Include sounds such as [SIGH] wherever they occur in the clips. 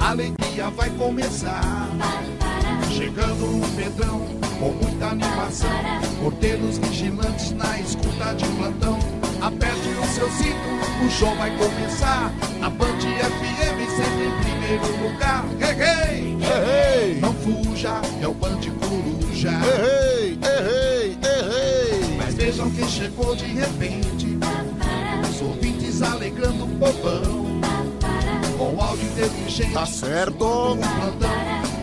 A alegria vai começar. Chegando um Pedrão com muita animação. Porteiros vigilantes na escuta de plantão. Aperte o seu cinto, o show vai começar. A Band FM sempre em primeiro lugar. Hey, hey! Errei! Não fuja, é o Band Coruja. Errei! Errei! Errei! Mas vejam quem chegou de repente. Os ouvintes alegrando o povão. Com áudio inteligente. Tá certo. Um plantão.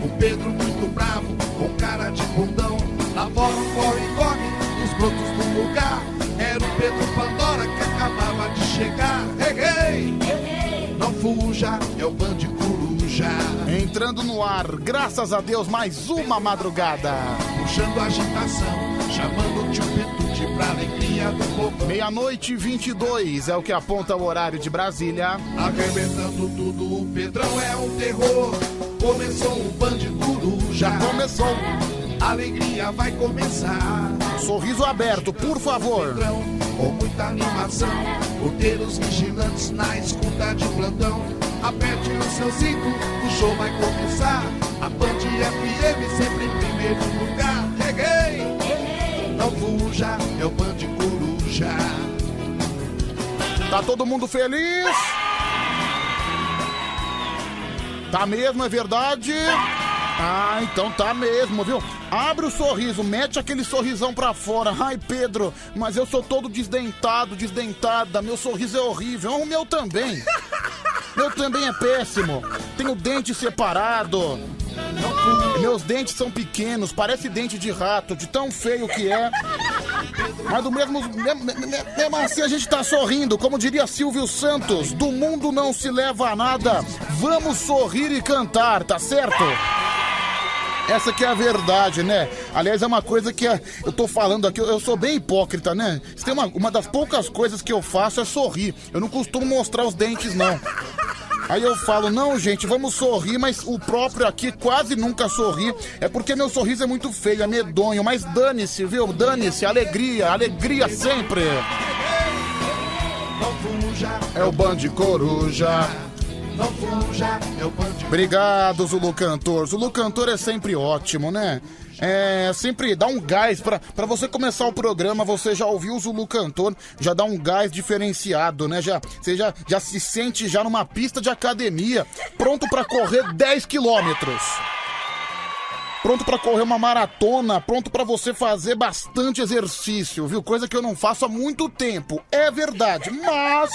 O Pedro muito bravo, com cara de bundão. Lá fora um corre-corre dos brotos do lugar. Era o Pedro Pandora que acabava de chegar. Hey, hey! Não fuja, é o Band Coruja. Entrando no ar, graças a Deus, mais uma madrugada. Puxando agitação, chamando o tio Petute pra alegria do povo. Meia-noite e 22 é o que aponta o horário de Brasília. Arrebentando tudo, o Pedrão é um terror. Começou o Band Coruja. Já começou. A alegria vai começar. Sorriso aberto, por favor. Pedrão, com muita animação. Porteiros vigilantes na escuta de plantão. Aperte o seu cinto, o show vai começar. A Band FM sempre em primeiro lugar. Reguei! Não fuja, é o Band Coruja. Tá todo mundo feliz? Tá mesmo, é verdade? Ah, então tá mesmo, viu? Abre o sorriso, mete aquele sorrisão pra fora. Ai, Pedro, mas eu sou todo desdentado, desdentada. Meu sorriso é horrível. O meu também. Meu também é péssimo. Tenho dente separado. Meus dentes são pequenos, parece dente de rato, de tão feio que é. Mas do mesmo, mesmo, assim a gente tá sorrindo, como diria Silvio Santos, do mundo não se leva a nada, vamos sorrir e cantar, tá certo? Essa que é a verdade, né? Aliás, é uma coisa que é- eu tô falando aqui, eu, sou bem hipócrita, né? Tem uma, uma das poucas coisas que eu faço é sorrir. Eu não costumo mostrar os dentes, não. Aí eu falo, não, gente, vamos sorrir, mas o próprio aqui quase nunca sorri. É porque meu sorriso é muito feio, é medonho, mas dane-se, viu? Dane-se, alegria, alegria sempre. É o Band Coruja. Obrigado, Zulu Cantor. Zulu Cantor é sempre ótimo, né? É, sempre dá um gás pra pra você começar o programa, você já ouviu o Zulu Cantor, já dá um gás diferenciado, né? Já, você já, já se sente já numa pista de academia, pronto pra correr [LAUGHS] 10 quilômetros. Pronto pra correr uma maratona, pronto pra você fazer bastante exercício, viu? Coisa que eu não faço há muito tempo. É verdade, mas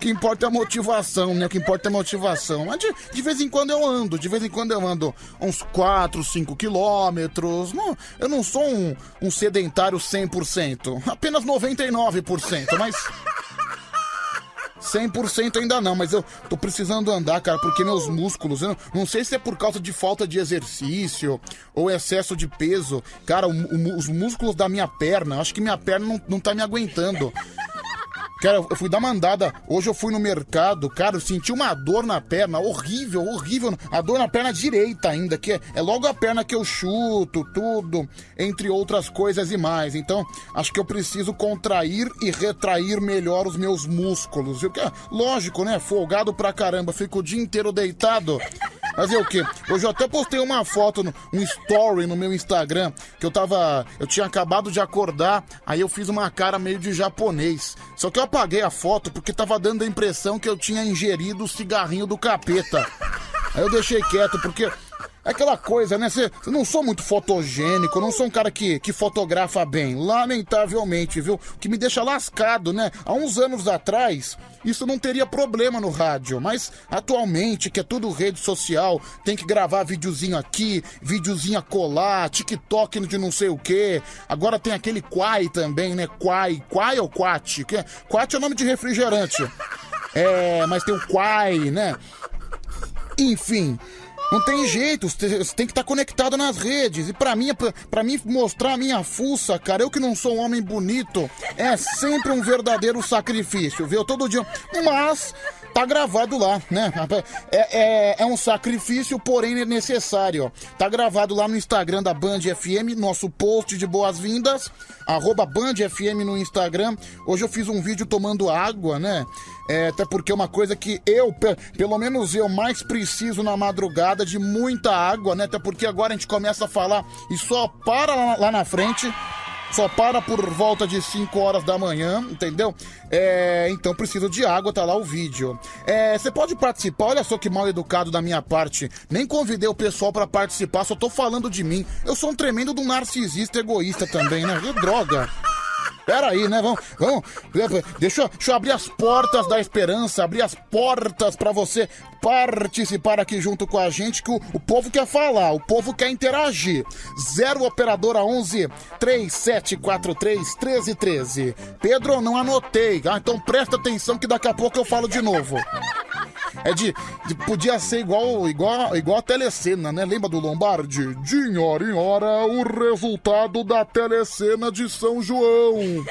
que importa é a motivação, né? O que importa é a motivação. Mas de, de vez em quando eu ando, de vez em quando eu ando uns 4, 5 quilômetros. Não, eu não sou um, um sedentário 100%, apenas 99%, mas... 100% ainda não, mas eu tô precisando andar, cara, porque meus músculos, não, não sei se é por causa de falta de exercício ou excesso de peso. Cara, o- o- os músculos da minha perna, acho que minha perna não, não tá me aguentando. Cara, eu fui dar uma andada. Hoje eu fui no mercado, cara, eu senti uma dor na perna, horrível, horrível. A dor na perna direita ainda, que é, é logo a perna que eu chuto, tudo, entre outras coisas e mais. Então, acho que eu preciso contrair e retrair melhor os meus músculos. viu? É lógico, né? Folgado pra caramba, fico o dia inteiro deitado. Fazer o quê? Hoje eu até postei uma foto, no- um story no meu Instagram, que eu tava. Eu tinha acabado de acordar, aí eu fiz uma cara meio de japonês. Só que eu apaguei a foto porque tava dando a impressão que eu tinha ingerido o cigarrinho do capeta. Aí eu deixei quieto, porque. É aquela coisa, né? Você não sou muito fotogênico, não sou um cara que, que fotografa bem, lamentavelmente, viu? O que me deixa lascado, né? Há uns anos atrás, isso não teria problema no rádio, mas atualmente, que é tudo rede social, tem que gravar videozinho aqui, videozinho a colar, TikTok de não sei o quê. Agora tem aquele Quai também, né? Quai, Quai ou Quat? É- Quat é nome de refrigerante. É, mas tem o Quai, né? Enfim, não tem jeito, você tem que estar conectado nas redes. E pra mim, pra, pra mim mostrar a minha fuça, cara, eu que não sou um homem bonito, é sempre um verdadeiro sacrifício, viu? Todo dia. Mas tá gravado lá, né? É, é, é um sacrifício, porém é necessário. Tá gravado lá no Instagram da Band FM, nosso post de boas-vindas, arroba Band FM no Instagram. Hoje eu fiz um vídeo tomando água, né? É, até porque é uma coisa que eu, pelo menos eu, mais preciso na madrugada de muita água, né? Até porque agora a gente começa a falar e só para lá na frente só para por volta de 5 horas da manhã, entendeu? É, então preciso de água, tá lá o vídeo. É, você pode participar, olha só que mal educado da minha parte. Nem convidei o pessoal para participar, só tô falando de mim. Eu sou um tremendo narcisista egoísta também, né? Que droga. Pera aí, né? Vamos, vamos. Deixa, deixa eu abrir as portas da esperança, abrir as portas para você participar aqui junto com a gente, que o, o povo quer falar, o povo quer interagir. Zero Operadora 11 3743 1313. Pedro, não anotei. Ah, então presta atenção que daqui a pouco eu falo de novo. É de, de, Podia ser igual, igual, igual a telecena, né? Lembra do Lombardi? De hora em hora, o resultado da telecena de São João.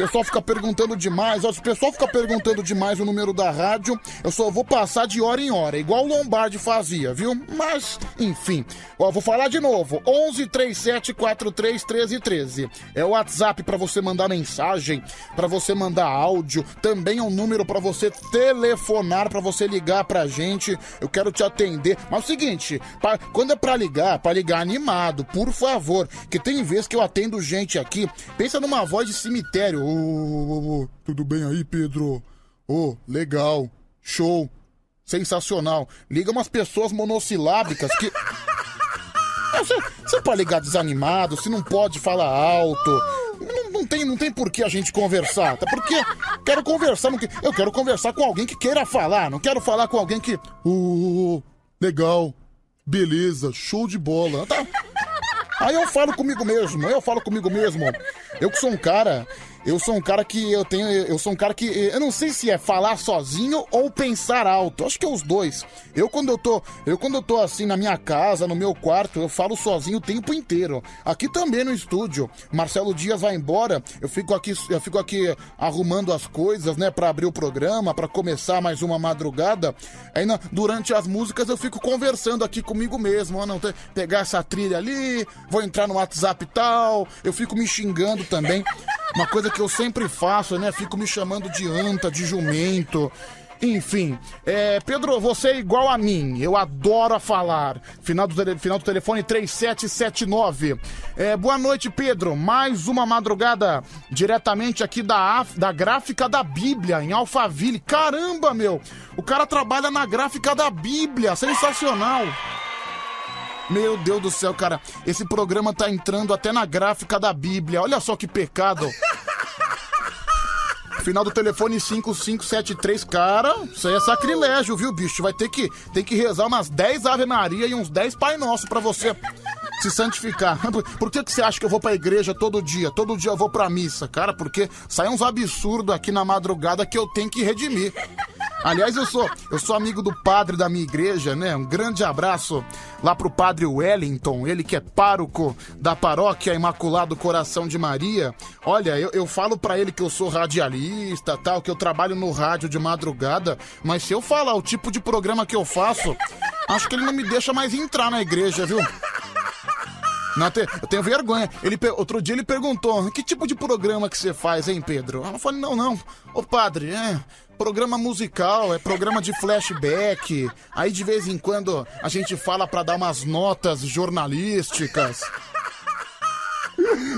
Pessoal fica perguntando demais. Ó, se o pessoal fica perguntando demais o número da rádio, eu só vou passar de hora em hora, igual o Lombardi fazia, viu? Mas, enfim. Ó, vou falar de novo. 11 37 43 13 13. É o WhatsApp para você mandar mensagem, para você mandar áudio. Também é um número para você telefonar, para você ligar pra gente. Eu quero te atender. Mas é o seguinte, pra, quando é pra ligar, pra ligar animado, por favor. Que tem vezes que eu atendo gente aqui. Pensa numa voz de cemitério Tudo bem aí, Pedro? Ô, legal, show, sensacional. Liga umas pessoas monossilábicas que. [LAUGHS] Você, você pode ligar desanimado, se não pode falar alto. Não, não, tem, não tem por que a gente conversar, tá? Porque quero conversar, que, eu quero conversar com alguém que queira falar, não quero falar com alguém que. Uh, legal, beleza, show de bola, tá? Aí eu falo comigo mesmo, eu falo comigo mesmo. Eu que sou um cara eu sou um cara que eu tenho. Eu sou um cara que. Eu não sei se é falar sozinho ou pensar alto. Acho que é os dois. Eu quando eu tô. Eu quando eu tô assim na minha casa, no meu quarto, eu falo sozinho o tempo inteiro. Aqui também no estúdio. Marcelo Dias vai embora. Eu fico aqui, eu fico aqui arrumando as coisas, né? para abrir o programa, para começar mais uma madrugada. Aí na, durante as músicas eu fico conversando aqui comigo mesmo. não, pegar essa trilha ali, vou entrar no WhatsApp e tal. Eu fico me xingando também. Uma coisa que eu sempre faço, né? Fico me chamando de anta, de jumento. Enfim, é, Pedro, você é igual a mim, eu adoro falar. Final do, tele, final do telefone 3779. É, boa noite, Pedro. Mais uma madrugada diretamente aqui da, da gráfica da Bíblia, em Alphaville. Caramba, meu! O cara trabalha na gráfica da Bíblia, sensacional. Meu Deus do céu, cara. Esse programa tá entrando até na gráfica da Bíblia. Olha só que pecado. Final do telefone 5573, cara, isso aí é sacrilégio, viu, bicho? Vai ter que, tem que rezar umas 10 Ave Maria e uns 10 Pai Nosso pra você se santificar. [LAUGHS] Por que, que você acha que eu vou pra igreja todo dia? Todo dia eu vou pra missa, cara, porque sai uns absurdos aqui na madrugada que eu tenho que redimir. Aliás, eu sou, eu sou amigo do padre da minha igreja, né? Um grande abraço lá pro padre Wellington, ele que é pároco da paróquia Imaculado Coração de Maria. Olha, eu, eu falo para ele que eu sou radialista, tal, que eu trabalho no rádio de madrugada, mas se eu falar o tipo de programa que eu faço, acho que ele não me deixa mais entrar na igreja, viu? Não, eu tenho vergonha. Ele, outro dia ele perguntou: que tipo de programa que você faz, hein, Pedro? Eu falei: não, não. Ô padre, é programa musical, é programa de flashback. Aí de vez em quando a gente fala para dar umas notas jornalísticas.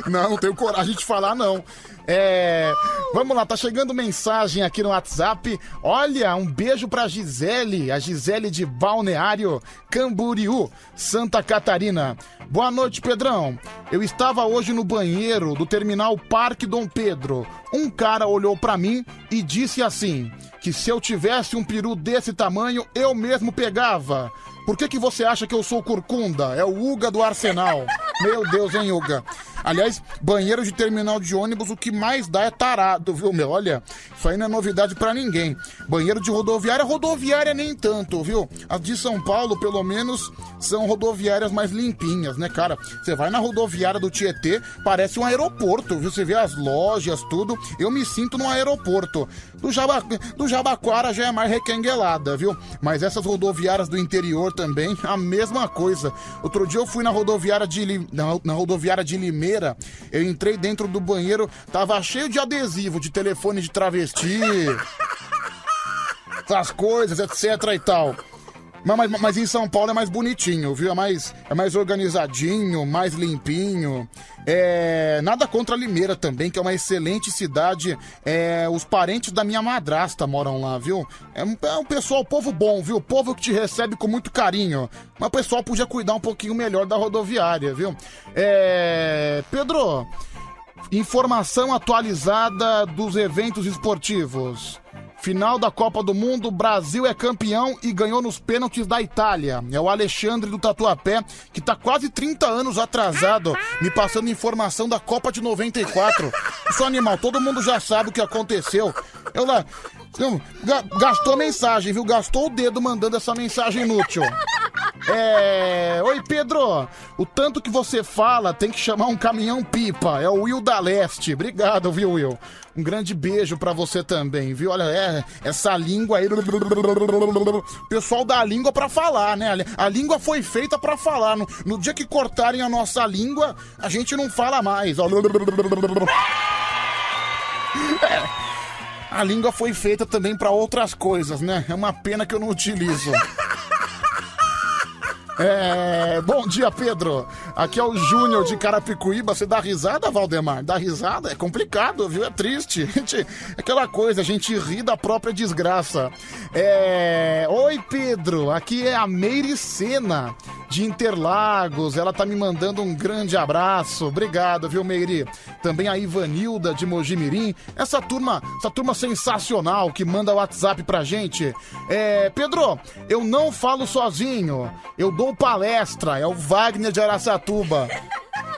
Não, não tenho coragem de falar, não. É. Vamos lá, tá chegando mensagem aqui no WhatsApp. Olha, um beijo pra Gisele, a Gisele de Balneário Camboriú, Santa Catarina. Boa noite, Pedrão. Eu estava hoje no banheiro do terminal Parque Dom Pedro. Um cara olhou para mim e disse assim: que se eu tivesse um peru desse tamanho, eu mesmo pegava. Por que, que você acha que eu sou curcunda? É o Uga do Arsenal. Meu Deus, hein, Uga? Aliás, banheiro de terminal de ônibus, o que mais dá é tarado, viu, meu? Olha, isso aí não é novidade para ninguém. Banheiro de rodoviária, rodoviária nem tanto, viu? As de São Paulo, pelo menos, são rodoviárias mais limpinhas, né, cara? Você vai na rodoviária do Tietê, parece um aeroporto, viu? Você vê as lojas, tudo. Eu me sinto num aeroporto. Do, Jaba, do Jabaquara já é mais requenguelada, viu? Mas essas rodoviárias do interior também, a mesma coisa. Outro dia eu fui na rodoviária de, na, na rodoviária de Limeira, eu entrei dentro do banheiro, tava cheio de adesivo, de telefone de travesti, [LAUGHS] essas coisas, etc e tal. Mas, mas, mas, em São Paulo é mais bonitinho, viu? É mais, é mais organizadinho, mais limpinho. É, nada contra Limeira também, que é uma excelente cidade. É, os parentes da minha madrasta moram lá, viu? É um, é um pessoal, povo bom, viu? Povo que te recebe com muito carinho. Mas o pessoal podia cuidar um pouquinho melhor da rodoviária, viu? É, Pedro, informação atualizada dos eventos esportivos. Final da Copa do Mundo, Brasil é campeão e ganhou nos pênaltis da Itália. É o Alexandre do Tatuapé, que tá quase 30 anos atrasado, me passando informação da Copa de 94. Isso animal, todo mundo já sabe o que aconteceu. Eu lá. Gastou mensagem, viu? Gastou o dedo mandando essa mensagem inútil. É. Oi, Pedro. O tanto que você fala tem que chamar um caminhão pipa. É o Will da Leste. Obrigado, viu, Will? Um grande beijo para você também, viu? Olha, é, essa língua aí. Pessoal da língua para falar, né? A língua foi feita para falar. No, no, dia que cortarem a nossa língua, a gente não fala mais. É, a língua foi feita também para outras coisas, né? É uma pena que eu não utilizo. [LAUGHS] É, bom dia, Pedro. Aqui é o Júnior de Carapicuíba. Você dá risada, Valdemar? Dá risada? É complicado, viu? É triste. [LAUGHS] Gente, aquela coisa, a gente ri da própria desgraça. É... Oi, Pedro. Aqui é a Meire Sena de Interlagos. Ela tá me mandando um grande abraço. Obrigado, viu, Meire? Também a Ivanilda de Mojimirim. Essa turma, essa turma sensacional que manda WhatsApp pra gente. É, Pedro, eu não falo sozinho. Eu dou palestra. É o Wagner de Araçatuba.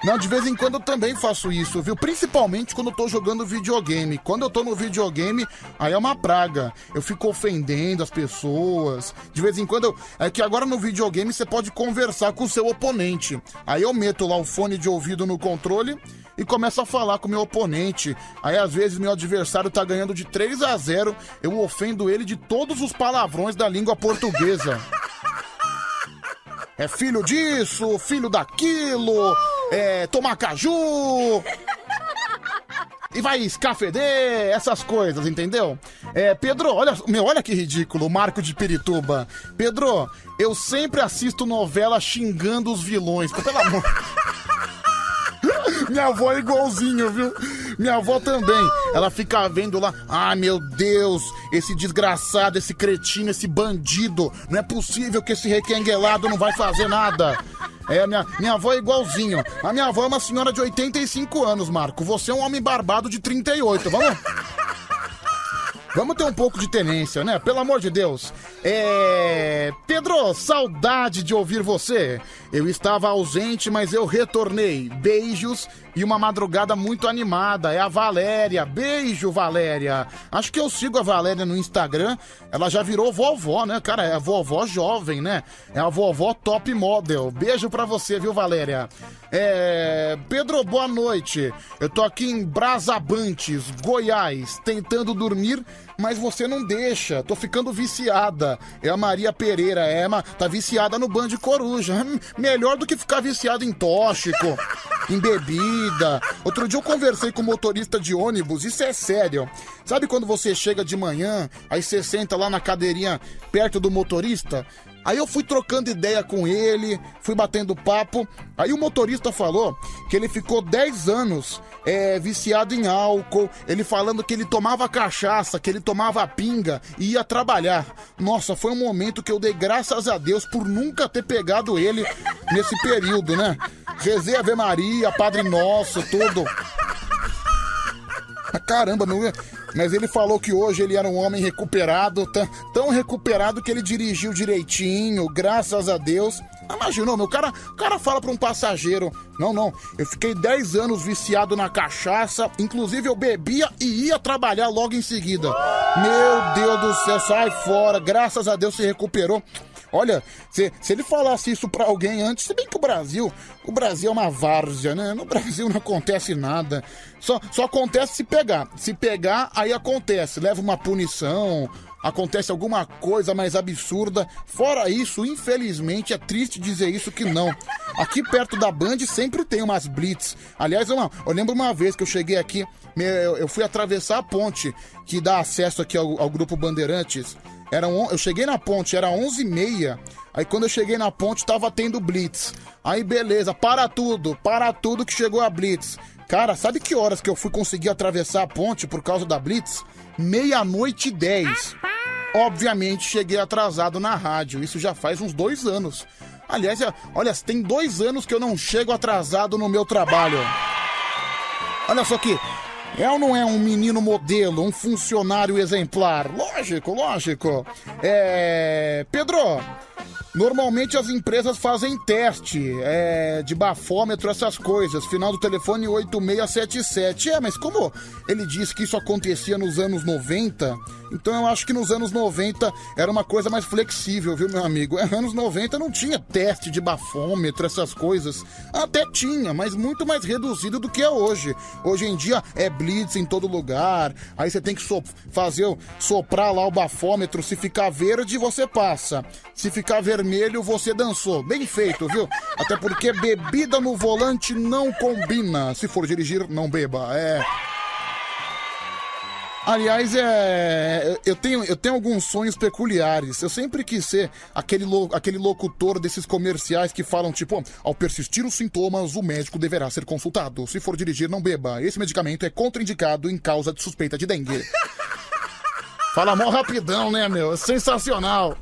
Não, de vez em quando eu também faço isso, viu? Principalmente quando eu tô jogando videogame. Quando eu tô no videogame, aí é uma praga. Eu fico ofendendo as pessoas. De vez em quando eu... É que agora no videogame você pode conversar com o seu oponente. Aí eu meto lá o fone de ouvido no controle e começo a falar com o meu oponente. Aí às vezes meu adversário tá ganhando de 3 a 0, eu ofendo ele de todos os palavrões da língua portuguesa. É filho disso, filho daquilo, é tomar caju. E vai escafeder, essas coisas, entendeu? É, Pedro, olha, meu, olha que ridículo, Marco de Pirituba. Pedro, eu sempre assisto novela xingando os vilões. Pelo amor. [LAUGHS] Minha avó é igualzinho, viu? Minha avó também. Ela fica vendo lá, ah, meu Deus, esse desgraçado, esse cretino, esse bandido. Não é possível que esse requenguelado não vai fazer nada. É, minha, minha avó é igualzinho. A minha avó é uma senhora de 85 anos, Marco. Você é um homem barbado de 38. Vamos? Vamos ter um pouco de tenência, né? Pelo amor de Deus. É. Pedro, saudade de ouvir você. Eu estava ausente, mas eu retornei. Beijos e uma madrugada muito animada. É a Valéria. Beijo, Valéria. Acho que eu sigo a Valéria no Instagram. Ela já virou vovó, né, cara? É a vovó jovem, né? É a vovó top model. Beijo pra você, viu, Valéria? É. Pedro, boa noite. Eu tô aqui em Brasabantes, Goiás, tentando dormir, mas você não deixa. Tô ficando viciada. É a Maria Pereira, é, mas tá viciada no Band Coruja. Hum, melhor do que ficar viciado em tóxico, [LAUGHS] em bebida. Outro dia eu conversei com motorista de ônibus, isso é sério. Sabe quando você chega de manhã, aí você senta lá na cadeirinha perto do motorista? Aí eu fui trocando ideia com ele, fui batendo papo. Aí o motorista falou que ele ficou 10 anos é, viciado em álcool. Ele falando que ele tomava cachaça, que ele tomava pinga e ia trabalhar. Nossa, foi um momento que eu dei graças a Deus por nunca ter pegado ele nesse período, né? Rezei Ave Maria, Padre Nosso, tudo. Caramba, meu. Mas ele falou que hoje ele era um homem recuperado, tão recuperado que ele dirigiu direitinho, graças a Deus. Imaginou, meu? Cara, o cara fala pra um passageiro: Não, não, eu fiquei 10 anos viciado na cachaça, inclusive eu bebia e ia trabalhar logo em seguida. Meu Deus do céu, sai fora, graças a Deus se recuperou. Olha, se, se ele falasse isso pra alguém antes, se bem que o Brasil, o Brasil é uma várzea, né? No Brasil não acontece nada. Só, só acontece se pegar. Se pegar, aí acontece. Leva uma punição, acontece alguma coisa mais absurda. Fora isso, infelizmente, é triste dizer isso que não. Aqui perto da Band sempre tem umas blitz. Aliás, eu, eu lembro uma vez que eu cheguei aqui, eu fui atravessar a ponte que dá acesso aqui ao, ao Grupo Bandeirantes. Era um, eu cheguei na ponte, era 11h30. Aí quando eu cheguei na ponte, tava tendo blitz. Aí beleza, para tudo, para tudo que chegou a blitz. Cara, sabe que horas que eu fui conseguir atravessar a ponte por causa da blitz? Meia-noite e dez. Obviamente cheguei atrasado na rádio, isso já faz uns dois anos. Aliás, é, olha, tem dois anos que eu não chego atrasado no meu trabalho. Olha só que é ou não é um menino modelo, um funcionário exemplar? Lógico, lógico. É. Pedro, Normalmente as empresas fazem teste é, de bafômetro, essas coisas. Final do telefone 8677. É, mas como ele disse que isso acontecia nos anos 90, então eu acho que nos anos 90 era uma coisa mais flexível, viu, meu amigo? É, anos 90 não tinha teste de bafômetro, essas coisas. Até tinha, mas muito mais reduzido do que é hoje. Hoje em dia é blitz em todo lugar. Aí você tem que so fazer soprar lá o bafômetro. Se ficar verde, você passa. Se ficar vermelho, você dançou. Bem feito, viu? Até porque bebida no volante não combina. Se for dirigir, não beba. É. Aliás, é, eu, tenho, eu tenho alguns sonhos peculiares. Eu sempre quis ser aquele, lo, aquele locutor desses comerciais que falam, tipo, ao persistir os sintomas, o médico deverá ser consultado. Se for dirigir, não beba. Esse medicamento é contraindicado em causa de suspeita de dengue. [LAUGHS] Fala mó rapidão, né, meu? Sensacional.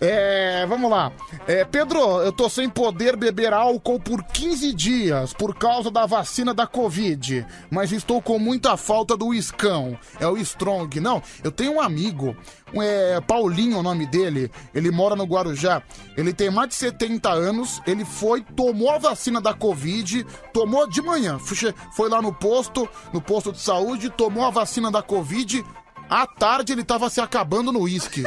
É, vamos lá. É, Pedro, eu tô sem poder beber álcool por 15 dias por causa da vacina da Covid, mas estou com muita falta do iscão. É o Strong. Não, eu tenho um amigo, é, Paulinho é o nome dele, ele mora no Guarujá. Ele tem mais de 70 anos, ele foi, tomou a vacina da Covid, tomou de manhã, foi lá no posto, no posto de saúde, tomou a vacina da Covid, à tarde ele tava se acabando no uísque.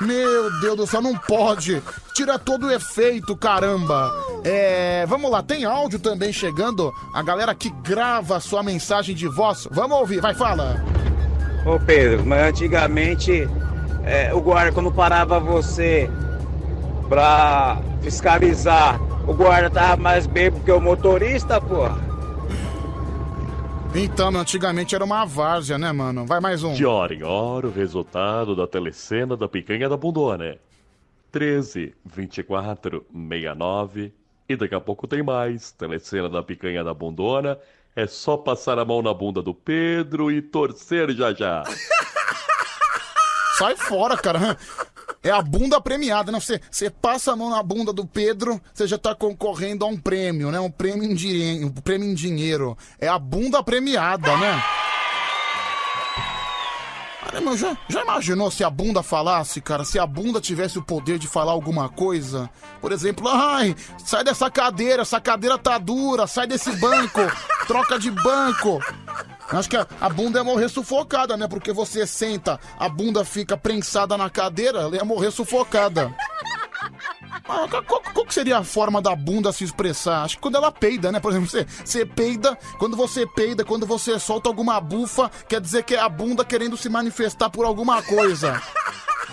Meu Deus do céu, não pode. Tira todo o efeito, caramba. É, vamos lá, tem áudio também chegando. A galera que grava a sua mensagem de voz. Vamos ouvir, vai, fala. Ô Pedro, mas antigamente é, o guarda quando parava você pra fiscalizar, o guarda tava mais bêbado que o motorista, porra. Então, antigamente era uma várzea, né, mano? Vai mais um. De hora em hora, o resultado da telecena da picanha da bundona. 13, 24, 69. E daqui a pouco tem mais. Telecena da picanha da bundona. É só passar a mão na bunda do Pedro e torcer já já. [LAUGHS] Sai fora, cara. É a bunda premiada, né? Você, você passa a mão na bunda do Pedro, você já tá concorrendo a um prêmio, né? Um prêmio em, dinheiro, um prêmio em dinheiro. É a bunda premiada, né? Caramba, já, já imaginou se a bunda falasse, cara? Se a bunda tivesse o poder de falar alguma coisa? Por exemplo, ai, sai dessa cadeira, essa cadeira tá dura, sai desse banco, troca de banco. Acho que a, a, bunda ia morrer sufocada, né? Porque você senta, a bunda fica prensada na cadeira, ela ia morrer sufocada. Ah, qual, qual, que seria a forma da bunda se expressar? Acho que quando ela peida, né? Por exemplo, você, você peida, quando você peida, quando você solta alguma bufa, quer dizer que é a bunda querendo se manifestar por alguma coisa.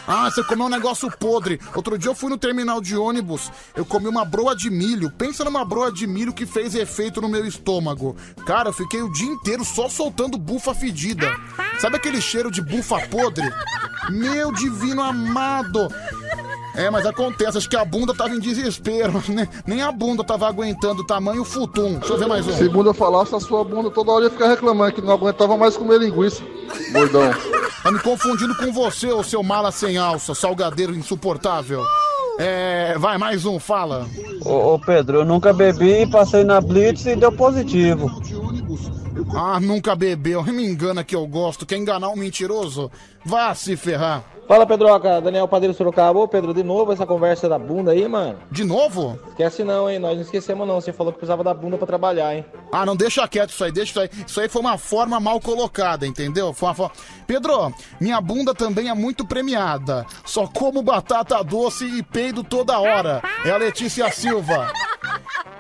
Ah, você comeu um negócio podre. Outro dia eu fui no terminal de ônibus, eu comi uma broa de milho. Pensa numa broa de milho que fez efeito no meu estômago. Cara, eu fiquei o dia inteiro só soltando bufa fedida. Sabe aquele cheiro de bufa podre? Meu divino amado! É, mas acontece, acho que a bunda tava em desespero, [LAUGHS] né? Nem a bunda tava aguentando o tamanho futum. Deixa eu ver mais um. Segundo eu falasse, a sua bunda toda hora ia ficar reclamando que não aguentava mais comer linguiça. Gordão. Tá me confundindo com você, ô seu mala sem alça, salgadeiro insuportável. É, vai, mais um, fala. Ô, ô Pedro, eu nunca bebi, passei na Blitz e deu positivo. Ah, nunca bebeu. Me engana que eu gosto. Quer enganar um mentiroso? Vá se ferrar. Fala, Pedroca. Daniel Padeiro Sorocaba. Ô, Pedro, de novo essa conversa da bunda aí, mano. De novo? Esquece não, hein? Nós não esquecemos não. Você falou que precisava da bunda pra trabalhar, hein? Ah, não deixa quieto isso aí, deixa isso aí. Isso aí foi uma forma mal colocada, entendeu? Foi uma forma... Pedro, minha bunda também é muito premiada. Só como batata doce e peido toda hora. É a Letícia Silva.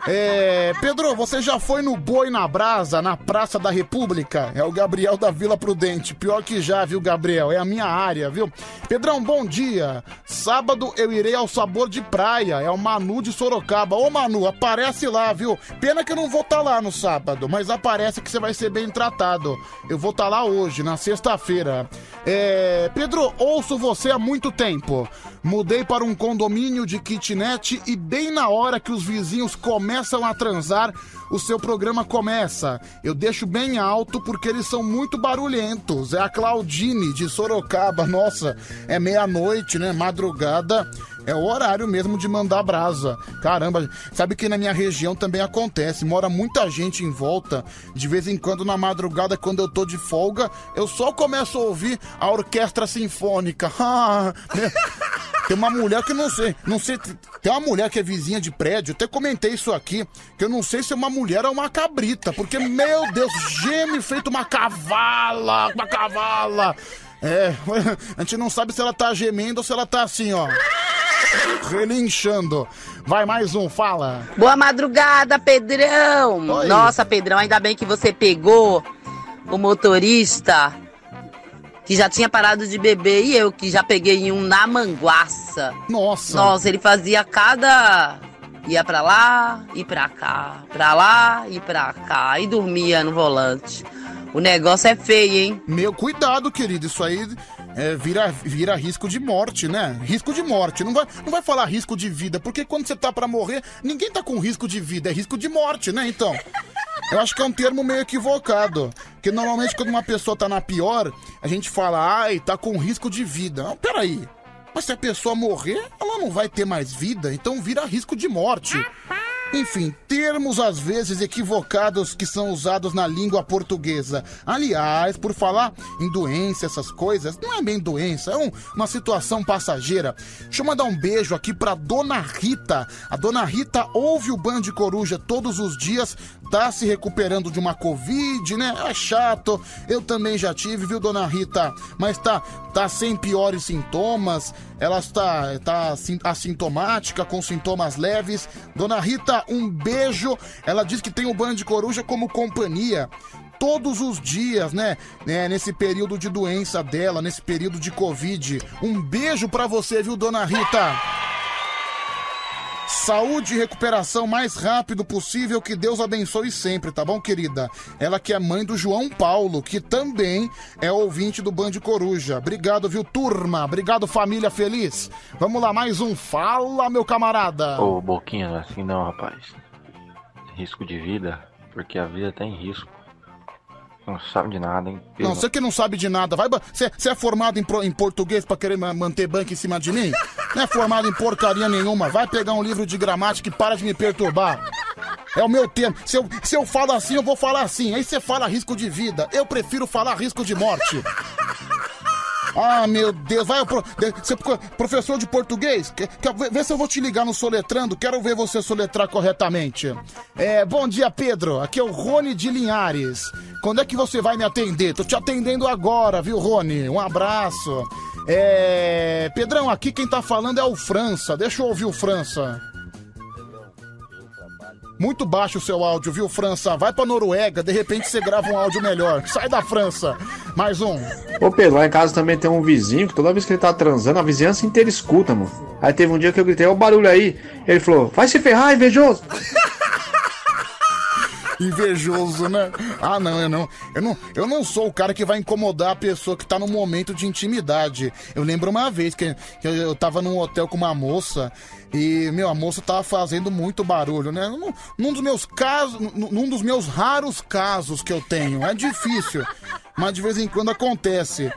É, Pedro, você já foi no Boi na Brasa, na Praça da República? É o Gabriel da Vila Prudente. Pior que já, viu, Gabriel? É a minha área, viu? Pedrão, bom dia. Sábado eu irei ao Sabor de Praia. É o Manu de Sorocaba. Ô, Manu, aparece lá, viu? Pena que eu não vou estar lá no sábado, mas aparece que você vai ser bem tratado. Eu vou estar lá hoje, na sexta-feira. É, Pedro, ouço você há muito tempo. Mudei para um condomínio de kitnet e bem na hora que os vizinhos começam a transar, o seu programa começa. Eu deixo bem alto porque eles são muito barulhentos. É a Claudine de Sorocaba. Nossa, é meia-noite, né? Madrugada. É o horário mesmo de mandar brasa. Caramba, sabe que na minha região também acontece. Mora muita gente em volta. De vez em quando, na madrugada, quando eu tô de folga, eu só começo a ouvir a orquestra sinfônica. [LAUGHS] Ah? Tem uma mulher que não sei, não sei, tem uma mulher que é vizinha de prédio, até comentei isso aqui, que eu não sei se é uma mulher ou uma cabrita, porque, meu Deus, geme feito uma cavala, uma cavala. É, [LAUGHS] a gente não sabe se ela tá gemendo ou se ela tá assim, ó. Relinchando. Vai mais um, fala. Boa madrugada, Pedrão. Oi. Nossa, Pedrão, ainda bem que você pegou o motorista que já tinha parado de beber e eu que já peguei um na manguaça. Nossa. Nossa, ele fazia cada ia pra lá e pra cá, pra lá e pra cá e dormia no volante. O negócio é feio, hein? Meu, cuidado, querido. Isso aí é, vira, vira risco de morte, né? Risco de morte. Não vai, não vai falar risco de vida, porque quando você tá pra morrer, ninguém tá com risco de vida, é risco de morte, né? Então. Eu acho que é um termo meio equivocado. Porque normalmente quando uma pessoa tá na pior, a gente fala, ai, tá com risco de vida. Não, peraí. Mas se a pessoa morrer, ela não vai ter mais vida, então vira risco de morte. Enfim, termos às vezes equivocados que são usados na língua portuguesa. Aliás, por falar em doença, essas coisas, não é bem doença, é um- uma situação passageira. Deixa eu mandar um beijo aqui pra Dona Rita. A Dona Rita ouve o Band Coruja todos os dias, tá se recuperando de uma Covid, né? É chato. Eu também já tive, viu, Dona Rita? Mas tá, tá sem piores sintomas. Ela está tá assin- assintomática, com sintomas leves. Dona Rita, um beijo. Ela diz que tem o Band Coruja como companhia. Todos os dias, né? né, Nesse período de doença dela, nesse período de Covid. Um beijo pra você, viu, Dona Rita? Saúde e recuperação mais rápido possível, que Deus abençoe sempre, tá bom, querida? Ela que é mãe do João Paulo, que também é ouvinte do Band Coruja. Obrigado, viu, turma? Obrigado, família feliz. Vamos lá, mais um. Fala, meu camarada. Ô, Boquinha, assim não, rapaz. Risco de vida, porque a vida tá em risco. Não sabe de nada, hein? Não, você que não sabe de nada, vai. Você é formado em, em português pra querer ma- manter banco em cima de mim? Não é formado em porcaria nenhuma. Vai pegar um livro de gramática e para de me perturbar. É o meu termo. Se eu, se eu falo assim, eu vou falar assim. Aí você fala risco de vida. Eu prefiro falar risco de morte. Ah, meu Deus, vai, pro, você, pro- professor de português, vê se eu vou te ligar no soletrando, quero ver você soletrar corretamente. É, bom dia, Pedro, aqui é o Rony de Linhares. Quando é que você vai me atender? Tô te atendendo agora, viu, Rony? Um abraço. É, Pedrão, aqui quem tá falando é o França, deixa eu ouvir o França. Muito baixo o seu áudio, viu, França? Vai pra Noruega, de repente você grava um áudio melhor. Sai da França. Mais um. Ô Pedro, lá em casa também tem um vizinho que toda vez que ele tá transando, a vizinhança inteira escuta, mano. Aí teve um dia que eu gritei, ó o barulho aí. Ele falou, vai se ferrar, invejoso. Invejoso, né? Ah, não, eu não. Eu não, eu não sou o cara que vai incomodar a pessoa que tá no momento de intimidade. Eu lembro uma vez que, que eu tava num hotel com uma moça e, meu, a moça tava fazendo muito barulho, né? Num, num dos meus casos, num num dos meus raros casos que eu tenho. É difícil, mas de vez em quando acontece.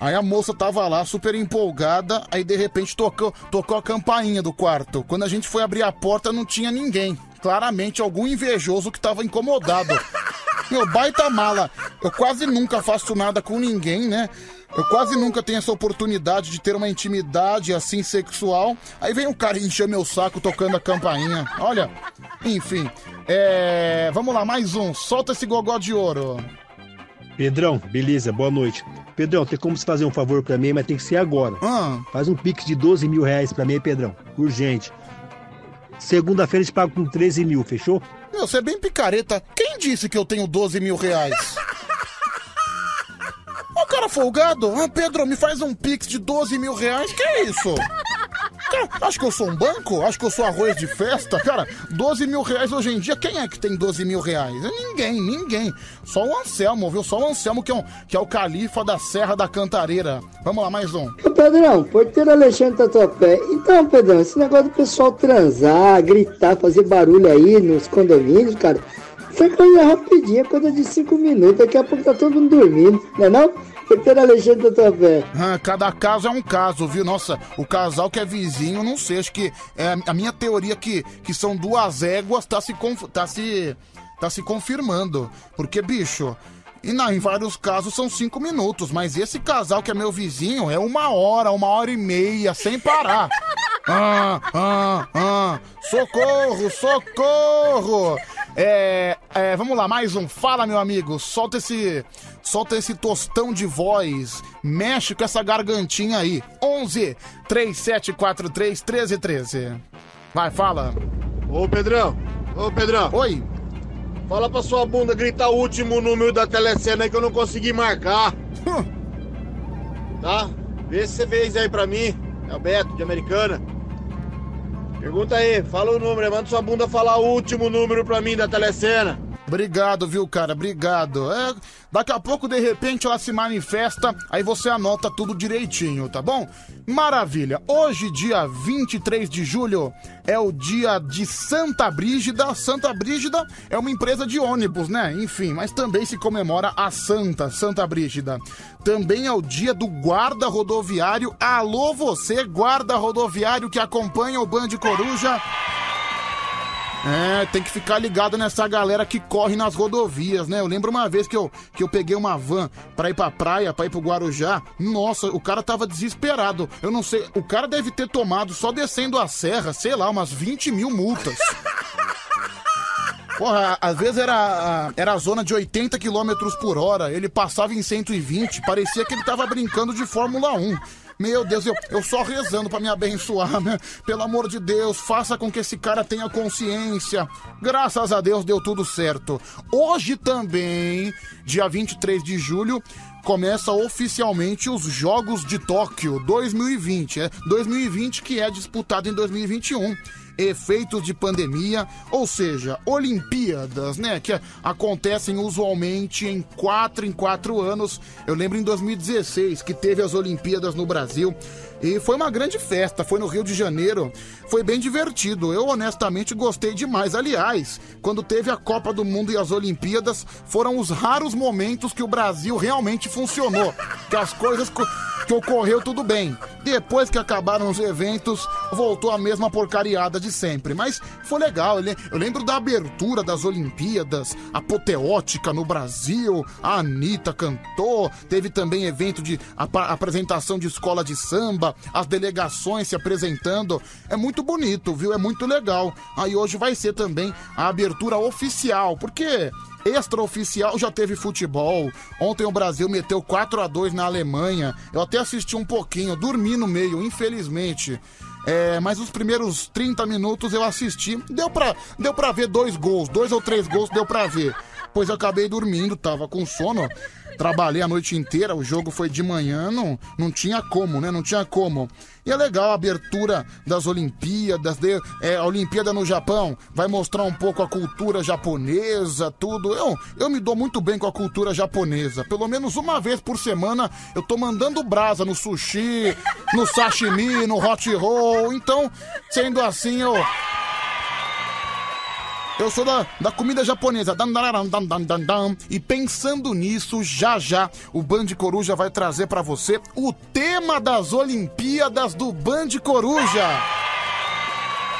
Aí a moça tava lá super empolgada, aí de repente tocou, tocou a campainha do quarto. Quando a gente foi abrir a porta, não tinha ninguém. Claramente algum invejoso que tava incomodado. [LAUGHS] Meu, baita mala. Eu quase nunca faço nada com ninguém, né? Eu quase nunca tenho essa oportunidade de ter uma intimidade assim sexual. Aí vem um cara encher meu saco tocando a campainha. Olha, enfim. É. Vamos lá, mais um. Solta esse gogó de ouro. Pedrão, beleza, boa noite. Pedrão, tem como você fazer um favor pra mim, mas tem que ser agora. Ah. Faz um pix de 12 mil reais pra mim, Pedrão. Urgente. Segunda-feira te pago com 13 mil, fechou? Meu, você é bem picareta. Quem disse que eu tenho 12 mil reais? Ô, cara folgado. Ah, Pedro, me faz um pix de 12 mil reais. Que é isso? Cara, acho que eu sou um banco? Acho que eu sou arroz de festa? Cara, 12 mil reais hoje em dia, quem é que tem 12 mil reais? É Ninguém, ninguém. Só o Anselmo, viu? Só o Anselmo que é, um, que é o califa da Serra da Cantareira. Vamos lá, mais um. Ô Pedrão, porteiro Alexandre Tatuapé. Então, Pedrão, esse negócio do pessoal transar, gritar, fazer barulho aí nos condomínios, cara, é coisa rapidinha, coisa de cinco minutos. Daqui a pouco tá todo mundo dormindo, não é não? Porteiro Alexandre Tatuapé. Ah, cada caso é um caso, viu? Nossa, o casal que é vizinho, não sei, acho que é, a minha teoria que, que são duas éguas tá se, tá se, tá se confirmando. Porque, bicho, e na, em vários casos são cinco minutos, mas esse casal que é meu vizinho é uma hora, uma hora e meia, sem parar. [LAUGHS] Ah, ah, ah, socorro, socorro! É, é, vamos lá, mais um. Fala, meu amigo. Solta esse, solta esse tostão de voz. Mexe com essa gargantinha aí. 11 3743 1313. Vai, fala. Ô Pedrão, ô Pedrão. Oi. Fala pra sua bunda gritar o último número da telecena aí que eu não consegui marcar. Tá? Vê se você fez aí pra mim. É o Beto, de Americana. Pergunta aí, fala o número, manda sua bunda falar o último número pra mim da telecena. Obrigado, viu, cara? Obrigado. É, daqui a pouco, de repente, ela se manifesta, aí você anota tudo direitinho, tá bom? Maravilha. Hoje, dia 23 de julho, é o dia de Santa Brígida. Santa Brígida é uma empresa de ônibus, né? Enfim, mas também se comemora a Santa, Santa Brígida. Também é o dia do guarda rodoviário. Alô, você, guarda rodoviário que acompanha o Band Coruja. É, tem que ficar ligado nessa galera que corre nas rodovias, né? Eu lembro uma vez que eu, que eu peguei uma van pra ir pra praia, pra ir pro Guarujá. Nossa, o cara tava desesperado. Eu não sei, o cara deve ter tomado só descendo a serra, sei lá, umas 20 mil multas. Porra, às vezes era, era a zona de 80 km por hora, ele passava em 120, parecia que ele tava brincando de Fórmula 1. Meu Deus, eu, eu só rezando pra me abençoar, né? Pelo amor de Deus, faça com que esse cara tenha consciência. Graças a Deus deu tudo certo. Hoje também, dia 23 de julho, começa oficialmente os Jogos de Tóquio 2020. É 2020 que é disputado em 2021 efeitos de pandemia, ou seja, Olimpíadas, né, que acontecem usualmente em quatro em quatro anos. Eu lembro em 2016 que teve as Olimpíadas no Brasil e foi uma grande festa, foi no Rio de Janeiro, foi bem divertido. Eu honestamente gostei demais. Aliás, quando teve a Copa do Mundo e as Olimpíadas, foram os raros momentos que o Brasil realmente funcionou, [LAUGHS] que as coisas co- que ocorreu tudo bem. Depois que acabaram os eventos, voltou a mesma porcariada de sempre. Mas foi legal. Eu le- Eu lembro da abertura das Olimpíadas, apoteótica no Brasil. A Anitta cantou. Teve também evento de apa- apresentação de escola de samba, as delegações se apresentando. É muito bonito, viu? É muito legal. Aí hoje vai ser também a abertura oficial, porque extraoficial já teve futebol. Ontem o Brasil meteu 4 a 2 na Alemanha. Eu até assisti um pouquinho, dormi no meio, infelizmente. É, mas os primeiros 30 minutos eu assisti. Deu pra, deu pra ver dois gols, dois ou três gols deu pra ver. Pois acabei dormindo, tava com sono. Trabalhei a noite inteira, o jogo foi de manhã, não, não tinha como, né? Não tinha como. E é legal a abertura das Olimpíadas, de, é, a Olimpíada no Japão vai mostrar um pouco a cultura japonesa, tudo. Eu, eu me dou muito bem com a cultura japonesa. Pelo menos uma vez por semana eu tô mandando brasa no sushi, no sashimi, no hot roll. Então, sendo assim, eu. Eu sou da, da comida japonesa. Dan, dan, dan. E pensando nisso, já já o Band Coruja vai trazer pra você o tema das Olimpíadas do Band Coruja.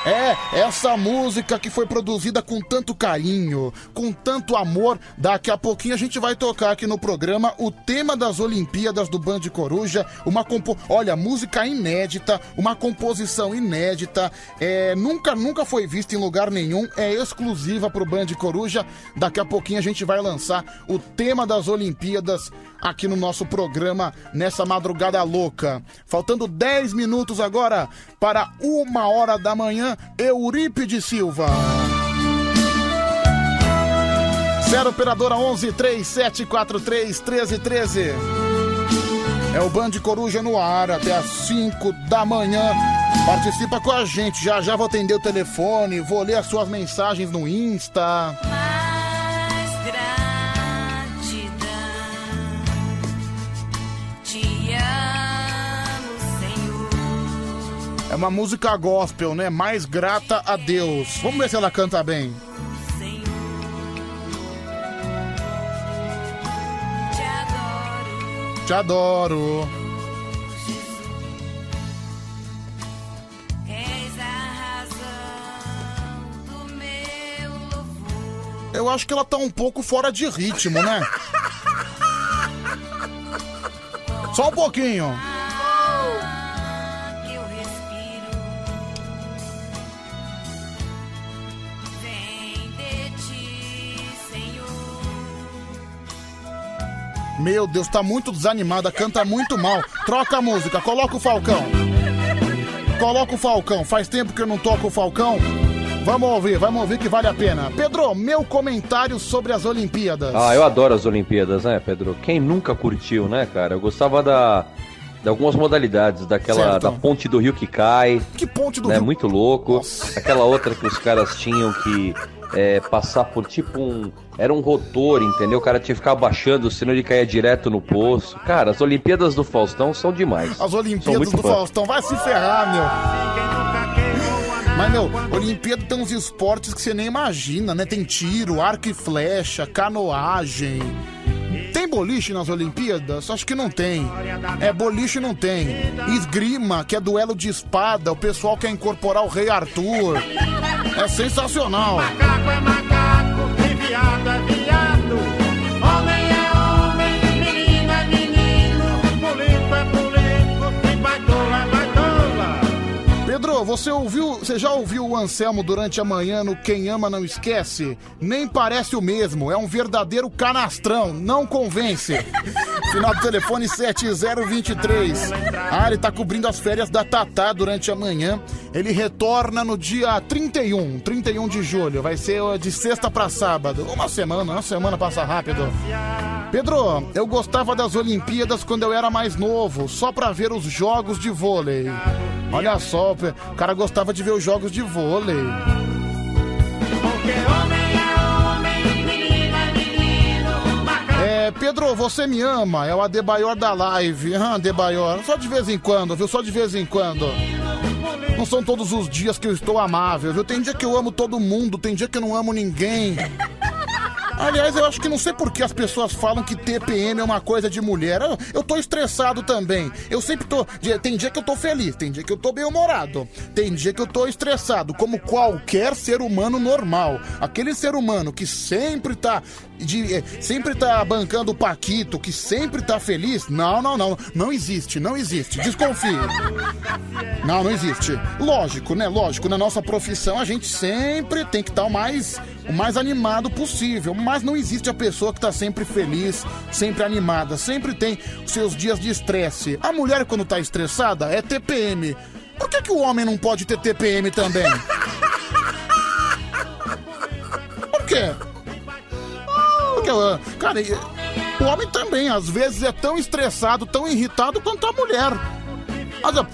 É, essa música que foi produzida com tanto carinho, com tanto amor. Daqui a pouquinho a gente vai tocar aqui no programa o tema das Olimpíadas do Band Coruja. Uma compo... Olha, música inédita, uma composição inédita. É, nunca, nunca foi vista em lugar nenhum. É exclusiva pro Band Coruja. Daqui a pouquinho a gente vai lançar o tema das Olimpíadas aqui no nosso programa nessa madrugada louca. Faltando 10 minutos agora para uma hora da manhã, Eurípide Silva. 0 operadora 11 3743 1313. É o Band Coruja no ar até as 5 da manhã. Participa com a gente. Já já vou atender o telefone, vou ler as suas mensagens no Insta. Mais É uma música gospel, né? Mais grata a Deus. Vamos ver se ela canta bem. Te adoro. Eu acho que ela tá um pouco fora de ritmo, né? [LAUGHS] Só um pouquinho. Meu Deus, tá muito desanimada, canta muito mal. Troca a música, coloca o Falcão. Coloca o Falcão. Faz tempo que eu não toco o Falcão. Vamos ouvir, vamos ouvir que vale a pena. Pedro, meu comentário sobre as Olimpíadas. Ah, eu adoro as Olimpíadas, né, Pedro? Quem nunca curtiu, né, cara? Eu gostava da, de algumas modalidades, daquela Certo. da ponte do rio que cai. Que ponte do né, rio? Muito louco. Aquela outra que os caras tinham que é, passar por tipo um. Era um rotor, entendeu? O cara tinha que ficar abaixando, senão ele caía direto no poço. Cara, as Olimpíadas do Faustão são demais. As Olimpíadas do fã. Faustão, vai se ferrar, meu. Mas, meu, Olimpíada tem uns esportes que você nem imagina, né? Tem tiro, arco e flecha, canoagem. Boliche nas Olimpíadas? Acho que não tem. É, boliche não tem. Esgrima, que é duelo de espada, o pessoal quer incorporar o Rei Arthur. É sensacional. Macaco é macaco, Você ouviu, você já ouviu o Anselmo durante a manhã no Quem Ama Não Esquece? Nem parece o mesmo, é um verdadeiro canastrão, não convence. [LAUGHS] Final do telefone 7023. Ah, ele tá cobrindo as férias da Tatá durante a manhã. Ele retorna no dia 31, 31 de julho. Vai ser de sexta pra sábado. Uma semana, uma semana passa rápido. Pedro, eu gostava das Olimpíadas quando eu era mais novo, só pra ver os jogos de vôlei. Olha só, o cara gostava de ver os jogos de vôlei. É, Pedro, você me ama, é o Adebayor da live. Ah, Adebayor, só de vez em quando, viu? Só de vez em quando. Não são todos os dias que eu estou amável, viu? Tem dia que eu amo todo mundo, tem dia que eu não amo ninguém. Aliás, eu acho que não sei por que as pessoas falam que TPM é uma coisa de mulher. Eu, eu tô estressado também. Eu sempre tô. Tem dia que eu tô feliz, tem dia que eu tô bem-humorado. Tem dia que eu tô estressado, como qualquer ser humano normal. Aquele ser humano que sempre tá. De, eh, sempre tá bancando o Paquito, que sempre tá feliz. Não, não, não. Não existe, não existe. Desconfie. Não, não existe. Lógico, né? Lógico, na nossa profissão a gente sempre tem que estar o mais, o mais animado possível. Mas não existe a pessoa que tá sempre feliz, sempre animada. Sempre tem seus dias de estresse. A mulher, quando tá estressada, é TPM. Por que, que o homem não pode ter TPM também? Por quê? Porque, ah, cara, o homem também, às vezes, é tão estressado, tão irritado quanto a mulher.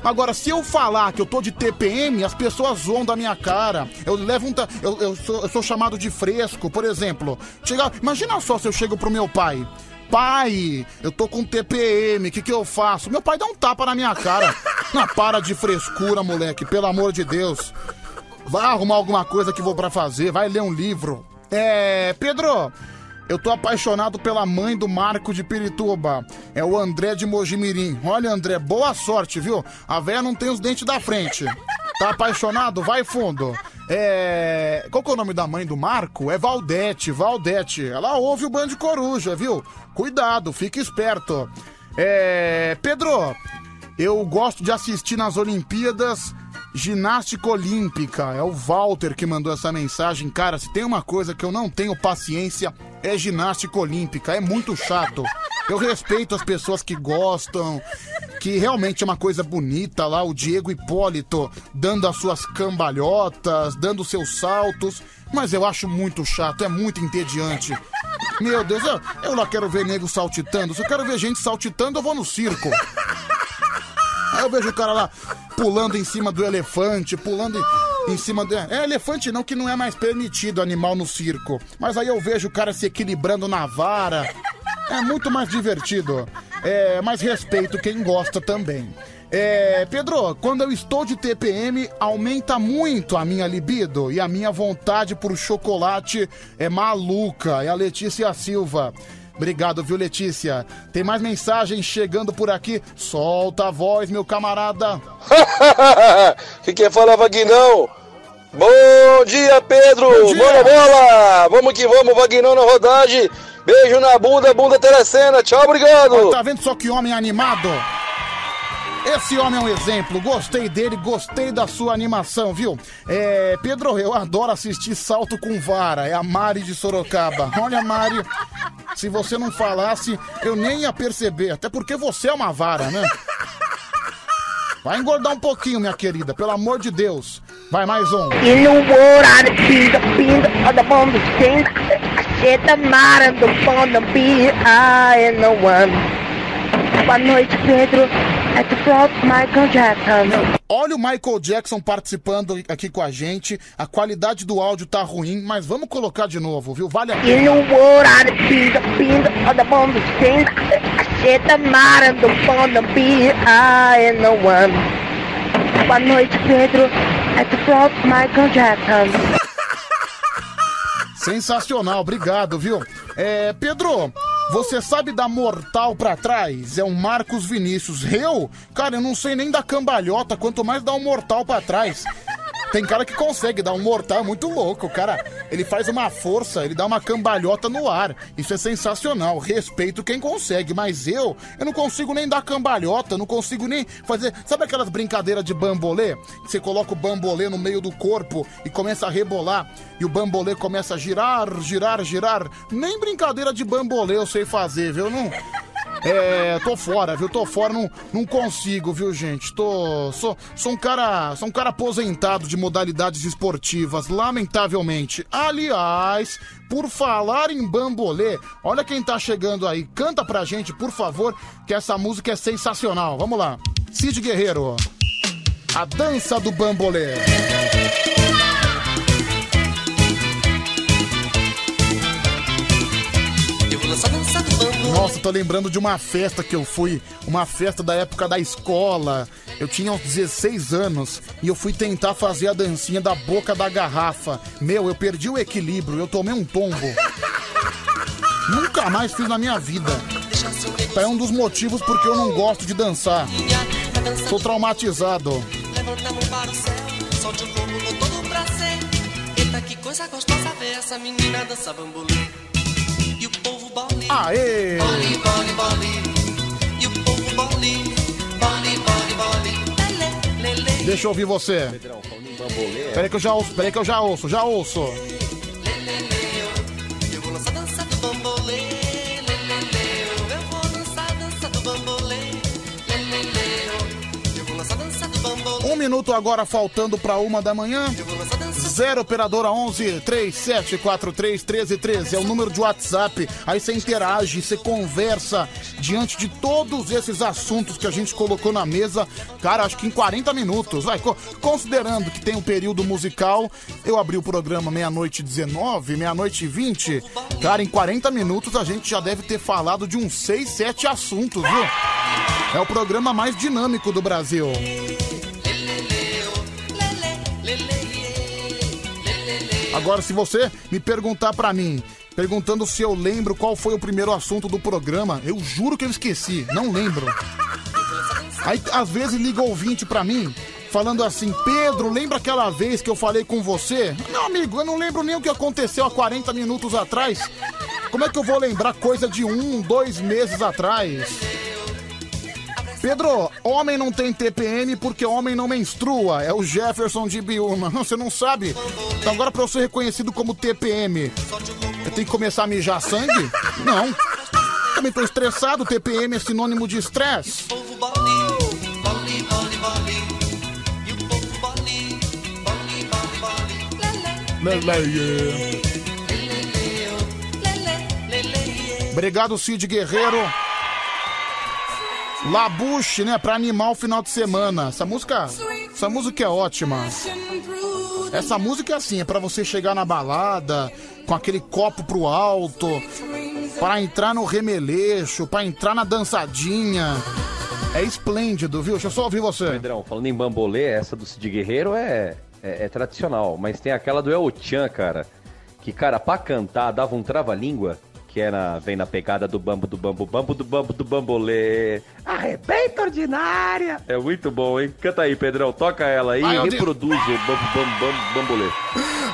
Agora, se eu falar que eu tô de TPM, as pessoas zoam da minha cara. Eu levo um. ta- Eu, eu sou, eu sou chamado de fresco, por exemplo. Chega, imagina só se eu chego pro meu pai. Pai, eu tô com TPM, o que, que eu faço? Meu pai dá um tapa na minha cara. [LAUGHS] Não, para de frescura, moleque, pelo amor de Deus. Vai arrumar alguma coisa que vou pra fazer, vai ler um livro. É. Pedro, eu tô apaixonado pela mãe do Marco de Pirituba. É o André de Mojimirim. Olha, André, boa sorte, viu? A véia não tem os dentes da frente. Tá apaixonado? Vai fundo. É... Qual que é o nome da mãe do Marco? É Valdete, Valdete. Ela ouve o Band Coruja, viu? Cuidado, fique esperto. É... Pedro, eu gosto de assistir nas Olimpíadas ginástica olímpica. É o Walter que mandou essa mensagem. Cara, se tem uma coisa que eu não tenho paciência, é ginástica olímpica. É muito chato. Eu respeito as pessoas que gostam, que realmente é uma coisa bonita lá, o Diego Hipólito dando as suas cambalhotas, dando seus saltos. Mas eu acho muito chato, é muito entediante. Meu Deus, eu, eu lá quero ver nego saltitando. Se eu quero ver gente saltitando, eu vou no circo. Aí eu vejo o cara lá pulando em cima do elefante, pulando em, em cima do. É elefante não, que não é mais permitido animal no circo. Mas aí eu vejo o cara se equilibrando na vara. É muito mais divertido. É, mas respeito quem gosta também. É, Pedro, quando eu estou de TPM, aumenta muito a minha libido e a minha vontade por chocolate é maluca. É a Letícia Silva. Obrigado, viu, Letícia? Tem mais mensagem chegando por aqui. Solta a voz, meu camarada. [LAUGHS] que quem fala é Vaguinão? Bom dia, Pedro! Bora bola! Vamos que vamos, Vaguinão na rodagem. Beijo na bunda, bunda telecena. Tchau, obrigado! Ó, Tá vendo só que homem animado? Esse homem é um exemplo, gostei dele, gostei da sua animação, viu? É, Pedro, eu adoro assistir salto com vara, é a Mari de Sorocaba. Olha, Mari, se você não falasse, eu nem ia perceber, até porque você é uma vara, né? Vai engordar um pouquinho, minha querida, pelo amor de Deus. Vai, mais um. Boa noite, Pedro. At the front, Michael Jackson. Olha o Michael Jackson participando aqui com a gente. A qualidade do áudio tá ruim, mas vamos colocar de novo, viu? Vale a In pena. the world, I the pinga, pinga, of the bomb, the sting. I said the matter, the bomb, the be I no one. Boa noite, Pedro. At the front, Michael Jackson. [LAUGHS] Sensacional, obrigado, viu? É, Pedro, você sabe dar mortal pra trás? É um Marcos Vinícius. Eu? Cara, eu não sei nem dar cambalhota, quanto mais dar um mortal pra trás. Tem cara que consegue dar um mortal, é muito louco. O cara, ele faz uma força, ele dá uma cambalhota no ar. Isso é sensacional. Respeito quem consegue, mas eu, eu não consigo nem dar cambalhota, não consigo nem fazer. Sabe aquelas brincadeiras de bambolê? Que Você coloca o bambolê no meio do corpo e começa a rebolar e o bambolê começa a girar, girar, girar. Nem brincadeira de bambolê eu sei fazer, viu? Não. É, tô fora, viu? Tô fora, não, não consigo, viu, gente? Tô. Sou, sou um cara. Sou um cara aposentado de modalidades esportivas, lamentavelmente. Aliás, por falar em bambolê, olha quem tá chegando aí. Canta pra gente, por favor, que essa música é sensacional. Vamos lá. Cid Guerreiro. A dança do bambolê. Eu vou lançar bambu. Nossa, tô lembrando de uma festa que eu fui, uma festa da época da escola. Eu tinha uns 16 anos e eu fui tentar fazer a dancinha da boca da garrafa. Meu, eu perdi o equilíbrio, eu tomei um tombo. [LAUGHS] Nunca mais fiz na minha vida. É um dos motivos porque eu não gosto de dançar. Tô traumatizado. Levanta a mão para o céu, solte o todo prazer. Eita, que coisa gostosa ver essa menina dançar bambolê. Aê! Bole, bole, bole. E o povo bole. Bole, bole, bole. Lele, lele. Deixa eu ouvir você. Peraí que eu já ouço, peraí que eu já ouço, já ouço. Um minuto agora faltando pra uma da manhã. Zero operadora 11 3743 1313 é o número de WhatsApp. Aí você interage, você conversa diante de todos esses assuntos que a gente colocou na mesa. Cara, acho que em 40 minutos. Vai, co- considerando que tem um período musical, eu abri o programa meia-noite 19, meia-noite 20. Cara, em 40 minutos a gente já deve ter falado de uns 6, 7 assuntos, viu? É o programa mais dinâmico do Brasil. Agora, se você me perguntar pra mim, perguntando se eu lembro qual foi o primeiro assunto do programa, eu juro que eu esqueci, não lembro. Aí, às vezes, liga ouvinte pra mim, falando assim: Pedro, lembra aquela vez que eu falei com você? Meu amigo, eu não lembro nem o que aconteceu há 40 minutos atrás. Como é que eu vou lembrar coisa de um, dois meses atrás? Pedro, homem não tem TPM porque homem não menstrua. É o Jefferson de Biúna. Você não sabe? Então agora pra eu ser reconhecido como TPM, eu tenho que começar a mijar sangue? Não. Também tô estressado. TPM é sinônimo de estresse. Obrigado, Cid Guerreiro. Labuche, né? Pra animar o final de semana. Essa música. Essa música é ótima. Essa música é assim, é pra você chegar na balada com aquele copo pro alto, pra entrar no remeleixo, pra entrar na dançadinha. É esplêndido, viu? Deixa eu só ouvir você. Pedrão, falando em bambolê, essa do Cid Guerreiro é, é, é tradicional, mas tem aquela do El Chan, cara, que, cara, pra cantar dava um trava-língua, que era, vem na pegada do bambo, do bambo, bambo, do bambo, do bambolê. Arrebenta ordinária! É muito bom, hein? Canta aí, Pedrão, toca ela aí Vai, e reproduz o bambo, bambo, bambo, bambolê.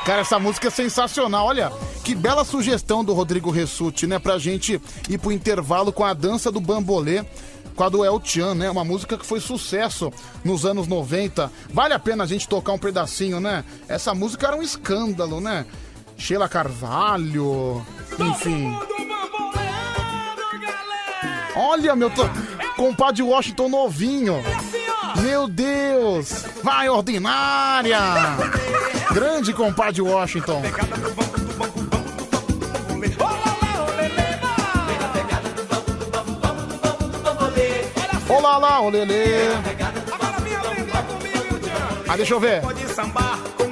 Cara, essa música é sensacional. Olha, que bela sugestão do Rodrigo Ressuti, né? Pra gente ir pro intervalo com a dança do bambolê. Com a do El Chan, né? Uma música que foi sucesso nos anos 90. Vale a pena a gente tocar um pedacinho, né? Essa música era um escândalo, né? Sheila Carvalho, enfim. Olha, meu to... compadre Washington novinho. Meu Deus! Vai, ordinária! Grande compadre Washington. Olá lá, olelê. Ah, deixa eu ver. Pode sambar com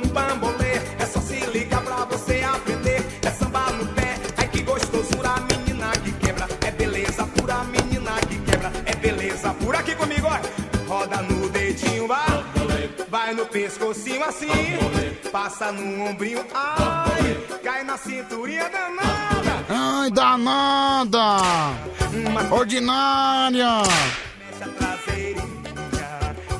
Vai no pescocinho assim, passa no ombrinho, ai. Cai na cinturinha danada. Ai, danada! Ordinária!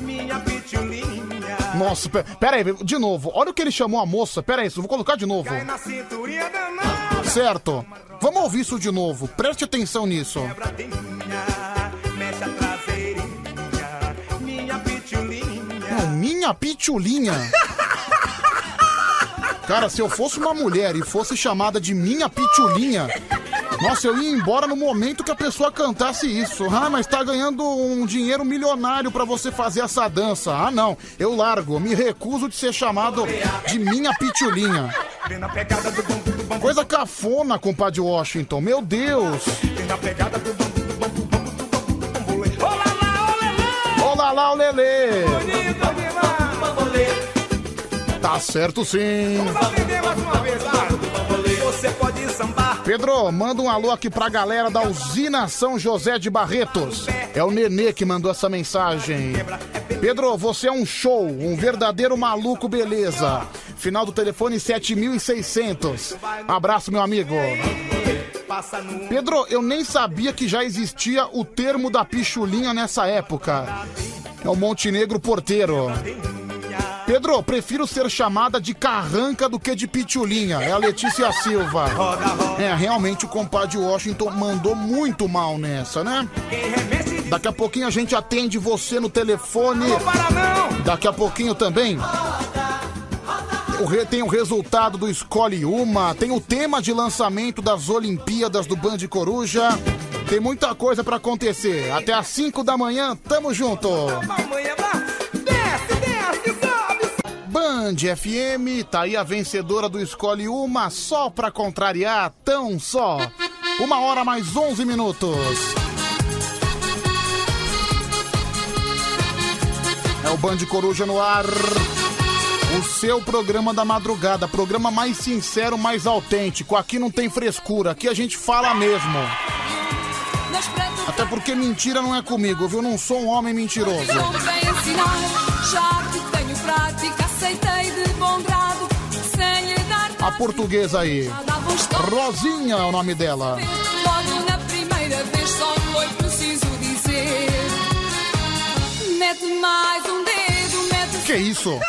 Minha pitulinha. Nossa, pe- pera aí, de novo. Olha o que ele chamou a moça. Pera aí, eu vou colocar de novo. Cai na cinturinha danada. Certo. Vamos ouvir isso de novo. Preste atenção nisso. Mexe minha pitulinha. Cara, se eu fosse uma mulher e fosse chamada de minha pitulinha, nossa, eu ia embora no momento que a pessoa cantasse isso. Ah, mas tá ganhando um dinheiro milionário pra você fazer essa dança. Ah, não, eu largo, me recuso de ser chamado de minha pitulinha. Coisa cafona, compadre Washington, meu Deus. O Lelê. Bonito demais! Tá certo sim. Vamos aprender mais uma vez, vai. Você pode sambar. Pedro, manda um alô aqui pra galera da usina São José de Barretos. É o Nenê que mandou essa mensagem. Pedro, você é um show, um verdadeiro maluco, beleza. Final do telefone 7600. Abraço, meu amigo. Pedro, eu nem sabia que já existia o termo da pichulinha nessa época. É o Montenegro Porteiro. Pedro, prefiro ser chamada de carranca do que de pitulinha. É a Letícia Silva. É, realmente o compadre Washington mandou muito mal nessa, né? Daqui a pouquinho a gente atende você no telefone. Daqui a pouquinho também. O tem o resultado do Escolhe Uma, tem o tema de lançamento das Olimpíadas do Band Coruja. Tem muita coisa pra acontecer. Até às 5 da manhã, tamo junto. Band FM, tá aí a vencedora do Escolhe Uma, só pra contrariar, tão só. Uma hora mais 11 minutos. É o Band Coruja no ar. O seu programa da madrugada, programa mais sincero, mais autêntico. Aqui não tem frescura, aqui a gente fala mesmo. Até porque mentira não é comigo, viu? Eu não sou um homem mentiroso. A portuguesa aí. Rosinha é o nome dela. Logo na primeira vez só foi preciso dizer: Mete mais um dedo, mete Que isso?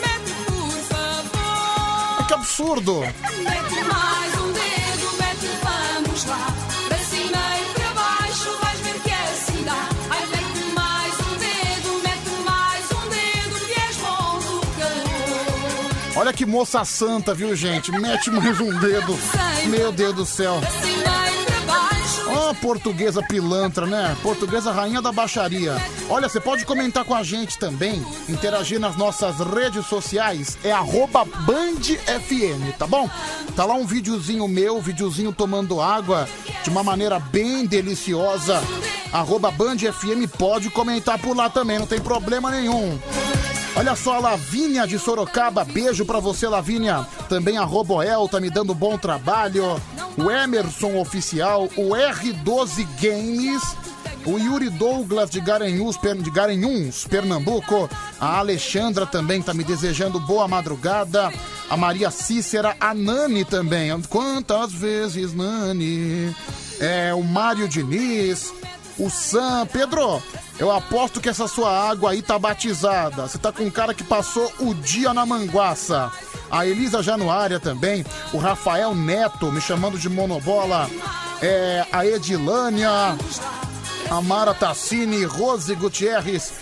Mete por favor. Que absurdo! Olha que moça santa, viu, gente? Mete mais um dedo. Meu Deus do céu. Portuguesa pilantra, né? Portuguesa rainha da baixaria. Olha, você pode comentar com a gente também, interagir nas nossas redes sociais, é BandFM, tá bom? Tá lá um videozinho meu, videozinho tomando água de uma maneira bem deliciosa. Arroba BandFM pode comentar por lá também, não tem problema nenhum. Olha só, Lavínia de Sorocaba, beijo pra você, Lavínia. Também a Roboel tá me dando bom trabalho. O Emerson Oficial, o R12 Games, o Yuri Douglas de Garanhuns, de Garanhuns, Pernambuco. A Alexandra também tá me desejando boa madrugada. A Maria Cícera, a Nani também. Quantas vezes, Nani? É, o Mário Diniz. O Sam, Pedro, eu aposto que essa sua água aí tá batizada. Você tá com um cara que passou o dia na manguaça. A Elisa Januária também. O Rafael Neto me chamando de monobola. É, a Edilânia. A Mara Tassini, Rose Gutierrez.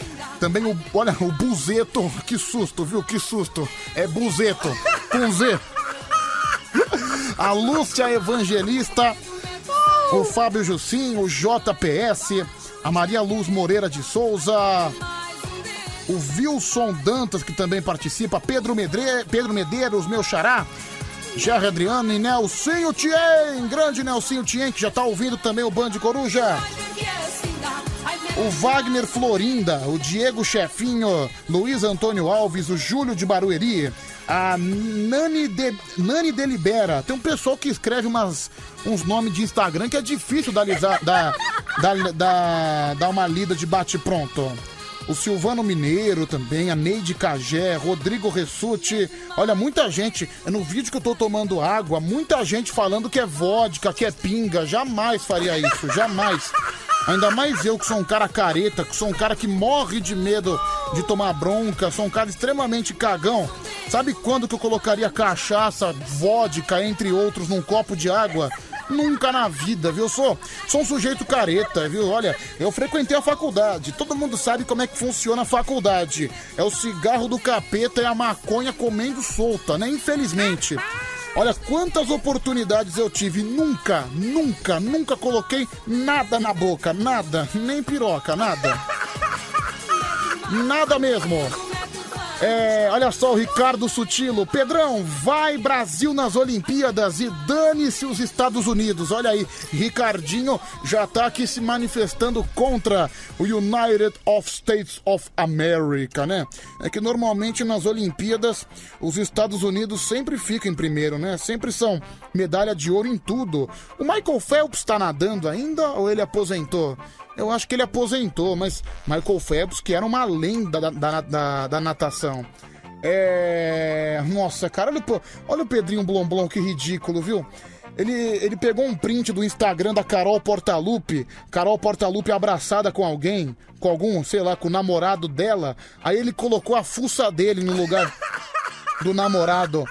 Também o, olha, o Buzeto. [LAUGHS] Que susto, viu? Que susto. É Buzeto, com Z. [LAUGHS] A Lúcia Evangelista. O Fábio Jussim, o JPS, a Maria Luz Moreira de Souza, o Wilson Dantas, que também participa, Pedro, Medre... Pedro Medeiros, meu xará, Jerry Adriano e Nelsinho Tien, grande Nelsinho Tien, que já tá ouvindo também o Band Coruja. O Wagner Florinda, o Diego Chefinho, Luiz Antônio Alves, o Júlio de Barueri, a Nani, de, Nani Delibera. Tem um pessoal que escreve umas, uns nomes de Instagram que é difícil dar, dar uma lida de bate-pronto. O Silvano Mineiro também, a Neide Cagé, Rodrigo Ressuti. Olha, muita gente, no vídeo que eu tô tomando água, muita gente falando que é vodka, que é pinga. Jamais faria isso, jamais. Ainda mais eu que sou um cara careta, que sou um cara que morre de medo de tomar bronca, sou um cara extremamente cagão. Sabe quando que eu colocaria cachaça, vodka, entre outros, num copo de água? Nunca na vida, viu? Sou, sou um sujeito careta, viu? Olha, eu frequentei a faculdade. Todo mundo sabe como é que funciona a faculdade. É o cigarro do capeta e a maconha comendo solta, né? Infelizmente. Olha quantas oportunidades eu tive. Nunca, nunca, nunca coloquei nada na boca. Nada. Nem piroca, nada. Nada mesmo. É, olha só o Ricardo Sutilo. Pedrão, vai Brasil nas Olimpíadas e dane-se os Estados Unidos. Olha aí, Ricardinho já tá aqui se manifestando contra o United of States of America, né? É que normalmente nas Olimpíadas os Estados Unidos sempre ficam em primeiro, né? Sempre são medalha de ouro em tudo. O Michael Phelps tá nadando ainda ou ele aposentou? Eu acho que ele aposentou, mas Michael Phelps, que era uma lenda da, da, da, da natação. É. Nossa, cara, olha, olha o Pedrinho Blomblom, que ridículo, viu? Ele, ele pegou um print do Instagram da Carol Portalupe, Carol Portalupe abraçada com alguém, com algum, sei lá, com o namorado dela. Aí ele colocou a fuça dele no lugar [LAUGHS] do namorado.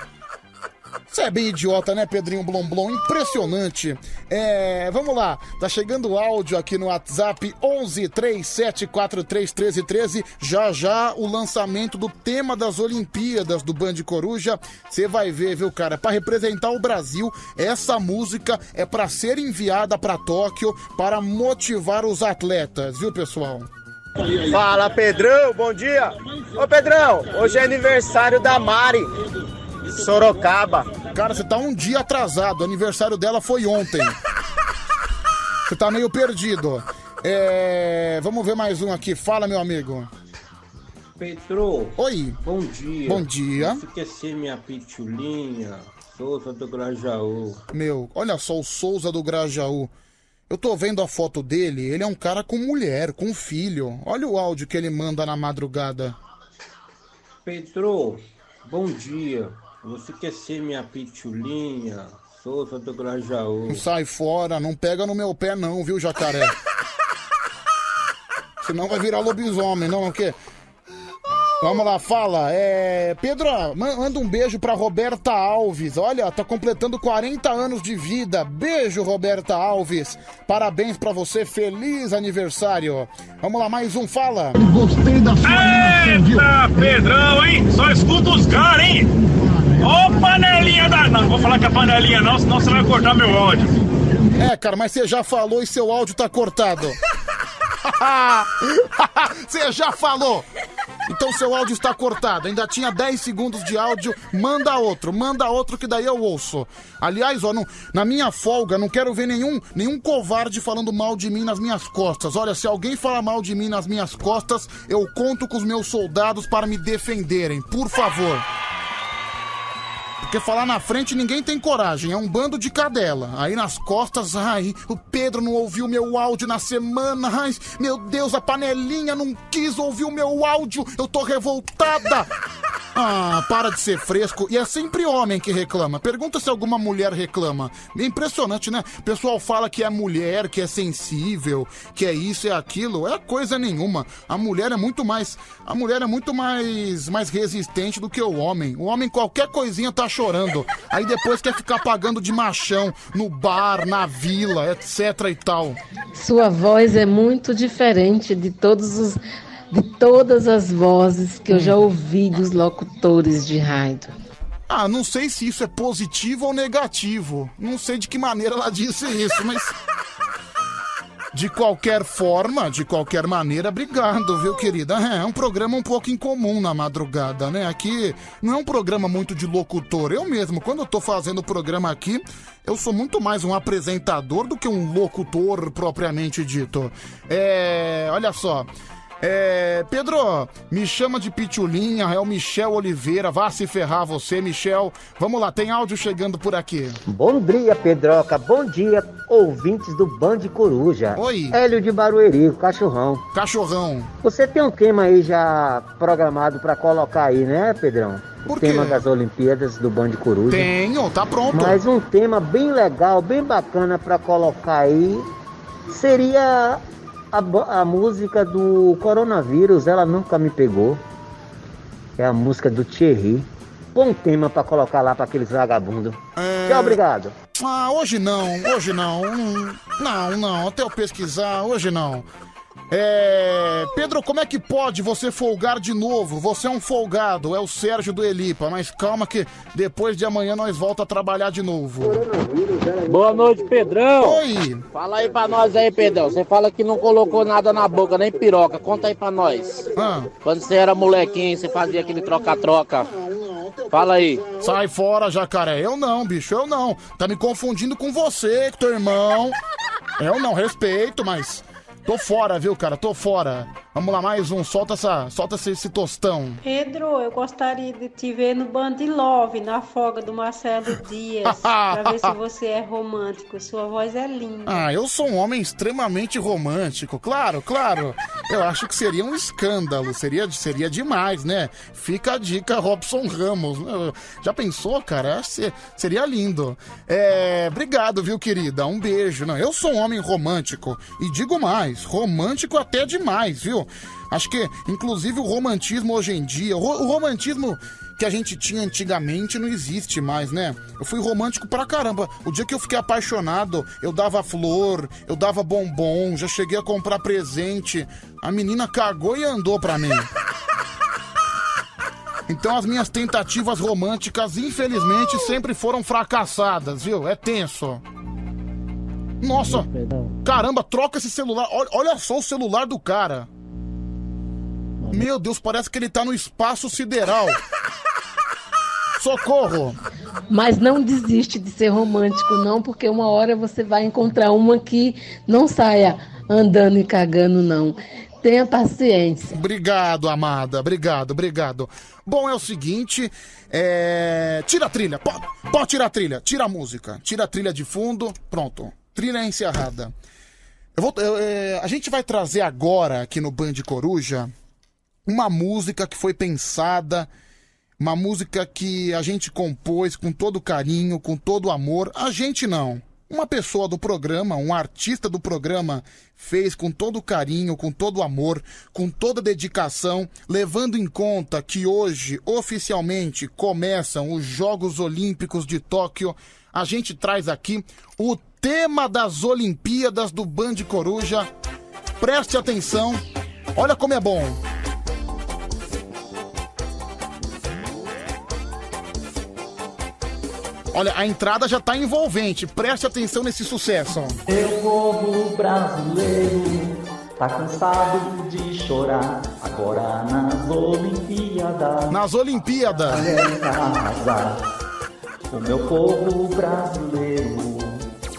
Você é bem idiota, né, Pedrinho Blomblom? Impressionante. É, vamos lá. Tá chegando o áudio aqui no WhatsApp 11 3743 1313. Já já o lançamento do tema das Olimpíadas do Band Coruja. Você vai ver, viu, cara? Para representar o Brasil, essa música é para ser enviada para Tóquio para motivar os atletas, viu, pessoal? Fala Pedrão, bom dia. Ô Pedrão, hoje é aniversário da Mari, Sorocaba. Cara, você tá um dia atrasado. O aniversário dela foi ontem. Você tá meio perdido. É, Vamos ver mais um aqui. Fala, meu amigo. Pedro. Oi. Bom dia. Bom dia. Quer ser minha pitulinha? Souza do Grajaú. Meu, olha só o Souza do Grajaú. Eu tô vendo a foto dele. Ele é um cara com mulher, com filho. Olha o áudio que ele manda na madrugada. Pedro, bom dia. Você quer ser minha pitulinha? Sou Santo Grajaú. Sai fora, não pega no meu pé não, viu, jacaré? [LAUGHS] Senão vai virar lobisomem, não, o quê? Vamos lá, fala. É, Pedro, ma- manda um beijo pra Roberta Alves. Olha, tá completando 40 anos de vida. Beijo, Roberta Alves. Parabéns pra você, feliz aniversário. Vamos lá, mais um, fala. Gostei da Eita, Pedrão, hein? Só escuta os caras, hein? Ô panelinha da. Não, não vou falar que é panelinha, não, senão você vai cortar meu áudio. É, cara, mas você já falou e seu áudio tá cortado. [LAUGHS] Você já falou! Então seu áudio está cortado. Ainda tinha 10 segundos de áudio. Manda outro, manda outro que daí eu ouço. Aliás, ó, não- na minha folga, não quero ver nenhum, nenhum covarde falando mal de mim nas minhas costas. Olha, se alguém falar mal de mim nas minhas costas, eu conto com os meus soldados para me defenderem. Por favor. Porque falar na frente ninguém tem coragem, é um bando de cadela. Aí nas costas, ai, o Pedro não ouviu meu áudio na semana, ai, meu Deus, a panelinha não quis ouvir o meu áudio, eu tô revoltada. [LAUGHS] Ah, para de ser fresco. E é sempre homem que reclama. Pergunta se alguma mulher reclama. É impressionante, né? O pessoal fala que é mulher, que é sensível, que é isso, é aquilo. É coisa nenhuma. A mulher é muito mais. A mulher é muito mais, mais resistente do que o homem. O homem, qualquer coisinha tá chorando. Aí depois quer ficar pagando de machão no bar, na vila, etc e tal. Sua voz é muito diferente de todos os de todas as vozes que eu já ouvi dos locutores de rádio. Ah, não sei se isso é positivo ou negativo. Não sei de que maneira ela disse isso, mas. De qualquer forma, de qualquer maneira, obrigado, viu, querida? É um programa um pouco incomum na madrugada, né? Aqui não é um programa muito de locutor. Eu mesmo, quando eu tô fazendo o programa aqui, eu sou muito mais um apresentador do que um locutor propriamente dito. É. Olha só. É, Pedro, me chama de Pitulinha, é o Michel Oliveira. Vá se ferrar você, Michel. Vamos lá, tem áudio chegando por aqui. Bom dia, Pedroca. Bom dia, ouvintes do Band Coruja. Oi. Hélio de Barueri, cachorrão. Cachorrão. Você tem um tema aí já programado pra colocar aí, né, Pedrão? Por o quê? tema das Olimpíadas do Band Coruja. Tenho, tá pronto. Mas um tema bem legal, bem bacana pra colocar aí seria a, a música do coronavírus, ela nunca me pegou. É a música do Thierry. Bom tema pra colocar lá pra aqueles vagabundos. Tchau, obrigado. Ah, hoje não, hoje não. Hum, Não, não, até eu pesquisar, hoje não. É. Pedro, como é que pode você folgar de novo? Você é um folgado, é o Sérgio do Elipa, mas calma que depois de amanhã nós volta a trabalhar de novo. Boa noite, Pedrão. Oi. Fala aí pra nós aí, Pedrão. Você fala que não colocou nada na boca, nem piroca. Conta aí pra nós. Ah. Quando você era molequinho, você fazia aquele troca-troca. Fala aí. Sai fora, jacaré. Eu não, bicho, eu não. Tá me confundindo com você, com teu irmão. Eu não, respeito, mas. Tô fora, viu, cara? Tô fora. Vamos lá, mais um. Solta, essa, solta esse, esse tostão. Pedro, eu gostaria de te ver no Band Love, na folga do Marcelo Dias, [LAUGHS] pra ver se você é romântico. Sua voz é linda. Ah, eu sou um homem extremamente romântico, claro, claro. Eu acho que seria um escândalo, seria, seria demais, né? Fica a dica, Robson Ramos. Já pensou, cara? Seria lindo. É, obrigado, viu, querida? Um beijo. Não, eu sou um homem romântico. E digo mais, romântico até demais, viu? Acho que, inclusive, o romantismo hoje em dia, o romantismo que a gente tinha antigamente não existe mais, né? Eu fui romântico pra caramba. O dia que eu fiquei apaixonado, eu dava flor, eu dava bombom, já cheguei a comprar presente. A menina cagou e andou pra mim. Então as minhas tentativas românticas, infelizmente, sempre foram fracassadas, viu? É tenso. Nossa, caramba, troca esse celular. Olha, olha só o celular do cara. Meu Deus, parece que ele tá no espaço sideral. [LAUGHS] Socorro! Mas não desiste de ser romântico, não, porque uma hora você vai encontrar uma que não saia andando e cagando, não. Tenha paciência. Obrigado, amada. Obrigado, obrigado. Bom, é o seguinte. É... Tira a trilha. Pode, pode tirar a trilha. Tira a música. Tira a trilha de fundo. Pronto. Trilha encerrada. Eu vou, eu, é, a gente vai trazer agora aqui no Band Coruja uma música que foi pensada Uma música que a gente compôs com todo carinho, com todo amor. A gente não. Uma pessoa do programa, um artista do programa, fez com todo carinho, com todo amor, com toda dedicação, levando em conta que hoje, oficialmente, começam os Jogos Olímpicos de Tóquio. A gente traz aqui o tema das Olimpíadas do Band Coruja. Preste atenção, olha como é bom. Olha, a entrada já tá envolvente. Preste atenção nesse sucesso. Meu povo brasileiro tá cansado de chorar. Agora nas Olimpíadas. Nas Olimpíadas. O meu povo brasileiro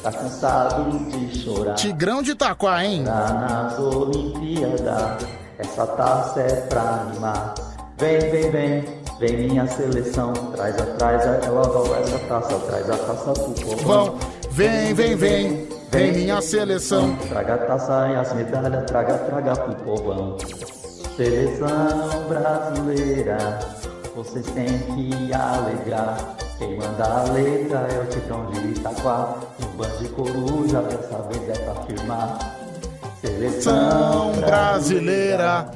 tá cansado de chorar. Tigrão de Itaquá, hein? Agora nas Olimpíadas. Essa taça é pra animar. Vem, vem, vem. Vem minha seleção, traz a, traz a, ela rouba essa taça, traz a taça pro povão. Vão, vem, vem, vem, vem minha seleção. Traga a taça e as medalhas, traga, traga pro povão. Seleção brasileira, vocês têm que alegrar. Quem manda a letra é o Tigrão de Itaquá. No bando de coruja, dessa vez é pra firmar. Seleção brasileira.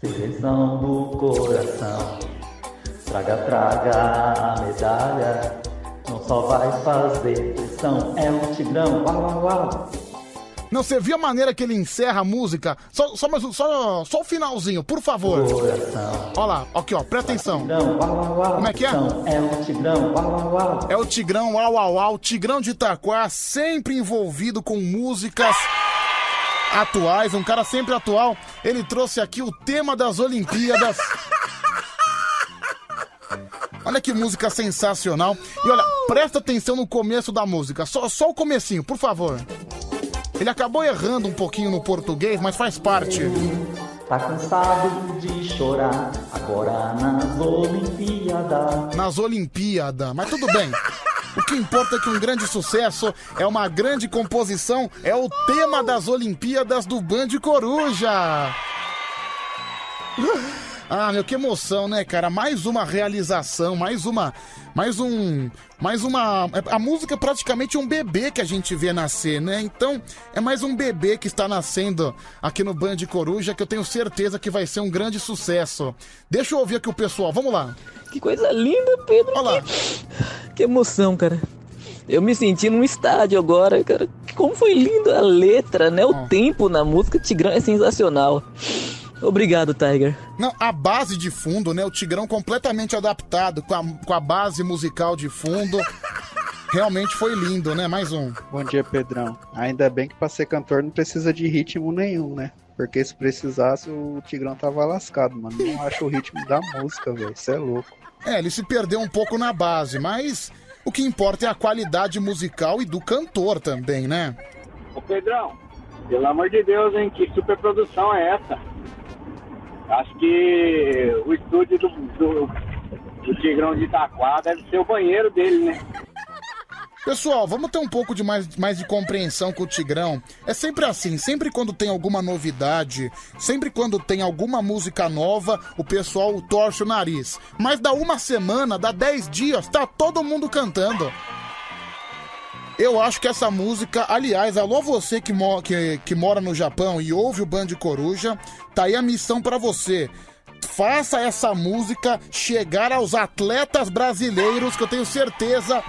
Seleção do coração. Traga, traga a medalha. Não só vai fazer pressão, é um tigrão. Uau, uau, uau. Não, você viu a maneira que ele encerra a música? Só, só, mais um- só, só o finalzinho, por favor. Olha lá, aqui ó, presta atenção. Como é que é? É um tigrão. É o Tigrão, uau, uau, uau, Tigrão de Itaquá, sempre envolvido com músicas atuais, um cara sempre atual. Ele trouxe aqui o tema das Olimpíadas. [LAUGHS] Olha que música sensacional. E olha, presta atenção no começo da música, só, só o comecinho, por favor. Ele acabou errando um pouquinho no português, mas faz parte. Tá cansado de chorar, agora nas Olimpíadas. Nas Olimpíadas, mas tudo bem. O que importa é que um grande sucesso é uma grande composição, é o tema das Olimpíadas do Band Coruja. Ah, meu, que emoção, né, cara? Mais uma realização, mais uma. Mais um. Mais uma. A música é praticamente um bebê que a gente vê nascer, né? Então, é mais um bebê que está nascendo aqui no Band Coruja que eu tenho certeza que vai ser um grande sucesso. Deixa eu ouvir aqui o pessoal, vamos lá. Que coisa linda, Pedro. Olha lá. Que emoção, cara. Eu me senti num estádio agora, cara. Como foi linda a letra, né? O tempo na música Tigrão é sensacional. Obrigado, Tiger. Não, a base de fundo, né? O Tigrão completamente adaptado com a, com a base musical de fundo. [LAUGHS] Realmente foi lindo, né? Mais um. Bom dia, Pedrão. Ainda bem que pra ser cantor não precisa de ritmo nenhum, né? Porque se precisasse, o Tigrão tava lascado, mano. Não acho o ritmo da música, velho. Isso é louco. É, ele se perdeu um pouco na base, mas o que importa é a qualidade musical e do cantor também, né? Ô Pedrão, pelo amor de Deus, hein? Que superprodução é essa? Acho que o estúdio do, do, do Tigrão de Itaquá deve ser o banheiro dele, né? Pessoal, vamos ter um pouco de mais, mais de compreensão com o Tigrão. É sempre assim, sempre quando tem alguma novidade, sempre quando tem alguma música nova, o pessoal torce o nariz. Mas dá uma semana, dá dez dias, tá todo mundo cantando. Eu acho que essa música, aliás, alô você que, mo que, que mora no Japão e ouve o Band Coruja, tá aí a missão pra você. Faça essa música chegar aos atletas brasileiros, que eu tenho certeza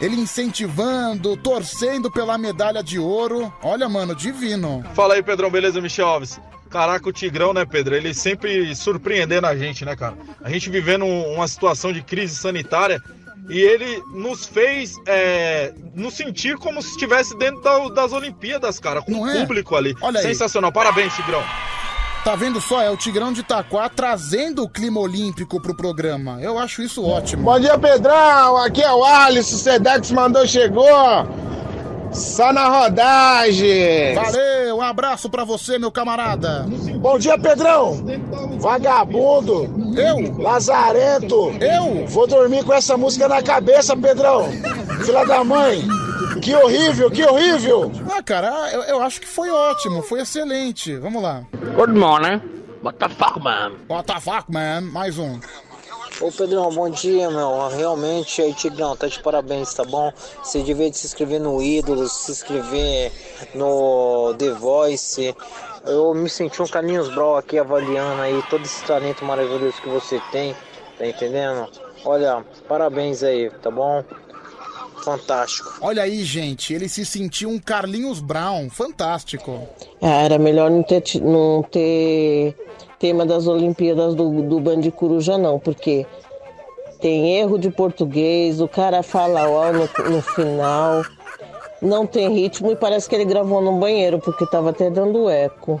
ele incentivando, torcendo pela medalha de ouro. Olha, mano, divino. Fala aí, Pedrão, beleza, Michel Alves? Caraca, o Tigrão, né, Pedro? Ele sempre surpreendendo a gente, né, cara? A gente vivendo um- uma situação de crise sanitária e ele nos fez é, nos sentir como se estivesse dentro da- das Olimpíadas, cara, com Não o é? público ali. Olha aí. Sensacional, parabéns, Tigrão. Tá vendo só? É o Tigrão de Itaquá trazendo o clima olímpico pro programa. Eu acho isso ótimo. Bom dia, Pedrão. Aqui é o Alisson. O Sedex mandou, chegou. Só na rodagem. Valeu, um abraço pra você, meu camarada. Bom dia, Pedrão. Vagabundo. Eu? Lazarento. Eu? Vou dormir com essa música na cabeça, Pedrão. Filha da mãe. Que horrível, que horrível. Ah, cara, eu, eu acho que foi ótimo, foi excelente. Vamos lá. Good morning. What the fuck, man? What the fuck, man? Mais um. Ô Pedrão, bom dia, meu. Realmente aí, Tigrão, tá de parabéns, tá bom? Você devia se inscrever no Ídolos, se inscrever no The Voice. Eu me senti um Carlinhos Brau aqui avaliando aí todo esse talento maravilhoso que você tem, tá entendendo? Olha, parabéns aí, tá bom? Fantástico. Olha aí, gente, ele se sentiu um Carlinhos Brown. Fantástico. Ah, era melhor não ter, não ter tema das Olimpíadas do, do Band Coruja, não, porque tem erro de português, o cara fala ó no, no final, não tem ritmo e parece que ele gravou no banheiro, porque tava até dando eco.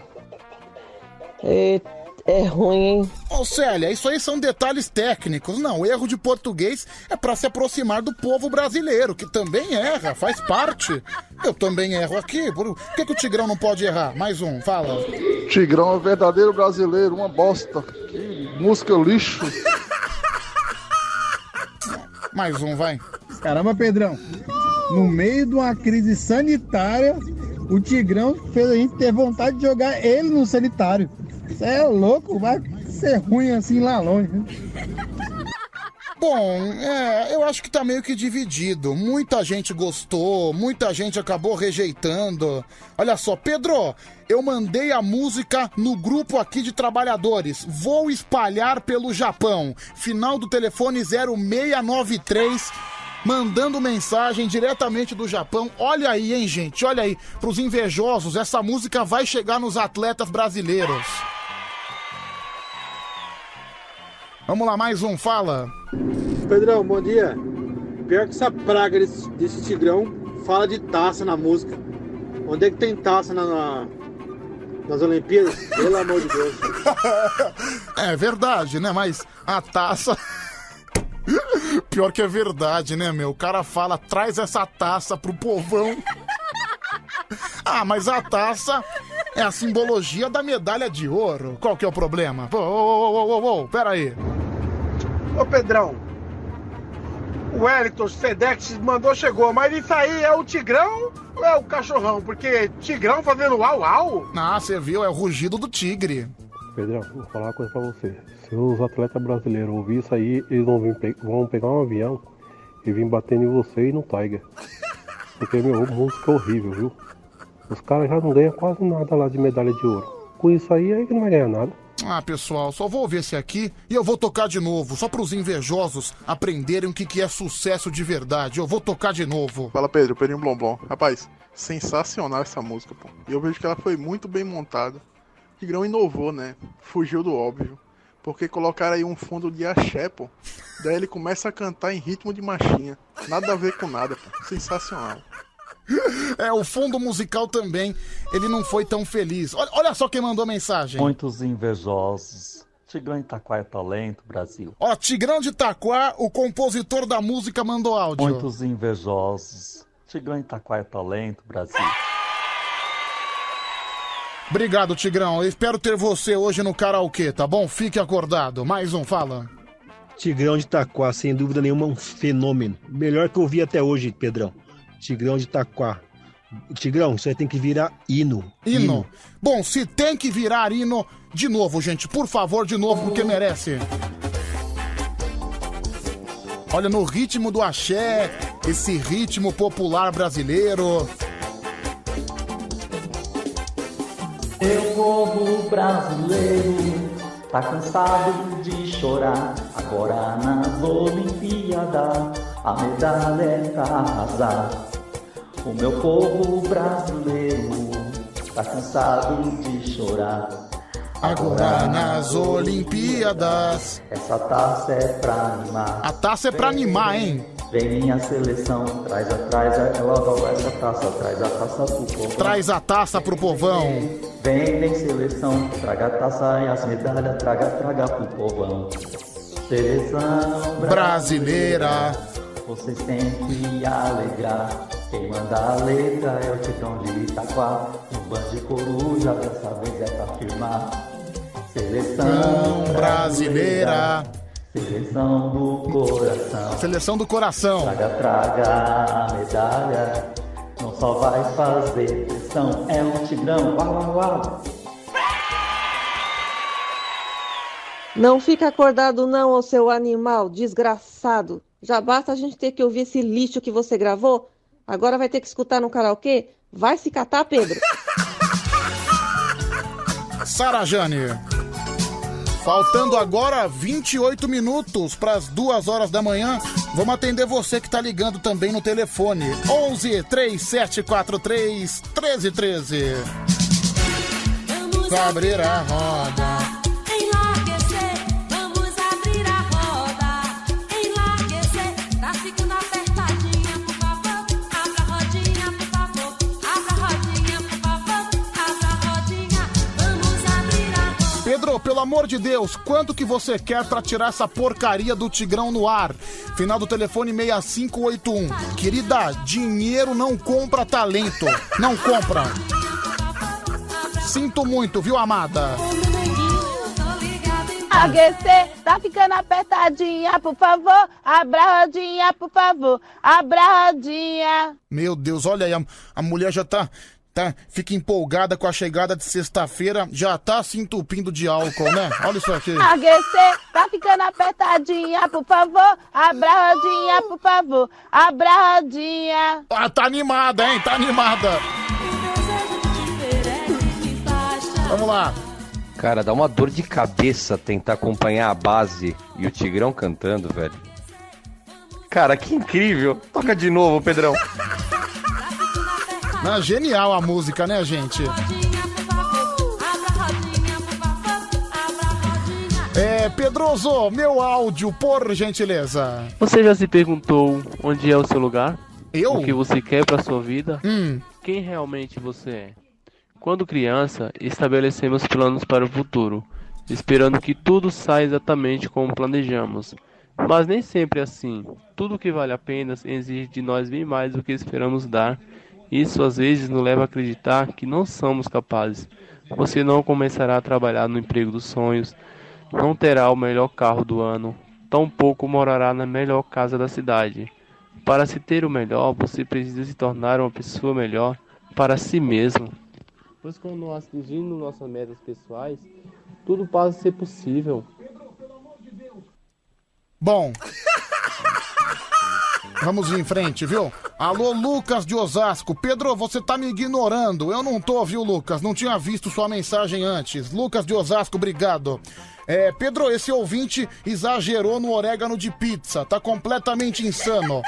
E- é ruim, hein? Ô Célia, isso aí são detalhes técnicos. Não, o erro de português é pra se aproximar do povo brasileiro, que também erra, faz parte. Eu também erro aqui. Por por que, que o Tigrão não pode errar? Mais um, fala. Tigrão é verdadeiro brasileiro, uma bosta. Que música lixo. Mais um, vai. Caramba, Pedrão. No meio de uma crise sanitária, o Tigrão fez a gente ter vontade de jogar ele no sanitário. Você é louco, vai ser ruim assim lá longe. né? Bom, é, eu acho que tá meio que dividido. Muita gente gostou, muita gente acabou rejeitando. Olha só, Pedro, eu mandei a música no grupo aqui de trabalhadores. Vou espalhar pelo Japão. Final do telefone 0693. Mandando mensagem diretamente do Japão. Olha aí, hein, gente? Olha aí. Pros invejosos, essa música vai chegar nos atletas brasileiros. Vamos lá, mais um, fala. Pedrão, bom dia. Pior que essa praga desse, desse tigrão fala de taça na música. Onde é que tem taça na, na- nas Olimpíadas? [LAUGHS] Pelo amor de Deus. É verdade, né? Mas a taça. [LAUGHS] Pior que é verdade, né, meu? O cara fala, traz essa taça pro povão. [LAUGHS] Ah, mas a taça é a simbologia da medalha de ouro. Qual que é o problema? Ô, ô, ô, ô, ô, ô, pera aí. Ô Pedrão, o Wellington Sedex mandou, chegou, mas isso aí é o Tigrão ou é o cachorrão? Porque Tigrão fazendo uau uau? Ah, você viu? É o rugido do tigre. Pedrão, vou falar uma coisa pra você. Se os atletas brasileiros ouvirem isso aí, eles vão, vir pe- vão pegar um avião e vir batendo em você e no Tiger. Porque, meu, música é horrível, viu? Os caras já não ganham quase nada lá de medalha de ouro. Com isso aí, aí que não vai ganhar nada. Ah, pessoal, só vou ouvir esse aqui e eu vou tocar de novo, só pros invejosos aprenderem o que, que é sucesso de verdade. Eu vou tocar de novo. Fala Pedro, Pedrinho Blomblom. Rapaz, sensacional essa música, pô. E eu vejo que ela foi muito bem montada. O Tigrão inovou, né? Fugiu do óbvio. Porque colocaram aí um fundo de axé, pô. Daí ele começa a cantar em ritmo de marchinha. Nada a ver com nada, pô. Sensacional. É, o fundo musical também, ele não foi tão feliz. Olha, olha só quem mandou mensagem. Muitos invejosos. Tigrão Itaquá é talento, Brasil. Ó, Tigrão de Itaquá, o compositor da música, mandou áudio. Muitos invejosos. Tigrão Itaquá é talento, Brasil. Obrigado, Tigrão. Eu espero ter você hoje no karaokê, tá bom? Fique acordado. Mais um, fala. Tigrão de Itaquá, sem dúvida nenhuma, um fenômeno. Melhor que eu vi até hoje, Pedrão. Tigrão de Itaquá. Tigrão, isso aí tem que virar hino. Hino. Bom, se tem que virar hino, de novo, gente, por favor, de novo, porque merece. Olha, no ritmo do axé, esse ritmo popular brasileiro. Meu povo brasileiro tá cansado de chorar. Agora nas Olimpíadas a medalha é arrasar. O meu povo brasileiro tá cansado de chorar. Agora nas Olimpíadas. Essa taça é pra animar. A taça é pra animar, hein? Vem minha seleção, traz atrás ela essa taça, traz a taça pro povo. Traz a taça pro povão. Vem, vem seleção, traga a taça e as medalhas, traga, traga pro povão. Seleção Brasileira. Vocês têm que alegrar. Quem manda a letra é o Tigrão de Itaquá. No bando de coruja, dessa vez é pra firmar. Seleção brasileira. Seleção do coração. Seleção do coração. Traga, traga a medalha. Não só vai fazer pressão, é um tigrão. Uau, uau, uau. Não fica acordado não, ô seu animal desgraçado. Já basta a gente ter que ouvir esse lixo que você gravou? Agora vai ter que escutar no karaokê? Vai se catar, Pedro. [LAUGHS] Sara Jane. Faltando agora 28 minutos para as 2 horas da manhã. Vamos atender você que tá ligando também no telefone. 11 3743 1313. Vamos abrir a roda. Pelo amor de Deus, quanto que você quer pra tirar essa porcaria do Tigrão no ar? Final do telefone 6581. Querida, dinheiro não compra talento. Não compra. Sinto muito, viu, amada? HC, tá ficando apertadinha, por favor. Abra a rodinha, por favor. Abra a rodinha. Meu Deus, olha aí, a, a mulher já tá, tá. Fica empolgada com a chegada de sexta-feira, já tá se entupindo de álcool, né? Olha isso aqui. HC, tá ficando apertadinha, por favor. Abra a rodinha, por favor. Abra a rodinha. Ah, tá animada, hein? Tá animada. Vamos lá. Cara, dá uma dor de cabeça tentar acompanhar a base e o Tigrão cantando, velho. Cara, que incrível. Toca de novo, Pedrão. Não, genial a música, né, gente? É, Pedroso, meu áudio, por gentileza. Você já se perguntou onde é o seu lugar? Eu? O que você quer pra sua vida? Hum. Quem realmente você é? Quando criança, estabelecemos planos para o futuro, esperando que tudo saia exatamente como planejamos. Mas nem sempre é assim. Tudo que vale a pena exige de nós bem mais do que esperamos dar. Isso às vezes nos leva a acreditar que não somos capazes. Você não começará a trabalhar no emprego dos sonhos, não terá o melhor carro do ano, tampouco morará na melhor casa da cidade. Para se ter o melhor, você precisa se tornar uma pessoa melhor para si mesmo. Pois quando nós atingimos nossas metas pessoais, tudo passa a ser possível. Bom. Vamos em frente, viu? Alô, Lucas de Osasco. Pedro, você tá me ignorando. Eu não tô, viu, Lucas? Não tinha visto sua mensagem antes. Lucas de Osasco, obrigado. É, Pedro, esse ouvinte exagerou no orégano de pizza. Tá completamente insano.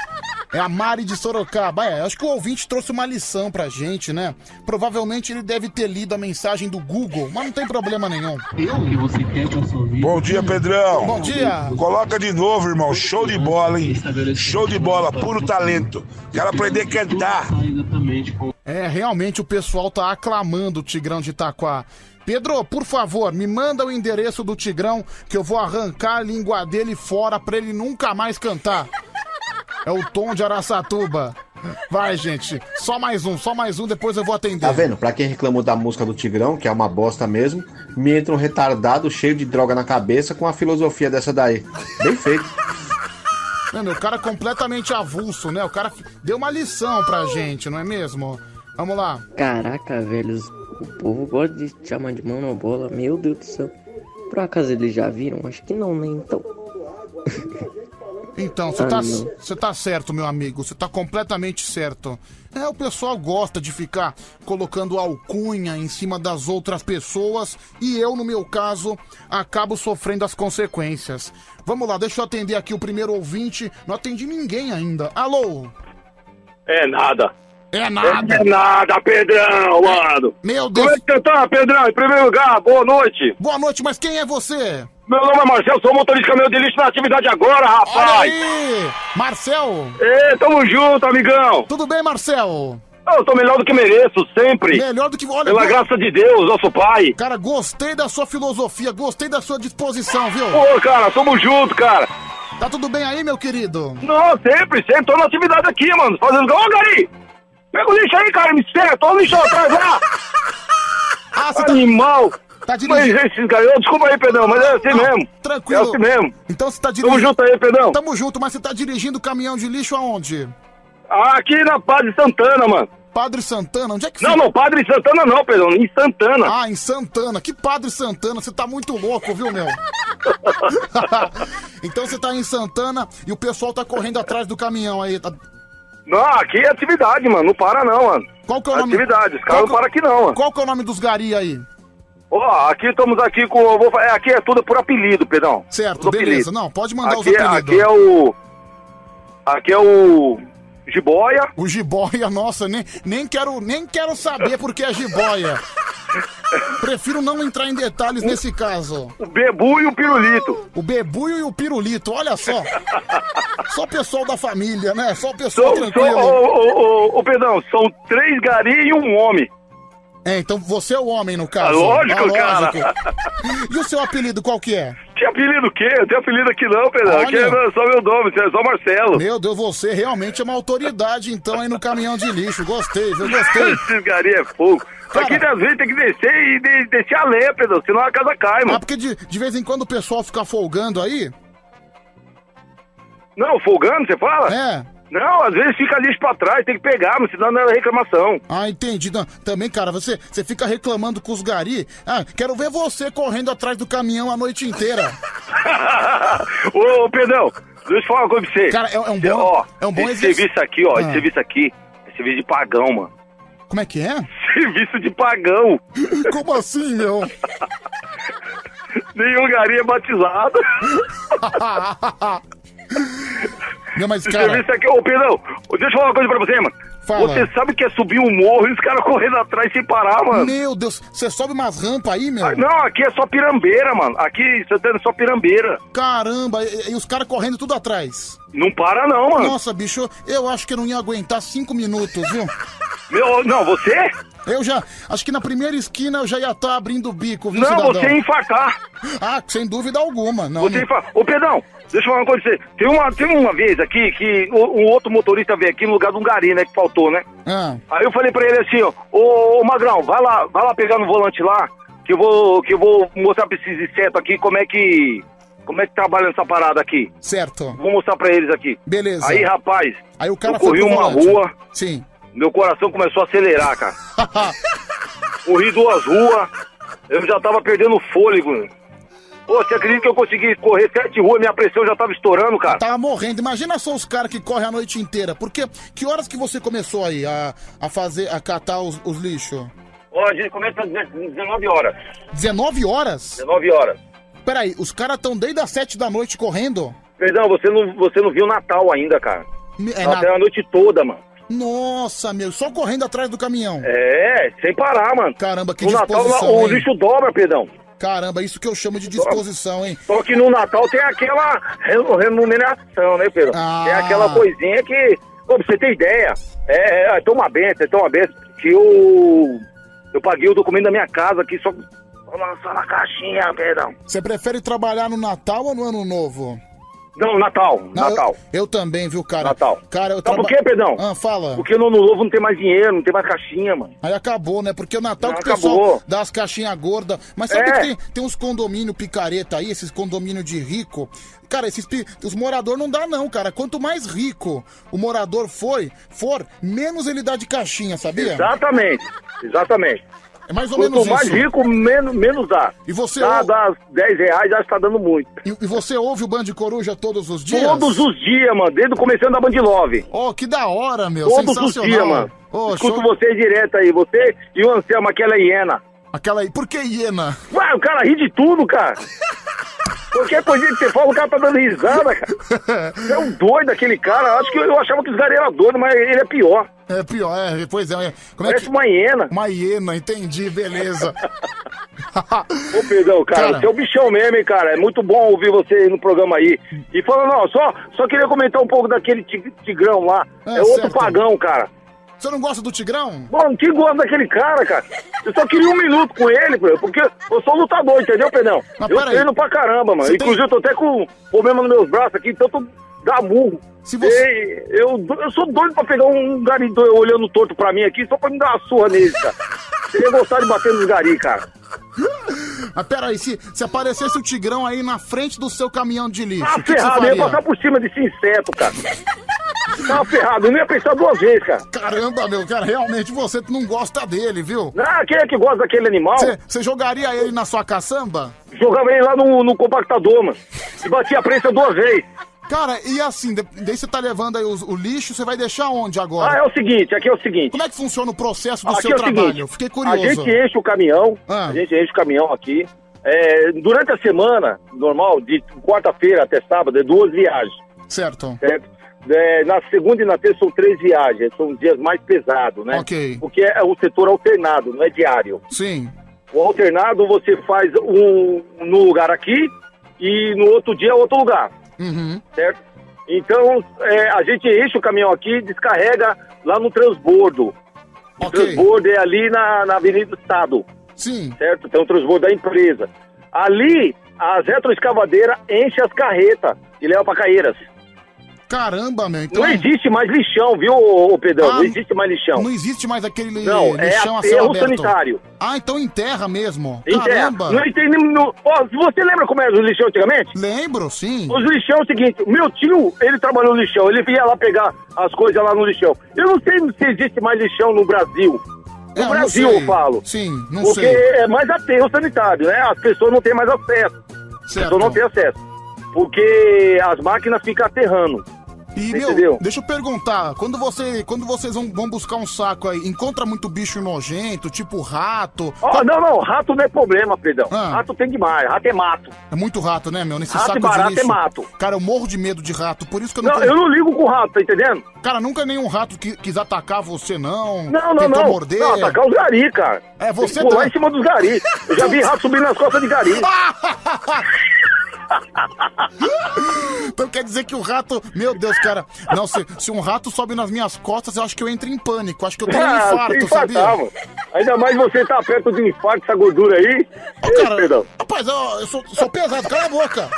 É a Mari de Sorocaba. É, acho que o ouvinte trouxe uma lição pra gente, né? Provavelmente ele deve ter lido a mensagem do Google, mas não tem problema nenhum. O que você quer vida? Bom dia, Pedrão. Bom dia. Coloca de novo, irmão. Show de bola, hein? Show de bola, puro talento. Quero aprender a cantar. É, realmente o pessoal tá aclamando o Tigrão de Itaquá. Pedro, por favor, me manda o endereço do Tigrão que eu vou arrancar a língua dele fora pra ele nunca mais cantar. É o Tom de Araçatuba. Vai, gente. Só mais um, só mais um, depois eu vou atender. Tá vendo? Pra quem reclamou da música do Tigrão, que é uma bosta mesmo, me entra um retardado cheio de droga na cabeça com a filosofia dessa daí. Bem feito. Mano, o cara é completamente avulso, né? O cara deu uma lição pra gente, não é mesmo? Vamos lá. Caraca, velhos, o povo gosta de chamar de monobola, meu Deus do céu. Por acaso eles já viram? Acho que não, né? Então. [LAUGHS] Então, você Ah, tá, você tá certo, meu amigo. Você tá completamente certo. É, o pessoal gosta de ficar colocando alcunha em cima das outras pessoas e eu, no meu caso, acabo sofrendo as consequências. Vamos lá, deixa eu atender aqui o primeiro ouvinte. Não atendi ninguém ainda. Alô? É nada. É nada. É nada, Pedrão, mano. Meu Deus. Como é que você tá, Pedrão? Em primeiro lugar, boa noite. Boa noite, mas quem é você? Meu nome é Marcelo, sou motorista de caminhão de lixo na atividade agora, Olha rapaz. aí! Marcel! Ê, tamo junto, amigão. Tudo bem, Marcel? Eu tô melhor do que mereço, sempre. Melhor do que... Olha, Pela go- graça de Deus, nosso pai. Cara, gostei da sua filosofia, gostei da sua disposição, viu? Pô, cara, tamo junto, cara. Tá tudo bem aí, meu querido? Não, sempre, sempre. Tô na atividade aqui, mano. Fazendo... Ô, Gari! Pega o lixo aí, cara, me espera. Tô no lixo atrás lá. [LAUGHS] Animal. Tá dirigindo. Mas esses caras... Ô, Desculpa aí, Pedrão, mas é assim mesmo. Tranquilo. É assim mesmo. Então você tá Tamo dirigindo... junto aí, Pedrão. Tamo junto, mas você tá dirigindo o caminhão de lixo aonde? Aqui na Paz de Santana, mano. Padre Santana, onde é que Não, fica? não, Padre Santana não, Pedrão, em Santana. Ah, em Santana. Que Padre Santana? Você tá muito louco, viu, meu? [LAUGHS] [LAUGHS] então você tá em Santana e o pessoal tá correndo atrás do caminhão aí. tá- Não, aqui é atividade, mano. Não para não, mano. Qual que é o nome? Atividade, os caras não que- param aqui não, mano. Qual que é o nome dos gari aí? Ó, aqui estamos aqui com. Vou, é, aqui é tudo por apelido, Pedrão. Certo, Tudo beleza. apelido. Não, pode mandar os aqui, é- apelidos. aqui é o. Aqui é o. Jiboia. O jiboia, nossa, nem, nem, quero, nem quero saber porque é jiboia. Prefiro não entrar em detalhes nesse caso. O bebu e o pirulito. O bebu e o pirulito, olha só. Só o pessoal da família, né? Só o pessoal são, tranquilo. ô, ô, ô, ô, Pedrão, são três gari e um homem. É, então você é o homem no caso. Ah, lógico, Ah, cara. E o seu apelido qual que é? Tinha apelido o quê? Eu tenho apelido aqui não, Pedrão. Aqui Olha. é só meu nome, é só Marcelo. Meu Deus, você realmente é uma autoridade, então, aí no caminhão de lixo. Gostei, viu? Gostei. [LAUGHS] Gari é fogo. Aqui às vezes tem que descer e de- descer a lenha, Pedrão, senão a casa cai, Ah, mano. porque de, de vez em quando o pessoal fica folgando aí? Não, folgando, você fala? É. Não, às vezes fica lixo pra trás, tem que pegar, mas senão não é reclamação. Ah, entendi. Não, também, cara, você, você fica reclamando com os gari. Ah, quero ver você correndo atrás do caminhão a noite inteira. [LAUGHS] Ô, Pedrão, deixa eu falar uma coisa pra você. Cara, é, é um bom, Ó, é um bom esse exercício. serviço aqui, ó, Ah. esse serviço aqui é serviço de pagão, mano. Como é que é? [LAUGHS] Serviço de pagão. [LAUGHS] Como assim, meu? Nenhum gari é batizado. Não, mas, cara- aqui, ô Pedrão, deixa eu falar uma coisa pra você, mano. Fala. Você sabe que é subir um morro e os caras correndo atrás sem parar, mano. Meu Deus, você sobe umas rampas aí, meu? Ah, Não, aqui é só pirambeira, mano. Aqui você tá é só pirambeira. Caramba, e, e os caras correndo tudo atrás. Não para não, mano. Nossa, bicho, eu acho que eu não ia aguentar cinco minutos, viu? [LAUGHS] Meu, não, você? Eu já, acho que na primeira esquina eu já ia estar abrindo o bico, viu, Não, cidadão? você ia infartar. Ah, sem dúvida alguma. Não, Você não- infartar. Ô, Pedrão, deixa eu falar uma coisa pra você. Tem uma, tem uma vez aqui que o- um outro motorista veio aqui no lugar de um gari, né, que faltou, né? Ah, Aí eu falei pra ele assim, ó, ô, ô Magrão, vai lá, vai lá pegar no volante lá, que eu vou, que eu vou mostrar pra esses insetos aqui como é que. Como é que trabalha essa parada aqui. certo. Vou mostrar pra eles aqui. Beleza. Aí, rapaz, Aí o cara eu corri uma volante. rua, Sim. meu coração começou a acelerar, cara. [LAUGHS] corri duas ruas, eu já tava perdendo fôlego. Pô, você acredita que eu consegui correr sete ruas, minha pressão já tava estourando, cara? Tava morrendo. Imagina só os caras que correm a noite inteira. Porque que horas que você começou aí a, a fazer, a catar os, os lixos? Ó, a gente começa às 19 horas. 19 horas? 19 horas. Peraí, os caras estão desde as 7 da noite correndo? Perdão, você não, você não viu Natal ainda, cara. É Até na- a noite toda, mano. Nossa, meu, só correndo atrás do caminhão. É, sem parar, mano. Caramba, que no Natal disposição, o hein? lixo dobra, Pedrão. Caramba, isso que eu chamo de disposição, hein? Só que no Natal tem aquela re- remuneração, né, Pedro? Ah. Tem aquela coisinha que, pô, pra você ter ideia, é, é toma benção, toma benção, que eu, eu paguei o documento da minha casa aqui só, só, na caixinha, perdão. Você prefere trabalhar no Natal ou no Ano Novo? Não, Natal, Não, Natal. Eu, eu também, viu, cara? Natal. Cara, eu Sabe por traba- quê, Pedrão? Ah, fala. Porque no Ano Novo não tem mais dinheiro, não tem mais caixinha, mano. Aí acabou, né? Porque o Natal Não, que o pessoal dá as caixinhas gordas. Mas sabe É. que tem, tem uns condomínio picareta aí, esses condomínio de rico? Cara, esses os moradores não dá não, cara. Quanto mais rico o morador foi, for, menos ele dá de caixinha, sabia? Exatamente, exatamente. É mais ou Quanto menos mais isso. rico, menos, menos dá. E você dá, ou- dá 10 reais, já está dando muito. E, e você ouve o Band Coruja todos os dias? Todos os dias, mano, desde o começo da Band Love. Oh, que da hora, meu. Todos os dias, mano. Oh, Escuto show- você direto aí, você e o Anselmo, aquela hiena. Aquela aí. Por que hiena? Ué, o cara ri de tudo, cara. [LAUGHS] Qualquer coisinha que você fala, o cara tá dando risada, cara. [LAUGHS] É um doido aquele cara. Acho que eu, eu achava que os caras eram doidos, mas ele é pior. É pior, é, pois é. é. Como Parece é que... uma hiena. Uma hiena, entendi, beleza. [LAUGHS] Ô, Pedrão, cara, Cara. você é o bichão mesmo, hein, cara. É muito bom ouvir você no programa aí. E falando, só, só queria comentar um pouco daquele ti- tigrão lá. É, É, outro certo. pagão, cara. Você não gosta do Tigrão? Mano, quem gosta daquele cara, cara? Eu só queria um minuto com ele, porque eu sou lutador, entendeu, Pedrão? Mas eu treino pra caramba, mano. Você tem- Inclusive, eu tô até com problema nos meus braços aqui, então tô dá murro. Se você- Ei, eu, eu sou doido pra pegar um gari do- olhando torto pra mim aqui, só pra me dar uma surra nele, cara. Seria gostar de bater nos gari, cara. [LAUGHS] Mas peraí, se, se aparecesse o Tigrão aí na frente do seu caminhão de lixo, Ah, que, que você ferrado, eu ia passar por cima desse inseto, cara. [LAUGHS] Tava ferrado, eu não ia pensar duas vezes, cara. Caramba, meu, cara, realmente você não gosta dele, viu? Ah, quem é que gosta daquele animal? Você- jogaria ele na sua caçamba? Jogava ele lá no, no compactador, mano. E batia a prensa duas vezes. Cara, e assim, daí você tá levando aí os- o, lixo, você vai deixar onde agora? Ah, é o seguinte, aqui é o seguinte. Como é que funciona o processo do Aqui seu é o trabalho? seguinte, Fiquei A curioso. gente enche o caminhão, Ah. a gente enche o caminhão aqui. É, durante a semana, normal, de quarta-feira até sábado, é duas viagens, Certo. certo? É, na segunda e na terça são três viagens, são dias mais pesados, né? Ok. Porque é o setor alternado, não é diário. Sim. O alternado você faz um no lugar aqui e no outro dia outro lugar, Uhum. certo? Então, é, a gente enche o caminhão aqui e descarrega lá no transbordo. O transbordo é ali na, na Avenida do Estado. Sim. Certo? Tem um transbordo da empresa. Ali, as retroescavadeiras enchem as carretas e levam para Caeiras. Caramba, meu. Então... Não existe mais lixão, viu, Pedrão? Ah, não existe mais lixão. Não existe mais aquele Não, é lixão céu aterro sanitário. Ah, então enterra mesmo. Em terra. Caramba. Não tem Ó, você lembra como era os lixão antigamente? Lembro, sim. Os lixão é o seguinte, meu tio, ele trabalhou no lixão, ele ia lá pegar as coisas lá no lixão. Eu não sei se existe mais lixão no Brasil. No É, Brasil, eu falo. Sim, não Porque sei. é mais aterro sanitário, né? As pessoas não têm mais acesso. As pessoas não têm acesso. Porque as máquinas ficam aterrando. E, meu, deixa eu perguntar, quando, você, quando vocês vão, vão buscar um saco aí, encontra muito bicho nojento, tipo rato? Ó, não, não, rato não é problema, Pedrão. Ah. Rato tem demais, rato é mato. É muito rato, né, meu? Nesse Rato saco e de lixo. é mato. Cara, eu morro de medo de rato, por isso que eu não... Não, eu não ligo com rato, tá entendendo? Cara, nunca nenhum rato que, quis atacar você, não. Não, não, Tentou não. morder. Não, atacar os gari, cara. É, você pular tá- em cima dos gari. Eu já vi rato subindo nas costas de gari. [LAUGHS] [LAUGHS] Então quer dizer que o rato. Meu Deus, cara. Não, se, se um rato sobe nas minhas costas, eu acho que eu entro em pânico. Acho que eu tenho um Ah, infarto, sabia? Ainda mais você tá perto de um infarto, essa gordura aí. Ei, Pedrão. Rapaz, eu, eu sou, sou pesado, cala a boca.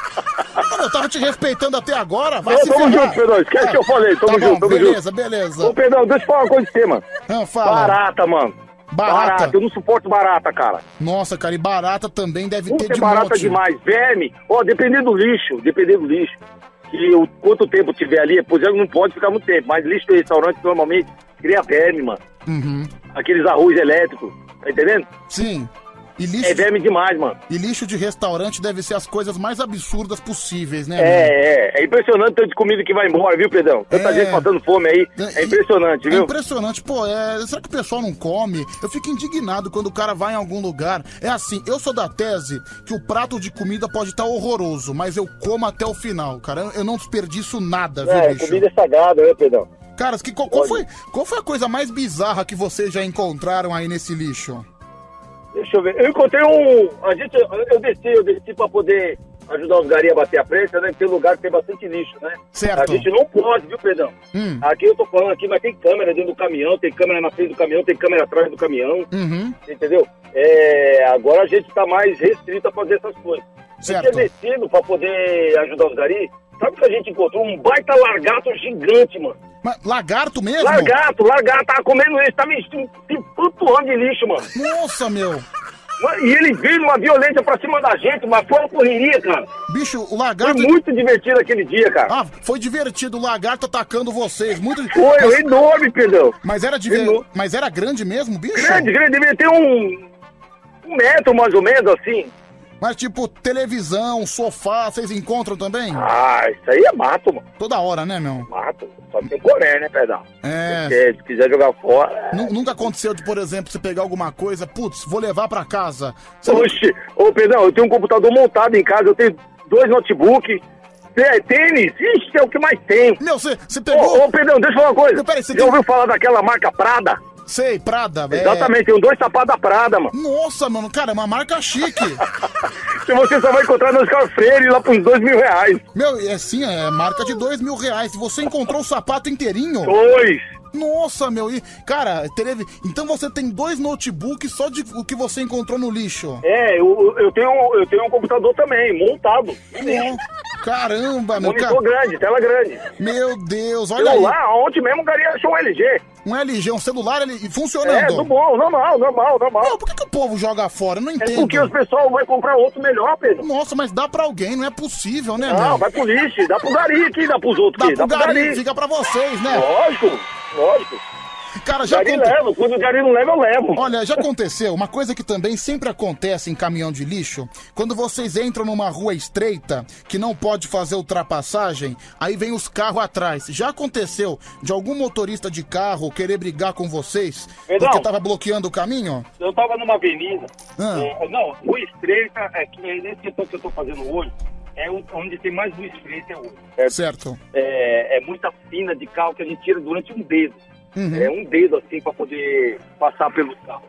Mano, eu tava te respeitando até agora. Vai Não, se tamo ferrar. junto, Pedrão. Esquece Ah, que eu falei. Tamo tá bom, junto, tamo beleza, junto. beleza. Ô, Pedrão, deixa eu falar uma coisa de você, mano. Ah, fala. Barata, mano. Barata. Eu não suporto barata, cara. Nossa, cara, e barata também deve Puta, ter é de barata monte. demais. Verme. Ó, dependendo do lixo, dependendo do lixo. Que o quanto tempo tiver ali, por exemplo, não pode ficar muito tempo. Mas lixo de restaurante normalmente cria verme, mano. Uhum. Aqueles arroz elétricos. Tá entendendo? Sim. E lixo, É verme demais, mano. e lixo de restaurante deve ser as coisas mais absurdas possíveis, né? É, é, é impressionante o tanto de comida que vai embora, viu, Pedrão? Tanta É. gente passando fome aí. É impressionante, É viu? impressionante, pô, é, será que o pessoal não come? Eu fico indignado quando o cara vai em algum lugar. É assim, eu sou da tese que o prato de comida pode estar horroroso, mas eu como até o final, cara. Eu, eu não desperdiço nada, viu, É, bicho? comida é sagrada, né, Pedrão? Caras, que, qual, qual foi, qual foi a coisa mais bizarra que vocês já encontraram aí nesse lixo? Deixa eu ver. Eu encontrei um. A gente, eu desci, eu desci pra poder ajudar os gari a bater a prensa, né? Tem lugar que tem bastante lixo, né? Certo. A gente não pode, viu, Pedrão? Hum. Aqui eu tô falando aqui, mas tem câmera dentro do caminhão, tem câmera na frente do caminhão, tem câmera atrás do caminhão. Uhum. Entendeu? É, agora a gente tá mais restrito a fazer essas coisas. Certo. Eu tinha descido pra poder ajudar os gari. Sabe o que a gente encontrou? Um baita largato gigante, mano. Mas lagarto mesmo? Largato, largato, tava comendo isso, tava se flutuando de lixo, mano. Nossa, meu. E ele veio numa violência pra cima da gente, mas foi uma correria, cara. Bicho, o lagarto. Foi muito divertido aquele dia, cara. Ah, foi divertido o lagarto atacando vocês. Muito Foi, Mas- enorme, Pedrão. Mas era. Enorme. Mas era grande mesmo, bicho? Grande, grande, devia ter um, um metro mais ou menos assim. Mas tipo, televisão, sofá, vocês encontram também? Ah, isso aí é mato, mano. Toda hora, né, meu? Mato. Só tem comer, né, Pedrão? É. Porque se quiser jogar fora. Nu- Nunca aconteceu de, por exemplo, você pegar alguma coisa, putz, vou levar pra casa. Você não- Oxi, ô Pedrão, eu tenho um computador montado em casa, eu tenho dois notebooks, tê- tênis, ixi, é o que mais tenho. Meu, você pegou. Ô, ô, Pedrão, deixa eu falar uma coisa. peraí, você tem- ouviu falar daquela marca Prada? Sei, Prada, velho. Exatamente, tem dois sapatos da Prada, mano. Nossa, mano, cara, é uma marca chique. [LAUGHS] Que você só vai encontrar no Oscar Freire lá por uns dois mil reais. Meu, é assim, é marca de dois mil reais. E você encontrou o sapato inteirinho? Dois. Nossa, meu, e, cara, teve. Então você tem dois notebooks só de o que você encontrou no lixo. É, eu, eu, tenho, eu tenho um computador também, montado. Não. Caramba, meu Monitor cara. grande, tela grande. Meu Deus, olha Eu aí. lá, ontem mesmo o Gari achou um LG. Um LG, um celular ele, funcionando. É, do bom, normal, normal, normal. Meu, por que, que o povo joga fora? Eu não É entendo. porque o pessoal vai comprar outro melhor, Pedro. Nossa, mas dá pra alguém, não é possível, né, Não, meu? vai pro lixo, dá pro gari aqui, dá pros outros Dá aqui, pro dá pro gari, gari. fica pra vocês, né? Lógico, lógico. Cara, já Gari leva, quando o gari não leva, eu levo. Olha, já aconteceu, uma coisa que também sempre acontece em caminhão de lixo, quando vocês entram numa rua estreita, que não pode fazer ultrapassagem, aí vem os carros atrás. Já aconteceu de algum motorista de carro querer brigar com vocês Perdão. porque tava bloqueando o caminho? Eu tava numa avenida. Ah. é, não, rua estreita, é que é nesse setor que eu tô fazendo hoje, é onde tem mais rua estreita é hoje. Certo. É, é muita fina de carro que a gente tira durante um dedo. Uhum. É um dedo assim para poder passar pelos carros.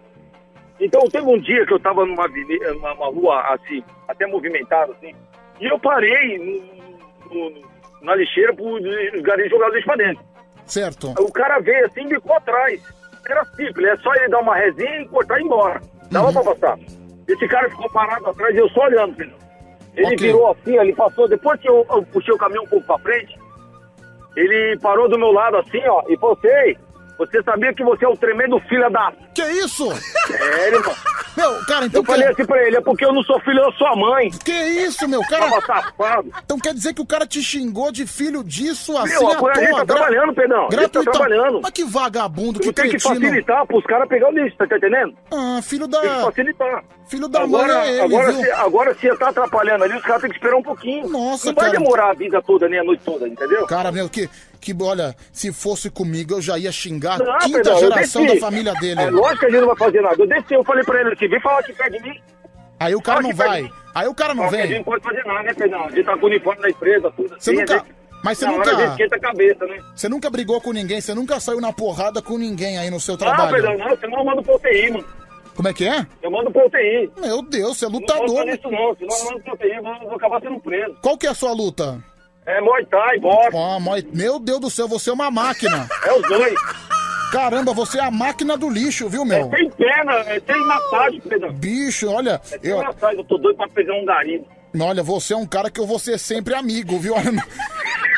Então teve um dia que eu tava numa numa uma rua assim, até movimentada assim, e eu parei no- no- na lixeira pro os garis jogar lixo pra dentro. Certo. O cara veio assim e bicou atrás. Era simples, é só ele dar uma resinha e cortar e ir embora. Dava pra passar. Esse cara ficou parado atrás e eu só olhando, filho. Ele Ok. virou assim, ele passou, depois que eu, eu puxei o caminhão um pouco pra frente, ele parou do meu lado assim, ó, e falou assim, "Ei, você sabia que você é um tremendo filho da... Que isso? Sério, mano. Meu, cara, então... Eu falei assim pra ele, é porque eu não sou filho da sua mãe. Que isso, meu? Cara... Tava safado. Então quer dizer que o cara te xingou de filho disso assim Meu, à a gente tá gra- trabalhando, Pedrão. A gente tá trabalhando. Mas que vagabundo, que Eu tenho que cretino. facilitar pros caras pegar o lixo, tá entendendo? Ah, filho da... Tem que facilitar. Filho da agora, mãe é ele, agora, viu? se, agora se tá atrapalhando ali, os caras têm que esperar um pouquinho. Nossa, Não vai cara. demorar a vida toda, nem a noite toda, entendeu? Cara, meu, que, que, olha, se fosse comigo, eu já ia xingar Não, a quinta geração da família dele. É lógico que a gente não vai fazer nada. Eu desci, eu falei pra ele assim, vem falar aqui perto de mim. Aí o cara Fala não vai. Aí o cara não Só que A gente vem. não pode fazer nada, né, Pedrão? A gente tá com o uniforme da empresa, tudo Você assim. nunca- gente- mas você nunca- a gente esquenta a cabeça, né? Você nunca brigou com ninguém, você nunca saiu na porrada com ninguém aí no seu Ah, trabalho. Pedrão, não, senão eu mando pro UTI, mano. Como é que é? Eu mando pro UTI. Meu Deus, você é Não lutador. vou fazer isso não, senão eu mando pro UTI, eu vou acabar sendo preso. Qual que é a sua luta? É Muay Thai, boxe. Moi- Meu Deus do céu, você é uma máquina. É os dois. Caramba, você é a máquina do lixo, viu, meu? Tem perna, é, tem massagem, Pedrão. Bicho, olha, Tem eu, massagem, eu tô doido pra pegar um garimpo. olha, você é um cara que eu vou ser sempre amigo, viu? Olha,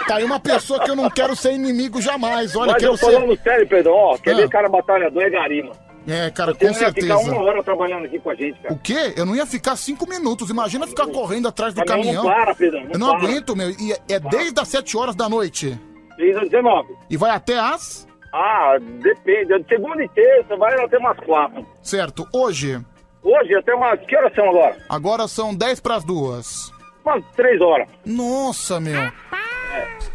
Tá aí uma pessoa que eu não quero ser inimigo jamais. Olha, Mas quero eu falando ser. sério, Pedrão, ó, quer Ah. ver cara batalhador é garima. É, cara, Você com não ia certeza. ficar uma hora trabalhando aqui com a gente, cara. O quê? Eu não ia ficar cinco minutos. Imagina ficar correndo atrás do Mas não, não caminhão. para, Pedrão, não eu não para. aguento, meu. E é, é desde as 7 horas da noite. Desde as 19. E vai até as. Ah, depende. De segunda e terça vai até umas quatro. Certo, hoje. Hoje até umas... Que horas são agora? Agora são 10 para as duas. Umas três horas. Nossa, meu.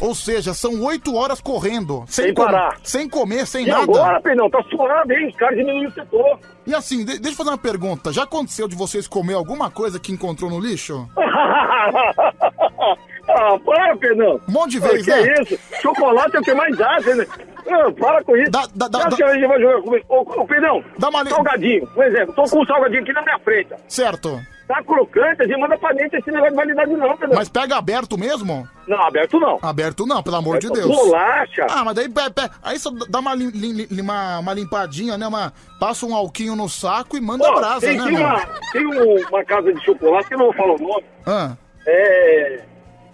Ou seja, são 8 horas correndo. Sem com- parar. Sem comer, sem E nada. agora, Pedrão, tá suave, hein? Os caras diminuíram o setor. E assim, de- deixa eu fazer uma pergunta. Já aconteceu de vocês comer alguma coisa que encontrou no lixo? [LAUGHS] ah, para, Pedrão. Um monte de vezes, que né? é isso? Chocolate é o que mais dá, né? Ah, para com isso. Dá, dá, dá, vai jogar comigo. Ô, ô, Pedrão, Dá uma salgadinho. Por exemplo, tô com um salgadinho aqui na minha frente. Certo. Tá crocante, a gente manda pra dentro esse negócio de validade não, Pedrão. Mas pega aberto mesmo? Não, aberto não. Aberto não, pelo amor de Deus. Bolacha. Ah, mas daí pe- pe- aí só dá uma, lim- lim- uma, uma limpadinha, né? Uma, passa um alquinho no saco e manda Ó, brasa, tem, né, tem uma, tem um- uma casa de chocolate, que eu não vou falar o nome. Ah, É.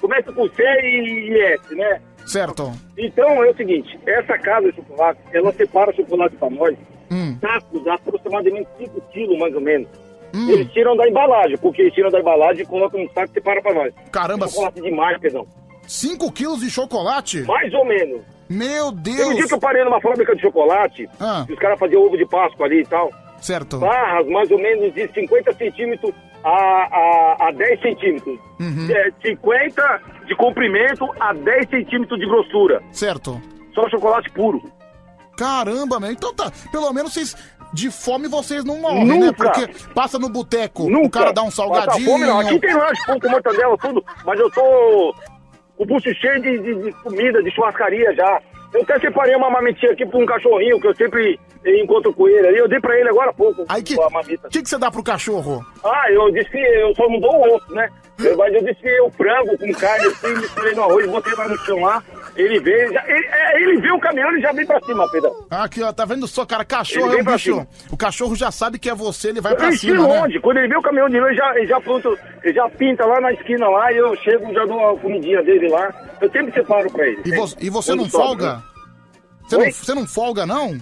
Começa com C e S, né? certo. Então é o seguinte, essa casa de chocolate, ela separa chocolate pra nós, Hum. sacos de aproximadamente 5 quilos mais ou menos. Eles tiram da embalagem, porque eles tiram da embalagem e colocam no saco e separa pra nós. Caramba. Chocolate demais, Pedrão. 5 quilos de chocolate? Mais ou menos. Meu Teve um dia Deus. que eu parei numa fábrica de chocolate, Ah. e os caras faziam ovo de Páscoa ali e tal. Certo. Barras mais ou menos de 50 centímetros a, a, a 10 centímetros. Uhum. É, 50 de comprimento a 10 centímetros de grossura. Certo. Só chocolate puro. Caramba, meu. Então tá. Pelo menos vocês. De fome vocês não morrem, né? Nunca. Porque passa no boteco, o cara dá um salgadinho. fome, não. Aqui tem lanche, pão com mortadela, tudo. Mas eu tô com o bucho cheio de, de- de comida, de churrascaria já. Eu até separei uma mamitinha aqui pra um cachorrinho que eu sempre encontro com ele ali. Eu dei pra ele agora há pouco. Aí que. a mamita. O que, que você dá pro cachorro? Ah, eu desfiei, eu só não dou o osso, né? Eu, mas eu desfiei o frango com carne assim, misturei no arroz, botei lá no chão lá. Ele veio, já, ele, é, ele viu o caminhão, ele já vem pra cima, Pedro. Aqui, ó, tá vendo só, cara? Cachorro Ele é um bicho. cima. O cachorro já sabe que é você, ele vai Eu pra enchi cima, né? longe, quando ele vê o caminhão de ele já, ele já pronto, ele já pinta lá na esquina lá e eu chego, já dou a comidinha dele lá. Eu sempre separo pra ele. E, vo- e você Quando não folga? né? Você não, você não folga, não?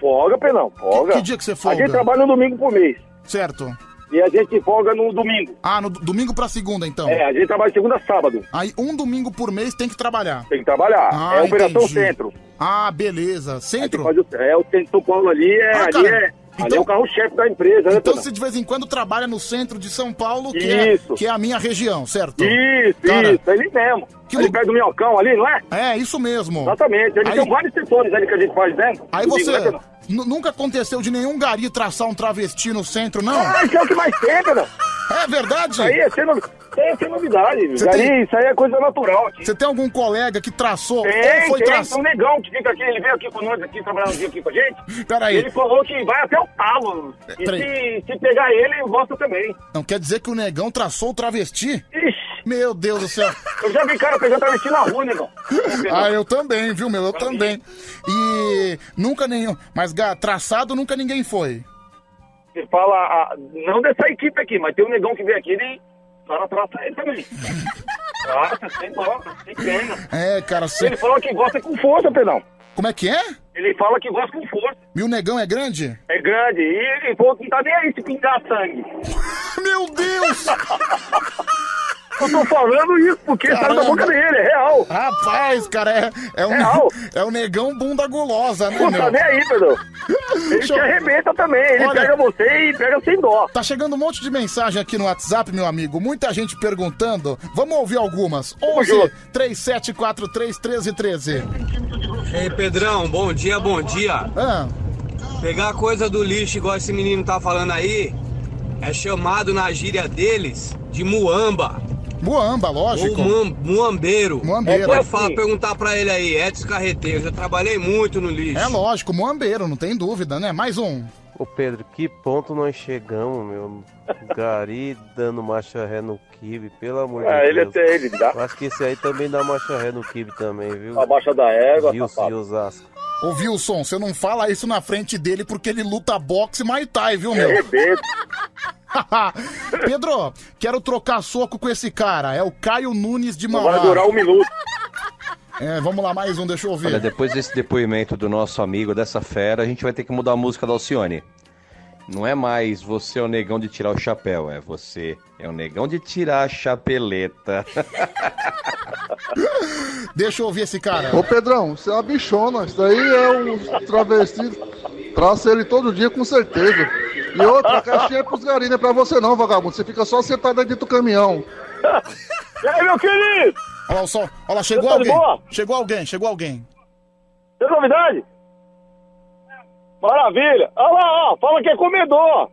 Folga, Pedrão, folga. Que- que dia que você folga? A gente trabalha no domingo por mês. Certo. E a gente folga no domingo. Ah, no do- domingo pra segunda, então. É, a gente trabalha segunda a sábado. Aí um domingo por mês tem que trabalhar. Tem que trabalhar. Ah, é Operação entendi. Centro. Ah, beleza. Centro? O- É, o Centro de São Paulo ali é, Ah, ali cara, é, ali então- é o carro-chefe da empresa, né, Então você de vez em quando trabalha no centro de São Paulo, que, é, que é a minha região, certo? Isso, Cara, isso, ele mesmo. ele pega do minhocão ali, não é? É, isso mesmo. Exatamente. Ele Aí- tem vários setores ali que a gente faz dentro. Aí Domingo, você. né, nu- Nunca aconteceu de nenhum gari traçar um travesti no centro, não? Ah, isso é o que mais tem, Pedrão. É verdade? Aí é sem, novi- é sem novidade. Você Gari, tem- Isso aí é coisa natural aqui. Você tem algum colega que traçou Tem, ou foi tem, um negão que fica aqui, ele veio aqui com nós aqui, trabalhando um dia aqui com a gente. Peraí. E ele falou que vai até o talo. E Peraí. se, se pegar ele, volta também. Não quer dizer que o negão traçou o travesti? Ixi. Meu Deus do céu. [LAUGHS] Eu já vi cara pegando travesti na rua, negão. [LAUGHS] Ah, eu também, viu, meu? Eu também. E nunca nenhum. Mas traçado nunca ninguém foi. Você fala, ah, não dessa equipe aqui, mas tem um negão que vem aqui e o cara trata ele também. [LAUGHS] Trata, sem dó, sem pena. É, cara, você. Ele falou que gosta com força, Pedrão. Como é que é? Ele fala que gosta com força. E o negão é grande? É grande. E ele falou que não tá nem aí se pingar sangue. [LAUGHS] Meu Deus! [LAUGHS] Eu tô falando isso porque saiu da Caramba. boca dele, é real. Rapaz, cara, é, é, um, Real. é o negão bunda gulosa, né, Pô, meu? tá nem aí, Pedro. Ele te arrebenta também. Ele Olha- pega você e pega sem dó. Tá chegando um monte de mensagem aqui no WhatsApp, meu amigo. Muita gente perguntando. Vamos ouvir algumas. 11 3743 1313. Ei, Pedrão, bom dia, bom dia. Ah. Pegar coisa do lixo, igual esse menino tá falando aí, é chamado na gíria deles de muamba. Muamba, lógico. Ou muam- muambeiro. Muambeiro. Pode É falar, assim. perguntar pra ele aí, Edson Carreteiro, eu já trabalhei muito no lixo. É lógico, muambeiro, não tem dúvida, né? Mais um. Ô Pedro, que ponto nós chegamos, meu? Gari dando marcha ré no kibe, pelo amor Ah, de ele Deus. até- ele dá. Acho que esse aí também dá marcha ré no kibe também, viu? A marcha da égua, Gilson safado. de Osasco. Ô, Wilson, você não fala isso na frente dele porque ele luta boxe e Muay Thai, viu, meu? Arrebenta. [LAUGHS] Pedro, quero trocar soco com esse cara. É o Caio Nunes de Mauá. vai durar um minuto. É, vamos lá, mais um, deixa eu ouvir. Olha, depois desse depoimento do nosso amigo, dessa fera, a gente vai ter que mudar a música da Alcione. Não é mais você é o negão de tirar o chapéu, é você é o negão de tirar a chapeleta. [LAUGHS] Deixa eu ouvir esse cara. Ô Pedrão, isso é uma bichona. Isso daí é um travesti. Traça ele todo dia com certeza. E outra, a caixinha é pros garis, não é pra você não, vagabundo. Você fica só sentado aí dentro do caminhão. [LAUGHS] E aí, meu querido? Olha lá, só, olha lá, chegou tá alguém. Chegou alguém, chegou alguém. Tem novidade? Maravilha. Olha lá, ó, fala que é comedor.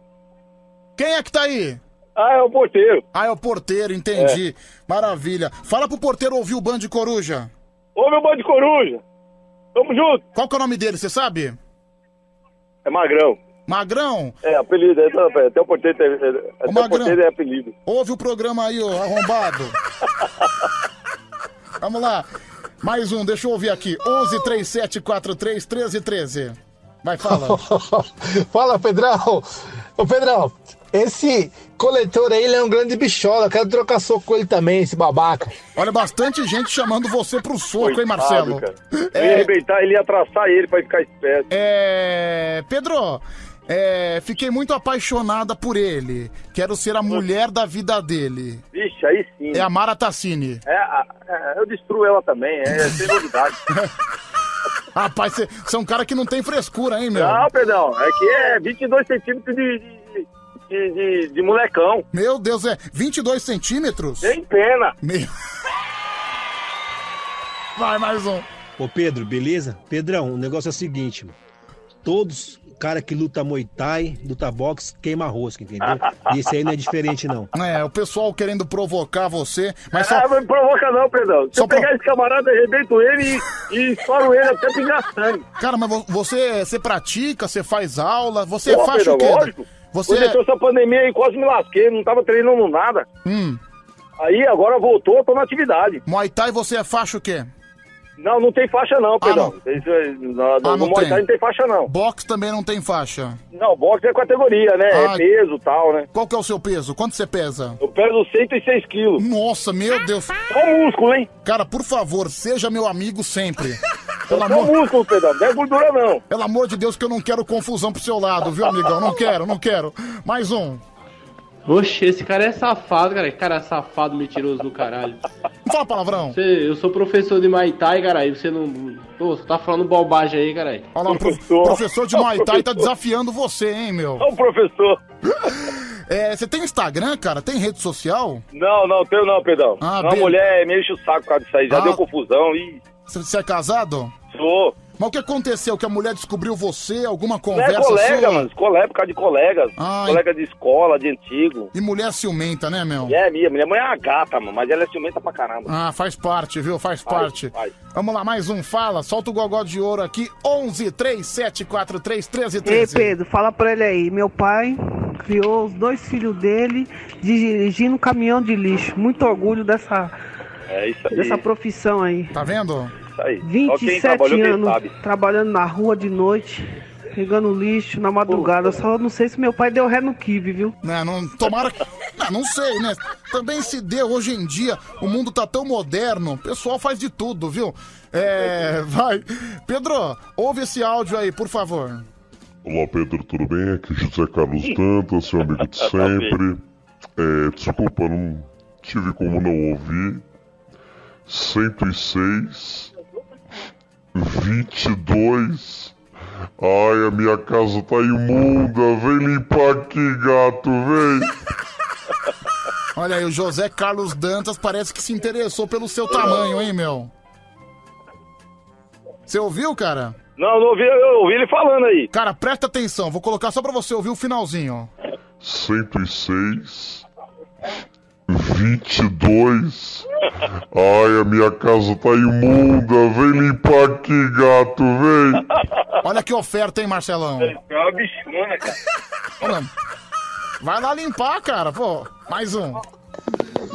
Quem é que tá aí? Ah, é o porteiro. Ah, é o porteiro, entendi. Maravilha. Fala pro porteiro ouvir o Band de Coruja. Ô, meu bando de coruja. Tamo junto. Qual que é o nome dele, você sabe? É Magrão. Magrão, É, apelido. É, é, até o porteiro, é, é, até o porteiro é apelido. ouve o programa aí, ô arrombado. [LAUGHS] Vamos lá. Mais um, deixa eu ouvir aqui. 11 37 43 13 13. Vai, fala. [LAUGHS] Fala, Pedrão. Ô, Pedrão, esse coletor aí, ele é um grande bichola. Quero trocar soco com ele também, esse babaca. Olha, bastante gente chamando você pro soco, hein, Marcelo? Cara. Eu ia arrebentar, ele ia traçar ele pra ele ficar esperto. É. Pedro, é, fiquei muito apaixonada por ele. Quero ser a mulher da vida dele. Vixe, aí sim. É a Mara Tassini. É, a- é, eu destruo ela também, é sem novidade. [LAUGHS] Rapaz, você você é um cara que não tem frescura, hein, meu? Não, Pedrão, é que é 22 centímetros de, de, de, de- de molecão. Meu Deus, é 22 centímetros? Sem pena. Meu... Vai, mais um. Ô Pedro, beleza? Pedrão, o negócio é o seguinte, mano. todos cara que luta Muay Thai, luta boxe, queima rosca, entendeu? E esse aí não é diferente não. É, o pessoal querendo provocar você, mas Ah, só... não me provoca não, Pedrão. Se eu pegar esse camarada, arrebento ele e, e estouro ele até pingar sangue. Cara, mas vo- você, você pratica, você faz aula, você Pô, faz Pedrão, o quê? lógico. Você entrou essa pandemia aí, quase me lasquei, não tava treinando nada. Hum. Aí agora voltou, tô na atividade. Muay Thai você é faixa o quê? Não, não tem faixa não, Pedrão. É- no Ah, no não Muay tem. Thai não tem faixa não. Boxe também não tem faixa. Não, boxe é categoria, né? Ah. É peso e tal, né? Qual que é o seu peso? Quanto você pesa? Eu peso 106 quilos. Nossa, meu Deus. Só músculo, hein? Cara, por favor, seja meu amigo sempre. [LAUGHS] Pelo É amor... músculo, Pedrão. Não é gordura, não. Pelo amor de Deus, que eu não quero confusão pro seu lado, viu, amigão? Não quero, não quero. Mais um. Oxe, esse cara é safado, cara. Cara é safado, mentiroso do caralho. Não fala palavrão. Você, eu sou professor de Muay Thai, caralho. Você não. Pô, você tá falando bobagem aí, caralho. Olha lá, o prof- professor de Muay Thai tá desafiando você, hein, meu? Ô, professor. [LAUGHS] É, você tem Instagram, cara? Tem rede social? Não, não, tenho não, Pedrão. Ah, Uma bem- mulher me enche o saco por causa disso aí. Já Ah. deu confusão e. Você é casado? Sou. Mas o que aconteceu? Que a mulher descobriu você? Alguma Não conversa é colega, sua? mano. Colega, por causa de colegas. Ai. Colega de escola, de antigo. E mulher ciumenta, né, meu? É minha. Minha mãe é uma gata, mano. Mas ela é ciumenta pra caramba. Ah, faz parte, viu? Faz, Faz, parte. faz. Vamos lá, mais um. Fala, solta o gogó de ouro aqui. 11 3743 13 Ei, 13. Pedro, fala pra ele aí. Meu pai criou os dois filhos dele dirigindo um caminhão de lixo. Muito orgulho dessa, É isso aí. dessa profissão aí. Tá vendo? Isso aí. Só quem 27 trabalhou, quem anos sabe. trabalhando na rua de noite, pegando lixo na madrugada. Só não sei se meu pai deu ré no kibe, viu? Não, não, tomara que. Não, não sei, né? Também se deu hoje em dia, o mundo tá tão moderno, o pessoal faz de tudo, viu? É. Vai. Pedro, ouve esse áudio aí, por favor. Olá Pedro, tudo bem? Aqui é José Carlos Dantas, seu amigo de [LAUGHS] sempre. É, desculpa, não tive como não ouvir. 106 22 Ai, a minha casa tá imunda. Vem limpar aqui, gato, vem. [LAUGHS] Olha aí, o José Carlos Dantas parece que se interessou pelo seu tamanho, hein, meu? Você ouviu, cara? Não, não ouvi, eu ouvi ele falando aí. Cara, presta atenção, vou colocar só pra você ouvir o finalzinho, ó. 106 22 Ai, a minha casa tá imunda. Vem limpar aqui, gato, vem. Olha que oferta, hein, Marcelão? É uma bichona, cara. Olha, vai lá limpar, cara, pô. Mais um.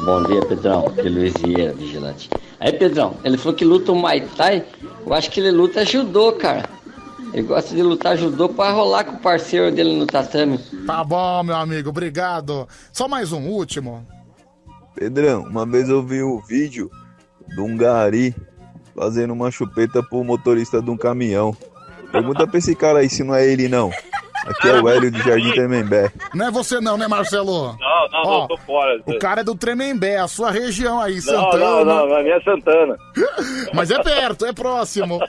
Bom dia, Pedrão. Que Luiz Vieira, vigilante. Aí, Pedrão, ele falou que luta o Muay Thai. Eu acho que ele luta judô, cara. Ele gosta de lutar judô pra rolar com o parceiro dele no tatame. Tá bom, meu amigo, obrigado. Só mais um, último. Pedrão, uma vez eu vi o vídeo de um gari fazendo uma chupeta pro motorista de um caminhão. Pergunta pra esse cara aí se não é ele não. Aqui é o Hélio de Jardim Tremembé. Não é você não, né, Marcelo? Não, não, Ó, não, tô fora. O cara é do Tremembé, a sua região aí, Não, Santana. não, não, a minha é Santana. [LAUGHS] Mas é perto, é próximo.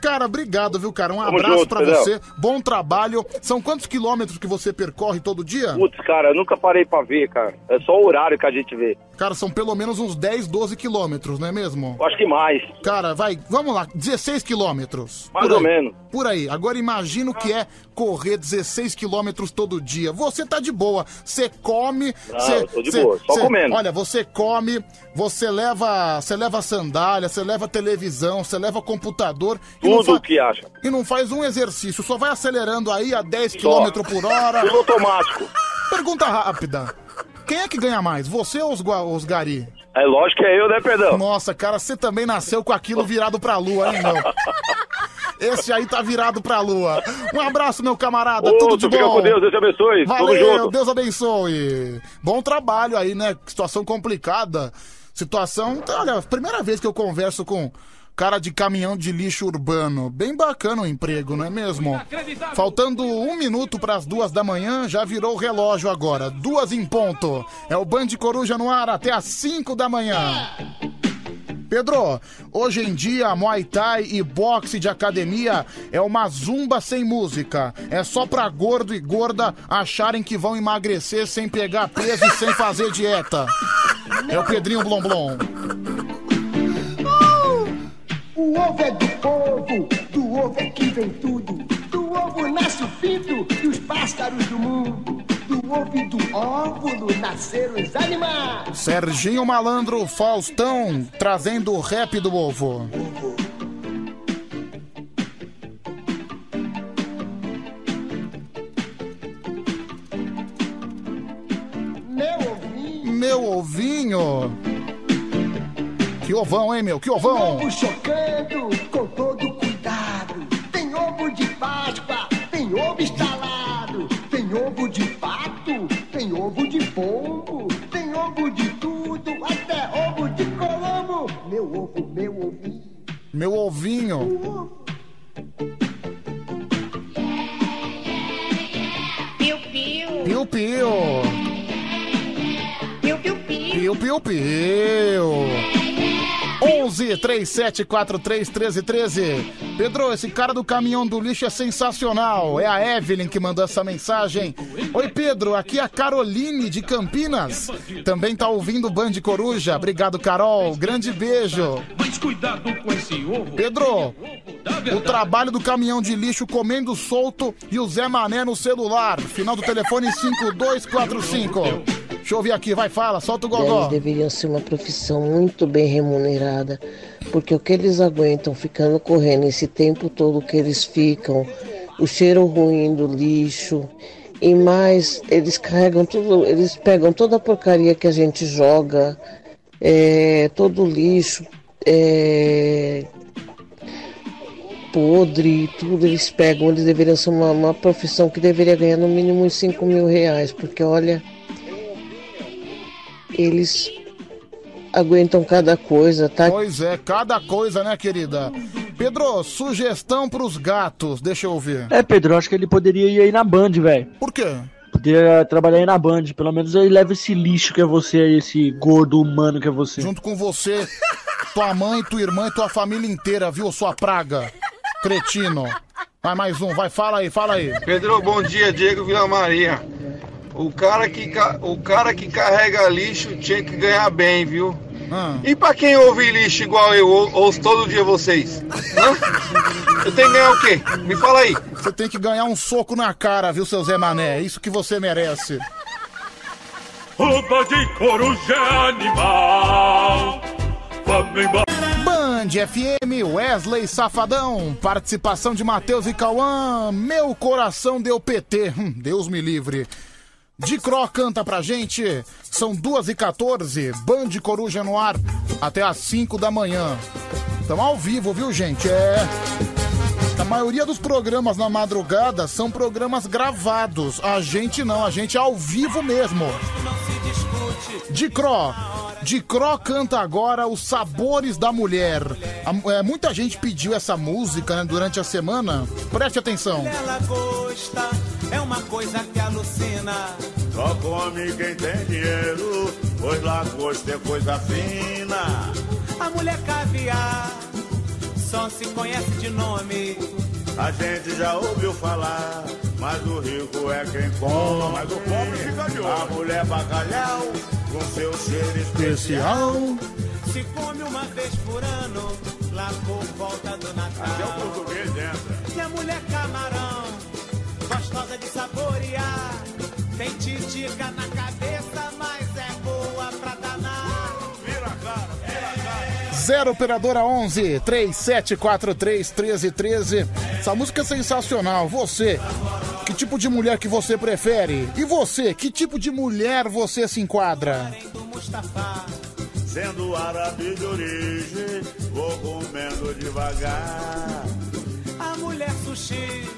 Cara, obrigado, viu, cara? Um Tamo abraço junto, pra Pedrão. você. Bom trabalho. São quantos quilômetros que você percorre todo dia? Putz, cara, eu nunca parei pra ver, cara. É só o horário que a gente vê. Cara, são pelo menos uns 10, 12 quilômetros, não é mesmo? Eu acho que mais. Cara, vai, vamos lá, 16 quilômetros. Mais ou menos. Por aí. Agora imagina o que é correr 16 quilômetros todo dia. Você tá de boa. Você come. Não, cê- eu tô de cê- boa, só cê- comendo. Olha, você come, você leva, você leva sandália, você leva televisão, você leva computador. e não Tudo o que acha. E não faz um exercício, só vai acelerando aí a 10 Só. km por hora. [LAUGHS] Tudo automático. Pergunta rápida. Quem é que ganha mais, você ou os, os gari? É lógico que é eu, né, Pedrão? Nossa, cara, você também nasceu com aquilo [LAUGHS] virado pra lua, hein, meu? Esse aí tá virado pra lua. Um abraço, meu camarada. Ô, Tudo de tu fica bom. com Deus, Deus te abençoe. Valeu, junto. Deus abençoe. Bom trabalho aí, né? Situação complicada. Situação. Olha, primeira vez que eu converso com cara de caminhão de lixo urbano. Bem bacana o emprego, não é mesmo? Faltando um minuto para as duas da manhã, já virou o relógio agora. Duas em ponto. É o Band Coruja no ar até às cinco da manhã. Pedro, hoje em dia, Muay Thai e boxe de academia é uma zumba sem música. É só pra gordo e gorda acharem que vão emagrecer sem pegar peso e sem fazer dieta. É o Pedrinho Blom Blom. O ovo é do povo, do ovo é que vem tudo. Do ovo nasce o pinto e os pássaros do mundo. Do ovo e do óvulo nasceram os animais. Serginho Malandro Faustão trazendo o rap do ovo. Meu ovinho. Meu ovinho. Que ovão, hein, meu? Que ovão. Ovo chocando com todo cuidado. Tem ovo de Páscoa, tem ovo instalado. Tem ovo de pombo. Tem ovo de tudo, até ovo de colombo. Meu ovo, meu ovinho. Meu ovinho. Piu-piu. Piu-piu. Piu-piu-piu. Piu-piu-piu. 11 37 43 13 13. Pedro, esse cara do caminhão do lixo é sensacional. É a Evelyn que mandou essa mensagem. Oi, Pedro, aqui é a Caroline de Campinas. Também tá ouvindo o Band Coruja. Obrigado, Carol. Grande beijo. Mas cuidado com esse ovo. Pedro, o trabalho do caminhão de lixo comendo solto e o Zé Mané no celular. Final do telefone 5245. Deixa eu ouvir aqui, vai, fala, solta o Eles gogó. deveriam ser uma profissão muito bem remunerada, porque o que eles aguentam ficando correndo esse tempo todo que eles ficam, o cheiro ruim do lixo, e mais, eles carregam tudo, eles pegam toda a porcaria que a gente joga, é, todo o lixo, é, podre, tudo eles pegam, eles deveriam ser uma, uma profissão que deveria ganhar no mínimo uns 5 mil reais, porque olha, eles aguentam cada coisa, tá? Pois é, cada coisa, né, querida? Pedro, sugestão pros gatos, deixa eu ouvir. É, Pedro, acho que ele poderia ir aí na Band, velho. Por quê? Poderia trabalhar aí na Band. Pelo menos ele leva esse lixo que é você aí, esse gordo humano que é você. Junto com você, tua mãe, tua irmã e tua família inteira, viu, sua praga? Cretino. Vai mais um, vai, fala aí, fala aí. Pedro, bom dia, Diego Vila Maria. O cara que, o cara que carrega lixo tinha que ganhar bem, viu? E pra quem ouve lixo igual eu, ou- ouço todo dia vocês? Hã? [LAUGHS] Eu tenho que ganhar o quê? Me fala aí. Você tem que ganhar um soco na cara, viu, seu Zé Mané? É isso que você merece. Roupa de coruja é animal. Vamos embora. Band FM, Wesley Safadão, participação de Matheus e Cauã, meu coração deu PT, Hum, Deus me livre. De Cro canta pra gente, são 2h14, Band Coruja no ar, até às 5 da manhã. Estamos ao vivo, viu, gente? É. A maioria dos programas na madrugada são programas gravados. A gente não, a gente é ao vivo mesmo. De Cro. De Cro canta agora Os Sabores da Mulher. A- é, muita gente pediu essa música né, durante a semana. Preste atenção. Ela gosta, é uma coisa que alucina. Só come quem tem dinheiro, pois lagosta é coisa fina. A mulher caviar só se conhece de nome. A gente já ouviu falar, mas o rico é quem come. Mas o pobre fica de olho. A mulher bacalhau, com seu cheiro especial. Se come uma vez por ano, lá por volta do Natal. Até o português entra. E a mulher camarão, gostosa de saborear. Tem titica na cabeça, 0 Operadora 11 3743 1313. Essa música é sensacional. Você, que tipo de mulher que você prefere? E você, que tipo de mulher você se enquadra? Sendo árabe de origem, vou comendo devagar. A mulher sushi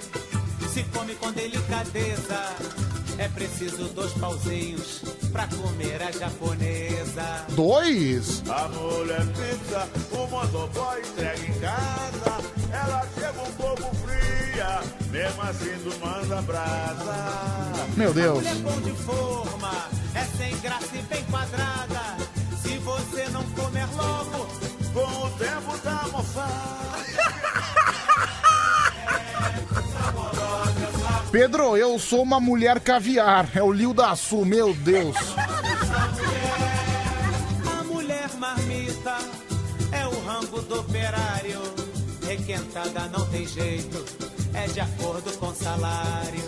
se come com delicadeza. É preciso dois pauzinhos pra comer a japonesa. Dois? A mulher pizza, o motoboy entrega em casa. Ela chega um pouco fria, mesmo assim tu manda brasa. Meu Deus. A mulher pão de forma é sem graça e bem quadrada. Se você não comer logo, com o tempo tá mofada. Pedro, eu sou uma mulher caviar. É o Lio da Sul, meu Deus. A mulher marmita é o rango do operário. Requentada não tem jeito, é de acordo com salário.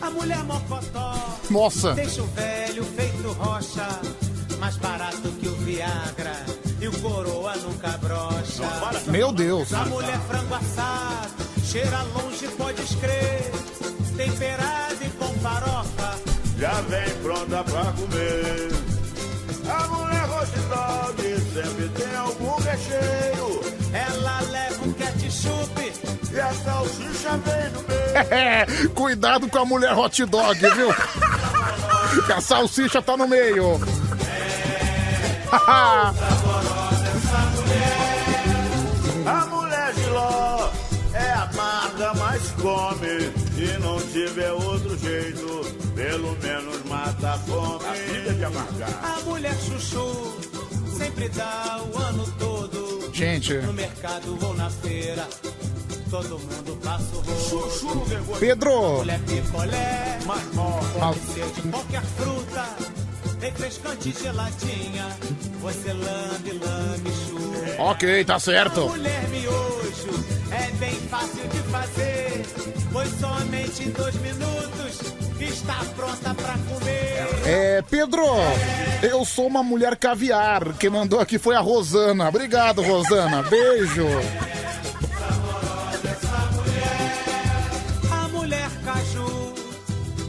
A mulher mocotó Nossa. deixa o velho feito rocha, mais barato que o Viagra. E o coroa nunca brocha. Meu Deus. A mulher frango assado, cheira longe, pode escrever. Temperada e com farofa. Já vem pronta pra comer. A mulher hot dog sempre tem algum recheio. Ela leva um ketchup e a salsicha vem no meio. [LAUGHS] Cuidado com a mulher hot dog, viu? [LAUGHS] Que a salsicha tá no meio. [LAUGHS] come. Se não tiver outro jeito, pelo menos mata a fome. A vida de amargar. A mulher chuchu sempre dá o ano todo. Gente. No mercado ou na feira, todo mundo passa o rosto. Chuchu, Pedro. Mulher picolé, pode ser de qualquer fruta. Refrescante geladinha, você lambe, lambe, chu. Ok, tá certo. A mulher miojo é bem fácil de fazer, pois somente em dois minutos está pronta pra comer. É, Pedro, eu sou uma mulher caviar. Quem mandou aqui foi a Rosana. Obrigado, Rosana. Beijo. A mulher caju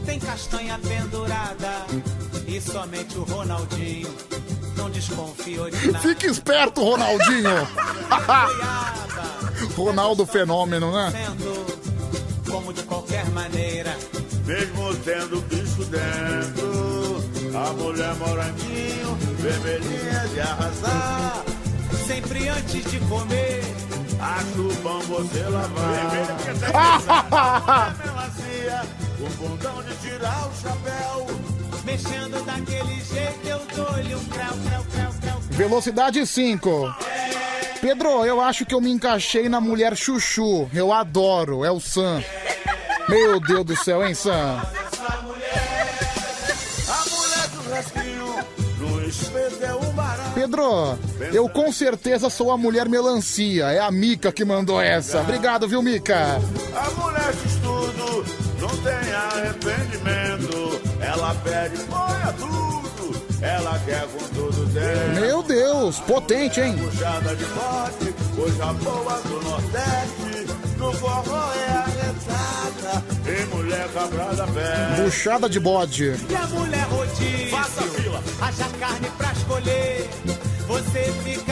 tem castanha pendurada e somente o Ronaldinho não desconfiou de nada. Fique esperto, Ronaldinho. [LAUGHS] Ronaldo Fenômeno, né? Como de qualquer maneira. Mesmo tendo bicho dentro, a mulher moranguinho, vermelhinha de arrasar. Sempre antes de comer, acho bom você lavar. melancia, o bundão de tirar o chapéu. Mexendo daquele jeito, eu dou-lhe um creu, creu, creu, creu. Velocidade 5. Pedro, eu acho que eu me encaixei na mulher chuchu. Eu adoro, é o Sam. Meu Deus do céu, hein, Sam? A. Pedro, eu com certeza sou a mulher melancia. É a Mica que mandou essa. Obrigado, viu, Mica? A mulher de estudo não tem arrependimento. Ela pede, ponha tudo. Ela quer com tudo. Meu Deus, potente, hein? Puxada de bote, coisa boa do Nordeste. No forró é arretada. E mulher cabrada pé. Buchada de bode. E a mulher rodízio, Faça fila. haja carne pra escolher. Você fica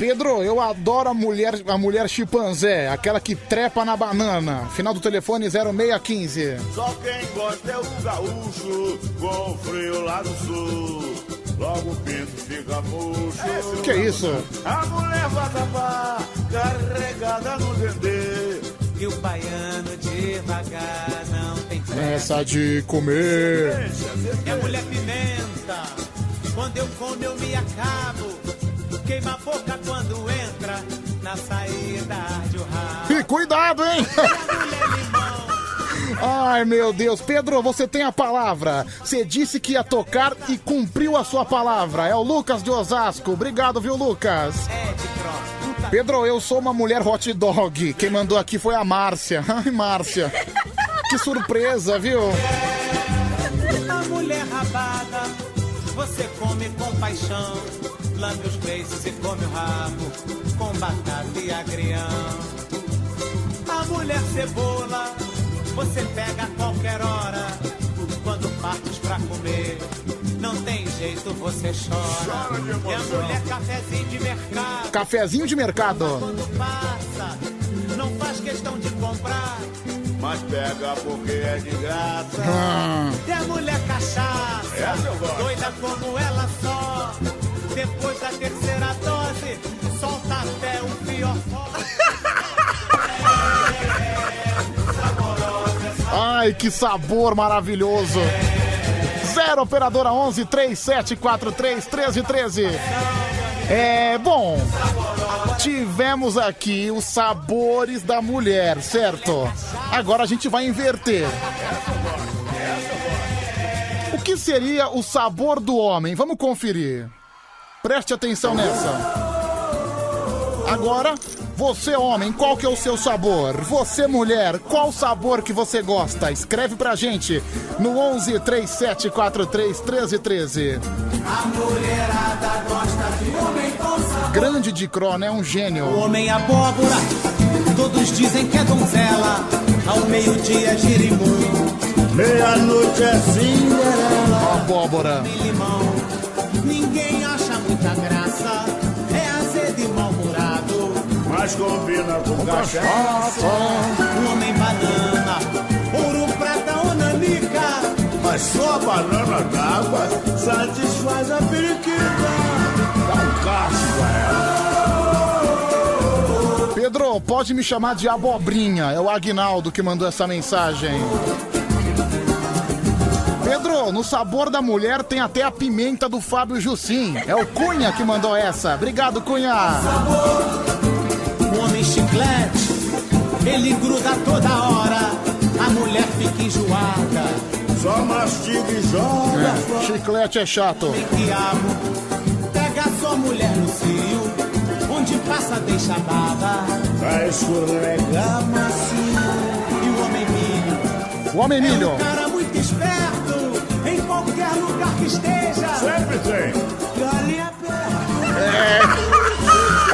Pedro, eu adoro a mulher, a mulher chimpanzé, aquela que trepa na banana. Final do telefone 0615. Só quem gosta é o gaúcho, com o frio lá do sul. Logo o pinto fica murcho. Que isso? A mulher vatapá, carregada no dendê. E o baiano devagar não tem Essa de comer. É mulher pimenta. Quando eu como, eu me acabo. Queima a boca quando entra. Na saída o rabo. E cuidado, hein? Ai, meu Deus. Pedro, você tem a palavra. Você disse que ia tocar e cumpriu a sua palavra. É o Lucas de Osasco. Obrigado, viu, Lucas? Pedro, eu sou uma mulher hot dog. Quem mandou aqui foi a Márcia. [LAUGHS] Ai, Márcia. Que surpresa, viu? A mulher rabada, você come com paixão. Lambe os beiços e come o rabo com batata e agrião. A mulher cebola, você pega a qualquer hora. Quando partes pra comer, não tem jeito, você chora. Chora de e a mulher cafezinho de mercado, Cafezinho de mercado. quando passa, não faz questão de comprar. Mas pega porque é de graça. Ah. E a mulher cachaça, Essa eu gosto. doida como ela só. Depois da terceira dose, solta até um fiofó. Ai, que sabor maravilhoso. Zero operadora 11 3743 1313. É, bom, tivemos aqui os sabores da mulher, certo? Agora a gente vai inverter. O que seria o sabor do homem? Vamos conferir. Preste atenção nessa. Agora, você homem, qual que é o seu sabor? Você mulher, qual sabor que você gosta? Escreve pra gente no 11 3743 1313. A mulherada gosta de homem com sabor. Grande de Crono, é um gênio. O homem abóbora, todos dizem que é donzela. Ao meio-dia, girimum. Meia-noite é Cinderela. Abóbora. Limão. Ninguém acha muita graça. Mas combina com cachaça. O homem banana, ouro, prata ou nanica. Mas só a banana d'água satisfaz a periquita. Dá um casco a ela. Pedro, pode me chamar de abobrinha. É o Agnaldo que mandou essa mensagem. Pedro, no sabor da mulher tem até a pimenta do Fábio Jussim. É o Cunha que mandou essa. Obrigado, Cunha. O chiclete, ele gruda toda hora. A mulher fica enjoada. Só mastiga e joga. É, chiclete é chato. Que amo. Pega sua mulher no cio. Onde passa, deixa baba. Pra escorregar macio. E o homem milho. O homem milho. É um cara muito esperto. Em qualquer lugar que esteja. Sempre tem. Galinha É.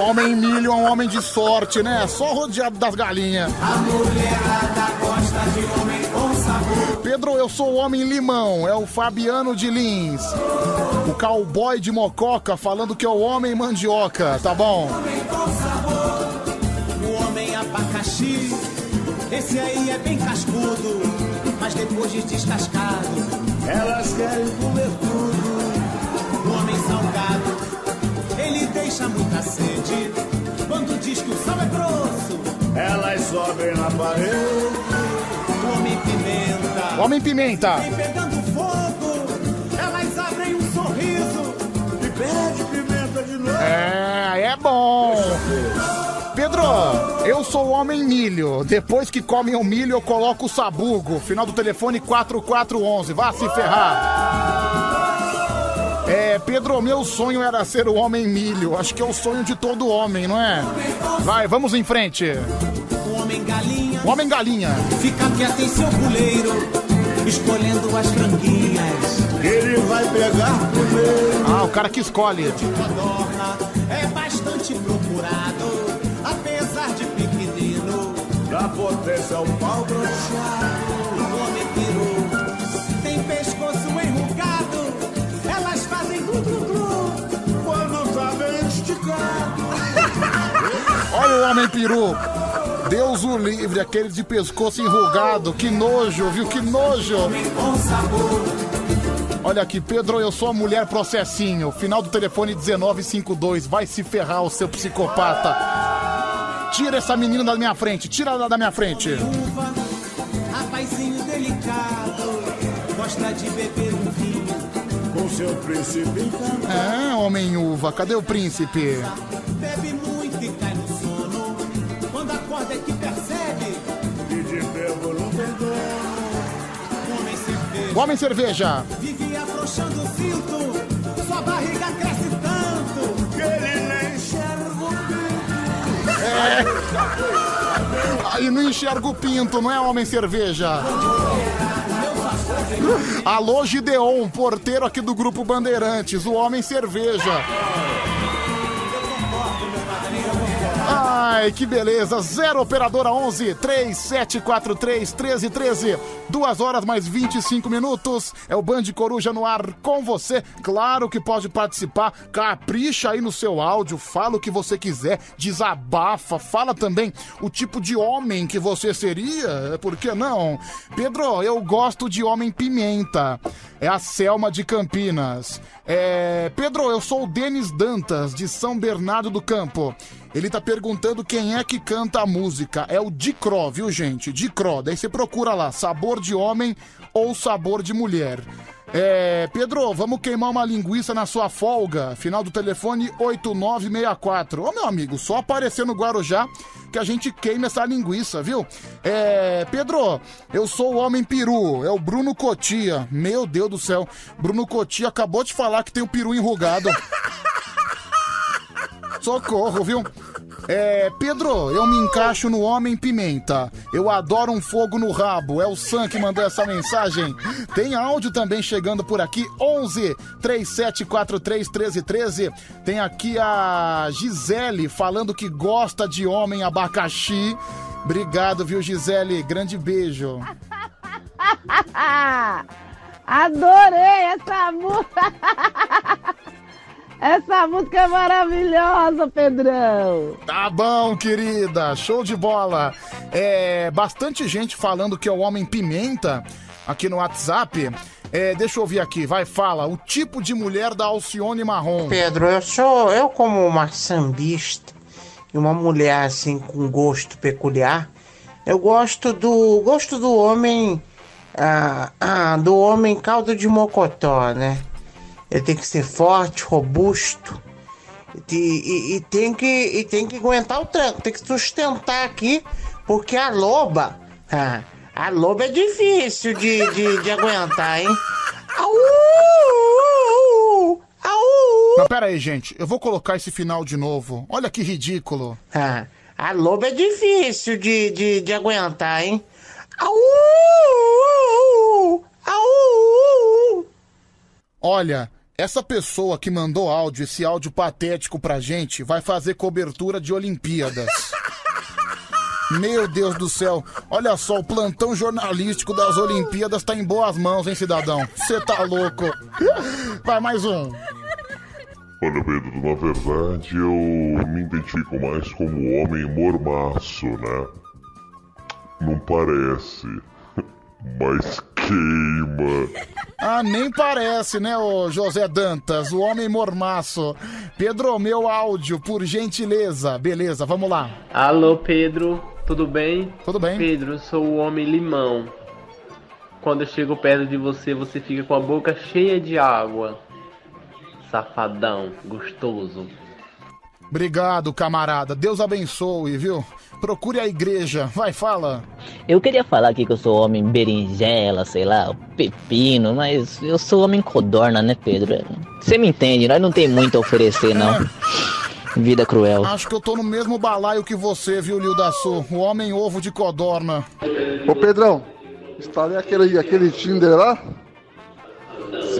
Homem milho é um homem de sorte, né? Só rodeado das galinhas. A mulherada gosta de homem com sabor. Pedro, eu sou o homem limão, é o Fabiano de Lins. O cowboy de Mococa falando que é o homem mandioca, tá bom? Homem com sabor. O homem abacaxi. Esse aí é bem cascudo. Mas depois de descascado, Elas querem comer tudo. Deixa muita sede. Quando diz que o sal é grosso, Elas sobem na parede. homem pimenta. Homem pimenta. Vem pegando fogo, elas abrem um sorriso. E pede pimenta de novo. É, é bom. Pedro, eu sou o homem milho. Depois que comem o milho, eu coloco o sabugo. Final do telefone 4411. Vá se ferrar. É, Pedro, meu sonho era ser o homem milho. Acho que é o sonho de todo homem, não é? Vai, vamos em frente. O homem galinha O homem galinha. fica quieto em seu puleiro, escolhendo as franguinhas. Ele vai pegar primeiro. Ah, o cara que escolhe. É bastante procurado, apesar de pequenino. Da potência ao pau brochado. Olha o homem peru. Deus o livre, aquele de pescoço enrugado. Que nojo, viu? Que nojo. Olha aqui, Pedro, eu sou a mulher processinho. Final do telefone 1952. Vai se ferrar, o seu psicopata. Tira essa menina da minha frente. Tira ela da minha frente. rapazinho delicado, gosta de beber um vinho. Com seu príncipe encantado. É, homem uva. Cadê o príncipe? Homem cerveja. vive afrouxando o cinto. Sua barriga cresce tanto. Que ele nem enxerga o pinto. É. Aí não enxerga o pinto, não é homem cerveja. Alô, Gideon, porteiro aqui do Grupo Bandeirantes, o homem cerveja. Ai, que beleza. Zero operadora 11 3743 1313. Duas horas mais 25 minutos. É o Band Coruja no ar com você. Claro que pode participar. Capricha aí no seu áudio. Fala o que você quiser. Desabafa. Fala também o tipo de homem que você seria. Por que não? Pedro, eu gosto de homem pimenta. É a Selma de Campinas. É... Pedro, eu sou o Denis Dantas, de São Bernardo do Campo. Ele tá perguntando quem é que canta a música. É o Dicró, viu, gente? Dicró. Daí você procura lá, sabor de homem ou sabor de mulher. É, Pedro, vamos queimar uma linguiça na sua folga. Final do telefone 8964. Ô, meu amigo, só aparecer no Guarujá que a gente queima essa linguiça, viu? É, Pedro, eu sou o homem peru. É o Bruno Cotia. Meu Deus do céu. Bruno Cotia acabou de falar que tem o peru enrugado. [LAUGHS] Socorro, viu? É, Pedro, eu me encaixo no Homem Pimenta. Eu adoro um fogo no rabo. É o Sam que mandou essa mensagem. Tem áudio também chegando por aqui. 11 3743 1313. Tem aqui a Gisele falando que gosta de homem abacaxi. Obrigado, viu, Gisele? Grande beijo. [LAUGHS] Adorei essa música. [LAUGHS] Essa música é maravilhosa, Pedrão. Tá bom, querida. Show de bola. É, bastante gente falando que é o Homem Pimenta aqui no WhatsApp. É, deixa eu ouvir aqui, vai, fala. O tipo de mulher da Alcione Marrom. Pedro, eu sou. Eu, como uma sambista e uma mulher assim com gosto peculiar, eu gosto do. gosto do homem. Ah, ah, do homem caldo de mocotó, né? Ele tem que ser forte, robusto. E, e- e tem que, e tem que aguentar o tranco, tem que sustentar aqui, porque a loba. ah, a loba é difícil de, de, de aguentar, hein? Au! Mas pera aí, gente, eu vou colocar esse final de novo. Olha que ridículo. Ah, a loba é difícil de, de, de aguentar, hein? Au! Au! Olha, essa pessoa que mandou áudio, esse áudio patético pra gente, vai fazer cobertura de Olimpíadas. [LAUGHS] Meu Deus do céu, olha só, o plantão jornalístico das Olimpíadas tá em boas mãos, hein, cidadão? Você tá louco. Vai, mais um. Olha, Pedro, na verdade eu me identifico mais como homem mormaço, né? Não parece, [LAUGHS] mas queima. Ah, nem parece, né, ô José Dantas, o homem mormaço. Pedro, meu áudio, por gentileza. Beleza, vamos lá. Alô, Pedro, tudo bem? Tudo bem. Pedro, eu sou o homem limão. Quando eu chego perto de você, você fica com a boca cheia de água. Safadão, gostoso. Obrigado, camarada. Deus abençoe, viu? Procure a igreja. Vai, fala. Eu queria falar aqui que eu sou homem berinjela, sei lá, pepino, mas eu sou homem codorna, né, Pedro? Você me entende, nós não tem muito a oferecer, não. Vida cruel. Acho que eu tô no mesmo balaio que você, viu, Lildaçu? O homem ovo de codorna. Ô Pedrão, instalei aquele, aquele Tinder lá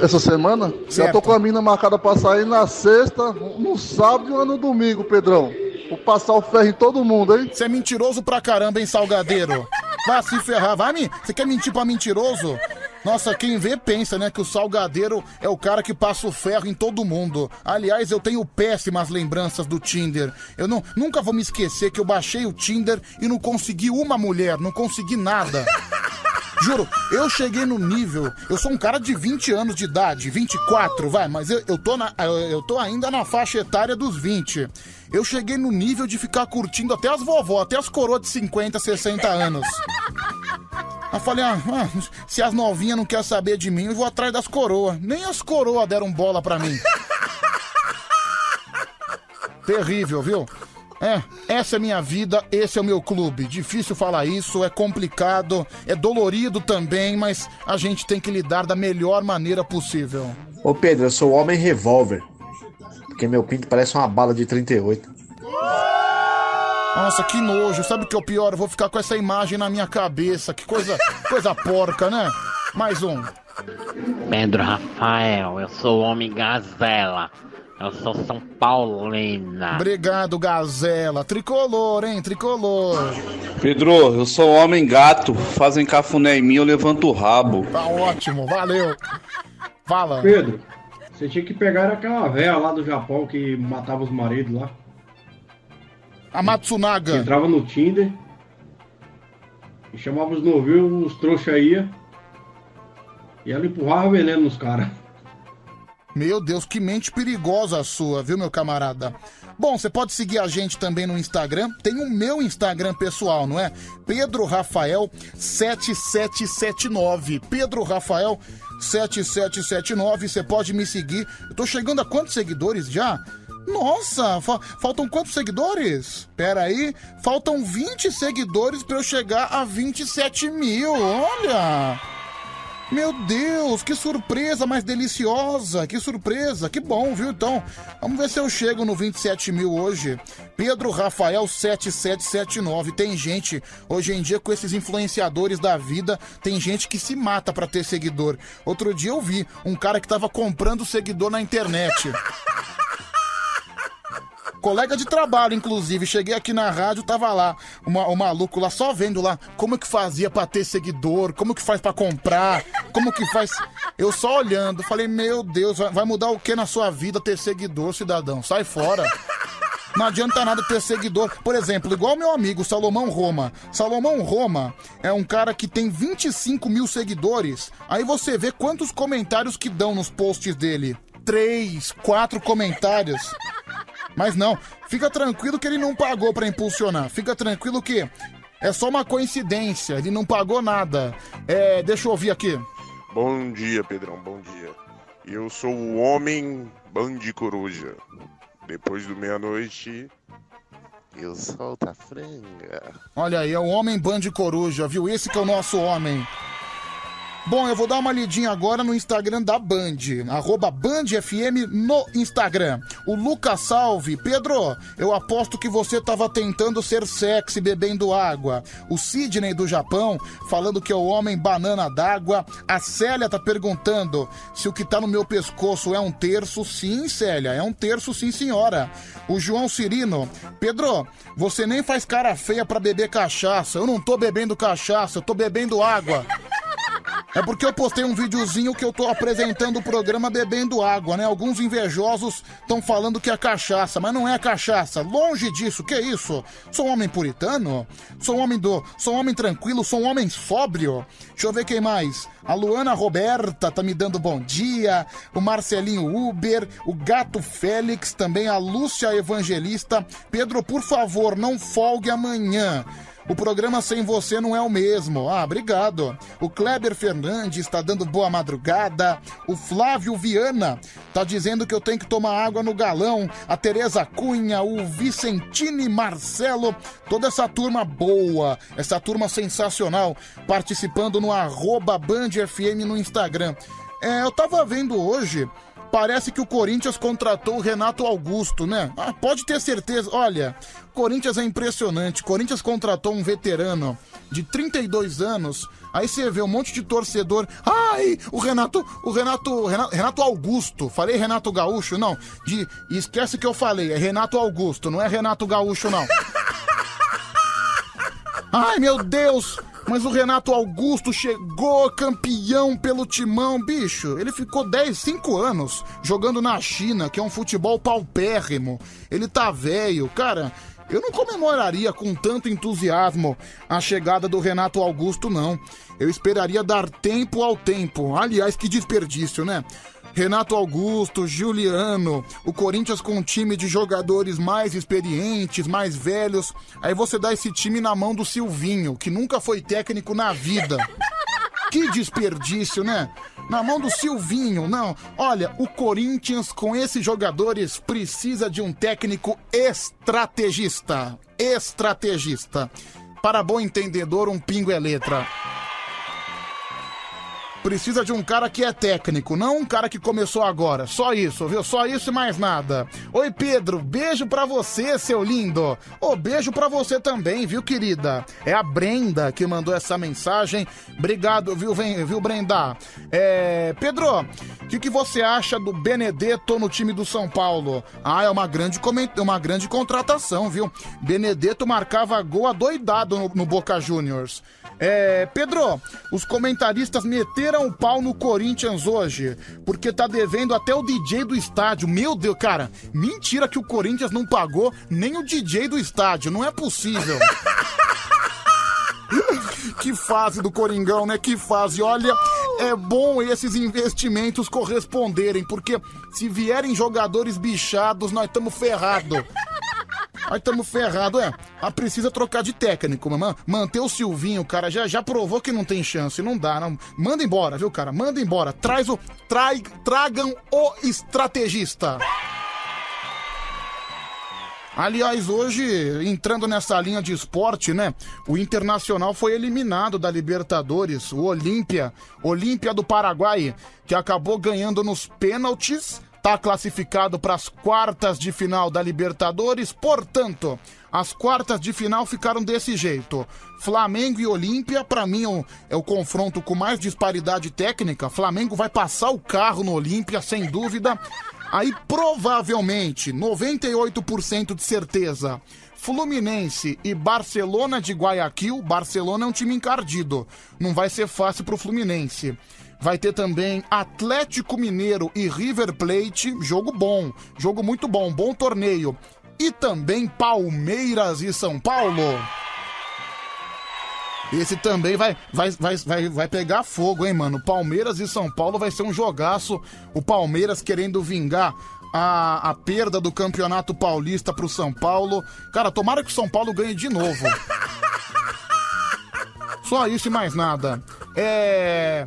essa semana. Já Certo. tô com a mina marcada pra sair na sexta, no sábado e no domingo, Pedrão. Vou passar o ferro em todo mundo, hein? Você é mentiroso pra caramba, hein, Salgadeiro? Vai se ferrar, vai me. Você quer mentir pra mentiroso? Nossa, quem vê pensa, né, que o Salgadeiro é o cara que passa o ferro em todo mundo. Aliás, eu tenho péssimas lembranças do Tinder. Eu não, nunca vou me esquecer que eu baixei o Tinder e não consegui uma mulher, não consegui nada. Juro, eu cheguei no nível. Eu sou um cara de 20 anos de idade, 24, vai, mas eu, eu, tô, na, eu, tô ainda na faixa etária dos 20. Eu cheguei no nível de ficar curtindo até as vovó, até as coroas de 50, 60 anos. Eu falei, ah, ah, se as novinhas não querem saber de mim, eu vou atrás das coroas. Nem as coroas deram bola pra mim. Terrível, viu? É, essa é minha vida, esse é o meu clube. Difícil falar isso, é complicado, é dolorido também, mas a gente tem que lidar da melhor maneira possível. Ô Pedro, eu sou o homem revólver. Porque meu pinto parece uma bala de 38. Nossa, que nojo. Sabe o que é o pior? Eu vou ficar com essa imagem na minha cabeça. Que coisa, coisa porca, né? Mais um. Pedro Rafael, eu sou o homem gazela. Eu sou São Paulina. Obrigado, Gazela. Tricolor, hein? Tricolor. Pedro, eu sou homem gato. Fazem cafuné em mim, eu levanto o rabo. Tá ótimo, valeu. Fala. Pedro, você tinha que pegar aquela velha lá do Japão que matava os maridos lá. A Matsunaga. Entrava no Tinder e chamava os novinhos, os trouxa ia. E ela empurrava veneno nos caras. Meu Deus, que mente perigosa a sua, viu, meu camarada? Bom, você pode seguir a gente também no Instagram. Tem o meu Instagram pessoal, não é? Pedro Rafael 7779. Pedro Rafael 7779. Você pode me seguir. Eu tô chegando a quantos seguidores já? Nossa, fa- faltam quantos seguidores? Pera aí, faltam 20 seguidores pra eu chegar a 27 mil. Olha! Meu Deus, que surpresa mais deliciosa, que surpresa, que bom, viu? Então, vamos ver se eu chego no 27 mil hoje. Pedro Rafael 7779. Tem gente, hoje em dia, com esses influenciadores da vida, tem gente que se mata pra ter seguidor. Outro dia eu vi um cara que tava comprando seguidor na internet. [LAUGHS] Colega de trabalho, inclusive. Cheguei aqui na rádio, tava lá. Uma, o maluco lá só vendo lá como que fazia pra ter seguidor, como que faz pra comprar, como que faz. Eu só olhando, falei, meu Deus, vai, mudar o que na sua vida ter seguidor, cidadão? Sai fora. Não adianta nada ter seguidor. Por exemplo, igual meu amigo Salomão Roma. Salomão Roma é um cara que tem 25 mil seguidores. Aí você vê quantos comentários que dão nos posts dele. Três, quatro comentários. Mas não, fica tranquilo que ele não pagou pra impulsionar. Fica tranquilo que é só uma coincidência. Ele não pagou nada. É, deixa eu ouvir aqui. Bom dia, Pedrão, bom dia. Eu sou o homem Bande Coruja. Depois do meia-noite, eu solto a franga. Olha aí, é o Homem Band Coruja, viu? Esse que é o nosso homem. Bom, eu vou dar uma lidinha agora no Instagram da Band, arroba BandFM no Instagram. O Lucas Salve, Pedro, eu aposto que você tava tentando ser sexy bebendo água. O Sidney do Japão, falando que é o homem banana d'água. A Célia tá perguntando se o que tá no meu pescoço é um terço. Sim, Célia, é um terço, sim, senhora. O João Cirino, Pedro, você nem faz cara feia pra beber cachaça. Eu não tô bebendo cachaça, eu tô bebendo água. É porque eu postei um videozinho que eu tô apresentando o programa bebendo água, né? Alguns invejosos estão falando que é cachaça, mas não é cachaça. Longe disso, que isso? Sou um homem puritano? Sou um homem do. Sou um homem tranquilo, sou um homem sóbrio. Deixa eu ver quem mais. A Luana Roberta tá me dando bom dia. O Marcelinho Uber, o Gato Félix, também a Lúcia Evangelista. Pedro, por favor, não folgue amanhã. O programa sem você não é o mesmo. Ah, obrigado. O Kleber Fernandes está dando boa madrugada. O Flávio Viana tá dizendo que eu tenho que tomar água no galão. A Tereza Cunha, o Vicentini Marcelo, toda essa turma boa, essa turma sensacional, participando no arroba Band FM no Instagram. É, eu tava vendo hoje. Parece que o Corinthians contratou o Renato Augusto, né? Ah, pode ter certeza. Olha, Corinthians é impressionante. Corinthians contratou um veterano de 32 anos. Aí você vê um monte de torcedor. Ai, o Renato, o Renato, Renato, Renato Augusto. Falei Renato Gaúcho, não. De, esquece que eu falei, é Renato Augusto, não é Renato Gaúcho, não. [LAUGHS] Ai, meu Deus! Mas o Renato Augusto chegou campeão pelo timão, bicho. Ele ficou 10, 5 anos jogando na China, que é um futebol paupérrimo. Ele tá velho, cara. Eu não comemoraria com tanto entusiasmo a chegada do Renato Augusto, não. Eu esperaria dar tempo ao tempo. Aliás, que desperdício, né? Renato Augusto, Juliano, o Corinthians com um time de jogadores mais experientes, mais velhos. Aí você dá esse time na mão do Silvinho, que nunca foi técnico na vida. Que desperdício, né? Na mão do Silvinho, não. Olha, o Corinthians com esses jogadores precisa de um técnico estrategista. Estrategista. Para bom entendedor, um pingo é letra. Precisa de um cara que é técnico, não um cara que começou agora. Só isso, viu? Só isso e mais nada. Oi, Pedro, beijo pra você, seu lindo. Ô, beijo pra você também, viu, querida? É a Brenda que mandou essa mensagem. Obrigado, viu, vem, viu Brenda? É, Pedro, o que, que você acha do Benedetto no time do São Paulo? Ah, é uma grande, coment... uma grande contratação, viu? Benedetto marcava gol adoidado no, no Boca Juniors. É, Pedro, os comentaristas meteram o pau no Corinthians hoje, porque tá devendo até o DJ do estádio. Meu Deus, cara, mentira que o Corinthians não pagou nem o DJ do estádio, não é possível. [LAUGHS] que fase do Coringão, né? Que fase. Olha, é bom esses investimentos corresponderem, porque se vierem jogadores bichados, nós estamos ferrados. Aí estamos ferrados, é. Ah, precisa trocar de técnico, mamãe. Manter o Silvinho, cara, já, já provou que não tem chance, não dá, não. Manda embora, viu, cara? Manda embora. Traz o. Trai, tragam o estrategista. Aliás, hoje, entrando nessa linha de esporte, né? O Internacional foi eliminado da Libertadores, o Olímpia, Olímpia do Paraguai, que acabou ganhando nos pênaltis está classificado para as quartas de final da Libertadores, portanto, as quartas de final ficaram desse jeito. Flamengo e Olímpia, para mim, é o, é o confronto com mais disparidade técnica. Flamengo vai passar o carro no Olímpia, sem dúvida. Aí, provavelmente, 98% de certeza, Fluminense e Barcelona de Guayaquil. Barcelona é um time encardido. Não vai ser fácil pro Fluminense. Vai ter também Atlético Mineiro e River Plate. Jogo bom, jogo muito bom, bom torneio. e também Palmeiras e São Paulo. Esse também vai, vai, vai, vai, vai pegar fogo, hein, mano? Palmeiras e São Paulo vai ser um jogaço. O Palmeiras querendo vingar a, a perda do Campeonato Paulista pro São Paulo. Cara, tomara que o São Paulo ganhe de novo. [LAUGHS] Só isso e mais nada. É.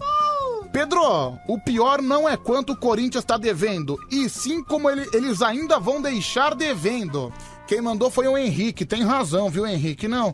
Pedro, o pior não é quanto o Corinthians tá devendo, e sim como ele- eles ainda vão deixar devendo. Quem mandou foi o Henrique, tem razão, viu, Henrique? Não.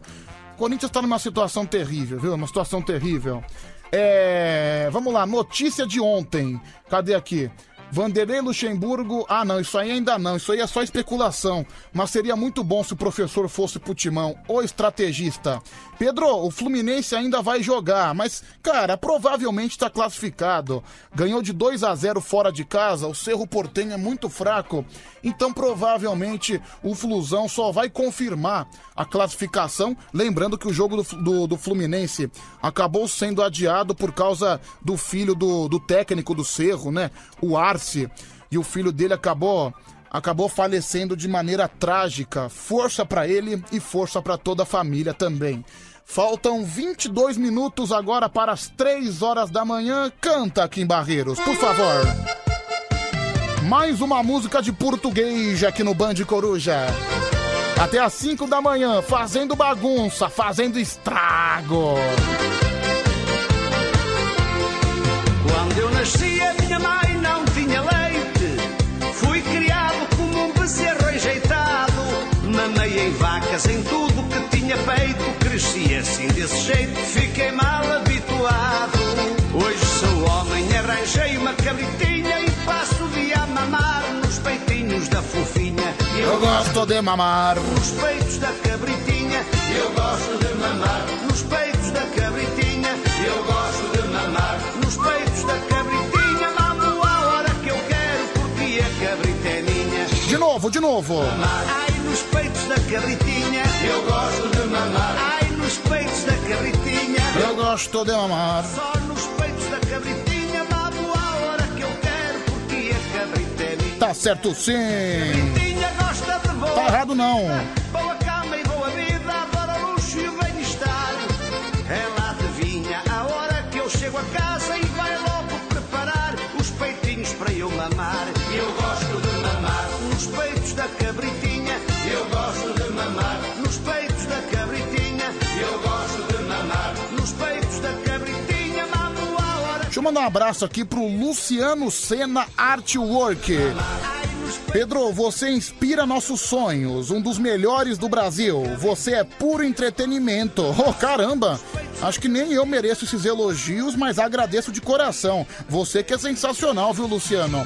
O Corinthians tá numa situação terrível, viu? Uma situação terrível. É. Vamos lá, notícia de ontem. Cadê aqui? Vanderlei Luxemburgo. Ah, não, isso aí ainda não. Isso aí é só especulação. Mas seria muito bom se o professor fosse pro timão, o estrategista. Pedro, o Fluminense ainda vai jogar, mas, cara, provavelmente tá classificado. Ganhou de 2 a 0 fora de casa, o Cerro Portenho é muito fraco. Então, provavelmente, o Flusão só vai confirmar a classificação. Lembrando que o jogo do, do, do Fluminense acabou sendo adiado por causa do filho do, do técnico do Cerro, né? O Arce. E o filho dele acabou acabou falecendo de maneira trágica. Força pra ele e força pra toda a família também. Faltam 22 minutos agora para as 3 horas da manhã. Canta aqui em Barreiros, por favor. Mais uma música de português aqui no Band Coruja. Até às 5 da manhã, fazendo bagunça, fazendo estrago. Quando eu nasci, a minha mãe Mamei em tudo que tinha peito. Cresci assim desse jeito, fiquei mal habituado. Hoje sou homem, arranjei uma cabritinha e passo o dia a mamar nos peitinhos da fofinha. Eu gosto de mamar. Nos peitos da cabritinha, eu gosto de mamar. Nos peitos da cabritinha, eu gosto de mamar. Nos peitos da cabritinha, mamo a hora que eu quero, porque a cabrita é minha. De novo, de novo. Nos peitos da cabritinha, eu gosto de mamar. Ai, nos peitos da cabritinha, Eu gosto de mamar. só nos peitos da cabritinha, mamo a hora que eu quero, porque a cabrita é minha. Tá certo sim. Cabritinha gosta de voar. Tá errado não. [LAUGHS] mandar um abraço aqui pro Luciano Senna Artwork. Pedro, você inspira nossos sonhos, um dos melhores do Brasil. Você é puro entretenimento. [LAUGHS] Oh, caramba! Acho que nem eu mereço esses elogios, mas agradeço de coração. Você que é sensacional, viu, Luciano?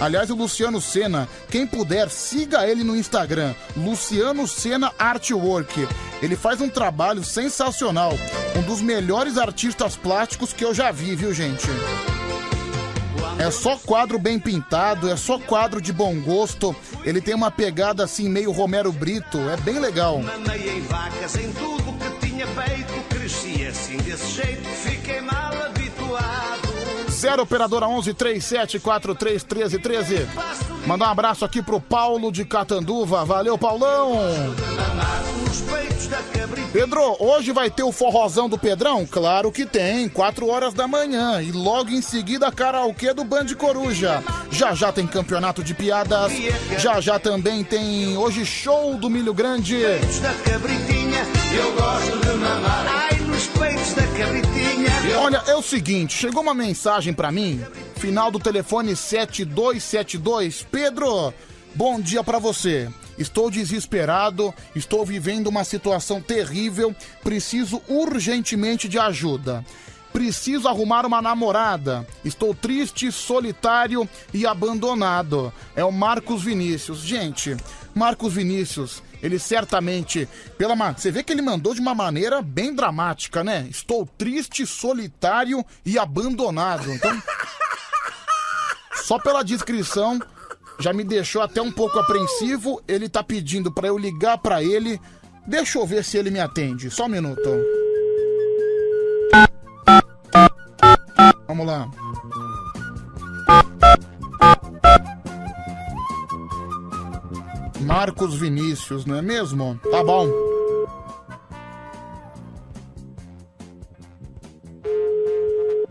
Aliás, o Luciano Senna, quem puder, siga ele no Instagram, Luciano Senna Artwork. Ele faz um trabalho sensacional, um dos melhores artistas plásticos que eu já vi, viu, gente? É só quadro bem pintado, é só quadro de bom gosto. Ele tem uma pegada assim meio Romero Brito, é bem legal. Mamei em vacas, em tudo que tinha peito. Cresci assim desse jeito, fiquei mal habituado. 0 operadora 11 37 43 13 13. Mandar um abraço aqui pro Paulo de Catanduva. Valeu, Paulão. Pedro, hoje vai ter o forrozão do Pedrão? Claro que tem, 4 horas da manhã. E logo em seguida, karaokê do Band Coruja. Já já tem campeonato de piadas. Já já também tem hoje show do Milho Grande. Peitos da cabritinha, eu gosto de mamar. Ai, nos peitos da cabritinha. Olha, é o seguinte, chegou uma mensagem pra mim, final do telefone 7272. Pedro, bom dia pra você. Estou desesperado, estou vivendo uma situação terrível, preciso urgentemente de ajuda. Preciso arrumar uma namorada. Estou triste, solitário e abandonado. É o Marcos Vinícius. Gente, Marcos Vinícius, ele certamente, pela você vê que ele mandou de uma maneira bem dramática, né? Estou triste, solitário e abandonado. Então, só pela descrição já me deixou até um pouco apreensivo. Ele tá pedindo pra eu ligar pra ele. Deixa eu ver se ele me atende. Só um minuto. Vamos lá. Marcos Vinícius, não é mesmo? Tá bom.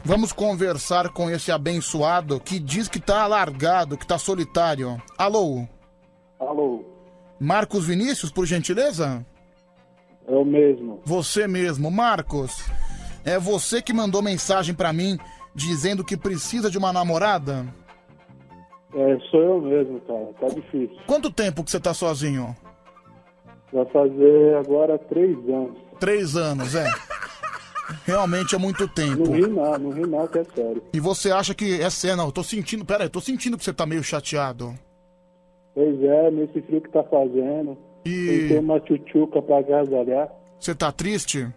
Vamos conversar com esse abençoado que diz que tá alargado, que tá solitário. Alô? Alô, Marcos Vinícius, por gentileza? é o mesmo. Você mesmo, Marcos. É você que mandou mensagem pra mim dizendo que precisa de uma namorada? É, sou eu mesmo, cara. Tá difícil. Quanto tempo que você tá sozinho? Vai fazer agora três anos. Três anos, é. Realmente é muito tempo. Não ri não, não ri não, que é sério. E você acha que é sério? Não, eu tô sentindo. Pera aí, eu tô sentindo que você tá meio chateado. Pois é, nesse frio que tá fazendo. E- Tem uma tchutchuca pra agasalhar. Você tá triste?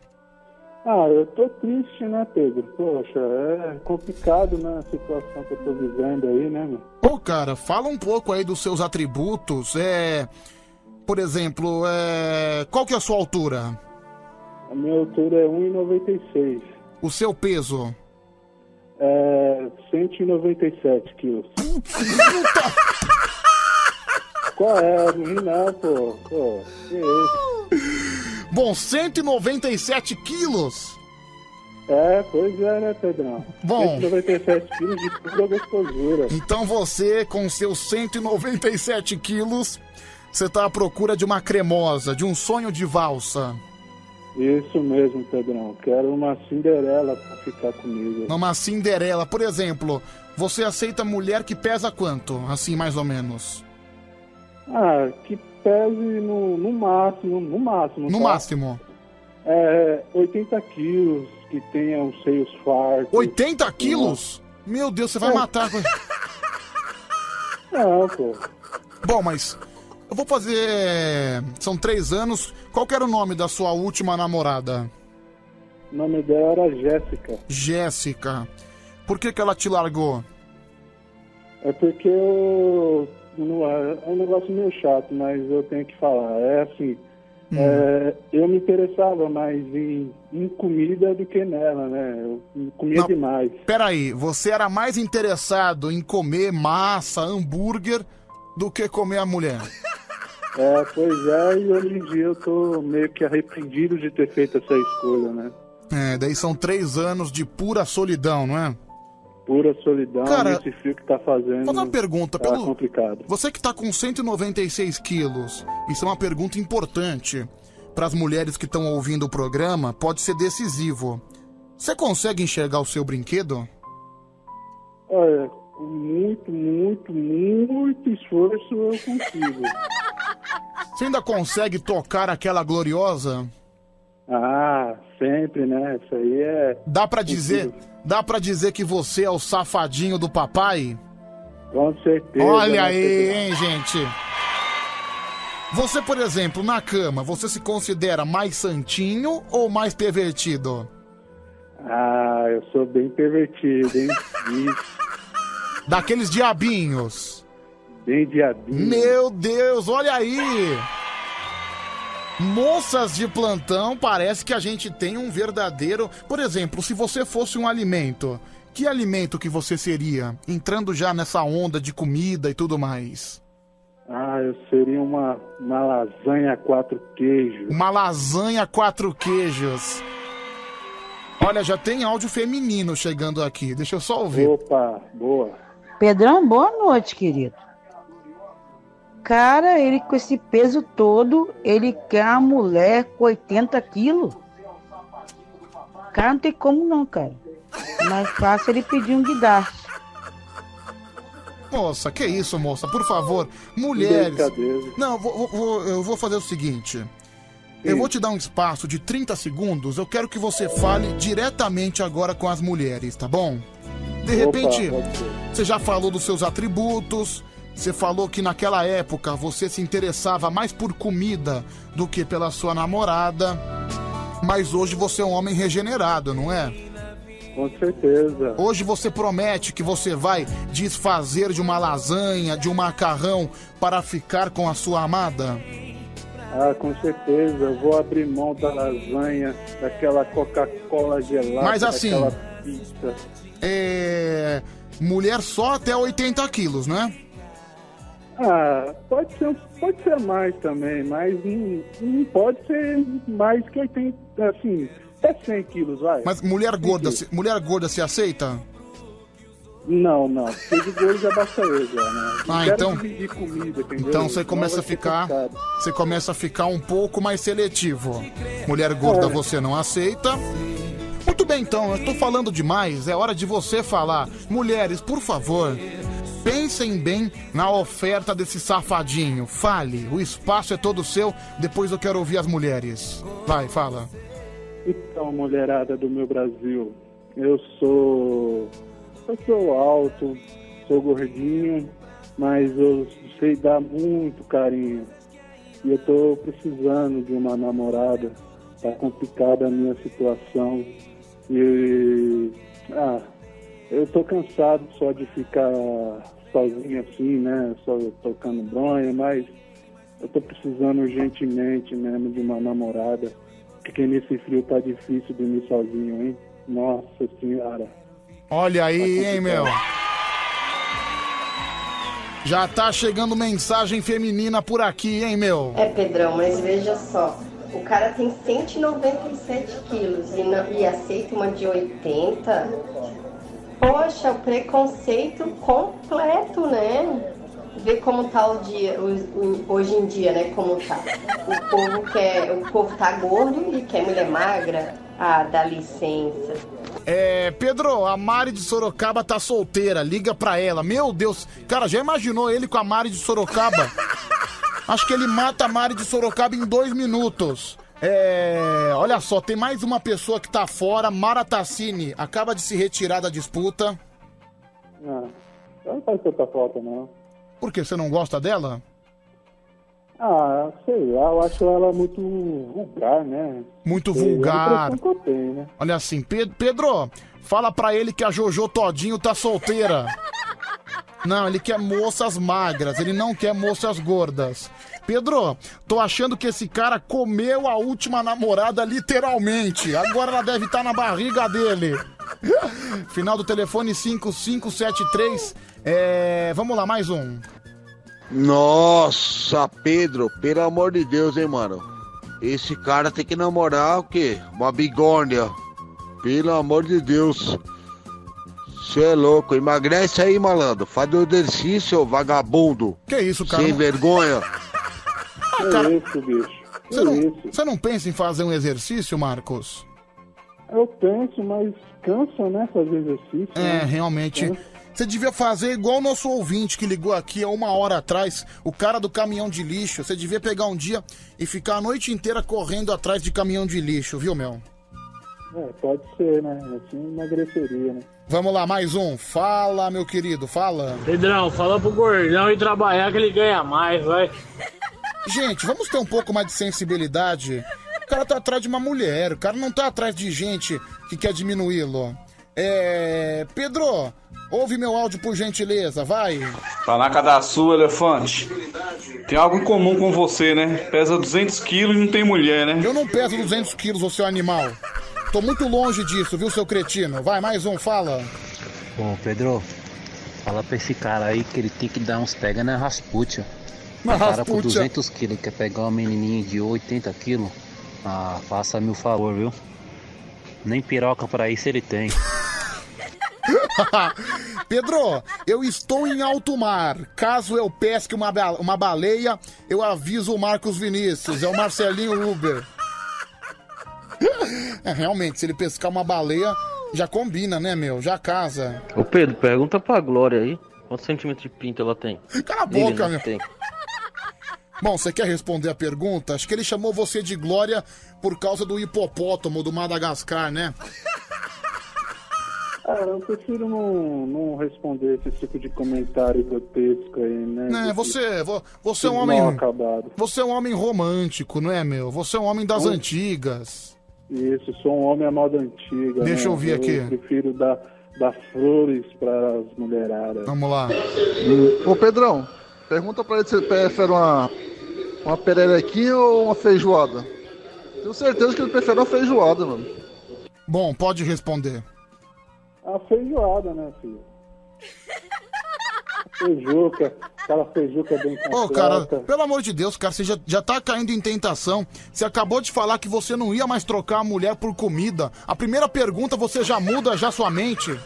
Ah, eu tô triste, né, Pedro? Poxa, é complicado, né, a situação que eu tô vivendo aí, né, meu? Pô, cara, fala um pouco aí dos seus atributos. É. Por exemplo, é. Qual que é a sua altura? A minha altura é 1,96. O seu peso? É 197 quilos. Qual é? Não, pô. Pô, que isso? Bom, 197 quilos. É, pois é, né, Pedrão? Bom. 197 quilos de pura gostosura. Então você, com seus 197 quilos, você tá à procura de uma cremosa, de um sonho de valsa. Isso mesmo, Pedrão. Quero uma Cinderela pra ficar comigo. Uma Cinderela, por exemplo. Você aceita mulher que pesa quanto? Assim, mais ou menos. Ah, que pese no, no máximo, no máximo. No tá? máximo. É, 80 quilos, que tenha os seios fartos. 80 quilos? Meu Deus, você vai É. matar. Não, pô. Bom, mas eu vou fazer. São três anos. Qual que era o nome da sua última namorada? O nome dela era Jéssica. Jéssica. Por que, que ela te largou? É porque eu. Não, é é um negócio meio chato, mas eu tenho que falar. É assim. Hum. é, eu me interessava mais em, em comida do que nela, né? Eu comia demais. Peraí, você era mais interessado em comer massa, hambúrguer, do que comer a mulher? [LAUGHS] É, pois é, e hoje em dia eu tô meio que arrependido de ter feito essa escolha, né? É, daí são três anos de pura solidão, não é? Pura solidão, Cara, esse frio que tá fazendo. Fazer uma pergunta. Tá Pelo... complicado. Você que tá com 196 quilos, isso é uma pergunta importante para as mulheres que estão ouvindo o programa, pode ser decisivo. Você consegue enxergar o seu brinquedo? Olha, com muito, muito, muito esforço eu consigo. [LAUGHS] Você ainda consegue tocar aquela gloriosa? Ah, sempre, né? Isso aí é. Dá pra dizer, dá para dizer que você é o safadinho do papai? Com certeza. Olha né, aí, hein, gente. Você, por exemplo, na cama, você se considera mais santinho ou mais pervertido? Ah, eu sou bem pervertido, hein? [LAUGHS] Daqueles diabinhos. Bem diabinho. Meu Deus, olha aí! Moças de plantão, parece que a gente tem um verdadeiro. Por exemplo, se você fosse um alimento, que alimento que você seria? Entrando já nessa onda de comida e tudo mais. Ah, eu seria uma, uma lasanha quatro queijos. Uma lasanha quatro queijos. Olha, já tem áudio feminino chegando aqui. Deixa eu só ouvir. Opa, boa. Pedrão, boa noite, querido. Cara, ele com esse peso todo, ele quer uma mulher com 80 quilos. Cara, não tem como não, cara. Mais fácil ele pedir um guidaço. Moça, que isso, moça? Por favor, mulheres. Não, vou- vou- eu vou fazer o seguinte. Eu vou te dar um espaço de 30 segundos. Eu quero que você fale diretamente agora com as mulheres, tá bom? De repente, você já falou dos seus atributos. Você falou que naquela época você se interessava mais por comida do que pela sua namorada. Mas hoje você é um homem regenerado, não é? Com certeza. Hoje você promete que você vai desfazer de uma lasanha, de um macarrão para ficar com a sua amada? Ah, com certeza. Eu vou abrir mão da lasanha, daquela Coca-Cola gelada. Mas assim- daquela pizza. É. Mulher só até 80 quilos, né? Ah, pode ser, pode ser mais também, mas não, não pode ser mais que 80, assim, até 100 quilos, vai. Mas mulher gorda, se, mulher gorda se aceita? Não, não, porque de gordo já basta eu já, né? Não Ah, então- comida? Então você começa a ficar, você começa a ficar um pouco mais seletivo. Mulher gorda É. você não aceita. Muito bem, então, eu tô falando demais, é hora de você falar. Mulheres, por favor, pensem bem na oferta desse safadinho. Fale, o espaço é todo seu, depois eu quero ouvir as mulheres. Vai, fala. Então, mulherada do meu Brasil, eu sou. Eu sou alto, sou gordinho, mas eu sei dar muito carinho. E eu tô precisando de uma namorada. Tá complicada a minha situação. E. Ah, eu tô cansado só de ficar sozinho assim, né? Só tocando bronha, mas eu tô precisando urgentemente mesmo de uma namorada. Porque nesse frio tá difícil dormir sozinho, hein? Nossa senhora. Olha aí, hein, meu. Já tá chegando mensagem feminina por aqui, hein, meu? É, Pedrão, mas veja só. O cara tem 197 quilos e, não- e aceita uma de 80. Poxa, o preconceito completo, né? Vê como tá o dia, o- o- hoje em dia, né? Como tá. O povo quer, o povo tá gordo e quer mulher magra. Ah, dá licença. É, Pedro, a Mari de Sorocaba tá solteira, liga pra ela. Meu Deus, cara, já imaginou ele com a Mari de Sorocaba? Acho que ele mata a Mari de Sorocaba em dois minutos. É, olha só, tem mais uma pessoa que tá fora, Mara Tassini, acaba de se retirar da disputa. Ah, não faz tanta falta, não. Por quê? Você não gosta dela? Ah, sei lá, eu acho ela muito vulgar, né? Muito Sei, é vulgar. que eu tenho, né? Olha assim, Pe- Pedro, fala pra ele que a Jojo Todinho tá solteira. [LAUGHS] Não, ele quer moças magras, ele não quer moças gordas. Pedro, tô achando que esse cara comeu a última namorada literalmente. Agora ela deve estar na barriga dele. Final do telefone 5573. É, vamos lá, mais um. Nossa, Pedro, pelo amor de Deus, hein, mano. Esse cara tem que namorar o quê? Uma bigorna. Pelo amor de Deus. Você é louco, emagrece aí, malandro. Faz o exercício, vagabundo. Que isso, cara? Sem vergonha. Que cara- isso, bicho? Que Você não, isso? você não pensa em fazer um exercício, Marcos? Eu penso, mas cansa, né, fazer exercício. É, né? realmente. Cansa. Você devia fazer igual o nosso ouvinte que ligou aqui há uma hora atrás, o cara do caminhão de lixo. Você devia pegar um dia e ficar a noite inteira correndo atrás de caminhão de lixo, viu, meu? É, pode ser, né? Assim emagreceria, né? Vamos lá, mais um. Fala, meu querido, fala. Pedrão, fala pro gordão ir trabalhar que ele ganha mais, vai. Gente, vamos ter um pouco mais de sensibilidade. O cara tá atrás de uma mulher, o cara não tá atrás de gente que quer diminuí-lo. É. Pedro, ouve meu áudio por gentileza, vai. Panaca da sua, elefante. Tem algo em comum com você, né? Pesa 200 quilos e não tem mulher, né? Eu não peso 200 quilos, ô seu animal. Tô muito longe disso, viu, seu cretino? Vai, mais um, fala. Ô, Pedro, fala pra esse cara aí que ele tem que dar uns pega na Rasputia. Na O cara com Rasputia. 200 quilos quer pegar uma menininha de 80 quilos. Ah, faça-me o favor, viu? Nem piroca pra isso ele tem. [LAUGHS] Pedro, eu estou em alto mar. Caso eu pesque uma, ba- uma baleia, eu aviso o Marcos Vinícius. É o Marcelinho Uber. É, realmente, se ele pescar uma baleia, já combina, né, meu? Já casa. Ô Pedro, pergunta pra Glória aí. Quantos centímetros de pinto ela tem? Cala a Ele boca, não meu. Tem. Bom, você quer responder a pergunta? Acho que ele chamou você de Glória por causa do hipopótamo do Madagascar, né? Cara, eu prefiro não, não responder esse tipo de comentário grotesco aí, né? Né, você, vo- você é um homem. acabado. Você é um homem romântico, não é, meu? Você é um homem das Hum. antigas. Isso, sou um homem à moda antiga. Deixa né? eu ouvir aqui. Eu prefiro dar, dar flores para as mulheradas. Vamos lá. Ô Pedrão, pergunta pra ele se ele prefere uma, uma pererequinha ou uma feijoada. Tenho certeza que ele prefere uma feijoada, mano. Bom, pode responder. A feijoada, né, filho? Feijuca, aquela feijuca bem completa. Ô, cara, pelo amor de Deus, cara, você já, já tá caindo em tentação. Você acabou de falar que você não ia mais trocar a mulher por comida. A primeira pergunta você já muda já sua mente.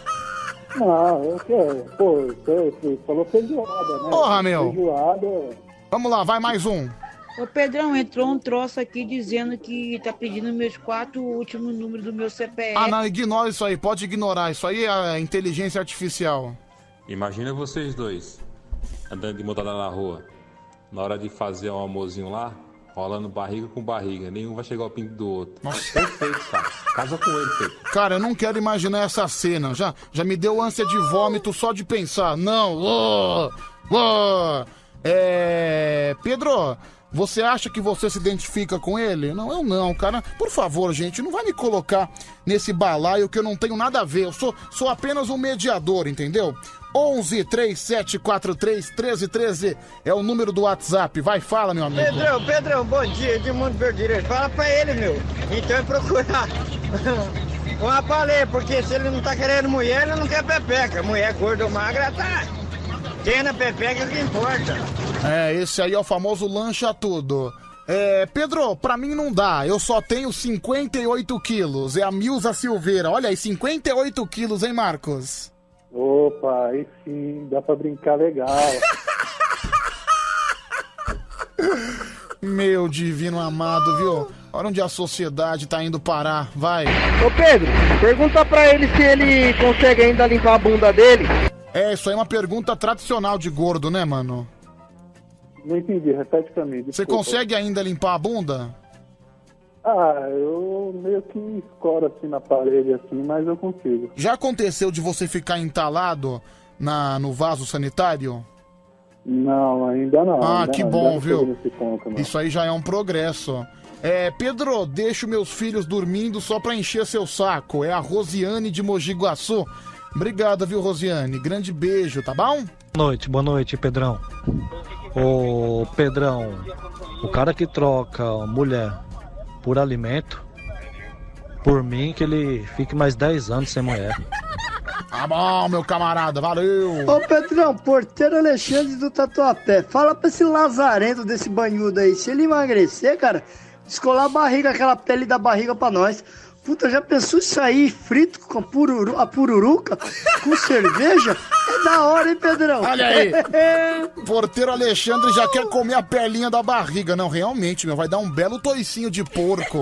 Não, eu quero. Pô, você falou feijoada, né? Porra, meu. Feijoada. Vamos lá, vai mais um. Ô Pedrão, entrou um troço aqui dizendo que tá pedindo meus quatro últimos números do meu CPF. Ah, não, ignora isso aí, pode ignorar. Isso aí é inteligência artificial. Imagina vocês dois andando de montada na rua. Na hora de fazer um amorzinho lá, rolando barriga com barriga. Nenhum vai chegar ao pinto do outro. Perfeito, cara. Casa com ele, Pedro. Cara, eu não quero imaginar essa cena. Já, já me deu ânsia de vômito só de pensar. Não. ô, ô. É. Pedro, você acha que você se identifica com ele? Não, eu não, cara. Por favor, gente, não vai me colocar nesse balaio que eu não tenho nada a ver. Eu sou, sou apenas um mediador, entendeu? 11 3743 1313 é o número do WhatsApp. Vai, fala, meu amigo. Pedrão, Pedrão, bom dia, Edmundo Verdireiro. Fala pra ele, meu. Então é procurar [LAUGHS] uma baleia, porque se ele não tá querendo mulher, ele não quer pepeca. Mulher gorda ou magra, tá. Tendo a pepeca é o que importa. É, esse aí é o famoso lancha tudo. É, Pedro, pra mim não dá. Eu só tenho 58 quilos. É a Milza Silveira. Olha aí, 58 quilos, hein, Marcos? Opa, aí sim, dá pra brincar legal. [LAUGHS] Meu divino amado, viu? Olha onde a sociedade tá indo parar. Vai. Ô Pedro, pergunta pra ele se ele consegue ainda limpar a bunda dele. É, isso aí é uma pergunta tradicional de gordo, né, mano? Não entendi, repete pra mim. Você desculpa. consegue ainda limpar a bunda? Ah, eu meio que escoro assim na parede, assim, mas eu consigo. Já aconteceu de você ficar entalado na, no vaso sanitário? Não, ainda não. Ah, ainda que não, bom, viu? ponto. Isso aí já é um progresso. É, Pedro, deixo meus filhos dormindo só pra encher seu saco. É a Rosiane de Mogi Guaçu. Obrigado, viu, Rosiane? Grande beijo, tá bom? Boa noite, boa noite, Pedrão. Ô, Pedrão, o cara que troca mulher por alimento, por mim que ele fique mais 10 anos sem mulher. Tá bom, meu camarada, valeu. Ô Pedrão, porteiro Alexandre do Tatuapé, fala pra esse lazarento desse banhudo aí, se ele emagrecer, cara, descolar a barriga, aquela pele da barriga pra nós. Puta, já pensou isso aí, frito com a, pururu, a pururuca, com cerveja? É da hora, hein, Pedrão? Olha aí. [LAUGHS] Porteiro Alexandre já quer comer a perlinha da barriga. Não, realmente, meu, vai dar um belo toicinho de porco.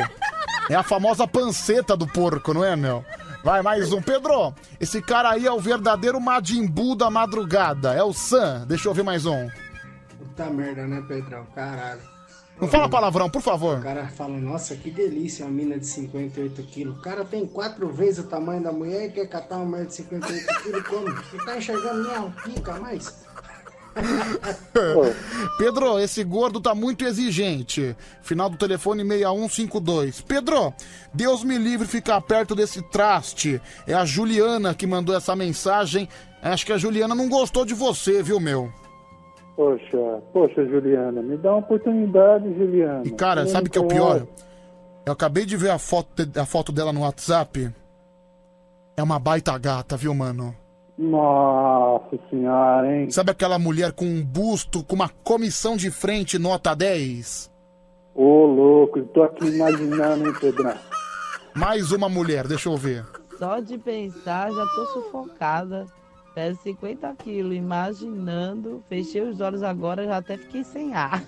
É a famosa panceta do porco, não é, meu? Vai, mais um. Pedro, esse cara aí é o verdadeiro Majin Buu da madrugada. É o Sam. Deixa eu ver mais um. Puta merda, né, Pedrão? Caralho. Não fala palavrão, por O favor. cara fala, nossa, que delícia uma mina de 58 quilos. O cara tem quatro vezes o tamanho da mulher e quer catar uma mulher de 58 quilos como? Não tá enxergando nem a pica mais? [LAUGHS] Pedro, esse gordo tá muito exigente. Final do telefone 6152. Pedro, Deus me livre ficar perto desse traste. É a Juliana que mandou essa mensagem. Acho que a Juliana não gostou de você, viu, meu? Poxa, poxa, Juliana, me dá uma oportunidade, Juliana. E cara, sabe o que é o pior? conhece. Eu acabei de ver a foto, a foto dela no WhatsApp. É uma baita gata, viu, mano? Nossa senhora, hein? Sabe aquela mulher com um busto, com uma comissão de frente nota 10? Ô, louco, tô aqui imaginando, hein, Pedrão? Mais uma mulher, deixa eu ver. Só de pensar, já tô sufocada. Peso 50 quilos, imaginando. Fechei os olhos agora, já até fiquei sem ar.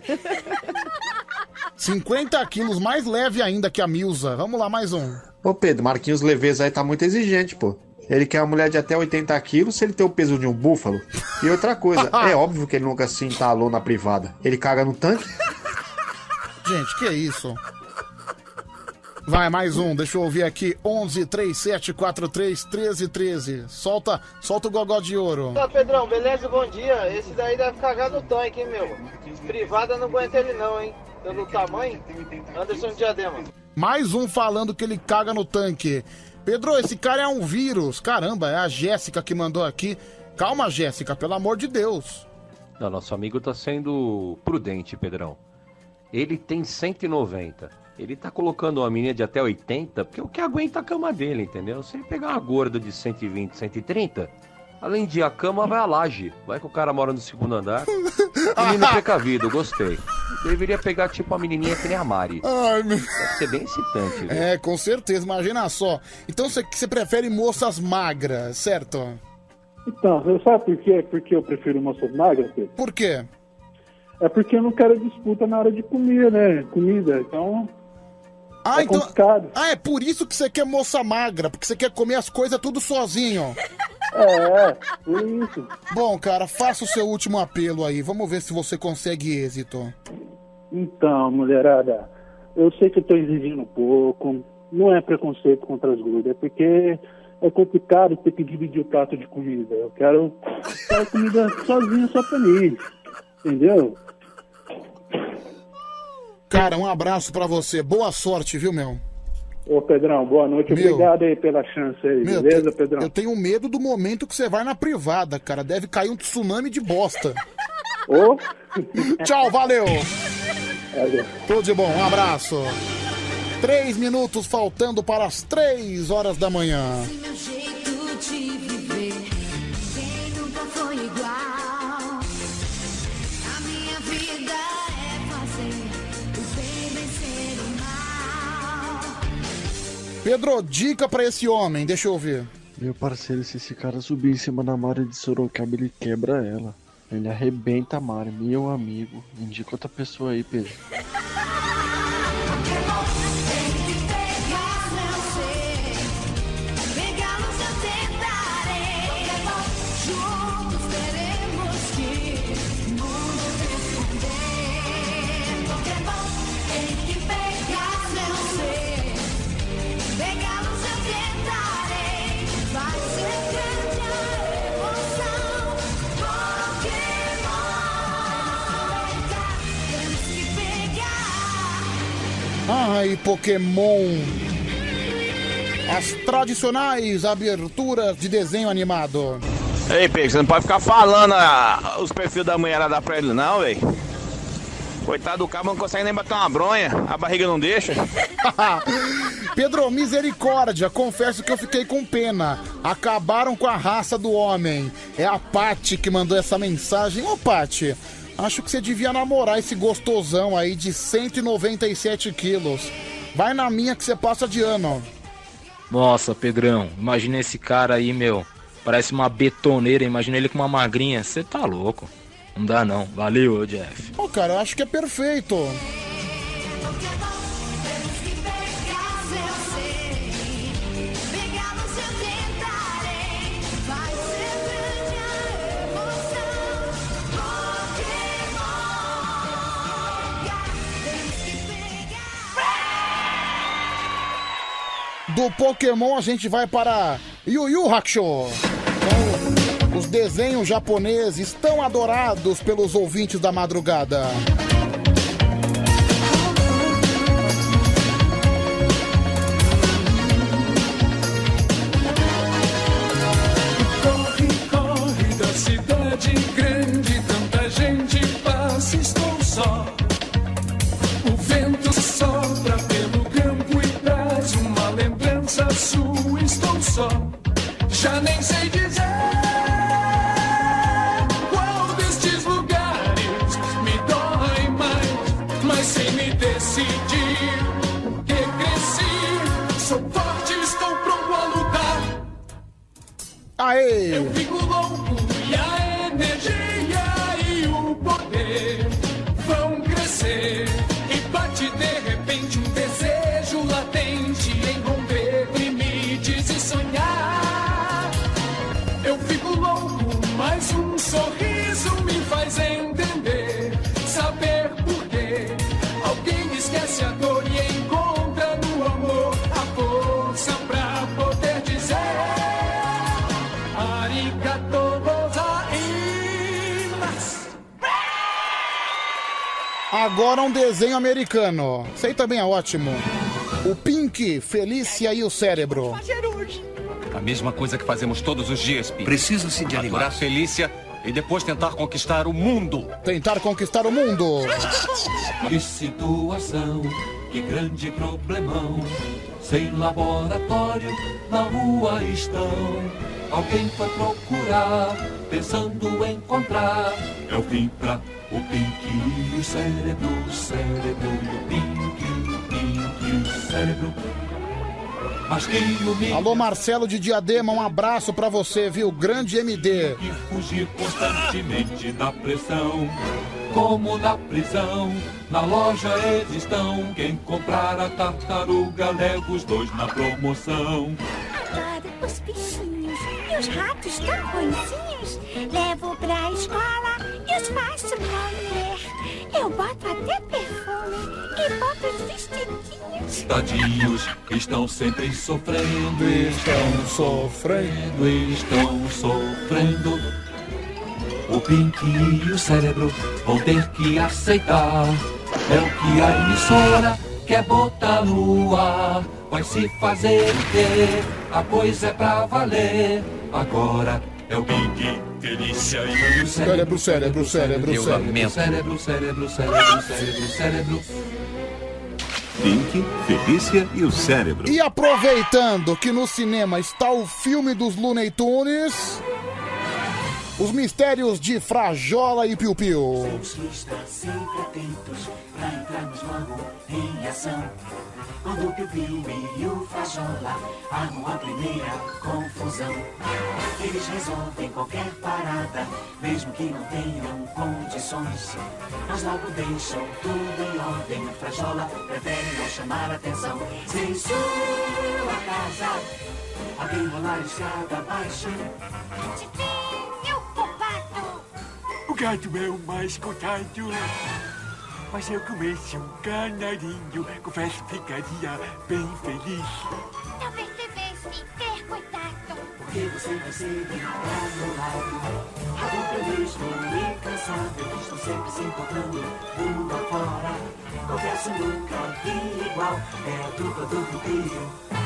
50 quilos, mais leve ainda que a Milza. Vamos lá, mais um. Ô Pedro, Marquinhos Leves aí tá muito exigente, pô. Ele quer uma mulher de até 80 quilos se ele tem o peso de um búfalo. E outra coisa, [LAUGHS] é óbvio que ele nunca se entalou na privada. Ele caga no tanque? Gente, que isso? Vai, mais um, deixa eu ouvir aqui. 11 37 43 13 13. Solta, solta o gogó de ouro. Tá, Pedrão, beleza? Bom dia. Esse daí deve cagar no tanque, hein, meu? Privada não aguenta ele não, hein? Pelo tamanho. Anderson Diadema. Mais um falando que ele caga no tanque. Pedro, esse cara é um vírus. Caramba, é a Jéssica que mandou aqui. Calma, Jéssica, pelo amor de Deus. Não, nosso amigo tá sendo prudente, Pedrão. Ele tem 190. Ele tá colocando uma menina de até 80, porque é o que aguenta a cama dele, entendeu? Se ele pegar uma gorda de 120, 130, Além de a cama, vai a laje. Vai que o cara mora no segundo andar. [LAUGHS] Menino precavido, gostei. Deveria pegar tipo uma menininha que nem a Mari. Ai, meu... Deve ser bem excitante. viu? É, com certeza, imagina só. Então você você prefere moças magras, certo? Então, você sabe por quê? Porque eu prefiro moças magras, Pedro? Por quê? É porque eu não quero disputa na hora de comer, né? Comida. Então. Ah, é então. complicado. Ah, é por isso que você quer moça magra, porque você quer comer as coisas tudo sozinho. É, por isso. Bom, cara, faça o seu último apelo aí. Vamos ver se você consegue êxito. Então, mulherada, eu sei que eu tô exigindo pouco. Não é preconceito contra as gordas, é porque é complicado ter que dividir o prato de comida. Eu quero, [LAUGHS] quero comida sozinho, só pra mim. Entendeu? Cara, um abraço pra você. Boa sorte, viu, meu? Ô, Pedrão, boa noite. Meu. Obrigado aí pela chance aí, Meu, beleza, te- Pedrão? Eu tenho medo do momento que você vai na privada, cara. Deve cair um tsunami de bosta. Ô. [LAUGHS] Tchau, valeu. Valeu. Tudo de bom, um abraço. Três minutos faltando para as três horas da manhã. Meu jeito de Pedro, dica pra esse homem, deixa eu ver. Meu parceiro, se esse cara subir em cima da Mari de Sorocaba, ele quebra ela. Ele arrebenta a Mari, meu amigo. Indica outra pessoa aí, Pedro. [LAUGHS] Ai, Pokémon. As tradicionais aberturas de desenho animado. Ei, Pedro, você não pode ficar falando ah, os perfis da mulherada pra ele, não, velho. Coitado do cabo, não consegue nem bater uma bronha, a barriga não deixa. [LAUGHS] Pedro, misericórdia, confesso que eu fiquei com pena. Acabaram com a raça do homem. É a Pati que mandou essa mensagem. Ô, Pati, acho que você devia namorar esse gostosão aí de 197 quilos. Vai na minha que você passa de ano. Nossa, Pedrão, imagina esse cara aí, meu. Parece uma betoneira, imagina ele com uma magrinha. Você tá louco. Não dá não. Valeu, Jeff. Ô, cara, eu acho que é perfeito. Do Pokémon a gente vai para Yu Yu Hakusho. Então, os desenhos japoneses tão adorados pelos ouvintes da madrugada. Aê! Eu fico louco Agora um desenho americano. Isso aí também é ótimo. O Pink, Felícia e o Cérebro. A mesma coisa que fazemos todos os dias, Pink. Precisa-se de animar. Felícia e depois tentar conquistar o mundo. Tentar conquistar o mundo. Que situação, que grande problemão. sem laboratório, na rua estão. Alguém foi procurar, pensando encontrar. É o fim pra o Pink e o cérebro, o cérebro e o Pink, o Pink e o cérebro. Mas quem o me Alô, Marcelo de Diadema, um abraço pra você, viu? Grande MD. fugir constantemente da pressão. Como na prisão, na loja eles estão. Quem comprar a tartaruga leva os dois na promoção. Adoro os bichinhos e os ratos tão bonzinhos. Levo pra escola comer. Eu boto até perfume e boto os vestidinhos. Tadinhos, estão sempre sofrendo, estão sofrendo, estão sofrendo. O Pink e o cérebro vão ter que aceitar. É o que a emissora quer botar no ar. Vai se fazer o quê? A coisa é pra valer. Agora é o Pink, delícia e o Cérebro, cérebro, cérebro, Eu cérebro. lamento. Cérebro, cérebro, cérebro, cérebro, cérebro. Pink, Felícia e o cérebro. E aproveitando que no cinema está o filme dos Looney Tunes, Os Mistérios de Frajola e Piu Piu. Estar sempre atentos pra entrarmos logo em ação. Quando o Piu Piu e o Frajola armam a primeira confusão. Eles resolvem qualquer parada, mesmo que não tenham condições. Mas logo deixam tudo em ordem. O Frajola prefere não chamar atenção. Se em sua casa alguém rolar a escada abaixo. Gato é o mais coitado. Mas eu comesse um canarinho, confesso que ficaria bem feliz. Talvez devesse ter cuidado. Porque você vai ser lado. A dupla é mesmo incansável, estão sempre se encontrando mundo afora. Confesso nunca vi igual, é a dupla do Pipio.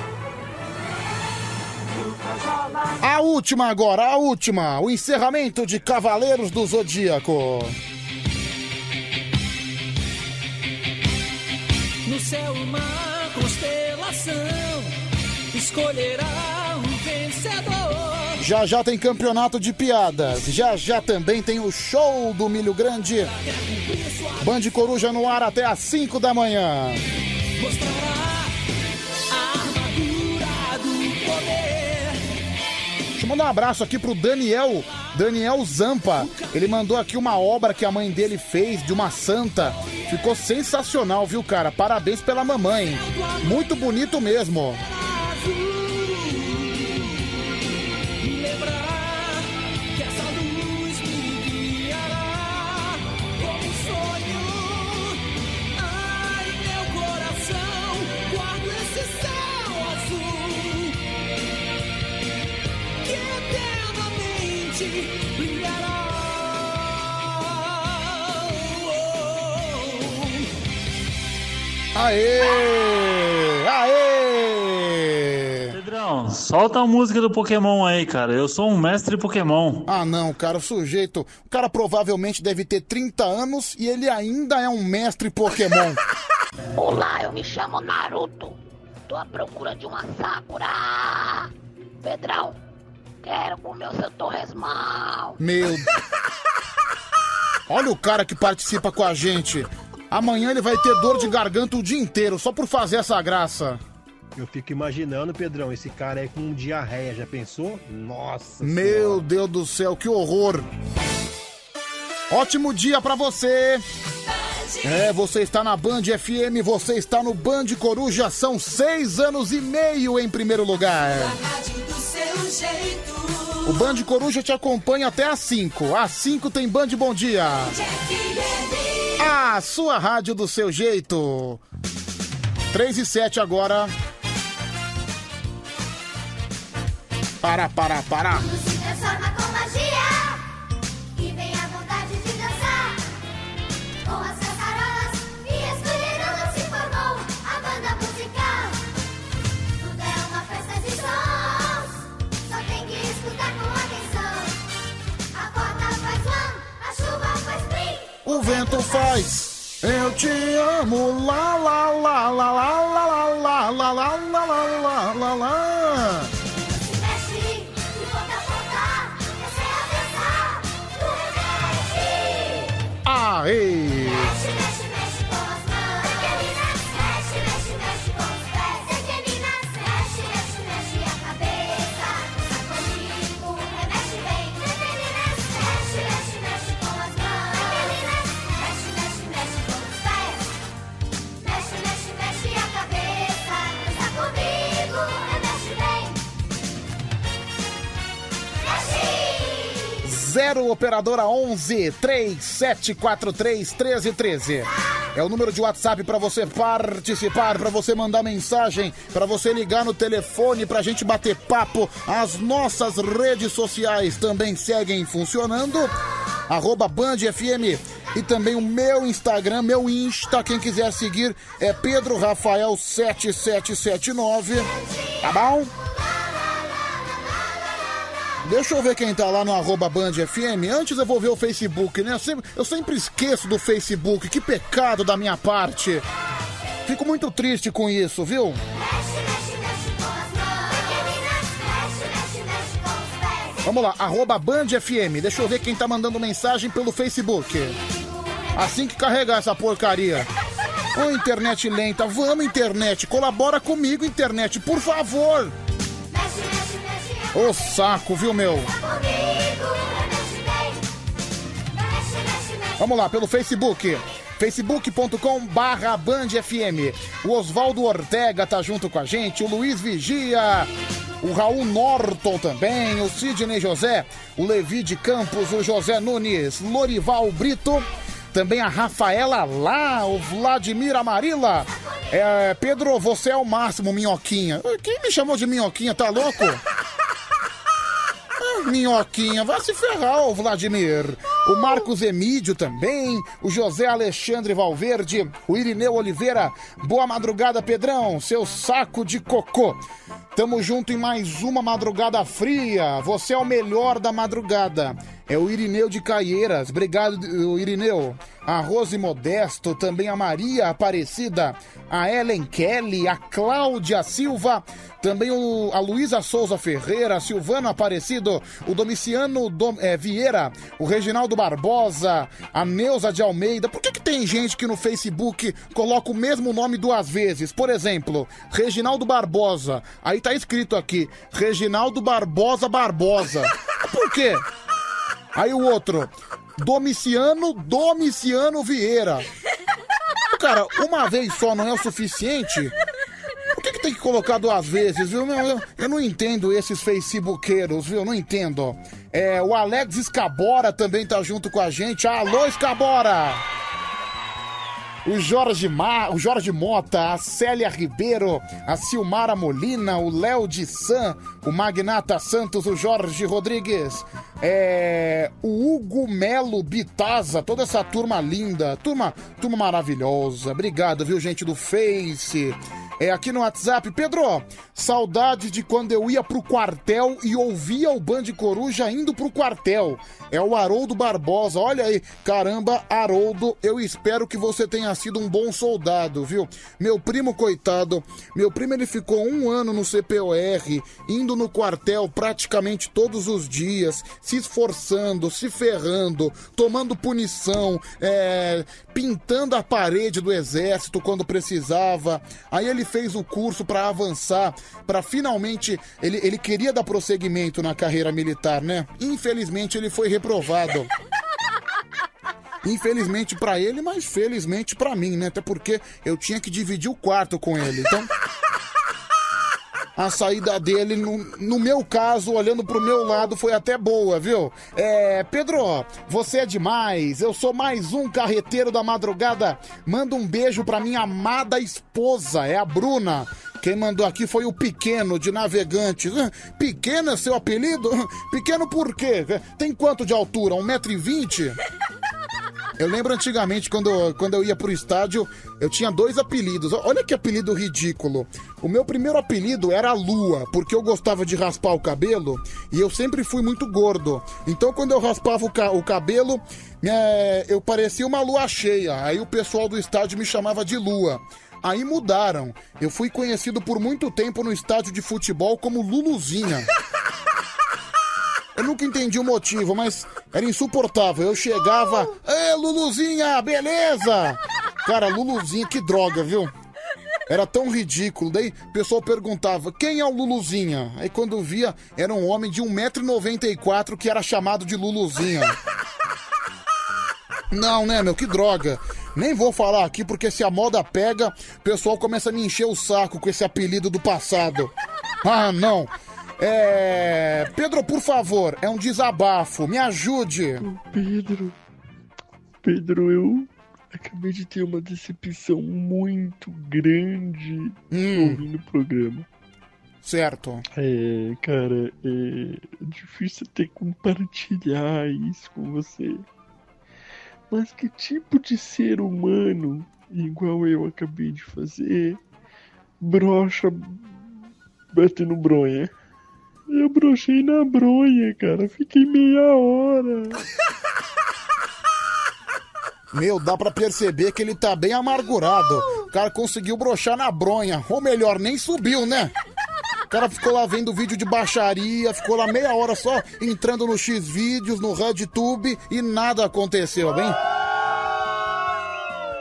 A última agora, a última, o encerramento de Cavaleiros do Zodíaco. No céu uma constelação escolherá um vencedor. Já já tem campeonato de piadas. Já já também tem o show do Milho Grande. Band Coruja no ar até às 5 da manhã. Mostrará a armadura do poder. Deixa eu mandar um abraço aqui pro Daniel, Daniel Zampa. Ele mandou aqui uma obra que a mãe dele fez de uma santa. Ficou sensacional, viu, cara? Parabéns pela mamãe. Muito bonito mesmo. Aê! Aê! Pedrão, solta a música do Pokémon aí, cara. Eu sou um mestre Pokémon. Ah, não, cara, o sujeito. O cara provavelmente deve ter 30 anos e ele ainda é um mestre Pokémon. [LAUGHS] Olá, eu me chamo Naruto. Tô à procura de uma Sakura. Pedrão, quero comer o seu torresmão. Meu. [LAUGHS] Olha o cara que participa com a gente. Amanhã ele vai ter dor de garganta o dia inteiro só por fazer essa graça. Eu fico imaginando, Pedrão, esse cara aí com diarreia, já pensou? Nossa Meu Deus do céu, que horror! Ótimo dia pra você! É, você está na Band FM, você está no Band Coruja, são seis anos e meio em primeiro lugar. O Band Coruja te acompanha até às 5. Às 5 tem Band Bom Dia. A sua rádio do seu jeito. 3 e 7 agora. Para, para, para. Tudo se transforma com magia. E vem a vontade de dançar. Com as O vento faz. Eu te amo, lá, lá, lá, lá, lá, lá, lá, lá, lá, lá, lá, lá, lá, lá. Aê! Zero operadora 11 3743 1313. É o número de WhatsApp para você participar, para você mandar mensagem, para você ligar no telefone, pra gente bater papo. As nossas redes sociais também seguem funcionando. Arroba Band FM e também o meu Instagram, meu Insta, quem quiser seguir é Pedro Rafael 7779. Tá bom? Deixa eu ver quem tá lá no arroba Band FM. Antes eu vou ver o Facebook, né? Eu sempre, eu sempre esqueço do Facebook. Que pecado da minha parte. Fico muito triste com isso, viu? Vamos lá, arroba Band FM. Deixa eu ver quem tá mandando mensagem pelo Facebook. Assim que carregar essa porcaria. Ô, internet lenta. Vamos, internet. Colabora comigo, internet, por favor. Ô saco, viu, meu? Vamos lá, pelo Facebook. facebook.com barra Band FM. O Oswaldo Ortega tá junto com a gente, o Luiz Vigia, o Raul Norton também, o Sidney José, o Levi de Campos, o José Nunes, Lorival Brito, também a Rafaela lá, o Vladimir Amarila. É, Pedro, você é o máximo, minhoquinha. Quem me chamou de minhoquinha, tá louco? [LAUGHS] Ah, Minhoquinha, vai se ferrar, ô Vladimir. O Marcos Emídio também, o José Alexandre Valverde, o Irineu Oliveira. Boa madrugada, Pedrão, seu saco de cocô. Tamo junto em mais uma madrugada fria. Você é o melhor da madrugada. É o Irineu de Caieiras. Obrigado, Irineu. A Rose Modesto, também a Maria Aparecida, a Ellen Kelly, a Cláudia Silva, também o- a Luísa Souza Ferreira, Silvano Aparecido, o Domiciano Dom- eh, Vieira, o Reginaldo Barbosa, a Neuza de Almeida. Por que, que tem gente que no Facebook coloca o mesmo nome duas vezes? Por exemplo, Reginaldo Barbosa. Aí tá escrito aqui, Reginaldo Barbosa Barbosa. Por quê? Aí o outro, Domiciano Domiciano Vieira. Cara, uma vez só não é o suficiente? Por que, que tem que colocar duas vezes, viu? Meu, eu, eu não entendo esses facebookeiros, viu? Não entendo. É, o Alex Escabora também tá junto com a gente. Alô, Escabora! O Jorge, Ma, o Jorge Mota, a Célia Ribeiro, a Silmara Molina, o Léo de San, o Magnata Santos, o Jorge Rodrigues, é, o Hugo Melo Bitaza, toda essa turma linda, turma, turma maravilhosa. Obrigado, viu, gente do Face. É aqui no WhatsApp, Pedro, saudades de quando eu ia pro quartel e ouvia o Band Coruja indo pro quartel. É o Haroldo Barbosa, olha aí, caramba, Haroldo, eu espero que você tenha sido um bom soldado, viu? Meu primo, coitado, meu primo ele ficou um ano no CPOR, indo no quartel praticamente todos os dias, se esforçando, se ferrando, tomando punição, é, pintando a parede do exército quando precisava. Aí ele fez o curso para avançar, para finalmente ele, ele queria dar prosseguimento na carreira militar, né? Infelizmente ele foi reprovado. [LAUGHS] Infelizmente pra ele, mas felizmente pra mim, né? Até porque eu tinha que dividir o quarto com ele. Então, a saída dele, no, no meu caso, olhando pro meu lado, foi até boa, viu? É, Pedro, você é demais. Eu sou mais um carreteiro da madrugada. Manda um beijo pra minha amada esposa, é a Bruna. Quem mandou aqui foi o Pequeno, de Navegantes. Pequeno é seu apelido? Pequeno por quê? Tem quanto de altura? 1,20m? Eu lembro antigamente, quando, quando eu ia pro estádio, eu tinha dois apelidos. Olha que apelido ridículo. O meu primeiro apelido era Lua, porque eu gostava de raspar o cabelo e eu sempre fui muito gordo. Então, quando eu raspava o, ca- o cabelo, é, eu parecia uma lua cheia. Aí o pessoal do estádio me chamava de Lua. Aí mudaram. Eu fui conhecido por muito tempo no estádio de futebol como Luluzinha. Eu nunca entendi o motivo, mas era insuportável. Eu chegava, Ê, Luluzinha, beleza? Cara, Luluzinha, que droga, viu? Era tão ridículo. Daí o pessoal perguntava, quem é o Luluzinha? Aí quando via, era um homem de 1,94m que era chamado de Luluzinha. Não, né, meu? Que droga. Nem vou falar aqui porque se a moda pega, o pessoal começa a me encher o saco com esse apelido do passado. Ah, não. É. Pedro, por favor, é um desabafo. Me ajude. Pedro. Pedro, eu acabei de ter uma decepção muito grande ouvindo o programa. Certo. É, cara, é difícil até compartilhar isso com você. Mas que tipo de ser humano, igual eu acabei de fazer, brocha batendo bronha? Eu brochei na bronha, cara. Fiquei meia hora. Meu, dá pra perceber que ele tá bem amargurado. O cara conseguiu brochar na bronha. Ou melhor, nem subiu, né? O cara ficou lá vendo vídeo de baixaria, ficou lá meia hora só entrando no X-Vídeos, no RedTube e nada aconteceu, bem?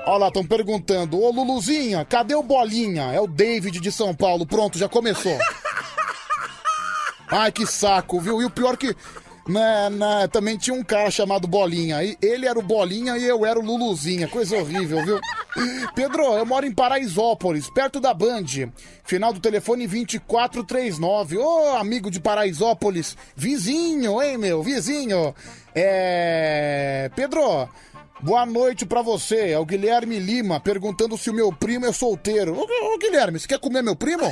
Olha lá, estão perguntando, ô Luluzinha, cadê o Bolinha? É o David de São Paulo, pronto, já começou. Ai, que saco, viu? E o pior que né, né, também tinha um cara chamado Bolinha. E ele era o Bolinha e eu era o Luluzinha. Coisa horrível, viu? Pedro, eu moro em Paraisópolis, perto da Band. Final do telefone 2439. Ô, amigo de Paraisópolis. Vizinho, hein, meu? Vizinho. É. Pedro. Boa noite pra você, é o Guilherme Lima, perguntando se o meu primo é solteiro. Ô, ô Guilherme, você quer comer meu primo?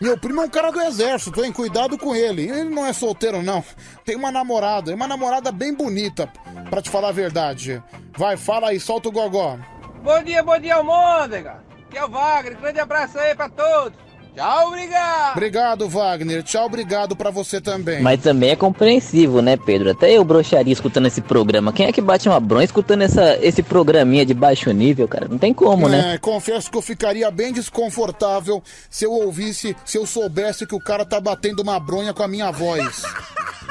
Meu primo é um cara do exército, hein? Cuidado com ele. Ele não é solteiro, não. Tem uma namorada, uma namorada bem bonita, pra te falar a verdade. Vai, fala aí, solta o gogó. Bom dia, bom dia, Almôndega. Aqui é o Wagner. Grande abraço aí pra todos. Tchau, obrigado. Obrigado, Wagner. Tchau, obrigado pra você também. Mas também é compreensível, né, Pedro? Até eu broxaria escutando esse programa. Quem é que bate uma bronha escutando essa, esse programinha de baixo nível, cara? Não tem como, né? É, confesso que eu ficaria bem desconfortável se eu ouvisse, se eu soubesse que o cara tá batendo uma bronha com a minha voz. [LAUGHS]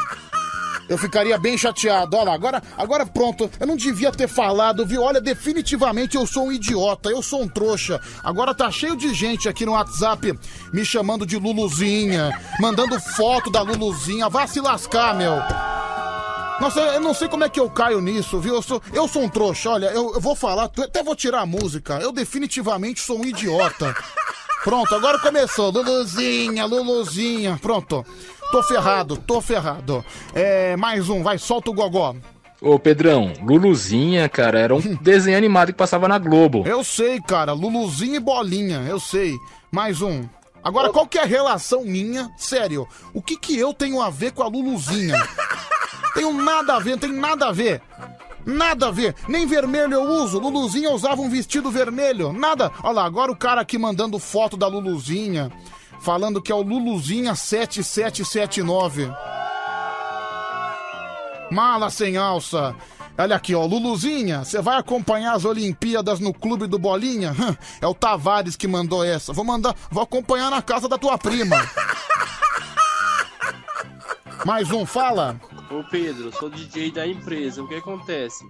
Eu ficaria bem chateado. Olha lá, agora, agora pronto. Eu não devia ter falado, viu? Olha, definitivamente eu sou um idiota, eu sou um trouxa. Agora tá cheio de gente aqui no WhatsApp me chamando de Luluzinha, mandando foto da Luluzinha. Vá se lascar, meu. Nossa, eu não sei como é que eu caio nisso, viu? Eu sou, eu sou um trouxa, olha, eu, eu vou falar, até vou tirar a música. Eu definitivamente sou um idiota. Pronto, agora começou. Luluzinha, Luluzinha. Pronto. Tô ferrado, tô ferrado. É, mais um, vai, solta o gogó. Ô Pedrão, Luluzinha, cara, era um [LAUGHS] desenho animado que passava na Globo. Eu sei, cara, Luluzinha e bolinha, eu sei. Mais um. Agora, qual que é a relação minha? Sério, o que que eu tenho a ver com a Luluzinha? [LAUGHS] Tenho nada a ver, não tem nada a ver. Nada a ver. Nem vermelho eu uso. Luluzinha usava um vestido vermelho. Nada. Olha lá, agora o cara aqui mandando foto da Luluzinha. Falando que é o Luluzinha 7779. Mala sem alça. Olha aqui, ó, Luluzinha, você vai acompanhar as Olimpíadas no clube do Bolinha? É o Tavares que mandou essa. Vou mandar, vou acompanhar na casa da tua prima. Mais um, fala. Ô Pedro, sou DJ da empresa. O que acontece?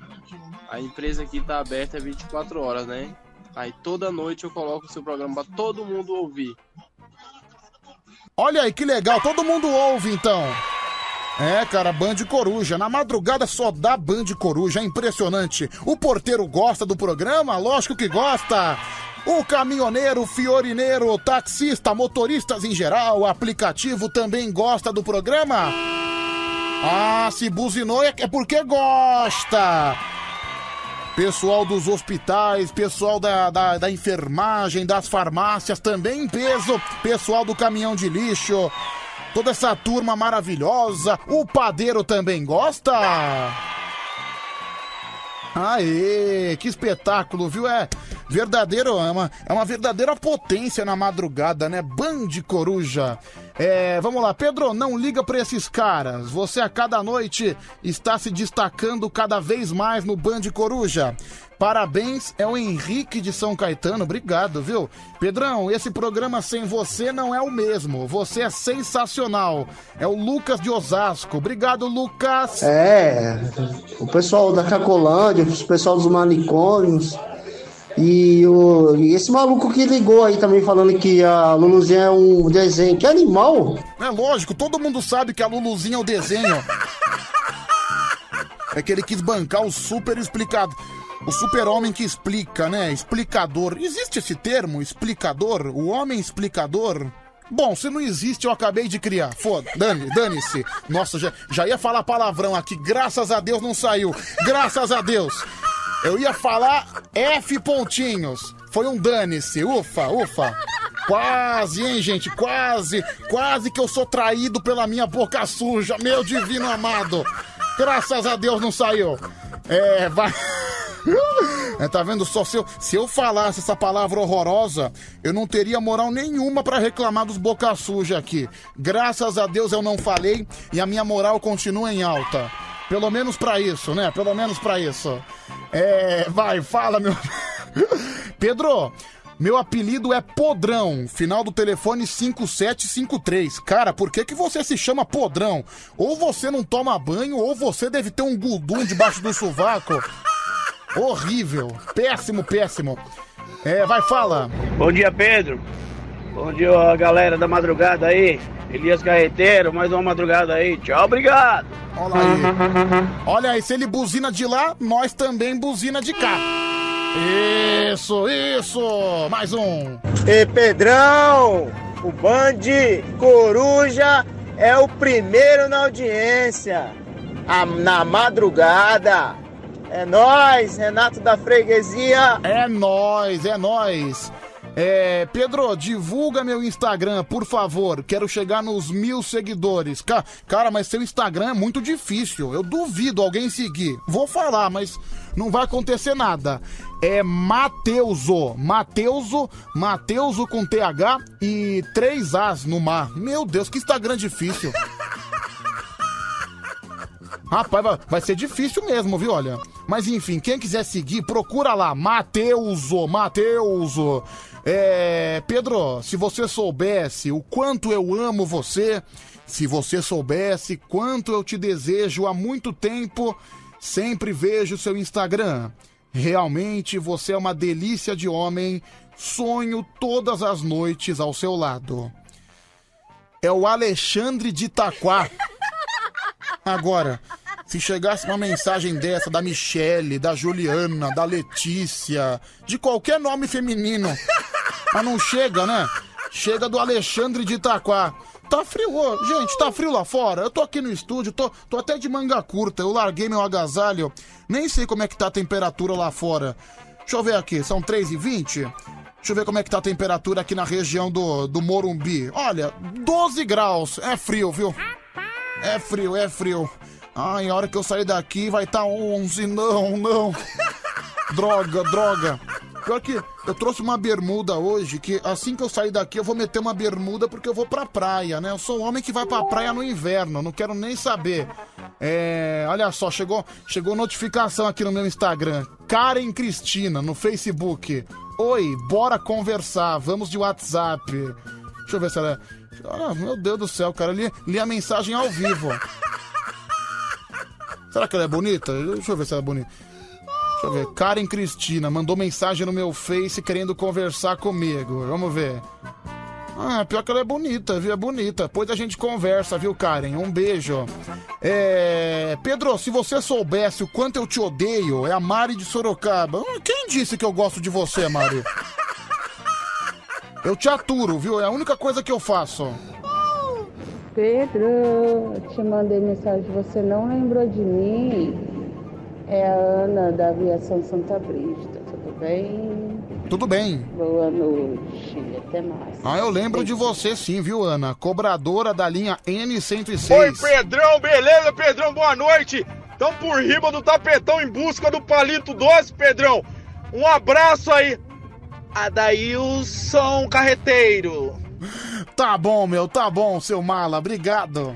A empresa aqui tá aberta 24 horas, né? Aí toda noite eu coloco o seu programa pra todo mundo ouvir. Olha aí que legal, todo mundo ouve então. É, cara, Band Coruja. Na madrugada só dá Band Coruja, é impressionante. O porteiro gosta do programa? Lógico que gosta. O caminhoneiro, fiorineiro, taxista, motoristas em geral, o aplicativo também gosta do programa? Ah, se buzinou é é porque gosta. Pessoal dos hospitais, pessoal da, da, da enfermagem, das farmácias também em peso. Pessoal do caminhão de lixo. Toda essa turma maravilhosa. O padeiro também gosta. Aê, que espetáculo, viu? É verdadeiro, é uma, é uma verdadeira potência na madrugada, né? Band Coruja. É, vamos lá, Pedro, não liga pra esses caras. Você a cada noite está se destacando cada vez mais no Band Coruja. Parabéns, é o Henrique de São Caetano, obrigado, viu? Pedrão, esse programa sem você não é o mesmo. Você é sensacional. É o Lucas de Osasco. Obrigado, Lucas. É, o pessoal da Cacolândia, o pessoal dos manicômios. E, o, e esse maluco que ligou aí também falando que a Luluzinha é um desenho. Que animal! É lógico, todo mundo sabe que a Luluzinha é o desenho. É que ele quis bancar o super explicado. O super-homem que explica, né? Explicador. Existe esse termo, explicador? O homem explicador? Bom, se não existe, eu acabei de criar. Foda, dane, dane-se. Nossa, já, já ia falar palavrão aqui. Graças a Deus não saiu. Graças a Deus. Eu ia falar F pontinhos. Foi um dane-se. Ufa, ufa. Quase, hein, gente? Quase. Quase que eu sou traído pela minha boca suja. Meu divino amado. Graças a Deus não saiu. É, vai. É, tá vendo só? Se eu, se eu falasse essa palavra horrorosa, eu não teria moral nenhuma pra reclamar dos boca suja aqui. Graças a Deus eu não falei e a minha moral continua em alta. Pelo menos pra isso, né? Pelo menos pra isso. É, vai, fala, meu. [LAUGHS] Pedro, meu apelido é Podrão, final do telefone 5753. Cara, por que, que você se chama Podrão? Ou você não toma banho, ou você deve ter um gudum debaixo do sovaco. Horrível, péssimo, péssimo. É, vai, fala. Bom dia, Pedro. Bom dia, galera da madrugada aí. Elias Carreteiro, mais uma madrugada aí. Tchau, obrigado. Olha aí. Olha aí, se ele buzina de lá, nós também buzina de cá. Isso, isso! Mais um! Ei, Pedrão! O Band Coruja é o primeiro na audiência. A- na madrugada. É nós, Renato da Freguesia. É nóis, é nóis. É, Pedro, divulga meu Instagram, por favor. Quero chegar nos mil seguidores. Ca- Cara, mas seu Instagram é muito difícil. Eu duvido alguém seguir. Vou falar, mas não vai acontecer nada. É Mateuso. Mateuso, Mateuso com TH e três As no mar. Meu Deus, que Instagram difícil. [LAUGHS] Rapaz, vai, vai ser difícil mesmo, viu? Olha. Mas enfim, quem quiser seguir, procura lá. Mateuso, Mateuso. É, Pedro, se você soubesse o quanto eu amo você, se você soubesse quanto eu te desejo há muito tempo, sempre vejo seu Instagram. Realmente você é uma delícia de homem. Sonho todas as noites ao seu lado. É o Alexandre de Itaquá. [LAUGHS] Agora, se chegasse uma mensagem dessa da Michele, da Juliana, da Letícia, de qualquer nome feminino, mas não chega, né? Chega do Alexandre de Itaquá. Tá frio, ô, gente, tá frio lá fora. Eu tô aqui no estúdio, tô, tô até de manga curta. Eu larguei meu agasalho. Nem sei como é que tá a temperatura lá fora. Deixa eu ver aqui, são 3h20? Deixa eu ver como é que tá a temperatura aqui na região do, do Morumbi. Olha, 12 graus. É frio, viu? É frio, é frio. Ai, a hora que eu sair daqui vai estar tá 11. Não, não. Droga, droga. Pior que eu trouxe uma bermuda hoje, que assim que eu sair daqui eu vou meter uma bermuda porque eu vou pra praia, né? Eu sou um homem que vai pra praia no inverno, não quero nem saber. É, olha só, chegou, chegou notificação aqui no meu Instagram. Karen Cristina, no Facebook. Oi, bora conversar, vamos de WhatsApp. Deixa eu ver se ela é... Ah, meu Deus do céu, cara, li, li a mensagem ao vivo. Será que ela é bonita? Deixa eu ver se ela é bonita. Deixa eu ver. Karen Cristina mandou mensagem no meu Face querendo conversar comigo. Vamos ver. Ah, pior que ela é bonita, viu? É bonita. Depois a gente conversa, viu, Karen? Um beijo. É. Pedro, se você soubesse o quanto eu te odeio, é a Mari de Sorocaba. Hum, Quem disse que eu gosto de você, Mari? Eu te aturo, viu? É a única coisa que eu faço. Pedro, te mandei mensagem, você não lembrou de mim? É a Ana da Aviação Santa Brígida, tudo bem? Tudo bem. Boa noite, até mais. Ah, eu lembro de você sim, viu, Ana? Cobradora da linha N106. Oi, Pedrão, beleza, Pedrão? Boa noite. Tão por riba do tapetão em busca do palito doce, Pedrão. Um abraço aí. Adailson Carreteiro. Tá bom, meu, tá bom, seu mala, obrigado.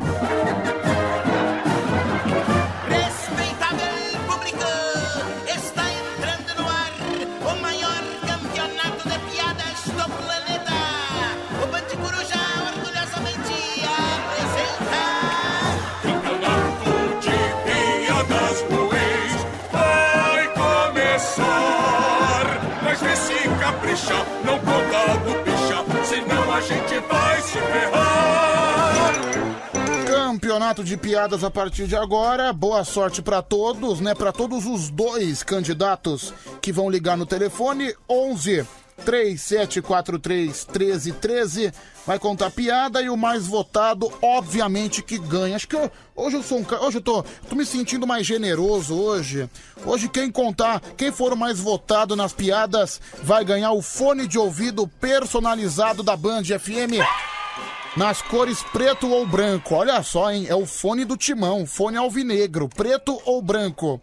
Campeonato de piadas a partir de agora. Boa sorte pra todos, né? Pra todos os dois candidatos que vão ligar no telefone 11 3743 1313. Vai contar piada e o mais votado, obviamente, que ganha. Acho que eu- hoje eu sou um Hoje eu tô, tô me sentindo mais generoso hoje. Hoje quem contar, quem for o mais votado nas piadas, vai ganhar o fone de ouvido personalizado da Band FM nas cores preto ou branco. Olha só, hein? É o fone do timão, fone alvinegro, preto ou branco.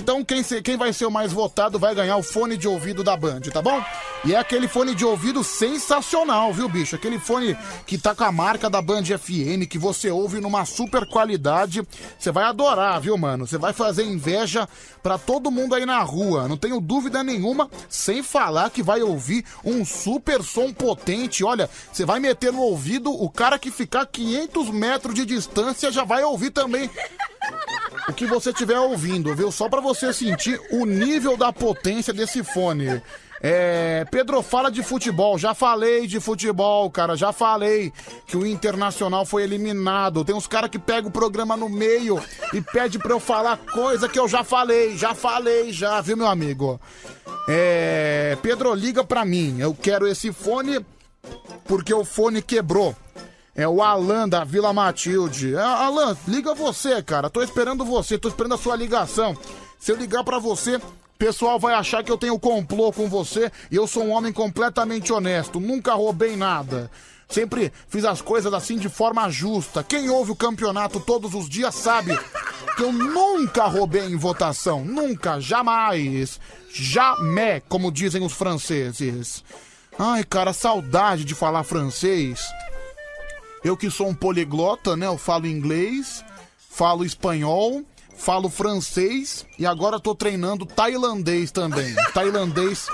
Então quem, quem vai ser o mais votado vai ganhar o fone de ouvido da Band, tá bom? E é aquele fone de ouvido sensacional, viu, bicho? Aquele fone que tá com a marca da Band FM, que você ouve numa super qualidade. Você vai adorar, viu, mano? Você vai fazer inveja pra todo mundo aí na rua, não tenho dúvida nenhuma, sem falar que vai ouvir um super som potente. Olha, você vai meter no ouvido, o cara que ficar 500 metros de distância já vai ouvir também o que você estiver ouvindo, viu? Só pra você sentir o nível da potência desse fone. É, Pedro, fala de futebol. Já falei de futebol, cara. Já falei que o Internacional foi eliminado. Tem uns caras que pegam o programa no meio e pede pra eu falar coisa que eu já falei. Já falei, já, viu, meu amigo? É, Pedro, liga pra mim. Eu quero esse fone porque o fone quebrou. É o Alan da Vila Matilde. É, Alan, liga você, cara. Tô esperando você, tô esperando a sua ligação. Se eu ligar pra você, o pessoal vai achar que eu tenho complô com você e eu sou um homem completamente honesto. Nunca roubei nada. Sempre fiz as coisas assim de forma justa. Quem ouve o campeonato todos os dias sabe que eu nunca roubei em votação. Nunca, jamais. Jamais, como dizem os franceses. Ai, cara, saudade de falar francês. Eu que sou um poliglota, né? Eu falo inglês, falo espanhol, falo francês e agora tô treinando tailandês também. [LAUGHS] tailandês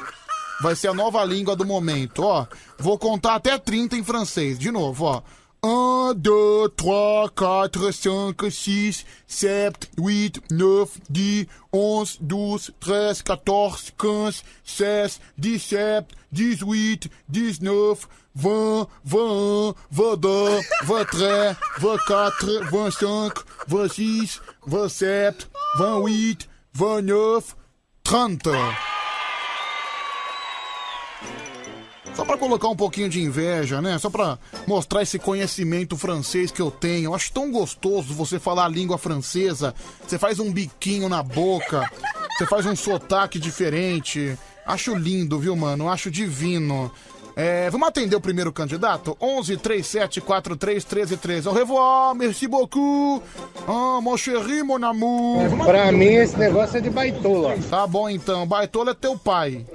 vai ser a nova língua do momento, ó. Vou contar até 30 em francês, de novo, ó. 1, 2, 3, 4, 5, 6, 7, 8, 9, 10, 11, 12, 13, 14, 15, 16, 17, 18, 19, 20, 21, 22, 23, 24, 25, 26, 27, 28, 29, 30. Só pra colocar um pouquinho de inveja, né? Só pra mostrar esse conhecimento francês que eu tenho. Eu acho tão gostoso você falar a língua francesa. Você faz um biquinho na boca, você faz um sotaque diferente. Acho lindo, viu, mano? Acho divino. É, vamos atender o primeiro candidato? 11 37 43 13 13. Au revoir, merci beaucoup. Ah, mon chéri, mon amour. Pra mim, esse negócio é de baitola. Tá bom então, baitola é teu pai.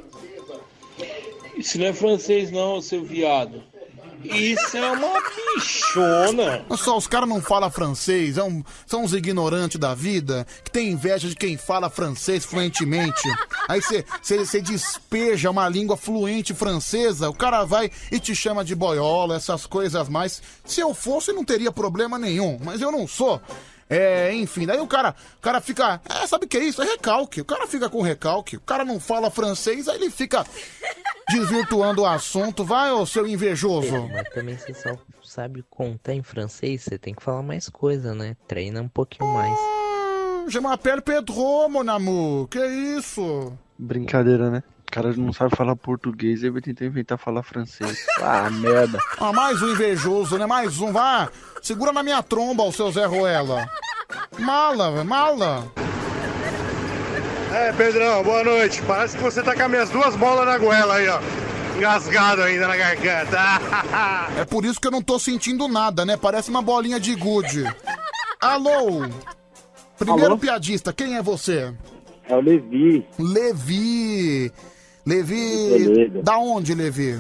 Isso não é francês não, seu viado. Isso é uma bichona. Olha só, os caras não falam francês, é um- são uns ignorantes da vida, que tem inveja de quem fala francês fluentemente. Aí você despeja uma língua fluente francesa, o cara vai e te chama de boiola, essas coisas mais. Se eu fosse, não teria problema nenhum, mas eu não sou. É, enfim, daí o cara, o cara fica. É, sabe o que é isso? É recalque. O cara fica com recalque. O cara não fala francês, aí ele fica desvirtuando o assunto. Vai, ô seu invejoso. Mas também você só sabe contar em francês, você tem que falar mais coisa, né? Treina um pouquinho mais. Je m'appelle Pedro, mon amour. Que isso? Brincadeira, né? O cara não sabe falar português, aí vai tentar inventar falar francês. Ah, merda. Ah, mais um invejoso, né? Mais um, vá. Segura na minha tromba, o seu Zé Ruela. Mala, velho, mala. É, Pedrão, boa noite. Parece que você tá com as minhas duas bolas na goela aí, ó. Engasgado ainda na garganta. [LAUGHS] É por isso que eu não tô sentindo nada, né? Parece uma bolinha de gude. Alô? Primeiro Alô? piadista, quem é você? É o Levi. Levi. Levi. Da onde, Levi?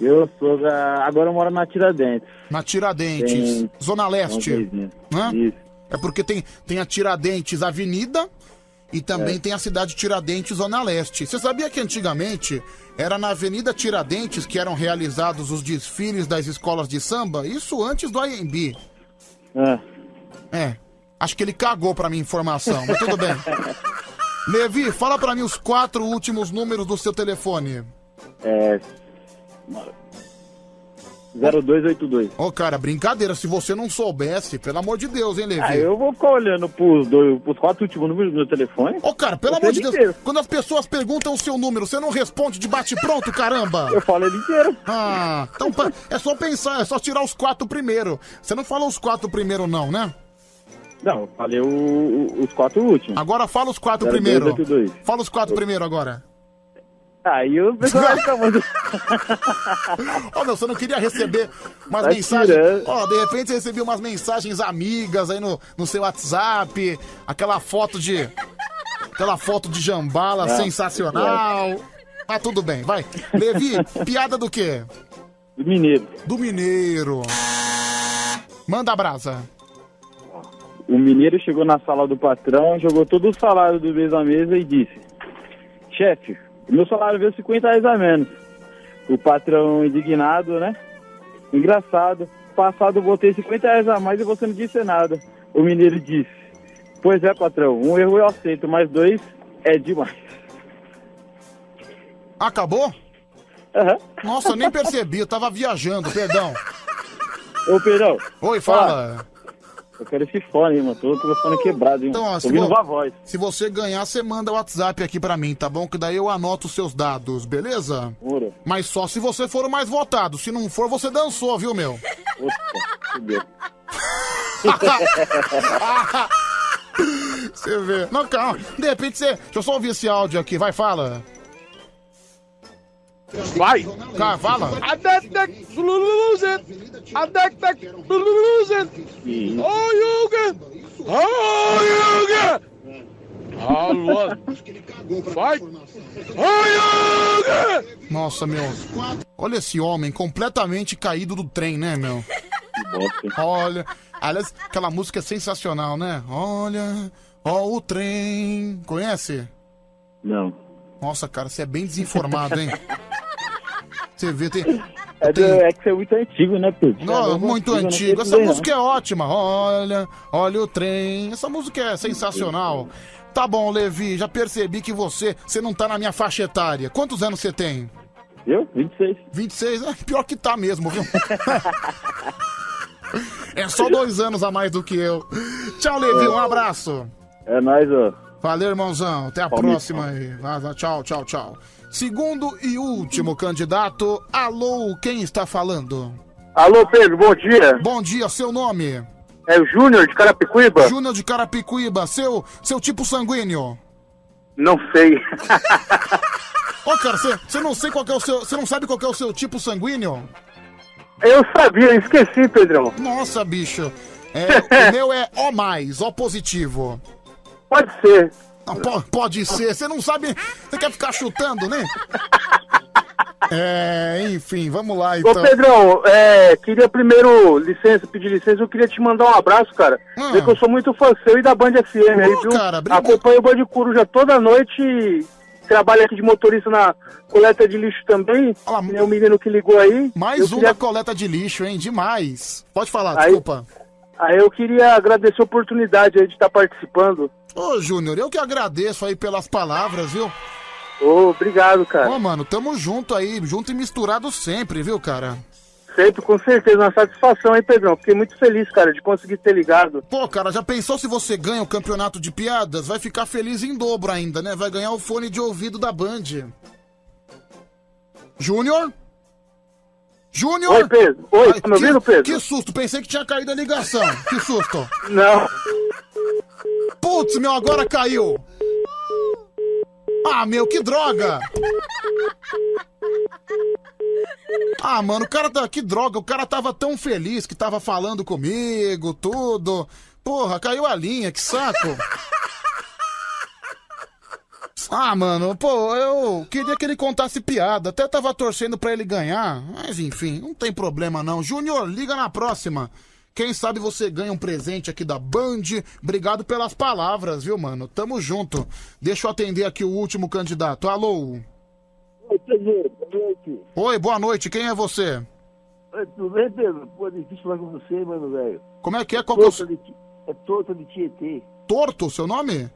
Eu sou da. Agora eu moro na Tiradentes. Na Tiradentes, Tem- Zona Leste. Hã? É porque tem, tem a Tiradentes Avenida e também tem a cidade Tiradentes Zona Leste. Você sabia que antigamente era na Avenida Tiradentes que eram realizados os desfiles das escolas de samba? Isso antes do IMB. É. É. Acho que ele cagou pra minha informação, mas tudo bem. [LAUGHS] Levi, fala pra mim os quatro últimos números do seu telefone. É. 0282. Ô, cara, brincadeira. Se você não soubesse, pelo amor de Deus, hein, Levi? Ah, eu vou ficar olhando pros, dois, pros quatro últimos números do meu telefone. Ô, cara, pelo amor de Deus, inteiro. quando as pessoas perguntam o seu número, você não responde de bate-pronto, [LAUGHS] caramba? Eu falo ele inteiro. Ah, então é só pensar, é só tirar os quatro primeiro. Você não falou os quatro primeiro, não, né? Não, eu falei o- os quatro últimos. Agora fala os quatro 0282. primeiro. Fala os quatro primeiro agora. Aí o pessoal vai ficar muito. [LAUGHS] Ô, meu, você não queria receber umas Tá mensagens. tirando. Ó, de repente você recebeu umas mensagens amigas aí no, no seu WhatsApp, aquela foto de. Aquela foto de jambala Não, sensacional. Ah, tudo bem, vai. Levi, piada do quê? Do mineiro. Do mineiro. Manda a brasa. O mineiro chegou na sala do patrão, jogou todo o salário do mês na mesa e disse: Chefe, meu salário veio 50 reais a menos. O patrão indignado, né? Engraçado. Passado eu botei 50 reais a mais e você não disse nada. O mineiro disse: Pois é, patrão, um erro eu aceito, mas dois é demais. Acabou? Nossa, eu nem percebi, eu tava viajando, perdão. Ô, Pedrão. Oi, fala. Eu quero esse fone, mano. Tô com o telefone quebrado, hein? Então, ó, Tô se, ouvindo vo- voz. se você ganhar, você manda o WhatsApp aqui pra mim, tá bom? Que daí eu anoto os seus dados, beleza? Juro. Mas só se você for o mais votado. Se não for, você dançou, viu, meu? Fudeu. [LAUGHS] Você vê. Não, calma. De repente você. Deixa eu só ouvir esse áudio aqui, vai, fala. Vai! Cara, fala. Adek Luluzen! Adek Luluzen! Oh, Yuga! Oh, Yuga! Alô! Vai! Oh, Yuga! Nossa, meu. Olha esse homem completamente caído do trem, né, meu? Olha. Aliás, aquela música é sensacional, né? Olha, ó o trem. Conhece? Não. Nossa, cara, você é bem desinformado, hein? [LAUGHS] Você vê, tem. É, do- é que você é muito antigo, né, Pedro? Não, É muito antigo. Essa dizer, não. música é ótima. Olha, olha o trem. Essa música é sensacional. Tá bom, Levi, já percebi que você, você não tá na minha faixa etária. Quantos anos você tem? Eu? 26. 26? É, pior que tá mesmo, viu? [LAUGHS] é só dois anos a mais do que eu. Tchau, Levi, um abraço. É nóis, ó. Valeu, irmãozão. Até a Palmeiras. próxima aí. Tchau, tchau, tchau. Segundo e último candidato. Alô, quem está falando? Alô, Pedro, bom dia. Bom dia, seu nome? É o Júnior de Carapicuíba? Júnior de Carapicuíba, seu, seu tipo sanguíneo. Não sei. [LAUGHS] Ô, cara, você- não sei qual é o seu. Você não sabe qual que é o seu tipo sanguíneo? Eu sabia, esqueci, Pedrão. Nossa, bicho. É, [LAUGHS] o meu é O mais, O positivo. Pode ser. Não, po- pode ser. Você não sabe. Você quer ficar chutando, né? [LAUGHS] É, enfim, vamos lá Ô, então. Pedrão, é, queria primeiro licença, pedir licença, eu queria te mandar um abraço, cara. Ah. Que eu sou muito fã seu e da Band FM aí, viu? Acompanho o Band Coruja toda noite e trabalho aqui de motorista na coleta de lixo também. Tem um menino que ligou aí. Mais Eu uma queria- coleta de lixo, hein? Demais. Pode falar, Aí- desculpa. Aí eu queria agradecer a oportunidade de estar participando. Ô, Júnior, eu que agradeço aí pelas palavras, viu? Ô, obrigado, cara. Ô, mano, tamo junto aí, junto e misturado sempre, viu, cara? Sempre, com certeza, uma satisfação, hein, Pedrão? Fiquei muito feliz, cara, de conseguir ter ligado. Pô, cara, já pensou se você ganha o campeonato de piadas? Vai ficar feliz em dobro ainda, né? Vai ganhar o fone de ouvido da Band. Júnior? Júnior? Oi, Pedro. Oi, tá me ouvindo, Pedro? Que susto, pensei que tinha caído a ligação. Que susto. [LAUGHS] Não. Putz, meu, agora caiu. Ah, meu, que droga. Ah, mano, o cara tá. Que droga, o cara tava tão feliz que tava falando comigo, tudo. Porra, caiu a linha, que saco. Ah, mano, pô, eu queria que ele contasse piada. Até tava torcendo pra ele ganhar. Mas enfim, não tem problema não. Júnior, liga na próxima. Quem sabe você ganha um presente aqui da Band. Obrigado pelas palavras, viu, mano? Tamo junto. Deixa eu atender aqui o último candidato. Alô? Oi, Pedro, boa noite. Oi, boa noite. Quem é você? Oi, tudo bem, Pedro? Pô, é difícil falar com você, mano, velho. Como é que é? Qual que é de, é Torta de Tietê. Torto, seu nome?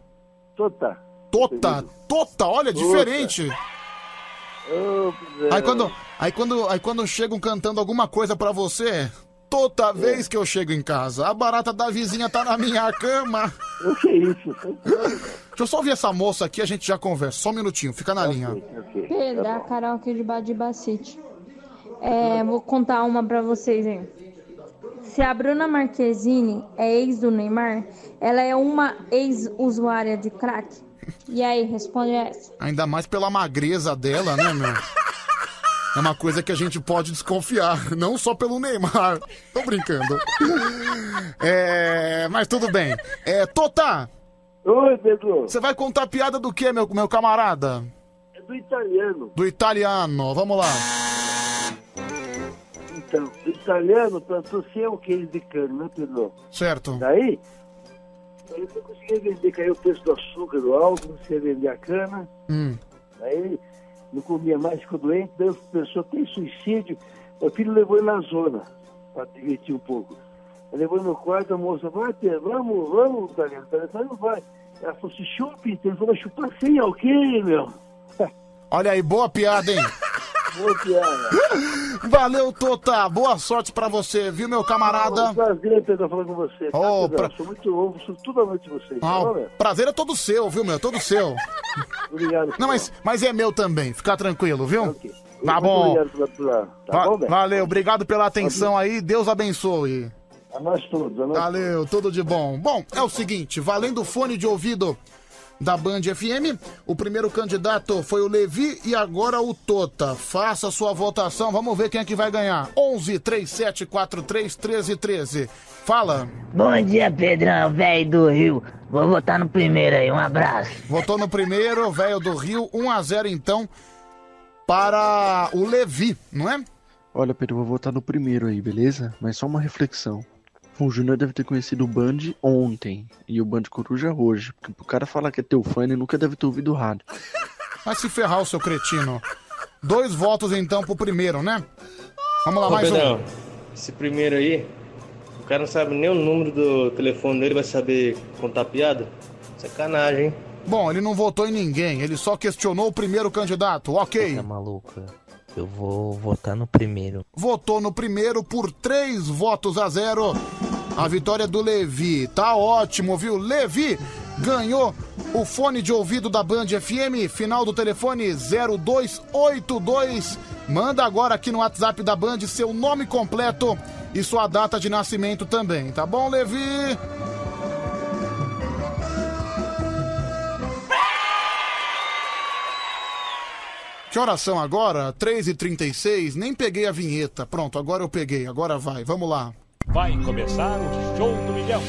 Tota. Tota. Tota, olha, Tota. diferente. Pedro. Aí quando, aí quando, aí quando chegam cantando alguma coisa pra você, toda vez que eu chego em casa, a barata da vizinha tá na minha cama. O que é isso? Deixa eu só ouvir essa moça aqui, a gente já conversa. Só um minutinho, fica na linha. Pedro, a Carol aqui de Badiba City. É, vou contar uma pra vocês, hein? Se a Bruna Marquezine é ex do Neymar, ela é uma ex-usuária de crack? E aí, responde essa. Ainda mais pela magreza dela, né, meu? [LAUGHS] É uma coisa que a gente pode desconfiar, [LAUGHS] não só pelo Neymar. [LAUGHS] Tô brincando. [LAUGHS] É, mas tudo bem. É, Tota! Oi, Pedro. Você vai contar piada do que, meu, meu camarada? É do italiano. Do italiano, vamos lá. Então, o italiano plantou 100 queijos de cana, né, Pedro? Certo. Daí, ele não conseguia vender, caiu o preço do açúcar do álcool, não conseguia vender a cana. Hum. Aí ele não comia mais, ficou doente, daí pensou, tem suicídio. O filho levou ele na zona, para divertir um pouco. Ele levou no quarto, a moça, vai, Pedro, vamos, vamos. O italiano não vai. Ela falou assim, chupe, ele falou, chupar sem ok, meu. Olha aí, boa piada, hein? [LAUGHS] Valeu, Tota. Boa sorte pra você, viu, meu É um camarada? prazer, Pedro, falar com você. tá, pra- Sou muito ouvo, sou toda noite vocês. Ah, tá bom, meu? prazer é todo seu, viu, meu? Todo seu. Obrigado. Não, mas, mas é meu também. Fica tranquilo, viu? Tá Muito bom. Obrigado pela, tá Va- bom, velho? valeu, obrigado pela atenção aí. Deus abençoe. A nós todos, a nós Valeu, tudo de bom. Bom, é o seguinte, valendo o fone de ouvido da Band FM, o primeiro candidato foi o Levi e agora o Tota. Faça sua votação, vamos ver quem é que vai ganhar. 11 37 43 13 13. Fala. Bom dia, Pedrão, velho do Rio. Vou votar no primeiro aí, um abraço. Votou no primeiro, velho do Rio, 1 a 0 então para o Levi, não é? Olha, Pedro, vou votar no primeiro aí, beleza? Mas só uma reflexão. O Júnior deve ter conhecido o Band ontem e o Band Coruja hoje. Porque pro cara falar que é teu fã, ele nunca deve ter ouvido o rádio. Vai se ferrar o seu cretino. Dois votos então pro primeiro, né? Vamos lá, Ô, mais Pedrão, um. esse primeiro aí, o cara não sabe nem o número do telefone dele, vai saber contar piada? Sacanagem, hein? Bom, ele não votou em ninguém, ele só questionou o primeiro candidato, ok. Tá maluca? Eu vou votar no primeiro. Votou no primeiro por três votos a zero. A vitória do Levi. Tá ótimo, viu? Levi ganhou o fone de ouvido da Band FM, final do telefone 0282. Manda agora aqui no WhatsApp da Band seu nome completo e sua data de nascimento também, tá bom, Levi? Que horas são agora? 3h36, nem peguei a vinheta. Pronto, agora eu peguei, agora vai, vamos lá. Vai começar o Show do Milhão.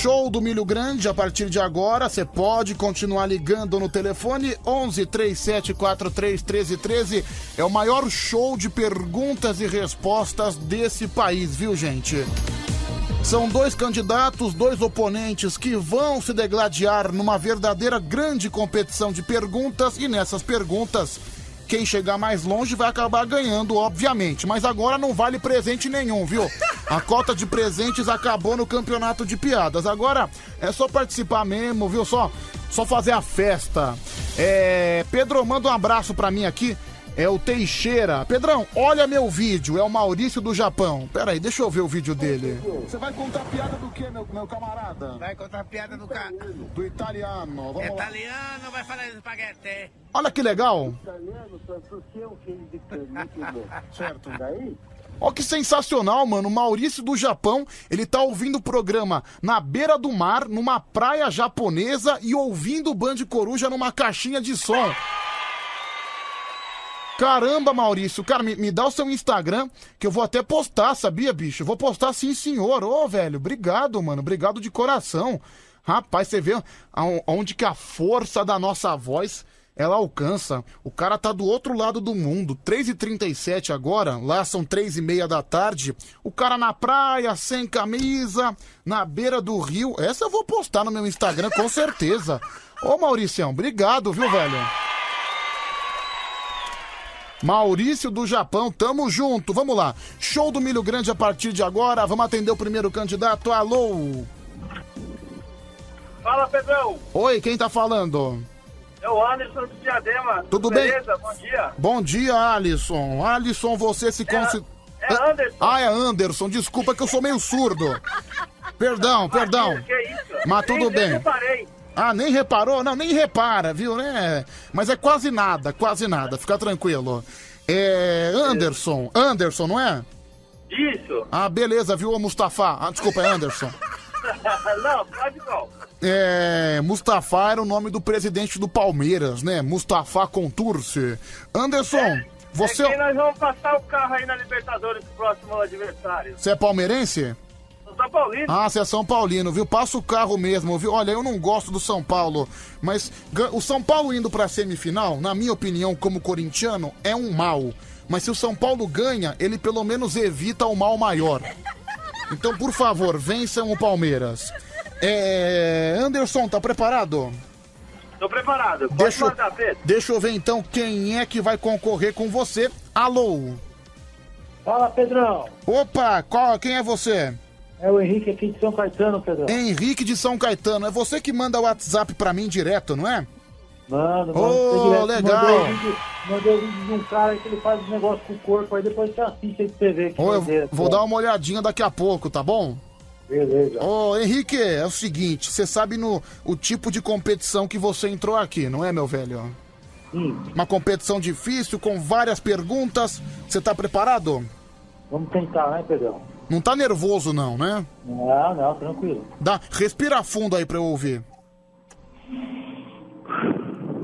Show do Milho Grande, a partir de agora você pode continuar ligando no telefone 11 37 43 13 13. É o maior show de perguntas e respostas desse país, viu, gente? São dois candidatos, dois oponentes que vão se degladiar numa verdadeira grande competição de perguntas e nessas perguntas quem chegar mais longe vai acabar ganhando, obviamente. Mas agora não vale presente nenhum, viu? A cota de presentes acabou no campeonato de piadas. Agora é só participar mesmo, viu? Só, só fazer a festa. É, Pedro, manda um abraço pra mim aqui. É o Teixeira. Pedrão, olha meu vídeo. É o Maurício do Japão. Pera aí, deixa eu ver o vídeo dele. Você vai contar piada do que, meu, meu camarada? Vai contar piada do cara. Do italiano. Vamos lá. Italiano vai falar espaguete. Olha que legal. italiano plantou 100 queijos de cana, Pedro? Certo. Daí, Ó que sensacional, mano. O Maurício do Japão, ele tá ouvindo o programa na beira do mar, numa praia japonesa e ouvindo o Band Coruja numa caixinha de som. Caramba, Maurício. Cara, me, me dá o seu Instagram, que eu vou até postar, sabia, bicho? Vou postar sim, senhor. Ô, velho, obrigado, mano. Obrigado de coração. Rapaz, você vê onde que a força da nossa voz ela alcança. O cara tá do outro lado do mundo. 3h37 agora, lá são 3h30 da tarde. O cara na praia, sem camisa, na beira do rio. Essa eu vou postar no meu Instagram, com certeza. Ô, Mauricião, obrigado, viu, velho? Maurício do Japão, tamo junto, vamos lá. Show do Milho Grande a partir de agora. Vamos atender o primeiro candidato. Alô? Fala, Pedrão. Oi, quem tá falando? É o Anderson do Diadema. Tudo bem? Beleza? Bom dia. Bom dia, Alisson. Alisson, você se considera. É Anderson. Ah, é Anderson. Desculpa que eu sou meio surdo. Perdão, perdão. Isso? Mas tudo bem. Ah, nem reparou? Não, nem repara, viu, né? Mas é quase nada, quase nada. Fica tranquilo. É. Anderson. Anderson, não é? Isso. Ah, beleza, viu, ô Mustafa? Ah, desculpa, é Anderson. [LAUGHS] Não, pode qual? É. Mustafa era o nome do presidente do Palmeiras, né? Mustafa Contursi. Anderson, você. É que nós vamos passar o carro aí na Libertadores pro próximo adversário. Você é palmeirense? São Paulino. Ah, você é São Paulino, viu? Passa o carro mesmo, viu? Olha, eu não gosto do São Paulo, mas o São Paulo indo pra semifinal, na minha opinião, como corintiano, é um mal. Mas se o São Paulo ganha, ele pelo menos evita o mal maior. Então, por favor, vençam o Palmeiras. É. Anderson, tá preparado? Tô preparado. Pode Deixa, eu- mandar, Pedro. deixa eu ver então quem é que vai concorrer com você. Alô? Fala, Pedrão. Opa, qual, quem é você? É o Henrique aqui de São Caetano, Pedrão. Henrique de São Caetano. É você que manda o WhatsApp pra mim direto, não é? Mano, Ô, mano. tem direto. legal. Mandei o vídeo- de um cara que ele faz um negócio com o corpo, aí depois você assiste aí pra você ver. Ô, eu doideira, vou dar uma olhadinha daqui a pouco, tá bom? Beleza. Ô, Henrique, é o seguinte, você sabe no, o tipo de competição que você entrou aqui, não é, meu velho? Uma competição difícil, com várias perguntas. Você tá preparado? Vamos tentar, né, Pedrão? Não tá nervoso, não, né? Não, não, tranquilo. Dá, respira fundo aí pra eu ouvir.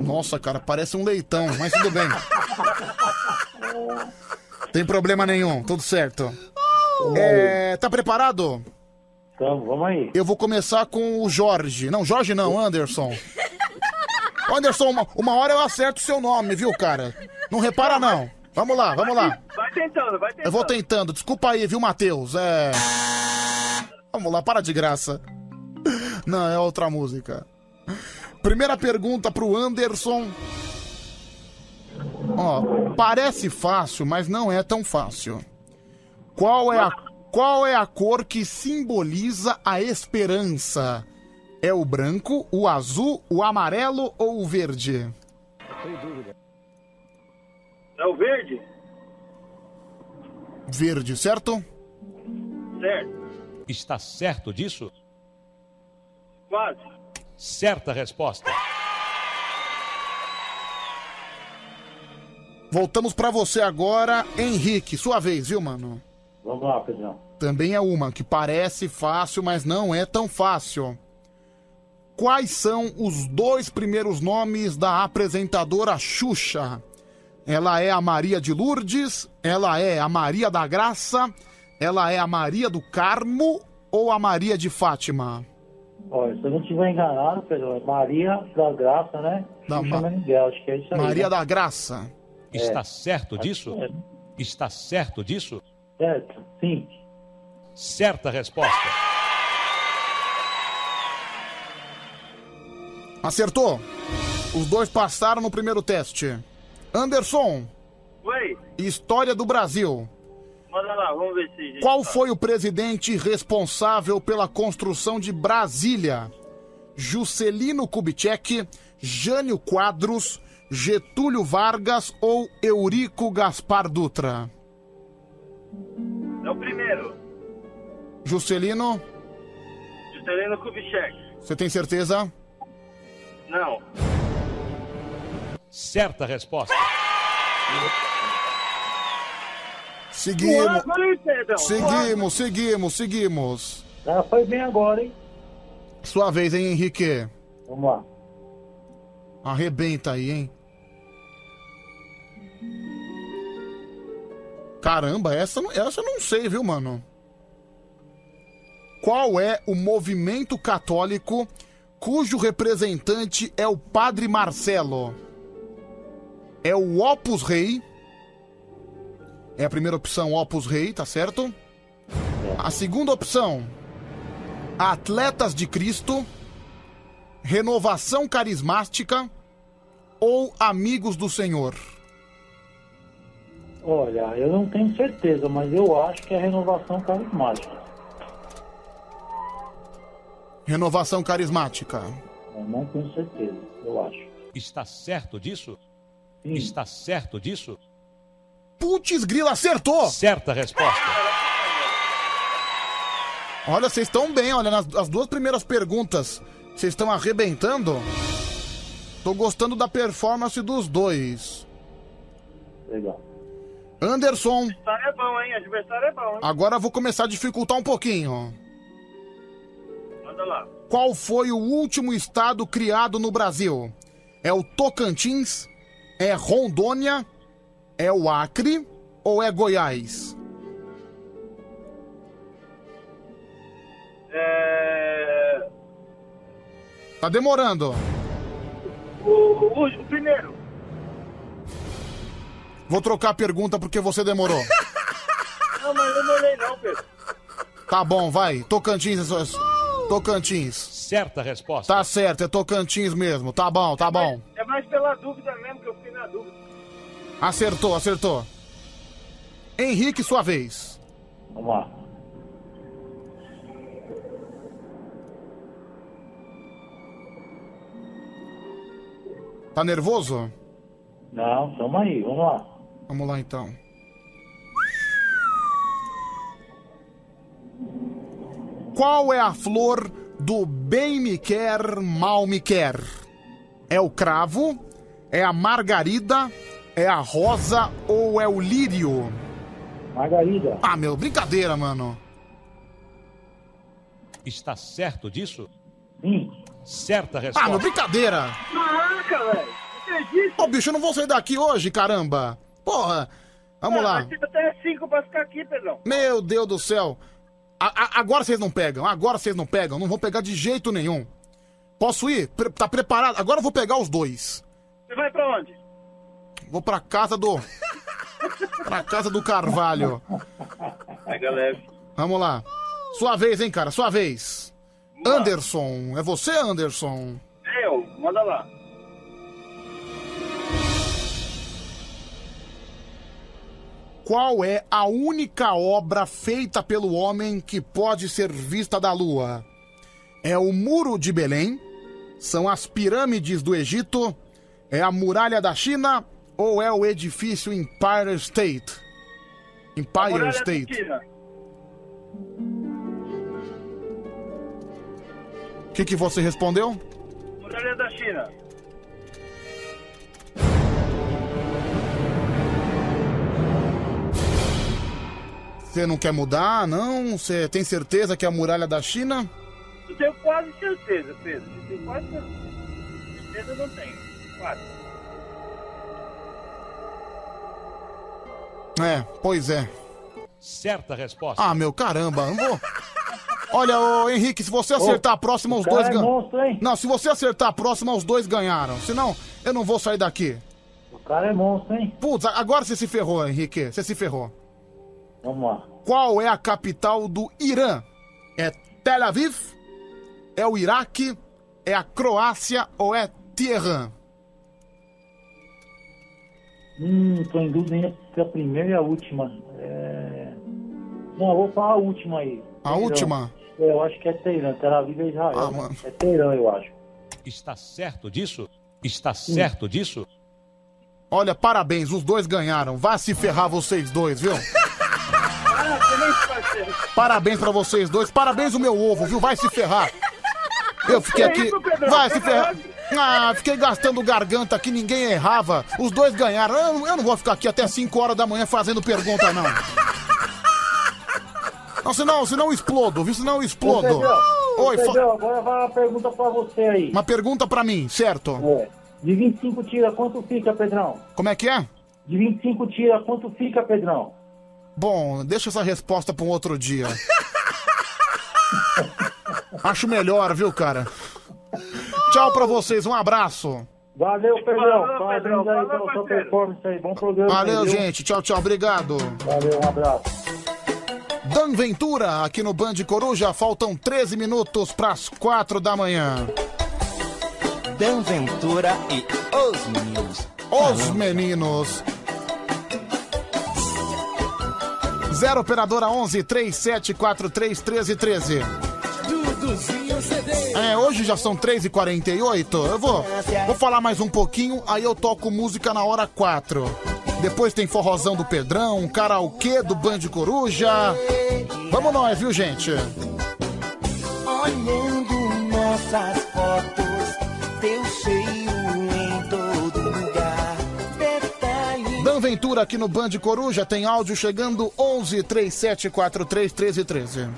Nossa, cara, parece um leitão, mas tudo bem. Tem problema nenhum, tudo certo. É, tá preparado? Tamo, vamos aí. Eu vou começar com o Jorge. Não, Jorge não, Anderson. Anderson, uma, uma hora eu acerto o seu nome, viu, cara? Não repara, não. Vamos lá, vamos lá. Tentando, vai tentando. Eu vou tentando. Desculpa aí, viu, Matheus? É. Vamos lá, para de graça. Não, é outra música. Primeira pergunta pro Anderson. Ó, parece fácil, mas não é tão fácil. Qual é a, qual é a cor que simboliza a esperança? É o branco, o azul, o amarelo ou o verde? É o verde? Verde, certo? Certo. Está certo disso? Quase. Certa resposta. Voltamos pra você agora, Henrique. Sua vez, viu, mano? Vamos lá, Pedrão. Também é uma que parece fácil, mas não é tão fácil. Quais são os dois primeiros nomes da apresentadora Xuxa? Ela é a Maria de Lourdes, ela é a Maria da Graça, ela é a Maria do Carmo ou a Maria de Fátima? Olha, se eu não estiver enganado, Pedrão, é Maria da Graça, né? Da Xuxa Ma- Meneghel, acho que é isso aí. Maria né? da Graça. Está É. certo disso? Está certo disso? Certo, sim. Certa resposta. Acertou? Os dois passaram no primeiro teste. Anderson, Oi, história do Brasil. manda lá, vamos ver se. Qual sabe. foi o presidente responsável pela construção de Brasília? Juscelino Kubitschek, Jânio Quadros, Getúlio Vargas ou Eurico Gaspar Dutra? É o primeiro. Juscelino, Juscelino Kubitschek. você tem certeza? Não. Certa resposta. Seguimos. Seguimos, seguimos, seguimos. Ah, foi bem agora, hein? Sua vez, hein, Henrique? Vamos lá. Arrebenta aí, hein? Caramba, essa, essa eu não sei, viu, mano? Qual é o movimento católico cujo representante é o Padre Marcelo? É o Opus Rei. É a primeira opção, Opus Rei, tá certo? A segunda opção, Atletas de Cristo, Renovação Carismática ou Amigos do Senhor? Olha, eu não tenho certeza, mas eu acho que é renovação carismática. Renovação Carismática. Eu não tenho certeza, eu acho. Está certo disso? Está certo disso? Putz, grila, acertou! Certa resposta. Olha, vocês estão bem, olha, nas as duas primeiras perguntas, vocês estão arrebentando. Tô gostando da performance dos dois. Legal. Anderson, Adversário é bom, hein? Adversário é bom, hein? agora eu vou começar a dificultar um pouquinho. Manda lá. Qual foi o último estado criado no Brasil? É o Tocantins? É Rondônia? É o Acre? Ou é Goiás? É... Tá demorando. O, o, o primeiro. Vou trocar a pergunta porque você demorou. [LAUGHS] Não, mas eu não olhei não, Pedro. Tá bom, vai. Tocantins. é só- Tocantins. Certa resposta. Tá certo, é Tocantins mesmo. Tá bom, tá bom. É mais pela dúvida mesmo que eu fiquei na dúvida. Acertou, acertou. Henrique, sua vez. Vamos lá. Tá nervoso? Não, tamo aí, vamos lá. Vamos lá então. Qual é a flor do bem me quer, mal me quer? É o cravo? É a margarida? É a rosa ou é o lírio? Margarida. Ah, meu, brincadeira, mano. Está certo disso? Sim. Certa Ah, resposta. meu, brincadeira. Caraca, velho. Acredito. Ô, bicho, eu não vou sair daqui hoje, caramba. Porra. Vamos lá. Mas você até cinco pra ficar aqui, Pedrão. Meu Deus do céu. A- a- agora vocês não pegam, agora vocês não pegam, não vão pegar de jeito nenhum. Posso ir? Pre- tá preparado? Agora eu vou pegar os dois. Você vai pra onde? Vou pra casa do. pra casa do Carvalho. Pega leve. Vamos lá. Sua vez, hein, cara? Sua vez. Anderson. É você, Anderson? Eu, manda lá. Qual é a única obra feita pelo homem que pode ser vista da lua? É o Muro de Belém? São as pirâmides do Egito? É a muralha da China? Ou é o edifício Empire State? Empire State. O que, que você respondeu? Muralha da China. Você não quer mudar, não? Você tem certeza que é a muralha da China? Eu tenho quase certeza, Pedro. Eu tenho quase certeza. Certeza eu não tenho. Quase. É, pois é. Certa resposta. Ah, meu caramba, não vou. Olha, ô Henrique, se você acertar a próxima, os cara dois é ganham. monstro, hein? Não, se você acertar a próxima, os dois ganharam. Senão, eu não vou sair daqui. O cara é monstro, hein? Putz, agora você se ferrou, Henrique. Você se ferrou. Vamos lá. Qual é a capital do Irã? É Tel Aviv? É o Iraque? É a Croácia ou é Teherã? Hum, tô em dúvida entre a primeira e a última. É... Não, eu vou falar a última aí. A Teherã. última? É, eu acho que é Teirã. Tel Aviv é Israel. Ah, né? mano. É Teirã, eu acho. Está certo disso? Está certo disso? Olha, parabéns, os dois ganharam. Vá se ferrar vocês dois, viu? Parabéns pra vocês dois. Parabéns o meu ovo, viu? Vai se ferrar. Eu fiquei aqui. Vai se ferrar. Ah, fiquei gastando garganta aqui, ninguém errava. Os dois ganharam. Eu, não- eu não vou ficar aqui até 5 horas da manhã fazendo pergunta, não. Não, senão, senão eu explodo, viu? Senão eu explodo. Ô, Oi, Pedrão, agora vai uma pergunta pra você aí. Uma pergunta pra mim, certo? É. De 25 tira, quanto fica, Pedrão? Como é que é? De 25 tira, quanto fica, Pedrão? Bom, deixa essa resposta pra um outro dia. [LAUGHS] Acho melhor, viu, cara? Tchau pra vocês, um abraço. Valeu, Pedrão. Falou, Parabéns Pedrão. aí Falou, pela sua parceiro. performance aí. Bom programa. Valeu, gente. Tchau, tchau. Obrigado. Valeu, um abraço. Dan Ventura, aqui no Band Coruja, faltam 13 minutos pras 4 da manhã. Dan Ventura e os meninos. Os meninos. 0 operadora 11 3743 1313. Duduzinho CD. É, hoje já são 3h48. Eu vou, vou falar mais um pouquinho, aí eu toco música na hora 4. Depois tem forrozão do Pedrão, karaokê do Band Coruja. Vamos nós, viu, gente? Olhando nossas fotos, teu cheiro Ventura aqui no Band Coruja, tem áudio chegando 11 3743 1313.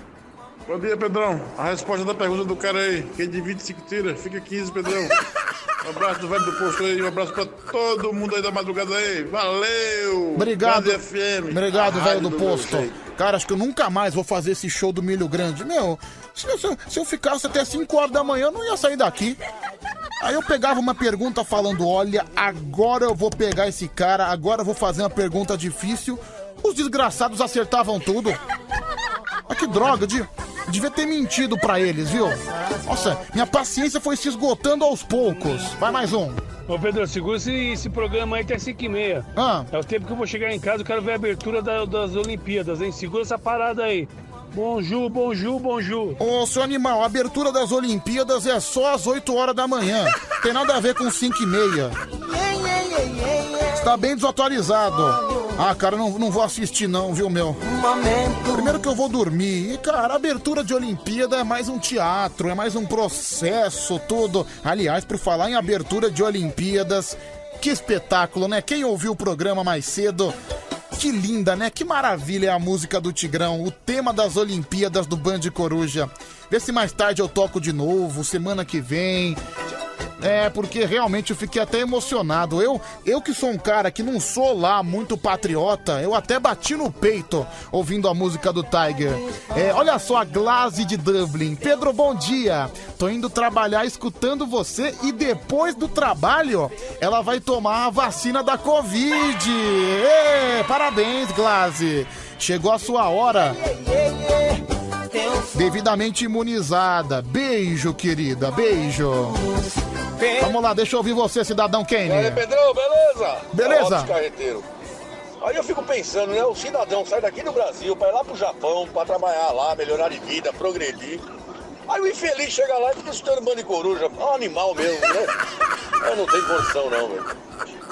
Bom dia, Pedrão. A resposta da pergunta do cara aí, quem divide 5 tira, fica 15, Pedrão. [LAUGHS] Um abraço do velho do posto aí, um abraço pra todo mundo aí da madrugada aí. Valeu! Obrigado. FM. Obrigado, velho do meu posto. Cara, acho que eu nunca mais vou fazer esse show do Milho Grande. Meu, se eu, se eu- se eu ficasse até 5 horas da manhã, eu não ia sair daqui. Aí eu pegava uma pergunta falando: olha, agora eu vou pegar esse cara, agora eu vou fazer uma pergunta difícil. Os desgraçados acertavam tudo. Mas que droga, de, devia ter mentido pra eles, viu? Nossa, minha paciência foi se esgotando aos poucos. Vai mais um. Ô Pedro, segura esse, esse programa aí até 5 e meia. Ah. É o tempo que eu vou chegar em casa, eu quero ver a abertura da- das Olimpíadas, hein? Segura essa parada aí. Bonjour, bonjour, bonjour. Ô, seu animal, a abertura das Olimpíadas é só às 8 horas da manhã. Tem nada a ver com 5 e meia. Está bem desatualizado. Ah, cara, não, não vou assistir não, viu, meu? Primeiro que eu vou dormir. E, cara, a abertura de Olimpíada é mais um teatro, é mais um processo, tudo. Aliás, por falar em abertura de Olimpíadas, que espetáculo, né? Quem ouviu o programa mais cedo... Que linda, né? Que maravilha é a música do Tigrão, o tema das Olimpíadas do Band Coruja. Vê se mais tarde eu toco de novo, semana que vem. É, porque realmente eu fiquei até emocionado. Eu, eu que sou um cara que não sou lá muito patriota, eu até bati no peito ouvindo a música do Tiger. É, olha só a Glaze de Dublin. Pedro, bom dia. Tô indo trabalhar escutando você e depois do trabalho ela vai tomar a vacina da Covid. Parabéns, Glaze. Chegou a sua hora. Devidamente imunizada. Beijo, querida. Beijo. Vamos lá, deixa eu ouvir você, cidadão E aí, Kenny. Pedrão, beleza? Beleza. Carreteiro. Aí eu fico pensando, né? O cidadão sai daqui do Brasil pra ir lá pro Japão, pra trabalhar lá, melhorar de vida, progredir. Aí o infeliz chega lá e fica escutando bando de coruja. É um animal mesmo, né? Eu não tenho condição não, velho.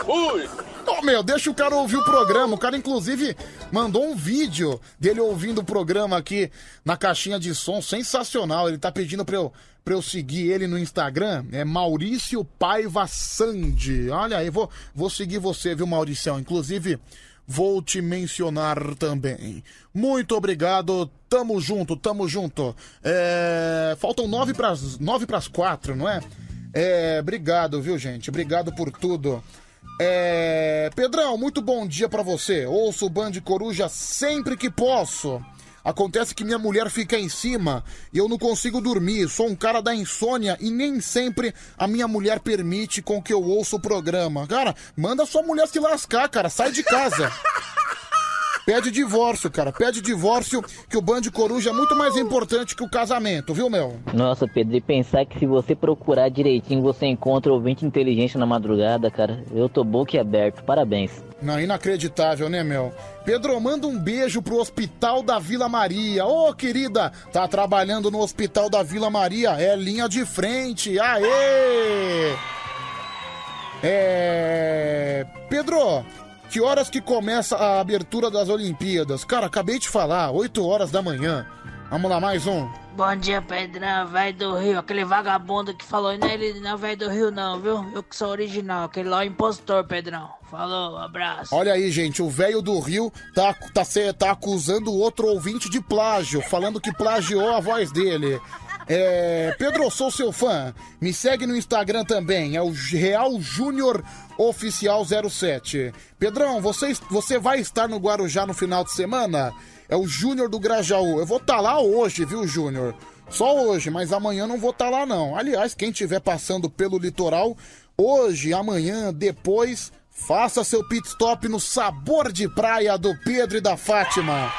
Fui! Ô meu, deixa o cara ouvir o programa. O cara, inclusive, mandou um vídeo dele ouvindo o programa aqui na caixinha de som. Sensacional. Ele tá pedindo pra eu, pra eu seguir ele no Instagram. É Maurício Paiva Sandi. Olha aí, vou, vou seguir você, viu, Mauricião? Inclusive, vou te mencionar também. Muito obrigado. Tamo junto, tamo junto. É, Faltam nove pras, nove pras quatro, não é? É, obrigado, viu, gente? Obrigado por tudo. É, Pedrão, muito bom dia pra você. Ouço o Band Coruja sempre que posso. Acontece que minha mulher fica em cima e eu não consigo dormir. Sou um cara da insônia e nem sempre a minha mulher permite com que eu ouça o programa. Cara, manda sua mulher se lascar, cara. Sai de casa. [LAUGHS] Pede divórcio, cara. Pede divórcio que o Band Coruja é muito mais importante que o casamento, viu, meu? Nossa, Pedro, e pensar que se você procurar direitinho, você encontra ouvinte inteligente na madrugada, cara. Eu tô boca aberto. Parabéns. Não, inacreditável, né, meu? Pedro, manda um beijo pro Hospital da Vila Maria. Ô, querida, tá trabalhando no Hospital da Vila Maria. É linha de frente. Aê! É. Pedro, que horas que começa a abertura das Olimpíadas? Cara, acabei de falar, 8 horas da manhã. Vamos lá, mais um. Bom dia, Pedrão, velho do Rio. Aquele vagabundo que falou não é velho do Rio, não, viu? Eu que sou original. Aquele lá é o impostor, Pedrão. Falou, abraço. Olha aí, gente, o velho do Rio tá, tá, tá acusando o outro ouvinte de plágio, falando que plagiou a voz dele. É, Pedro, eu sou seu fã. Me segue no Instagram também, é o Real Júnior Oficial 07. Pedrão, você, você vai estar no Guarujá no final de semana? É o Júnior do Grajaú. Eu vou estar lá hoje, viu, Júnior? Só hoje, mas amanhã não vou estar lá não. Aliás, quem estiver passando pelo litoral, hoje, amanhã, depois, faça seu pit stop no Sabor de Praia do Pedro e da Fátima.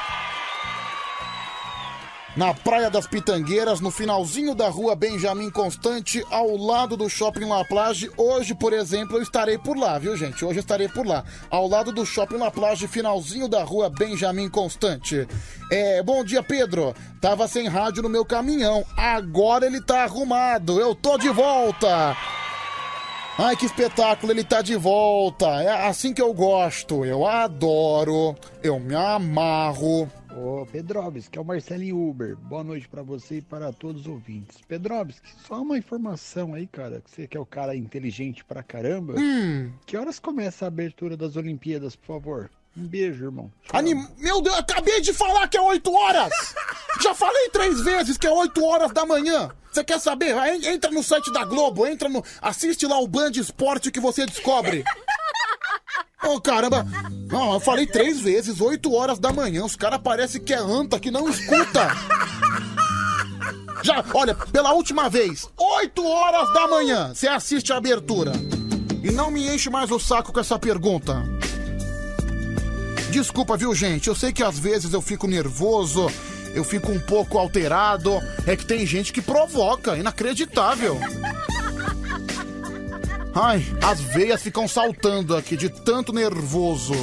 Na Praia das Pitangueiras, no finalzinho da rua Benjamin Constante, ao lado do Shopping La Plage. Hoje, por exemplo, eu estarei por lá, viu, gente? Hoje eu estarei por lá. Ao lado do Shopping La Plage, finalzinho da rua Benjamin Constante. É, bom dia, Pedro. Tava sem rádio no meu caminhão. Agora ele tá arrumado. Eu tô de volta. Ai, que espetáculo, ele tá de volta. É assim que eu gosto. Eu adoro. Eu me amarro. Ô, Pedrovski, que é o Marcelinho Uber. Boa noite pra você e para todos os ouvintes. Pedrovski, só uma informação aí, cara, que você que é o cara inteligente pra caramba. Hum. Que horas começa a abertura das Olimpíadas, por favor? Um beijo, irmão. Anim... Meu Deus, acabei de falar que é 8 horas! [LAUGHS] Já falei três vezes que é 8 horas da manhã! Você quer saber? Entra no site da Globo, entra no. Assiste lá o Band Esporte que você descobre. [LAUGHS] Ô caramba! Não, eu falei três vezes, 8 horas da manhã. Os caras parecem que é anta que não escuta. Já, olha, pela última vez, 8 horas da manhã, você assiste a abertura. E não me enche mais o saco com essa pergunta. Desculpa, viu, gente? Eu sei que às vezes eu fico nervoso, eu fico um pouco alterado. É que tem gente que provoca, inacreditável. Ai, as veias ficam saltando aqui de tanto nervoso.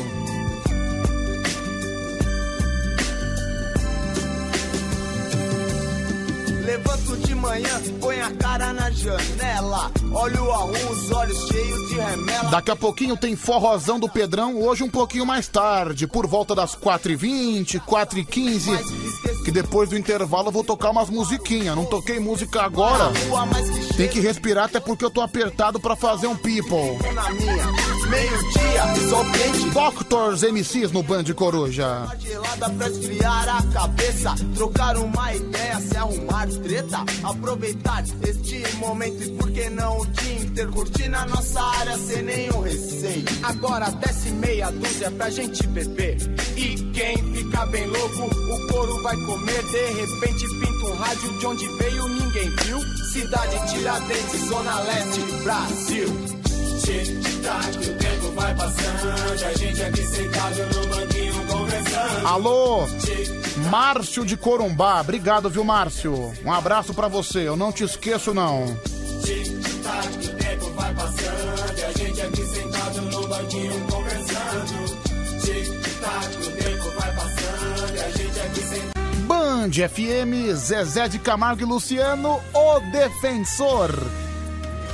Levanto de manhã, põe a cara na janela. Olho a um, os olhos cheios de remela. Daqui a pouquinho tem forrozão do Pedrão, hoje um pouquinho mais tarde, por volta das 4h20, 4h15. Que depois do intervalo eu vou tocar umas musiquinhas. Não toquei música agora. Tem que respirar, até porque eu tô apertado pra fazer um people. Doctors MCs no Band Coruja. Gelada pra a cabeça. Trocar uma ideia, se arrumar treta. Aproveitar este momento e por que não o dia inteiro curtir na nossa área sem nenhum receio. Agora desce meia dúzia pra gente beber. E quem fica bem louco, o couro vai comer. De repente pinta um rádio de onde veio, ninguém viu. Cidade Tiradentes, Zona Leste, Brasil. Tic-tac, o tempo vai passando. A gente aqui sentado no banquinho conversando. Alô, Márcio de Corumbá. Obrigado, viu, Márcio? Um abraço pra você. Eu não te esqueço, não. Tic-tac, o tempo vai passando. A gente aqui sentado no banquinho conversando. Tic-tac, o tempo vai passando. Band FM, Zezé de Camargo e Luciano, o defensor.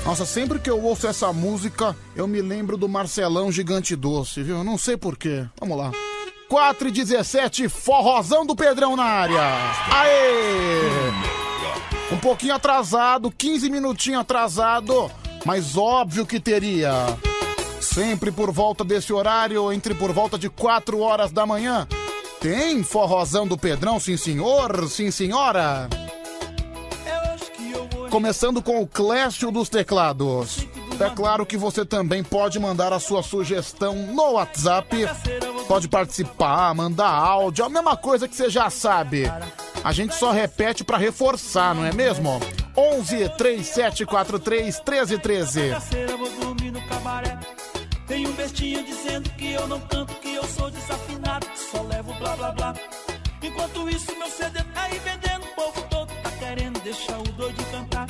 Nossa, sempre que eu ouço essa música, eu me lembro do Marcelão Gigante Doce, viu? Não sei porquê. Vamos lá. 4 e 17, forrozão do Pedrão na área. Aê! Um pouquinho atrasado, 15 minutinhos atrasado, mas óbvio que teria. Sempre por volta desse horário, entre por volta de 4 horas da manhã, tem forrozão do Pedrão, sim senhor, sim senhora. Começando com o Clécio dos Teclados. É claro que você também pode mandar a sua sugestão no WhatsApp. Pode participar, mandar áudio, a mesma coisa que você já sabe. A gente só repete pra reforçar, não é mesmo? 11 3743 1313. Bagaceira, vou dormir no cabaré. Tem um bestinho dizendo que eu não canto, que eu sou desafinado, só levo blá blá blá. Enquanto isso, meu CD tá aí vendendo, o povo todo tá querendo deixar o doido cantar.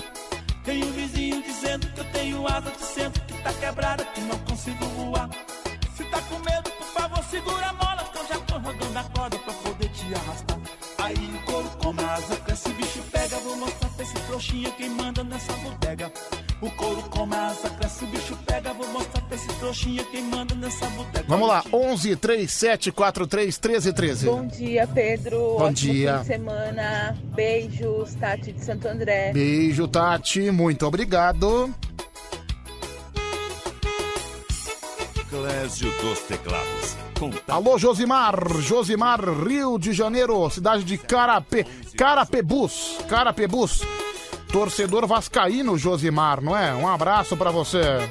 Tem um vizinho dizendo que eu tenho asa de centro, que tá quebrada, que não consigo voar. Se tá com medo, por favor, segura a mola, que eu já tô rodando a corda pra poder te arrastar. Aí o couro come a asa, cresce, o bicho pega, vou mostrar pra esse trouxinha quem manda nessa bodega. O couro come a asa, cresce, o bicho pega, vou mostrar esse trouxinha quem manda nessa boteca. Vamos lá, 11 37 43 13 13. Bom dia, Pedro. Bom Ótimo dia. Fim de semana. Beijos, Tati de Santo André. Beijo, Tati. Muito obrigado. Clésio dos Teclados. Alô, Josimar. Josimar, Rio de Janeiro, cidade de Carapé. Carapebus. Carapebus. Torcedor vascaíno, Josimar, não é? Um abraço pra você.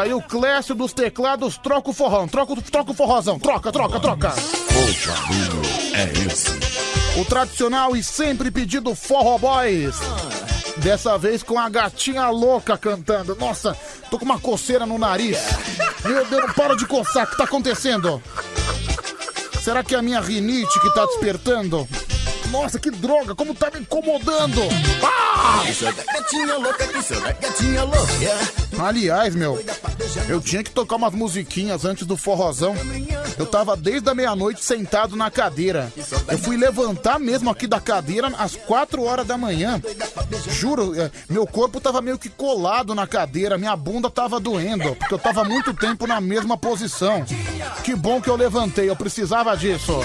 Tá aí o Clécio dos teclados, troca o forrão, troca, troca o forrozão, troca, troca, troca. O é esse. O tradicional e sempre pedido Forró Boys. Dessa vez com a gatinha louca cantando. Nossa, tô com uma coceira no nariz. Meu Deus, não para de coçar, o que tá acontecendo? Será que é a minha rinite que tá despertando? Nossa, que droga, como tá me incomodando! Ah! Gatinha louca, gatinha louca. Aliás, meu, eu tinha que tocar umas musiquinhas antes do forrozão. Eu tava desde a meia-noite sentado na cadeira. Eu fui levantar mesmo aqui da cadeira às 4 horas da manhã. Juro, é, meu corpo tava meio que colado na cadeira, minha bunda tava doendo, porque eu tava muito tempo na mesma posição. Que bom que eu levantei, eu precisava disso.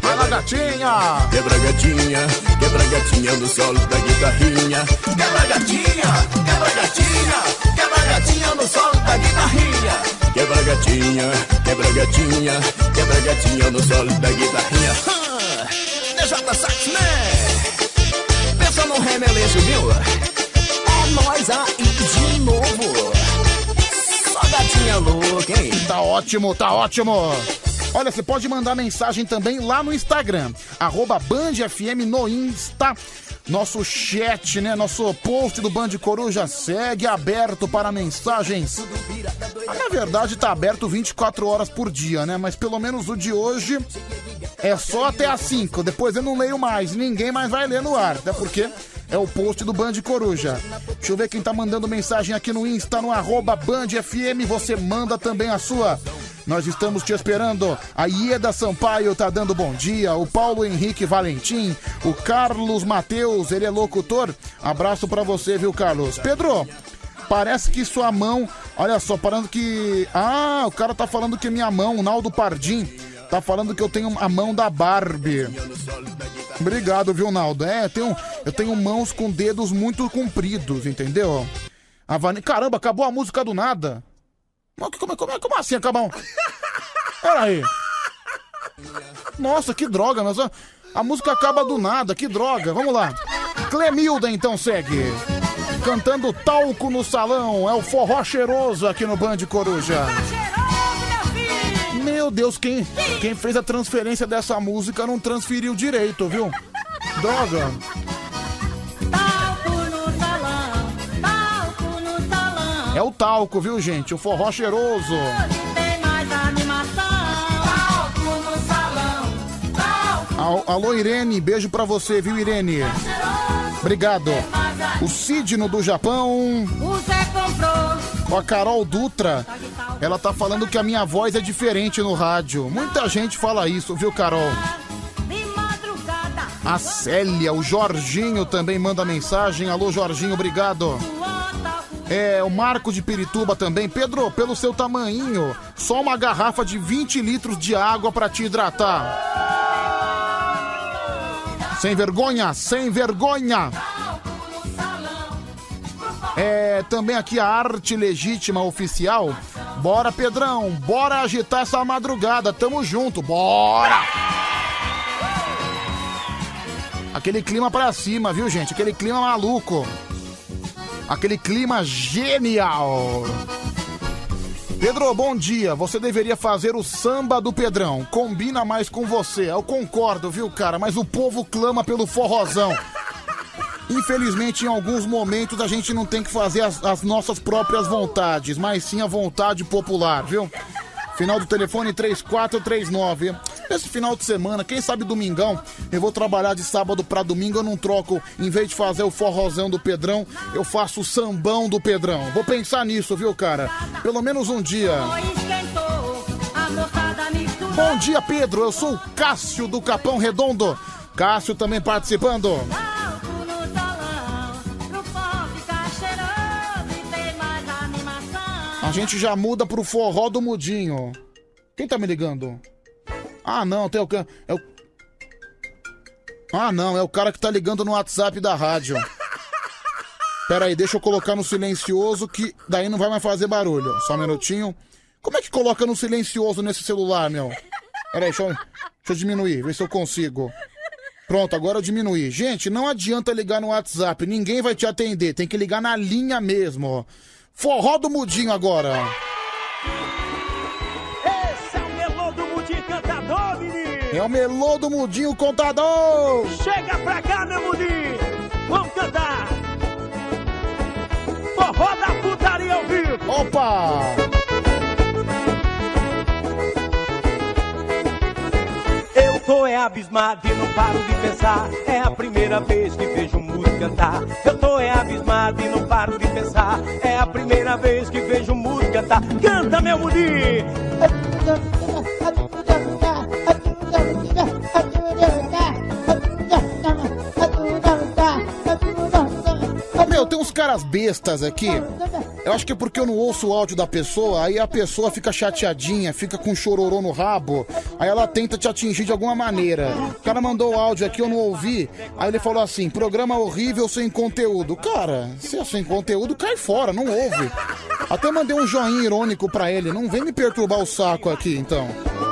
Fala, gatinha! Quebra gatinha, quebra gatinha no solo da guitarrinha. Quebra gatinha, quebra gatinha, quebra gatinha no solo da guitarrinha. Quebra gatinha, quebra gatinha, quebra gatinha no solo da guitarrinha. Ah, DJ Sax, né? Pensa no remeleixo, viu? É nós aí de novo. Só gatinha louca, hein? Tá ótimo, tá ótimo. Olha, você pode mandar mensagem também lá no Instagram, arroba Band FM no Insta. Nosso chat, né? Nosso post do Band Coruja segue aberto para mensagens. Ah, na verdade, tá aberto 24 horas por dia, né? Mas pelo menos o de hoje é só até às 5. Depois eu não leio mais. Ninguém mais vai ler no ar. Até porque é o post do Band Coruja. Deixa eu ver quem tá mandando mensagem aqui no Insta, no arroba Band FM. Você manda também a sua. Nós estamos te esperando. A Ieda Sampaio tá dando bom dia. O Paulo Henrique Valentim. O Carlos Mateus, ele é locutor. Abraço pra você, viu, Carlos? Pedro, parece que sua mão. Olha só, parando que. Ah, o cara tá falando que minha mão, o Naldo Pardim, tá falando que eu tenho a mão da Barbie. Obrigado, viu, Naldo? É, eu tenho, eu tenho mãos com dedos muito compridos, entendeu? A. Caramba, acabou a música do nada. Como, como, como assim acabou? Peraí. Nossa, que droga, mas a, a música acaba do nada, que droga. Vamos lá. Clemilda então segue. Cantando talco no salão. É o forró cheiroso aqui no Band Coruja. Meu Deus, quem, quem fez a transferência dessa música não transferiu direito, viu? Droga. É o talco, viu, gente? O forró cheiroso. Al- Alô, Irene, beijo pra você, viu, Irene? Obrigado. O Sidno do Japão. Ó, A Carol Dutra, ela tá falando que a minha voz é diferente no rádio. Muita gente fala isso, viu, Carol? A Célia, o Jorginho também manda mensagem. Alô, Jorginho, obrigado. É, o Marco de Pirituba também. Pedro, pelo seu tamanhinho, só uma garrafa de 20 litros de água pra te hidratar. Sem vergonha, sem vergonha. É, também aqui a arte legítima oficial. Bora, Pedrão, bora agitar essa madrugada. Tamo junto, bora! Aquele clima pra cima, viu, gente? Aquele clima maluco. Aquele clima genial. Pedro, bom dia. Você deveria fazer o samba do Pedrão. Combina mais com você. Eu concordo, viu, cara? Mas o povo clama pelo forrozão. Infelizmente, em alguns momentos, a gente não tem que fazer as, as nossas próprias vontades, mas sim a vontade popular, viu? Final do telefone 3439. Esse final de semana, quem sabe domingão, eu vou trabalhar de sábado pra domingo, eu não troco, em vez de fazer o forrozão do Pedrão, eu faço o sambão do Pedrão. Vou pensar nisso, viu, cara? Pelo menos um dia. Bom dia, Pedro. Eu sou o Cássio do Capão Redondo. Cássio também participando. A gente já muda pro forró do Mudinho. Quem tá me ligando? Ah, não, tem o é o Ah, não, é o cara que tá ligando no WhatsApp da rádio. Pera aí, deixa eu colocar no silencioso que daí não vai mais fazer barulho. Só um minutinho. Como é que coloca no silencioso nesse celular, meu? Pera aí, deixa eu, deixa eu diminuir, ver se eu consigo. Pronto, agora eu diminuí. Gente, não adianta ligar no WhatsApp, ninguém vai te atender. Tem que ligar na linha mesmo. Forró do Mudinho agora. Esse é o melô do Mudinho Cantador, menino! É o melô do Mudinho Contador. Chega pra cá, meu Mudinho! Vamos cantar! Forró da putaria ao vivo! Opa! É abismado e não paro de pensar. É a primeira vez que vejo um mudo cantar. Eu tô é abismado e não paro de pensar. É a primeira vez que vejo um mudo cantar. Canta, meu mudinho! Meu, tem uns caras bestas aqui. Eu acho que é porque eu não ouço o áudio da pessoa, aí a pessoa fica chateadinha, fica com chororô no rabo, aí ela tenta te atingir de alguma maneira. O cara mandou o áudio aqui, eu não ouvi, aí ele falou assim: programa horrível sem conteúdo. Cara, se é sem conteúdo, cai fora, não ouve. Até mandei um joinha irônico pra ele, não vem me perturbar o saco aqui então.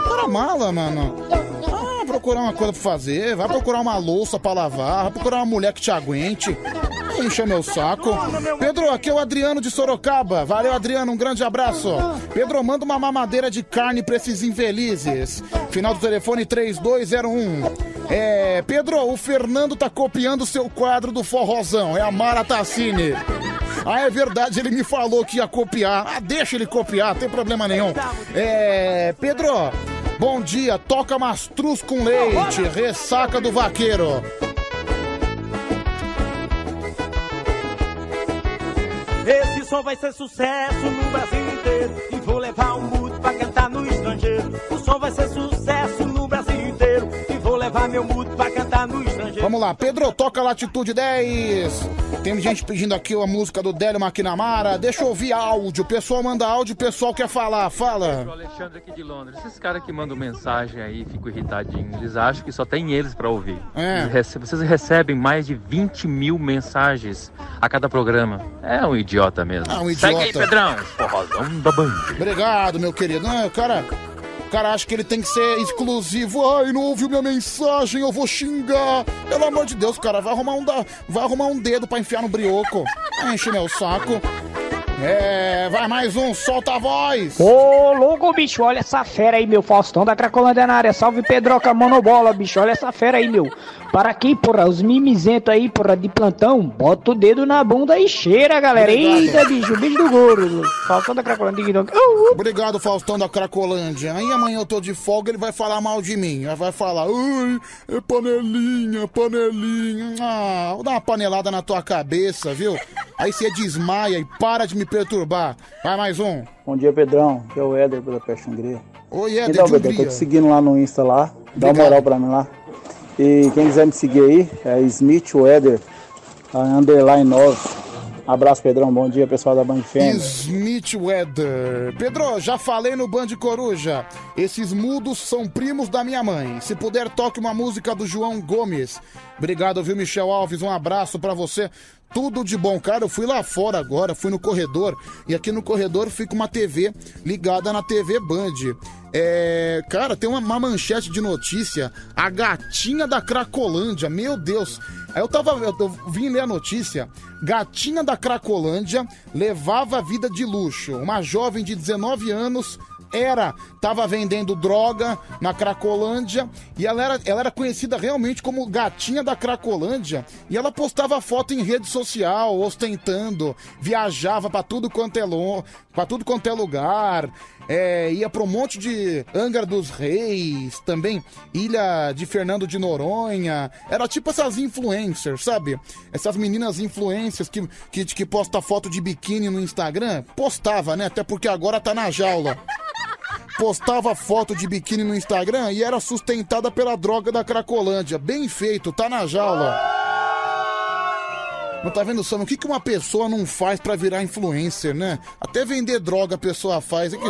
Cara mala, mano. Ah, procurar uma coisa pra fazer, vai procurar uma louça pra lavar, vai procurar uma mulher que te aguente. Encha meu saco. Pedro, aqui é o Adriano de Sorocaba. Valeu, Adriano, um grande abraço. Pedro, manda uma mamadeira de carne pra esses infelizes. Final do telefone 3201. É, Pedro, o Fernando tá copiando seu quadro do forrozão. É a Mara Tassini. Ah, é verdade, ele me falou que ia copiar. Ah, deixa ele copiar, não tem problema nenhum. É, Pedro, bom dia. Toca mastruz com leite, ressaca do vaqueiro. Som vai ser sucesso no Brasil inteiro. E vou levar o mudo pra cantar no estrangeiro. O som vai ser sucesso no Brasil inteiro. E vou levar meu mudo pra cantar no estrangeiro. Vamos lá, Pedro, toca Latitude 10. Tem gente pedindo aqui a música do Délio Maquinamara. Deixa eu ouvir áudio. O pessoal manda áudio, o pessoal quer falar. O Fala. Alexandre aqui de Londres. Esses caras que mandam mensagem aí, ficam irritadinhos. Eles acham que só tem eles pra ouvir. É. Eles rece- Vocês recebem mais de 20 mil mensagens a cada programa. É um idiota mesmo. Ah, um Segue aí, idiota. Pedrão. Forrozão da Band. Obrigado, meu querido. Não, o cara. Cara acha que ele tem que ser exclusivo. Ai, não ouviu minha mensagem, eu vou xingar. Pelo amor de Deus, cara, vai arrumar um, da... vai arrumar um dedo pra enfiar no brioco. Vai encher meu saco. É, vai mais um, solta a voz. Ô, louco, bicho, olha essa fera aí, meu. Faustão da Cracolândia na área. Salve Pedroca Monobola, bicho. Olha essa fera aí, meu. Para aqui, porra, os mimizentos aí, porra, de plantão. Bota o dedo na bunda e cheira, galera. Obrigado. Eita, bicho, bicho do gordo. Faustão da Cracolândia. Obrigado, Faustão da Cracolândia. Aí amanhã eu tô de folga, ele vai falar mal de mim. Aí Vai falar, ai, é panelinha, panelinha. Ah, vou dar uma panelada na tua cabeça, viu? Aí você desmaia e para de me perturbar. Vai mais um. Bom dia, Pedrão. Aqui é o Éder pela Peste Hungria. Oi, Éder Então, de Pedrão, tô te seguindo lá no Insta lá. Dá uma moral pra mim lá. E quem quiser me seguir aí, é Smith Weather, underline 9. Abraço, Pedrão. Bom dia, pessoal da Band Fêmea. Smith Weather. Pedro, já falei no Band Coruja. Esses mudos são primos da minha mãe. Se puder, toque uma música do João Gomes. Obrigado, viu, Michel Alves? Um abraço pra você. Tudo de bom, cara. Eu fui lá fora agora, fui no corredor. E aqui no corredor fica uma TV ligada na TV Band. É, cara, tem uma, uma manchete de notícia. A gatinha da Cracolândia. Meu Deus. Aí eu tava. Eu, eu vim ler a notícia. Gatinha da Cracolândia levava vida de luxo. Uma jovem de 19 anos era, tava vendendo droga na Cracolândia e ela era, ela era conhecida realmente como gatinha da Cracolândia e ela postava foto em rede social, ostentando, viajava pra tudo quanto é lo- pra tudo quanto é lugar. É, ia pra um monte de Angra dos Reis, também Ilha de Fernando de Noronha. Era tipo essas influencers, sabe? Essas meninas influencers que, que, que posta foto de biquíni no Instagram. Postava, né? Até porque agora tá na jaula. Postava foto de biquíni no Instagram e era sustentada pela droga da Cracolândia. Bem feito, tá na jaula. Não tá vendo, Sam? O que, que uma pessoa não faz pra virar influencer, né? Até vender droga a pessoa faz. É que...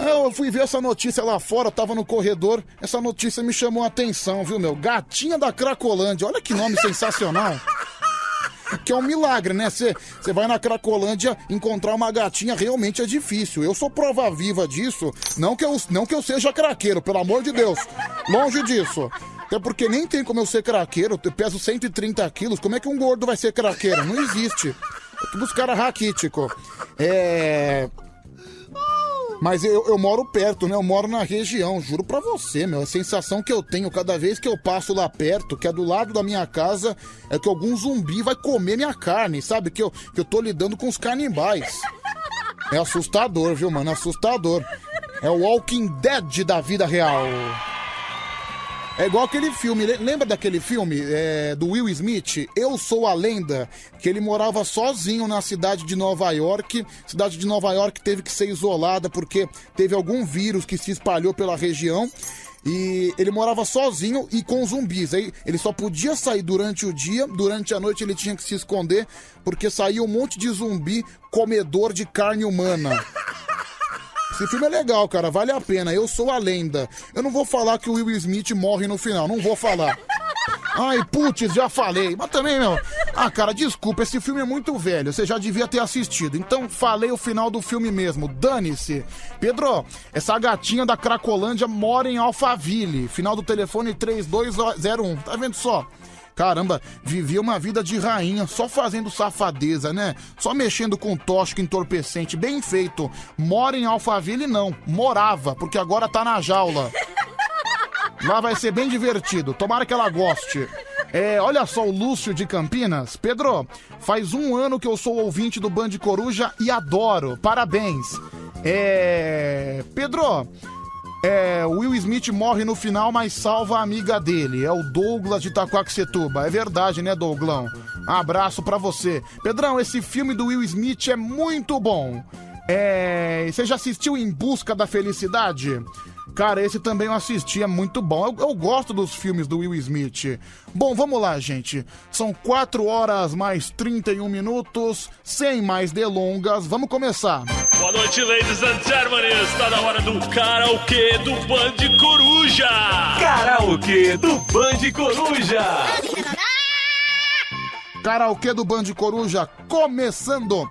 Eu fui ver essa notícia lá fora, tava no corredor. Essa notícia me chamou a atenção, viu, meu? Gatinha da Cracolândia. Olha que nome sensacional. [LAUGHS] Que é um milagre, né? Você vai na Cracolândia encontrar uma gatinha realmente é difícil. Eu sou prova viva disso. Não que eu, não que eu seja craqueiro, pelo amor de Deus. Longe disso. Até porque nem tem como eu ser craqueiro. Eu peso 130 quilos. Como é que um gordo vai ser craqueiro? Não existe. É os caras raquíticos. É. Mas eu, eu moro perto, né? Eu moro na região, juro pra você, meu. A sensação que eu tenho cada vez que eu passo lá perto, que é do lado da minha casa, é que algum zumbi vai comer minha carne, sabe? Que eu, que eu tô lidando com os canibais. É assustador, viu, mano? Assustador. É o Walking Dead da vida real. É igual aquele filme, le- lembra daquele filme é, do Will Smith, Eu Sou a Lenda, que ele morava sozinho na cidade de Nova York. Cidade de Nova York teve que ser isolada porque teve algum vírus que se espalhou pela região. E ele morava sozinho e com zumbis. Aí ele só podia sair durante o dia, durante a noite ele tinha que se esconder, porque saía um monte de zumbi comedor de carne humana. [LAUGHS] Esse filme é legal, cara, vale a pena. Eu sou a lenda. Eu não vou falar que o Will Smith morre no final, não vou falar. Ai, putz, já falei. Mas também, meu. Ah, cara, desculpa, esse filme é muito velho. Você já devia ter assistido. Então falei o final do filme mesmo. Dane-se. Pedro, essa gatinha da Cracolândia mora em Alphaville. Final do telefone 3201. Tá vendo só? Caramba, vivia uma vida de rainha, só fazendo safadeza, né? Só mexendo com tóxico entorpecente, bem feito. Mora em Alphaville, não. Morava, porque agora tá na jaula. Lá vai ser bem divertido. Tomara que ela goste. É, olha só o Lúcio de Campinas. Pedro, faz um ano que eu sou ouvinte do Band Coruja e adoro. Parabéns. É. Pedro, é, o Will Smith morre no final, mas salva a amiga dele. É o Douglas de Itaquaquecetuba. É verdade, né, Douglão? Abraço pra você. Pedrão, esse filme do Will Smith é muito bom. É, você já assistiu Em Busca da Felicidade? Cara, esse também eu assisti, é muito bom. Eu, eu gosto dos filmes do Will Smith. Bom, vamos lá, gente. São 4 horas mais 31 minutos. Sem mais delongas, vamos começar. Boa noite, ladies and gentlemen. Está na hora do karaokê do Band Coruja. Karaokê do Band Coruja. Karaokê do Band Coruja começando.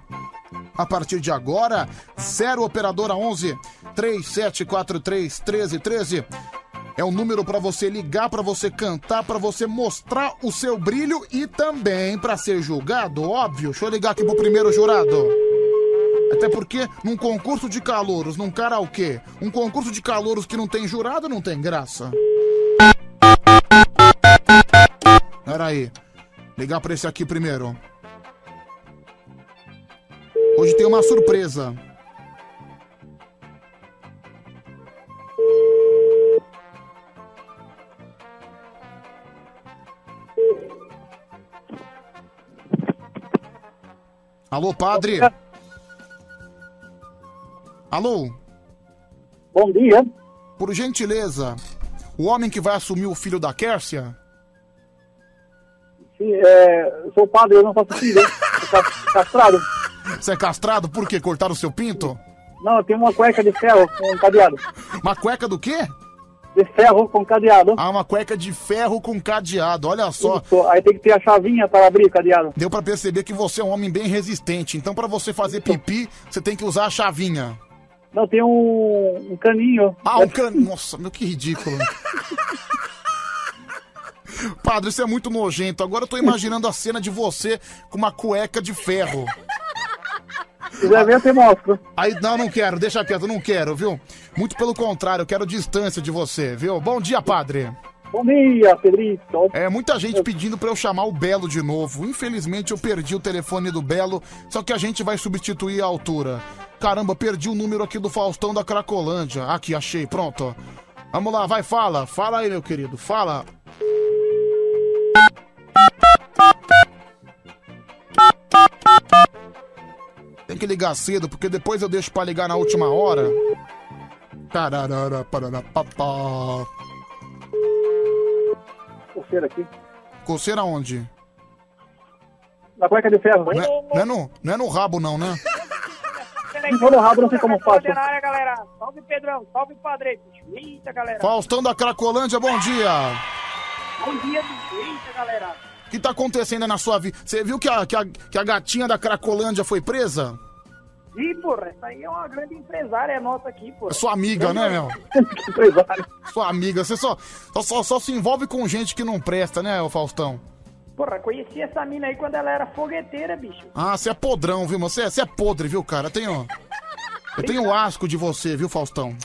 A partir de agora, 0 operadora 11 3743 1313. É o número para você ligar, para você cantar, para você mostrar o seu brilho e também para ser julgado, óbvio. Deixa eu ligar aqui pro primeiro jurado. Até porque num concurso de calouros, num karaokê, um concurso de calouros que não tem jurado não tem graça. Peraí. Ligar pra esse aqui primeiro. Hoje tem uma surpresa. Alô, padre? Alô? Bom dia. Por gentileza, o homem que vai assumir o filho da Kércia? Sim, é, sou padre, eu não faço filho. Castrado. Você é castrado por quê? Cortaram o seu pinto? Não, eu tenho uma cueca de ferro com cadeado. Uma cueca do quê? De ferro com cadeado. Ah, uma cueca de ferro com cadeado, olha só. Isso, aí tem que ter a chavinha para abrir o cadeado. Deu pra perceber que você é um homem bem resistente. Então, pra você fazer pipi, você tem que usar a chavinha. Não, tem um, um caninho. Ah, um caninho. Nossa, meu, que ridículo. Padre, isso é muito nojento. Agora eu tô imaginando a cena de você com uma cueca de ferro. Se quiser ver, eu te mostro. Aí, não, não quero, deixa quieto, não quero, viu? Muito pelo contrário, eu quero distância de você, viu? Bom dia, padre. Bom dia, Pedrito. É, muita gente pedindo pra eu chamar o Belo de novo. Infelizmente eu perdi o telefone do Belo, só que a gente vai substituir a altura. Caramba, perdi o número aqui do Faustão da Cracolândia. Aqui, achei, pronto. Vamos lá, vai, fala. Fala aí, meu querido, fala. Tem que ligar cedo, porque depois eu deixo pra ligar na última hora. Tararara, parará, papá. Coceira aqui. Coceira onde? Na cueca de ferro. Não é, não é no, não é no rabo, não, né? Se for no rabo, não sei como faço. Galera. Salve, Pedrão. Salve, Padre. Eita, galera. Faustão da Cracolândia, bom dia. Bom dia. Eita, galera. O que tá acontecendo aí na sua vida? Você viu que a, que, a, que a gatinha da Cracolândia foi presa? Ih, porra, essa aí é uma grande empresária nossa aqui, porra. É sua amiga, né, meu? [LAUGHS] Sua amiga. Você só, só, só, só se envolve com gente que não presta, né, ô Faustão? Porra, conheci essa mina aí quando ela era fogueteira, bicho. Ah, você é podrão, viu? Você, você é podre, viu, cara? Eu tenho, eu tenho asco de você, viu, Faustão?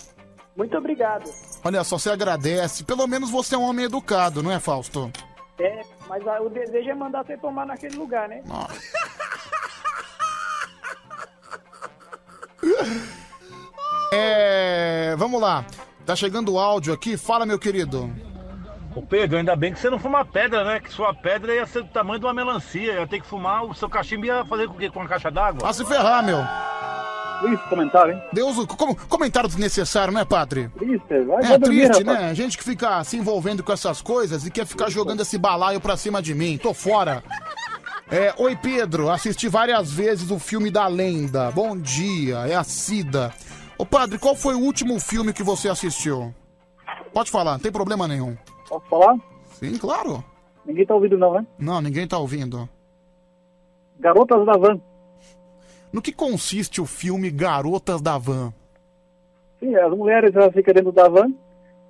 Muito obrigado. Olha só, você agradece. Pelo menos você é um homem educado, não é, Fausto? É, mas ah, o desejo é mandar você tomar naquele lugar, né? [LAUGHS] É. Vamos lá. Tá chegando o áudio aqui. Fala, meu querido. Ô Pedro, ainda bem que você não fuma pedra, né? Que sua pedra ia ser do tamanho de uma melancia. Ia ter que fumar, o seu cachimbo ia fazer com o quê? Com uma caixa d'água? Vai se ferrar, meu. Isso, comentário, hein? Deus, como, comentário desnecessário, né, padre? Triste, vai, É dormir, triste, rapaz. né? Gente que fica se envolvendo com essas coisas e quer ficar jogando esse balaio pra cima de mim. Tô fora. É, Oi, Pedro. Assisti várias vezes o filme da lenda. Bom dia. É a Cida. Ô, padre, qual foi o último filme que você assistiu? Pode falar, não tem problema nenhum. Posso falar? Sim, claro. Ninguém tá ouvindo não, né? Não, ninguém tá ouvindo. Garotas da Van. No que consiste o filme Garotas da Van? Sim, as mulheres elas ficam dentro da van,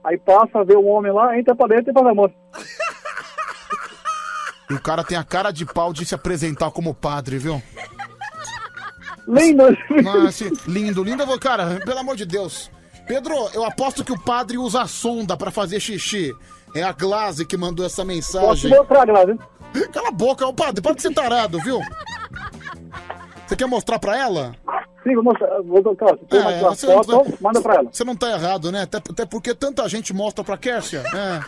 aí passa, vê um homem lá, entra pra dentro e faz amor. E o cara tem a cara de pau de se apresentar como padre, viu? Lindo! Nossa, lindo, lindo. vou- Cara, pelo amor de Deus. Pedro, eu aposto que o padre usa a sonda pra fazer xixi. É a Glaze que mandou essa Posso mensagem. mostrar, Glaze? Cala a boca, ô padre, para de ser tarado, viu? Você quer mostrar pra ela? Sim, vou mostrar. Vou. Tem É, mais uma você não foto, tá- manda pra ela. Você não tá errado, né? Até, até porque tanta gente mostra pra Kércia. É.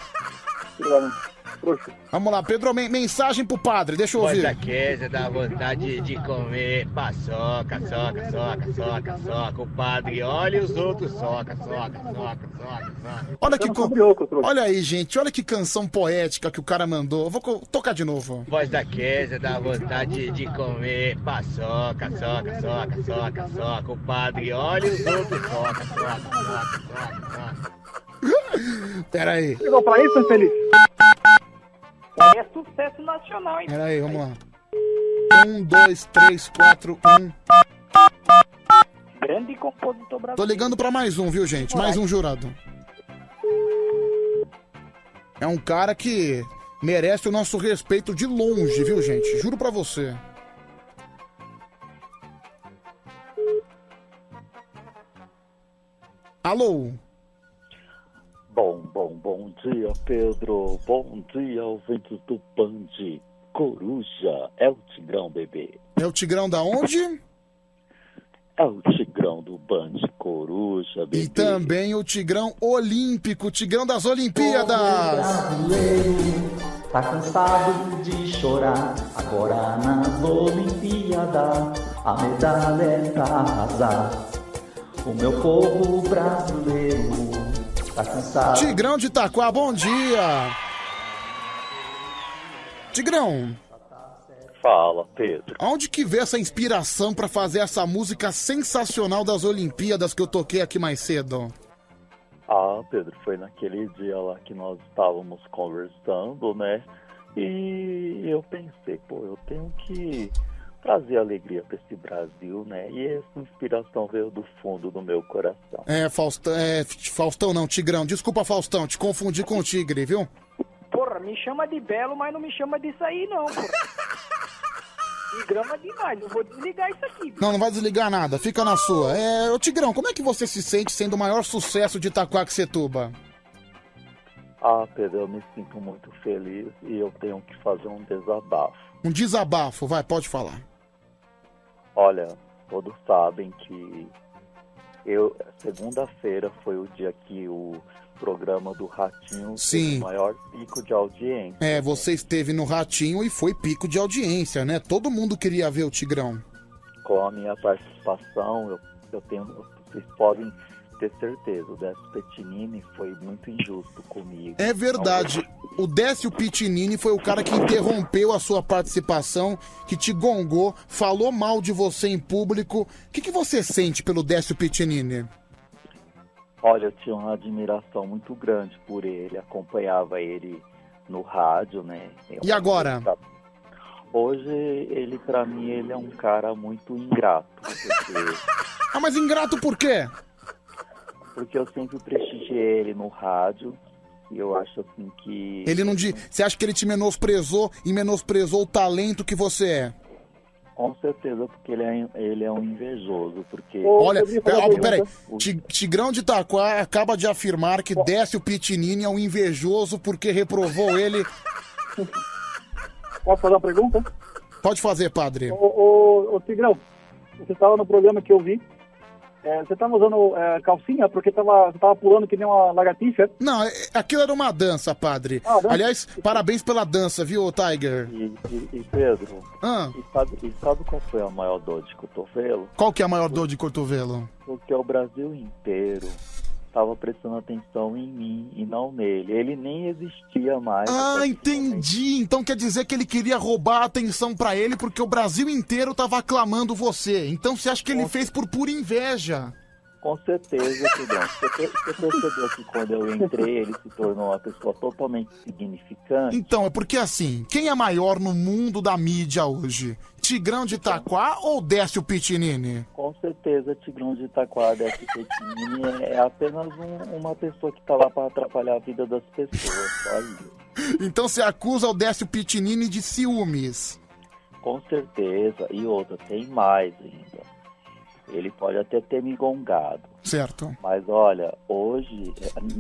Vamos lá, Pedro, men- mensagem pro padre, deixa eu Voz da ouvir. queixa dá vontade de comer paçoca, soca, soca, soca, soca. O padre olha e os outros soca, soca, soca, soca, soca. Olha que co- Olha aí, gente, olha que canção poética que o cara mandou. Eu Vou tocar de novo. Voz da queixa dá vontade de comer paçoca, soca, soca, soca, soca. O padre olha e os outros soca, soca, soca, soca, soca. Pera aí, Chegou pra isso, infeliz? É sucesso nacional, hein? pera aí, vamos lá. Um, dois, três, quatro, um. Grande compositor Tô brasileiro. ligando pra mais um, viu, gente? Mais um jurado. É um cara que merece o nosso respeito de longe, viu, gente? Juro pra você. Alô? Bom, bom, bom dia, Pedro. Bom dia, ouvintes do Band. Coruja, é o Tigrão, bebê. É o Tigrão da onde? É o Tigrão do Band Coruja, bebê. E também o Tigrão Olímpico, o Tigrão das Olimpíadas. Tá cansado de chorar, agora nas Olimpíadas a medalha é arrasar. O meu povo brasileiro tá cansado. Tigrão de Itaquá, bom dia. Tigrão, Fala, Pedro. aonde que vê essa inspiração pra fazer essa música sensacional das Olimpíadas que eu toquei aqui mais cedo? Ah, Pedro, foi naquele dia lá que nós estávamos conversando, né? E eu pensei, pô, eu tenho que trazer alegria para esse Brasil, né? E essa inspiração veio do fundo do meu coração. É, Faustão, é, Faustão não, Tigrão. Desculpa, Faustão, te confundi com o Tigre, viu? Porra, me chama de belo, mas não me chama disso aí, não, porra. [LAUGHS] E grama demais, eu vou desligar isso aqui. Não, não vai desligar nada, fica na sua. É, ô Tigrão, como é que você se sente sendo o maior sucesso de Itaquaquecetuba? Ah, Pedro, eu me sinto muito feliz e eu tenho que fazer um desabafo. Um desabafo, vai, pode falar. Olha, todos sabem que eu segunda-feira foi o dia que o programa do Ratinho Sim. teve o maior pico de audiência. É, você esteve no Ratinho e foi pico de audiência, né? Todo mundo queria ver o Tigrão. Com a minha participação, eu, eu tenho, vocês podem ter certeza, o Décio Pettinini foi muito injusto comigo. É verdade. O Décio Pitinini foi o cara que interrompeu a sua participação, que te gongou, falou mal de você em público. O que, que você sente pelo Décio Pitinini? Olha, eu tinha uma admiração muito grande por ele, acompanhava ele no rádio, né? E agora? Hoje, ele, pra mim, ele é um cara muito ingrato, porque, Ah, mas ingrato por quê? Porque eu sempre prestigiei ele no rádio, e eu acho assim que... Ele não de... Você acha que ele te menosprezou e menosprezou o talento que você é? Com certeza, porque ele é, ele é um invejoso, porque... Olha, pera, ó, peraí. Ti- Tigrão de Itaquá acaba de afirmar que Décio Pitinini é um invejoso porque reprovou ele. Posso fazer uma pergunta? Pode fazer, padre. Ô, ô, ô Tigrão, você estava no programa que eu vi. É, você estava usando é, calcinha porque tava, você estava pulando que nem uma lagartixa? Não, é- aquilo era uma dança, padre. Ah, dança? Aliás, parabéns pela dança, viu, Tiger? E, e- e, Pedro, Ah. e, sabe, e sabe qual foi a maior dor de cotovelo? Qual que é a maior dor de cotovelo? Porque o Brasil inteiro estava prestando atenção em mim e não nele. Ele nem existia mais. Ah, entendi. Então quer dizer que ele queria roubar a atenção pra ele porque o Brasil inteiro tava aclamando você. Então você acha que ele fez por pura inveja? Com certeza, Pedrão. Você, você percebeu que quando eu entrei, ele se tornou uma pessoa totalmente significante? Então, é porque assim, quem é maior no mundo da mídia hoje? Tigrão de Itaquá ou Décio Pitinini? Com certeza, Tigrão de Itaquá, Décio Pettinini, é apenas um- uma pessoa que tá lá para atrapalhar a vida das pessoas, só isso. Então você acusa o Décio Pitinini de ciúmes. Com certeza. E outra, tem mais ainda. Ele pode até ter me gongado. Certo. Mas olha, hoje,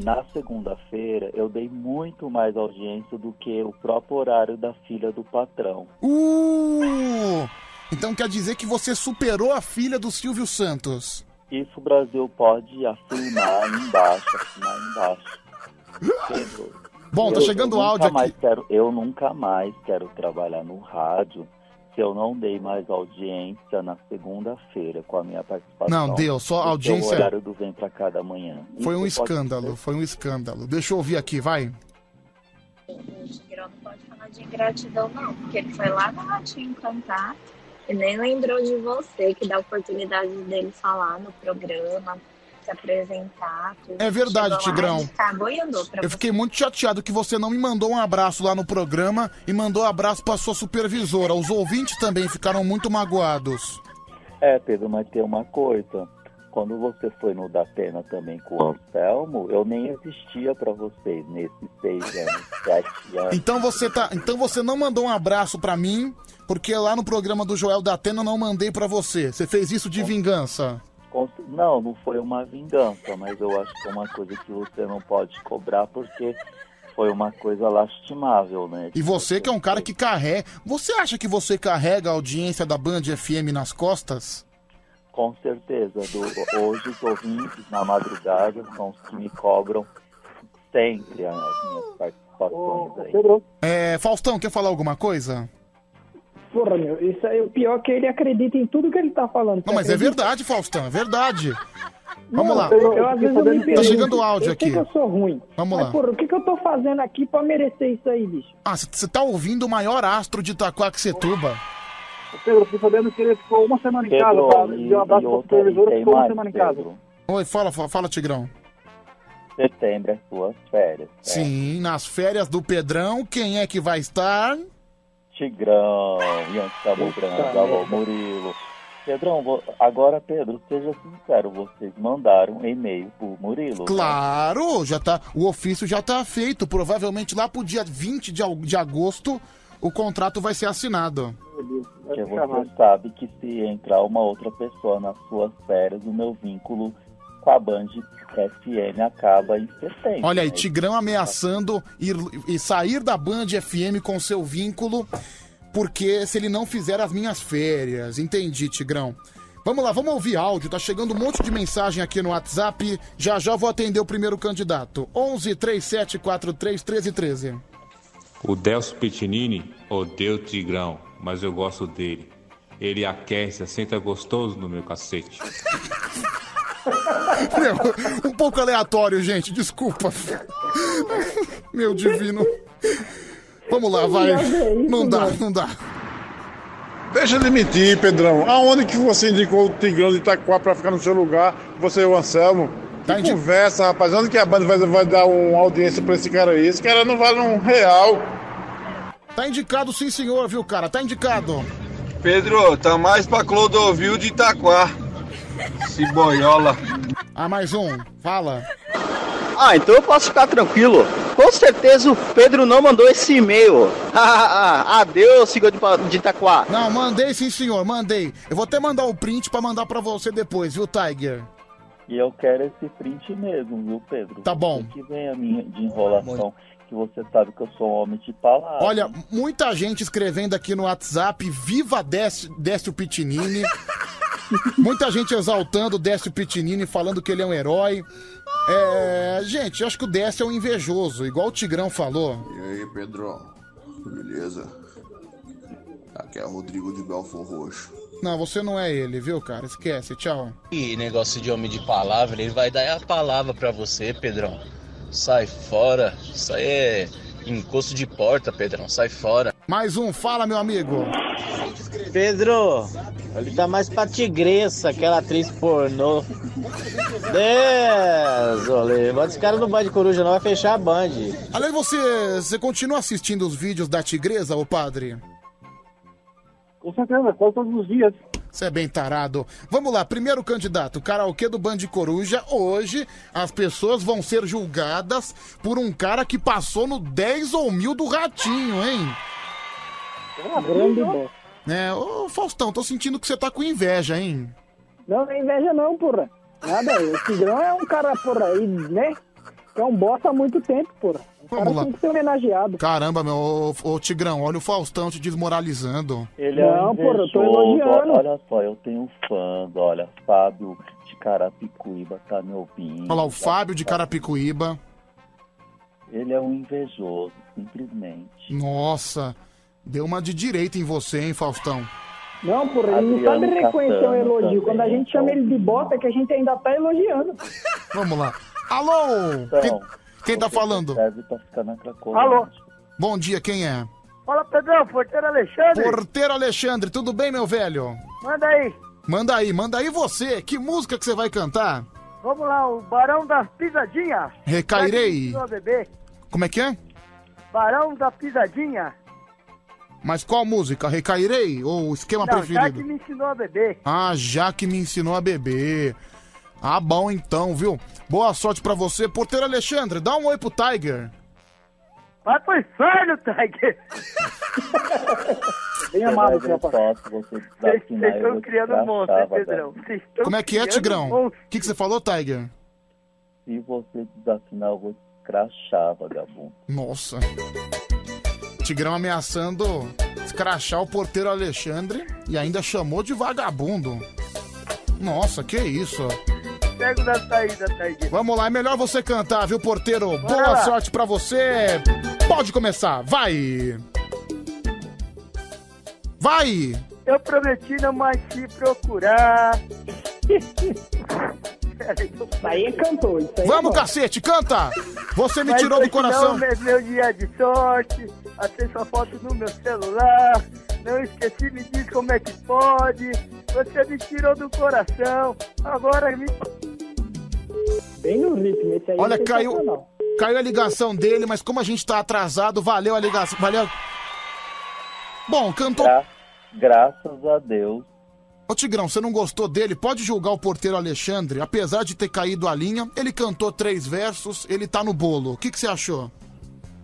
na segunda-feira, eu dei muito mais audiência do que o próprio horário da filha do patrão. Uh! Então quer dizer que você superou a filha do Silvio Santos. Isso o Brasil pode afirmar embaixo, aí embaixo. Bom, tá eu- chegando eu áudio nunca mais aqui. Quero, eu nunca mais quero trabalhar no rádio se eu não dei mais audiência na segunda-feira com a minha participação. Não, deu, só audiência- O horário do Vem Pra Cá da manhã. Foi um Isso pode escândalo, foi um escândalo. Deixa eu ouvir aqui, vai. O Tigrão não pode falar de ingratidão, não, porque ele foi lá no Ratinho cantar e nem lembrou de você, que dá a oportunidade dele falar no programa, se apresentar. tudo. É verdade, Tigrão. Eu fiquei muito chateado que você não me mandou um abraço lá no programa e mandou um abraço pra sua supervisora. Os ouvintes também ficaram muito magoados. É, Pedro, mas tem uma coisa. Quando você foi no Datena também com o Anselmo, eu nem existia pra vocês nesses seis anos, [LAUGHS] sete anos. Então você tá, então você não mandou um abraço pra mim, porque lá no programa do Joel da Atena eu não mandei pra você. Você fez isso de vingança. Com- Não, não foi uma vingança, mas eu acho que é uma coisa que você não pode cobrar porque foi uma coisa lastimável, né? E você que é um cara que carrega, você acha que você carrega a audiência da Band FM nas costas? Com certeza. Do, hoje os ouvintes na madrugada são os que me cobram sempre as minhas participações aí. É, Faustão, quer falar alguma coisa? Porra, meu, isso aí, o pior é que ele acredita em tudo que ele tá falando. Não, mas é verdade, Faustão, é verdade. Vamos Não, lá. Eu, às vezes eu me Tá pergunto, chegando o áudio eu sei aqui. que eu sou ruim. Vamos mas, lá. porra, o que, que eu tô fazendo aqui pra merecer isso aí, bicho? Ah, você tá ouvindo o maior astro de Itaquaquecetuba. Pedro, fiquei sabendo que ele ficou uma semana em casa, tá? e- Deu um abraço pra outra, supervisora, e ficou uma mais, semana em casa. Oi, fala, fala, fala, Tigrão. Setembro é suas férias. Sim, nas férias do Pedrão, quem é que vai estar? Tigrão, onde está mostrando? Alô, Murilo. Pedrão, agora, Pedro, seja sincero, vocês mandaram um e-mail pro Murilo. né? Claro, já tá, o ofício já tá feito. Provavelmente lá pro dia 20 de, de agosto o contrato vai ser assinado. Porque você sabe que se entrar uma outra pessoa nas suas férias, o meu vínculo com a Band FM acaba em setembro. Olha aí, né? Tigrão ameaçando ir, e sair da Band FM com seu vínculo, porque se ele não fizer as minhas férias. Entendi, Tigrão. Vamos lá, vamos ouvir áudio. Tá chegando um monte de mensagem aqui no WhatsApp. Já já vou atender o primeiro candidato. 11 37 43 13 13. O Delcio Pitinini odeia o Tigrão, mas eu gosto dele. Ele aquece, senta gostoso no meu cacete. [LAUGHS] Meu, um pouco aleatório, gente, desculpa. Meu divino. Vamos lá, vai. Não dá, não dá. Deixa de mentir, Pedrão. Aonde que você indicou o Tigrão de Itaquá pra ficar no seu lugar? Você e o Anselmo? Que conversa, rapaz. Onde que a banda vai, vai dar uma audiência pra esse cara aí? Esse cara não vale um real. Tá indicado sim, senhor, viu, cara? Tá indicado. Pedro, tá mais pra Clodovil de Itaquá. Se boiola. Ah, mais um. Fala. Ah, então eu posso ficar tranquilo. Com certeza o Pedro não mandou esse e-mail. [LAUGHS] Adeus, senhor de, de Itaquá. Não, mandei sim, senhor, mandei. Eu vou até mandar o print pra mandar pra você depois, viu, Tiger? E eu quero esse print mesmo, viu, Pedro? Tá bom. Que vem a minha de enrolação, que você sabe que eu sou um homem de palavra. Olha, muita gente escrevendo aqui no WhatsApp, viva Décio, Décio Pitinini. [LAUGHS] muita gente exaltando o Décio Pitinini, falando que ele é um herói. É, gente, eu acho que o Décio é um invejoso, igual o Tigrão falou. E aí, Pedrão? Beleza? Aqui é Rodrigo de Belfor Roxo. Não, você não é ele, viu, cara? Esquece, tchau. E negócio de homem de palavra, ele vai dar a palavra pra você, Pedrão. Sai fora. Isso aí é encosto de porta, Pedrão. Sai fora. Mais um, fala, meu amigo. Pedro, ele tá mais pra tigressa, aquela atriz pornô. Deus, olê. Bota esse cara no Band Coruja, não vai fechar a Band. Aliás, você, você continua assistindo os vídeos da Tigresa, ô padre? Com certeza, quase todos os dias. Você é bem tarado. Vamos lá, primeiro candidato, karaokê do Band Coruja. Hoje as pessoas vão ser julgadas por um cara que passou no 10 ou mil do Ratinho, hein? Ah, grande. É, ô Faustão, tô sentindo que você tá com inveja, hein? Não, não é inveja não, porra. Nada, o Tigrão é um cara, porra, aí, né? Que é um bosta há muito tempo, porra. Vamos lá. tem que ser homenageado. Caramba, meu, ô, ô, Tigrão, olha o Faustão te desmoralizando. Ele é um invejoso. Olha só, eu tenho fãs, olha, Fábio de Carapicuíba tá me ouvindo. Olha lá, o Fábio de Carapicuíba. Ele é um invejoso, simplesmente. Nossa, deu uma de direita em você, hein, Faustão? Não, porra, ele não sabe reconhecer o Catano elogio. também, Quando a gente chama ele de bosta, é que a gente ainda tá elogiando. Vamos lá. Alô? quem, quem tá falando? Alô? Bom dia, quem é? Fala, Pedrão, porteiro Alexandre. Porteiro Alexandre, tudo bem, meu velho? Manda aí. Manda aí, manda aí você. Que música que você vai cantar? Vamos lá, o Barão das Pisadinhas. Recairei. Já. Como é que é? Barão da Pisadinha. Mas qual música? Recairei ou o esquema Não, já preferido? que me ensinou a beber. Ah, já que me ensinou a beber. Ah, bom então, viu? Boa sorte pra você. Porteiro Alexandre, dá um oi pro Tiger. Vai pro inferno, Tiger. [LAUGHS] Bem amado, Pedro, rapaz. Vocês estão criando um monstro, hein, crachar, Pedrão? Como é que é, Tigrão? O que, que você falou, Tiger? Se você desafinar, eu vou te crachar, vagabundo. Nossa. Tigrão ameaçando escrachar o porteiro Alexandre e ainda chamou de vagabundo. Nossa, que isso? Pego da saída. Vamos lá, é melhor você cantar, viu, porteiro? Boa lá. sorte pra você. Pode começar, vai. Vai. Eu prometi não mais te procurar. [LAUGHS] Isso aí é cantor, isso aí Vamos, é cacete, canta. Você me Mas tirou do coração. Não é meu dia de sorte. Achei sua foto no meu celular. Não esqueci, me diz como é que pode. Você me tirou do coração. Agora me. Bem no esse aí Olha, é caiu, caiu a ligação dele, mas como a gente tá atrasado, valeu a ligação. Valeu. Bom, cantou. Gra- graças a Deus. Ô Tigrão, você não gostou dele? Pode julgar o porteiro Alexandre. Apesar de ter caído a linha, ele cantou três versos, ele tá no bolo. O que, que você achou?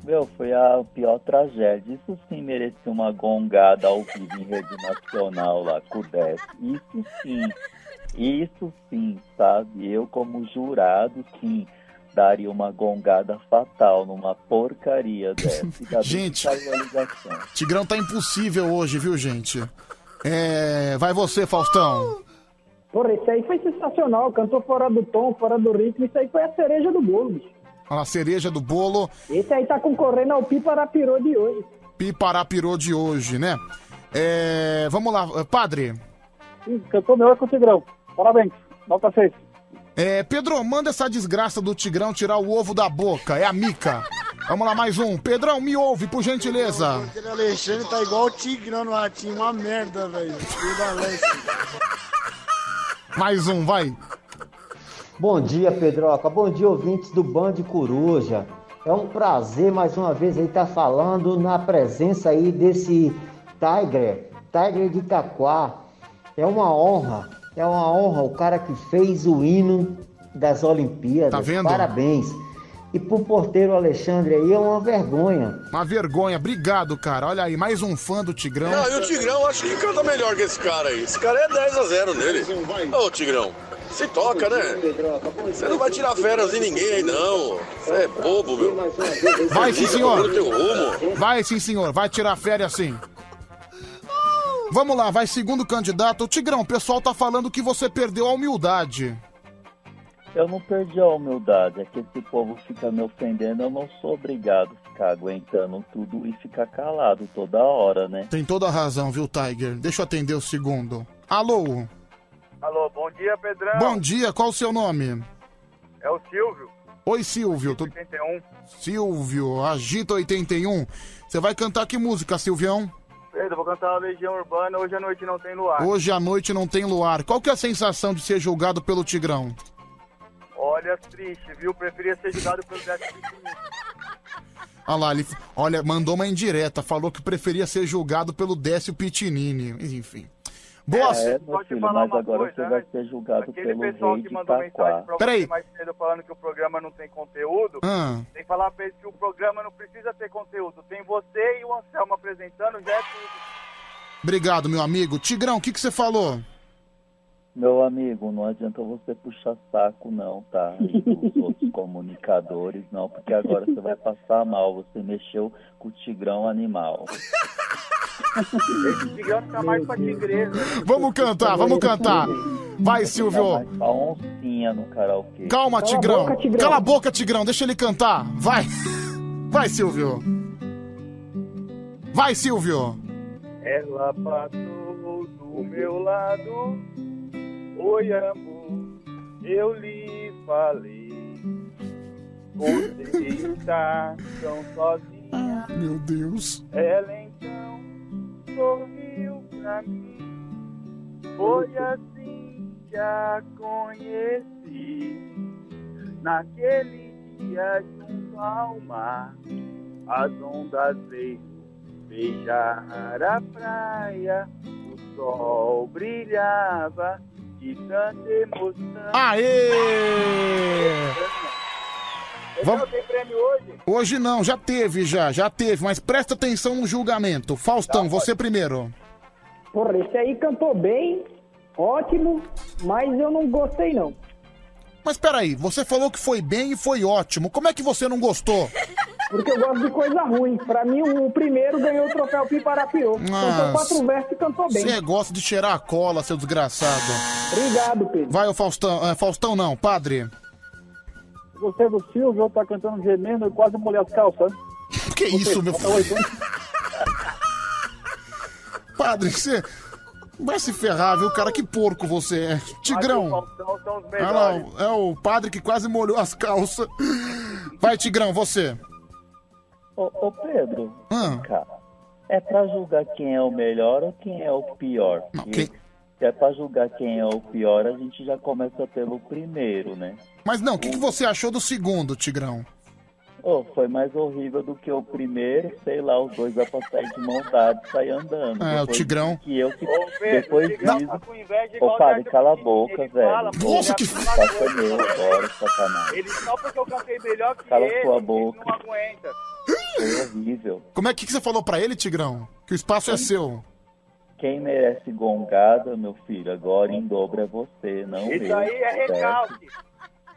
Meu, foi a pior tragédia. Isso sim merecia uma gongada ao vivo em rede nacional lá com o 10. Isso sim. Isso sim, sabe? Eu como jurado, sim, daria uma gongada fatal numa porcaria [LAUGHS] dessa. Gente. Tigrão tá impossível hoje, viu, gente? É, vai você, Faustão. Porra, esse aí foi sensacional. Cantou fora do tom, fora do ritmo. Isso aí foi a cereja do bolo, bicho. Olha a cereja do bolo, Esse aí tá concorrendo ao Piparapirô de hoje. Piparapirô de hoje, né? É, vamos lá, padre. Cantou melhor que o Tigrão. Parabéns. Nota 6. É, Pedro, manda essa desgraça do Tigrão tirar o ovo da boca. É a Mica. Vamos lá, mais um. Pedrão, me ouve, por gentileza. Aquele Alexandre tá igual o Tigrão no ratinho, uma merda, velho. Mais um, vai. Bom dia, Pedroca. Bom dia, ouvintes do Band Coruja. É um prazer mais uma vez aí estar falando na presença aí desse Tiger, Tiger de Itaquá. É uma honra, é uma honra o cara que fez o hino das Olimpíadas. Tá vendo? Parabéns. E pro porteiro Alexandre aí é uma vergonha. Uma vergonha, obrigado, cara. Olha aí, mais um fã do Tigrão. Não, e o Tigrão acho que canta melhor que esse cara aí. Esse cara é 10 a 0 nele. Ô, Tigrão, se toca, né? Você não vai tirar férias em ninguém aí, não. Você é bobo, meu. Vai sim, senhor. Vai sim, senhor. Vai tirar férias sim. Vamos lá, vai segundo candidato. Tigrão, o pessoal tá falando que você perdeu a humildade. Eu não perdi a humildade, é que esse povo fica me ofendendo, eu não sou obrigado a ficar aguentando tudo e ficar calado toda hora, né? Tem toda a razão, viu, Tiger? Deixa eu atender o segundo. Alô? Alô, bom dia, Pedrão. Bom dia, qual o seu nome? É o Silvio, Oi, Silvio. Tu... 81. Silvio, Agita 81. Você vai cantar que música, Silvião? Pedro, vou cantar a Legião Urbana, hoje à noite não tem luar. Hoje à noite não tem luar. Qual que é a sensação de ser julgado pelo Tigrão? Olha, triste, viu? Preferia ser jogado pelo Décio Pitinini. Olha lá, ele, olha, mandou uma indireta, falou que preferia ser julgado pelo Décio Pitinini. Enfim. Boa. É, meu filho, mas agora você vai ser julgado Aquele pelo pessoal rei que mandou mensagem pra Peraí. você mais cedo falando que o programa não tem conteúdo, Ah. tem que falar pra eles que o programa não precisa ter conteúdo. Tem você e o Anselmo apresentando, já é tudo. Obrigado, meu amigo. Tigrão, o que, que você falou? Meu amigo, não adianta você puxar saco não, tá? E dos outros [LAUGHS] comunicadores, não, porque agora você vai passar mal. Você mexeu com o tigrão animal. [LAUGHS] Esse Tigrão tá mais pra tigresa. Vamos cantar, vamos cantar. Vai, Silvio. A oncinha no karaokê. Calma, Cala a Tigrão. boca, Tigrão. Cala a boca, Tigrão. Deixa ele cantar. Vai. Vai, Silvio. Vai, Silvio. Ela passou do meu lado. Oi, amor, eu lhe falei. Você [LAUGHS] está tão sozinha. Meu Deus. Ela então sorriu pra mim. Foi assim que a conheci. Naquele dia junto ao mar, as ondas veio beijar a praia. O sol brilhava de tanta emoção. Aê! Vamos... Tem prêmio hoje? Hoje não, já teve, já, já teve, mas presta atenção no julgamento. Faustão, você primeiro. Porra, esse aí cantou bem, ótimo, mas eu não gostei não. Mas peraí, você falou que foi bem e foi ótimo. Como é que você não gostou? Porque eu gosto de coisa ruim. Pra mim, o, primeiro ganhou o troféu Piparapirô. Cantou quatro versos e cantou bem. Você gosta de cheirar a cola, seu desgraçado. Obrigado, Pedro. Vai, o Faustão. é, Faustão não, padre. Gostei do Silvio, tá cantando gemendo e quase molhei as calças. [LAUGHS] Que isso, meu filho? [LAUGHS] Padre, você vai se ferrar, viu, cara? Que porco você é. Tigrão. Olha lá, melhores. é o padre que quase molhou as calças. [LAUGHS] Vai, Tigrão, você. Ô, ô Pedro, cara, é pra julgar quem é o melhor ou quem é o pior? Porque Se é pra julgar quem é o pior, a gente já começa pelo primeiro, né? Mas não, o que, que você achou do segundo, Tigrão? Oh, foi mais horrível do que o primeiro, sei lá, os dois a passar de mão dada e sair andando. É, o Depois Tigrão. Que eu que, Pedro, depois o disso... tá com inveja igual Ô, o padre, cala a boca, ele velho. fala, Nossa, que- meu agora, sacanagem. Ele só porque eu cantei melhor que Cala ele, sua ele boca. não aguenta. Foi horrível. Como é que, que você falou pra ele, Tigrão? Que o espaço é seu. quem merece gongada, meu filho, agora em dobro é você, não Isso eu. aí é certo? recalque.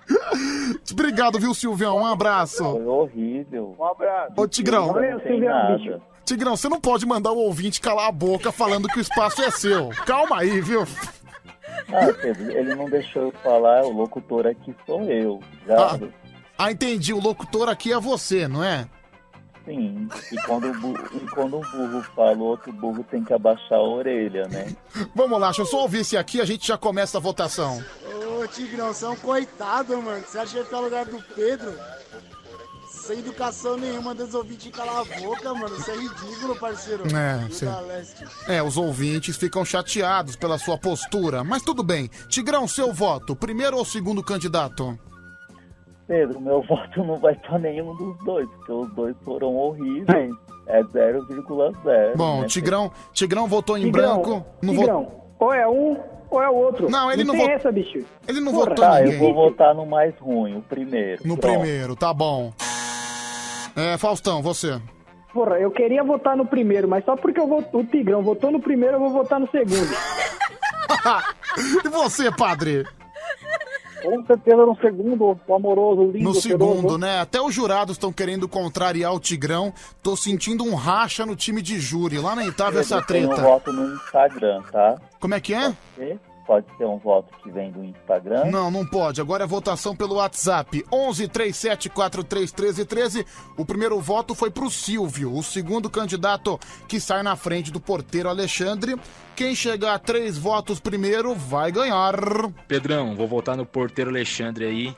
[LAUGHS] Obrigado, viu, Silvião? Um abraço. Foi horrível. Um abraço. Ô, Tigrão. Tem nada. Tigrão, você não pode mandar o ouvinte calar a boca falando que o espaço é seu. Calma aí, viu? Ah, Pedro, ele não deixou eu falar, o locutor aqui sou eu. Já, Ah, entendi. O locutor aqui é você, não é? Sim. E quando, o burro, e quando o burro fala, o outro burro tem que abaixar a orelha, né? Vamos lá, deixa eu só ouvir esse aqui a gente já começa a votação. Ô, Tigrão, você é um coitado, mano. Você acha que ia ficar no lugar do Pedro? Sem educação nenhuma, dos ouvintes calar a boca, mano. Isso é ridículo, parceiro. É, sim. É, os ouvintes ficam chateados pela sua postura, mas tudo bem. Tigrão, seu voto, primeiro ou segundo candidato? Pedro, meu [LAUGHS] voto não vai pra nenhum dos dois, porque os dois foram horríveis. É 0,0. Bom, né, Tigrão, Tigrão votou em Tigrão, branco. Não Tigrão, vo- ou é um ou é o outro. Não, ele não tem votou- essa, bicho. Ele não Porra. votou Tá, ninguém. eu vou votar no mais ruim, o primeiro. No Pronto. primeiro, tá bom. É, Faustão, você. Porra, eu queria votar no primeiro, mas só porque eu vou, o Tigrão votou no primeiro, eu vou votar no segundo. [LAUGHS] e você, padre? Com certeza no segundo, o amoroso, lindo, No cheiroso. segundo, né? Até os jurados estão querendo contrariar o Tigrão. Tô sentindo um racha no time de júri. Lamentável essa tem um treta. voto no Instagram, tá? Como é que é? E Pode ser um voto que vem do Instagram. Não, não pode. Agora é votação pelo WhatsApp. 11 37 43 13 13. O primeiro voto foi pro Silvio, o segundo candidato que sai na frente do porteiro Alexandre. Quem chegar a três votos primeiro vai ganhar. Pedrão, vou voltar no porteiro Alexandre aí.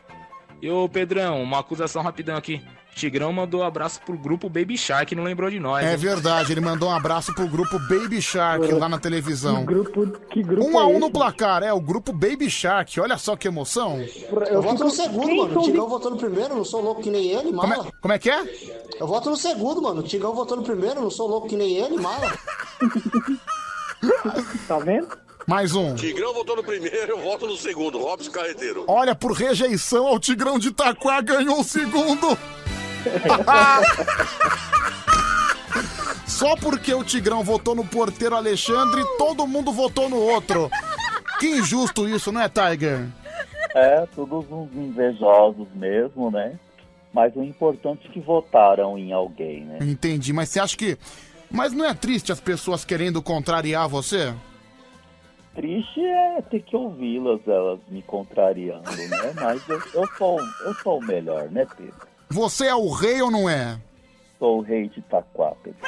E ô Pedrão, uma acusação rapidão aqui. Tigrão mandou abraço pro grupo Baby Shark não lembrou de nós. É hein? verdade, ele mandou um abraço pro grupo Baby Shark lá na televisão. Que grupo, que grupo Um a é um esse? no placar, é o grupo Baby Shark. Olha só que emoção. Eu voto no segundo, mano. O Tigão votou no primeiro, não sou louco que nem ele, Como mala. é, como é que é? Eu voto no segundo, mano. O Tigão votou no primeiro, não sou louco que nem ele, mala. [LAUGHS] Tá vendo? Mais um. Tigrão votou no primeiro, eu voto no segundo. Robson Carreteiro. Olha, por rejeição ao Tigrão de Itaquá, ganhou o segundo. [LAUGHS] Só porque o Tigrão votou no porteiro Alexandre, todo mundo votou no outro. Que injusto isso, não é, Tiger? É, todos uns invejosos mesmo, né? Mas o importante é que votaram em alguém, né? Entendi, mas você acha que. Mas não é triste as pessoas querendo contrariar você? Triste é ter que ouvi-las, elas me contrariando, né? Mas eu, eu, sou, eu sou o melhor, né, Pedro? Você é o rei ou não é? Sou o rei de Itaquá, Pedro.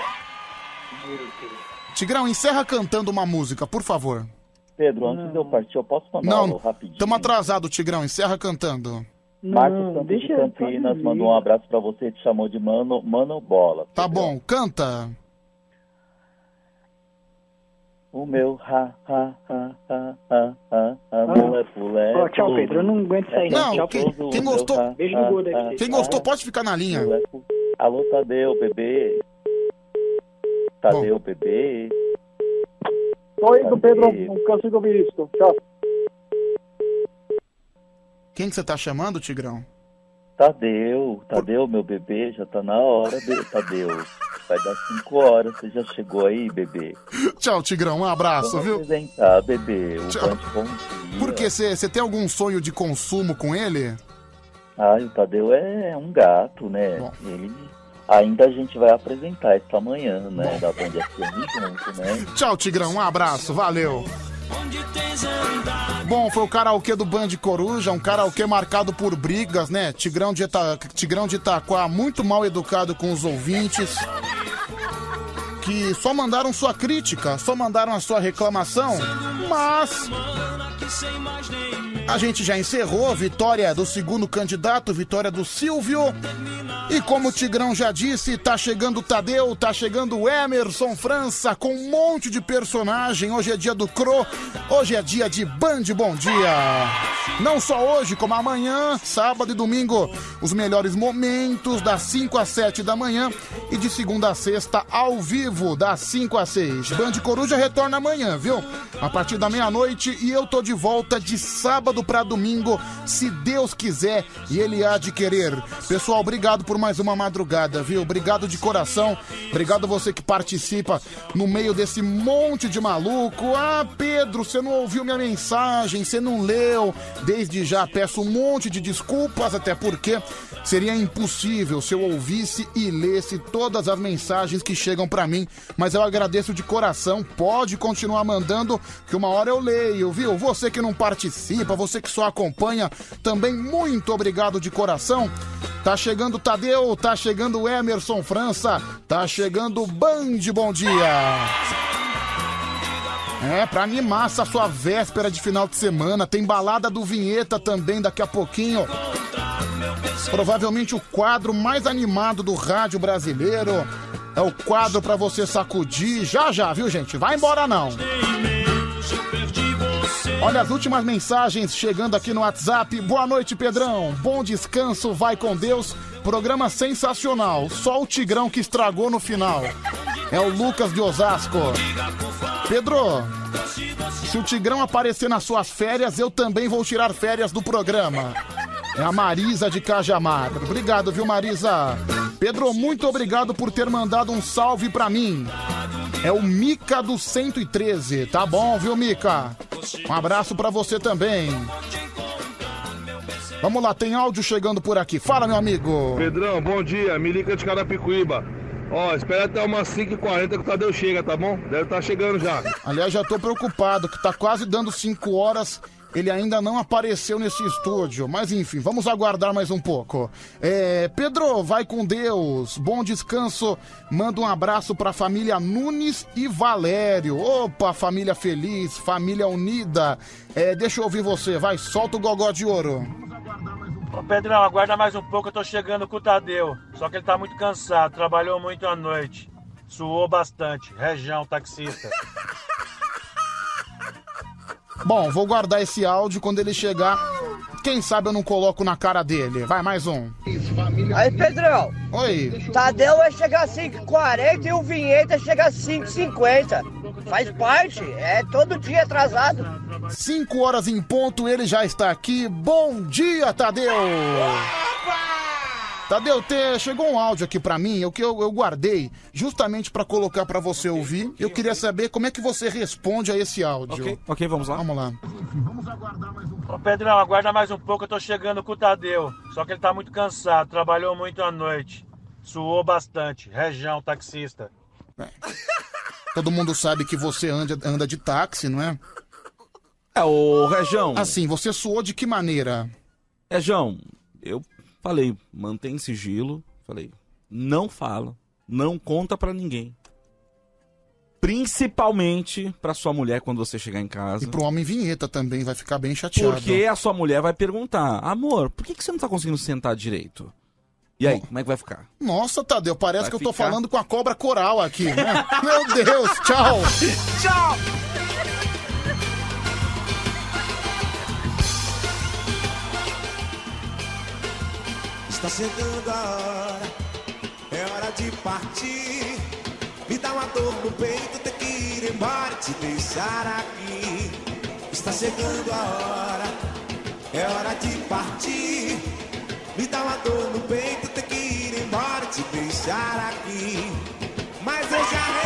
Tigrão, encerra cantando uma música, por favor. Pedro, antes de eu partir, eu posso mandar um Não, rapidinho? tamo atrasado, Tigrão, encerra cantando. Marcos Santos de Campinas mandou um abraço pra você e te chamou de Mano, Mano Bola. Tá bom, canta. O meu ha, ha, ha, ha, ha, ha, ha, molepo, lepo. Ó, tchau, Pedro. Eu não aguento sair, não. Não, Tchau, quem, Pedro. quem gostou. Beijo no gordo aí. Quem gostou pode ficar na linha. Alô, Tadeu, bebê. Tadeu, bebê. Oi, do Pedro, não canso de ouvir isso. Tchau. Quem que você tá chamando, Tigrão? Tadeu, Tadeu, meu bebê, já tá na hora, Tadeu. Vai dar cinco horas, você já chegou aí, bebê? Tchau, Tigrão, um abraço, Vou viu? apresentar, bebê, o Tchau. Band Bom Dia. Por que você tem algum sonho de consumo com ele? Ai, o Tadeu é um gato, né? Ele... Ainda a gente vai apresentar esta manhã, né? Da Band FM junto, né? Tchau, Tigrão, um abraço, valeu. Bom, foi o karaokê do Band Coruja, um karaokê marcado por brigas, né? Tigrão de, Ita... Tigrão de Itaquá muito mal educado com os ouvintes. Que só mandaram sua crítica, só mandaram a sua reclamação, mas a gente já encerrou. Vitória do segundo candidato, vitória do Silvio. E como o Tigrão já disse, tá chegando o Tadeu, tá chegando o Emerson França com um monte de personagem. Hoje é dia do Cro, hoje é dia de Band Bom Dia. Não só hoje, como amanhã, sábado e domingo, os melhores momentos das 5 às 7 da manhã e de segunda a sexta ao vivo, das 5 às 6. Band Coruja retorna amanhã, viu? A partir da meia-noite e eu tô de volta de sábado pra domingo, se Deus quiser e Ele há de querer. Pessoal, obrigado por mais uma madrugada, viu? Obrigado de coração. Obrigado você que participa no meio desse monte de maluco. Ah, Pedro, você não ouviu minha mensagem, você não leu. Desde já peço um monte de desculpas, até porque seria impossível se eu ouvisse e lesse todas as mensagens que chegam pra mim. Mas eu agradeço de coração. Pode continuar mandando, que uma hora eu leio, viu? Você que não participa, você que só acompanha, também muito obrigado de coração. Tá chegando Tadeu, tá chegando Emerson França, tá chegando Band Bom Dia. É, pra animar essa sua véspera de final de semana. Tem balada do Vinheta também daqui a pouquinho. Provavelmente o quadro mais animado do rádio brasileiro. É o quadro pra você sacudir. Já já, viu, gente? Vai embora não. Olha as últimas mensagens chegando aqui no WhatsApp. Boa noite, Pedrão. Bom descanso, vai com Deus. Programa sensacional. Só o Tigrão que estragou no final. É o Lucas de Osasco. Pedro, se o Tigrão aparecer nas suas férias, eu também vou tirar férias do programa. É a Marisa de Cajamar. Obrigado, viu, Marisa? Pedro, muito obrigado por ter mandado um salve pra mim. É o Mica do 113. Tá bom, viu, Mica? Um abraço pra você também. Vamos lá, tem áudio chegando por aqui. Fala, meu amigo. Pedrão, bom dia. Milica de Carapicuíba. Ó, espera até umas 5h40 que o Tadeu chega, tá bom? Deve estar chegando já. Aliás, já tô preocupado, que tá quase dando 5 horas. Ele ainda não apareceu nesse estúdio. Mas enfim, vamos aguardar mais um pouco. É, Pedro, vai com Deus. Bom descanso. Manda um abraço pra família Nunes e Valério. Opa, família feliz, família unida. É, deixa eu ouvir você. Vai, solta o gogó de ouro. Ô Pedrão, aguarda mais um pouco, eu tô chegando com o Tadeu. Só que ele tá muito cansado, trabalhou muito à noite. Suou bastante. Região, taxista. Bom, vou guardar esse áudio quando ele chegar. Quem sabe eu não coloco na cara dele. Vai, mais um. Aí, Pedrão. Oi. Tadeu vai chegar às 5h40 e o Vinheta chega às 5h50. Faz parte, é todo dia atrasado. 5 horas em ponto, ele já está aqui. Bom dia, Tadeu! Tadeu, te, chegou um áudio aqui pra mim, o que eu, eu guardei justamente pra colocar pra você ouvir. Eu queria saber como é que você responde a esse áudio. Ok, vamos lá. Vamos lá. Ô Pedrão, aguarda mais um pouco, eu tô chegando com o Tadeu. Só que ele tá muito cansado, trabalhou muito à noite. Suou bastante. Região, taxista. Todo mundo sabe que você anda, anda de táxi, não é? É, ô Região. Assim, você suou de que maneira? Região, eu falei, mantém sigilo. Falei, não fala, não conta pra ninguém. Principalmente pra sua mulher quando você chegar em casa. E pro homem vinheta também, vai ficar bem chateado. Porque a sua mulher vai perguntar: amor, por que, que você não tá conseguindo sentar direito? E aí, como é que vai ficar? Nossa, Tadeu, parece Vai que eu tô ficar- falando com a cobra coral aqui, né? [LAUGHS] Meu Deus, tchau! [LAUGHS] Tchau! Está chegando a hora, é hora de partir. Me dá uma dor no peito, ter que ir embora te deixar aqui. Está chegando a hora, é hora de partir. Me dá uma dor no peito, ter que ir embora te deixar aqui.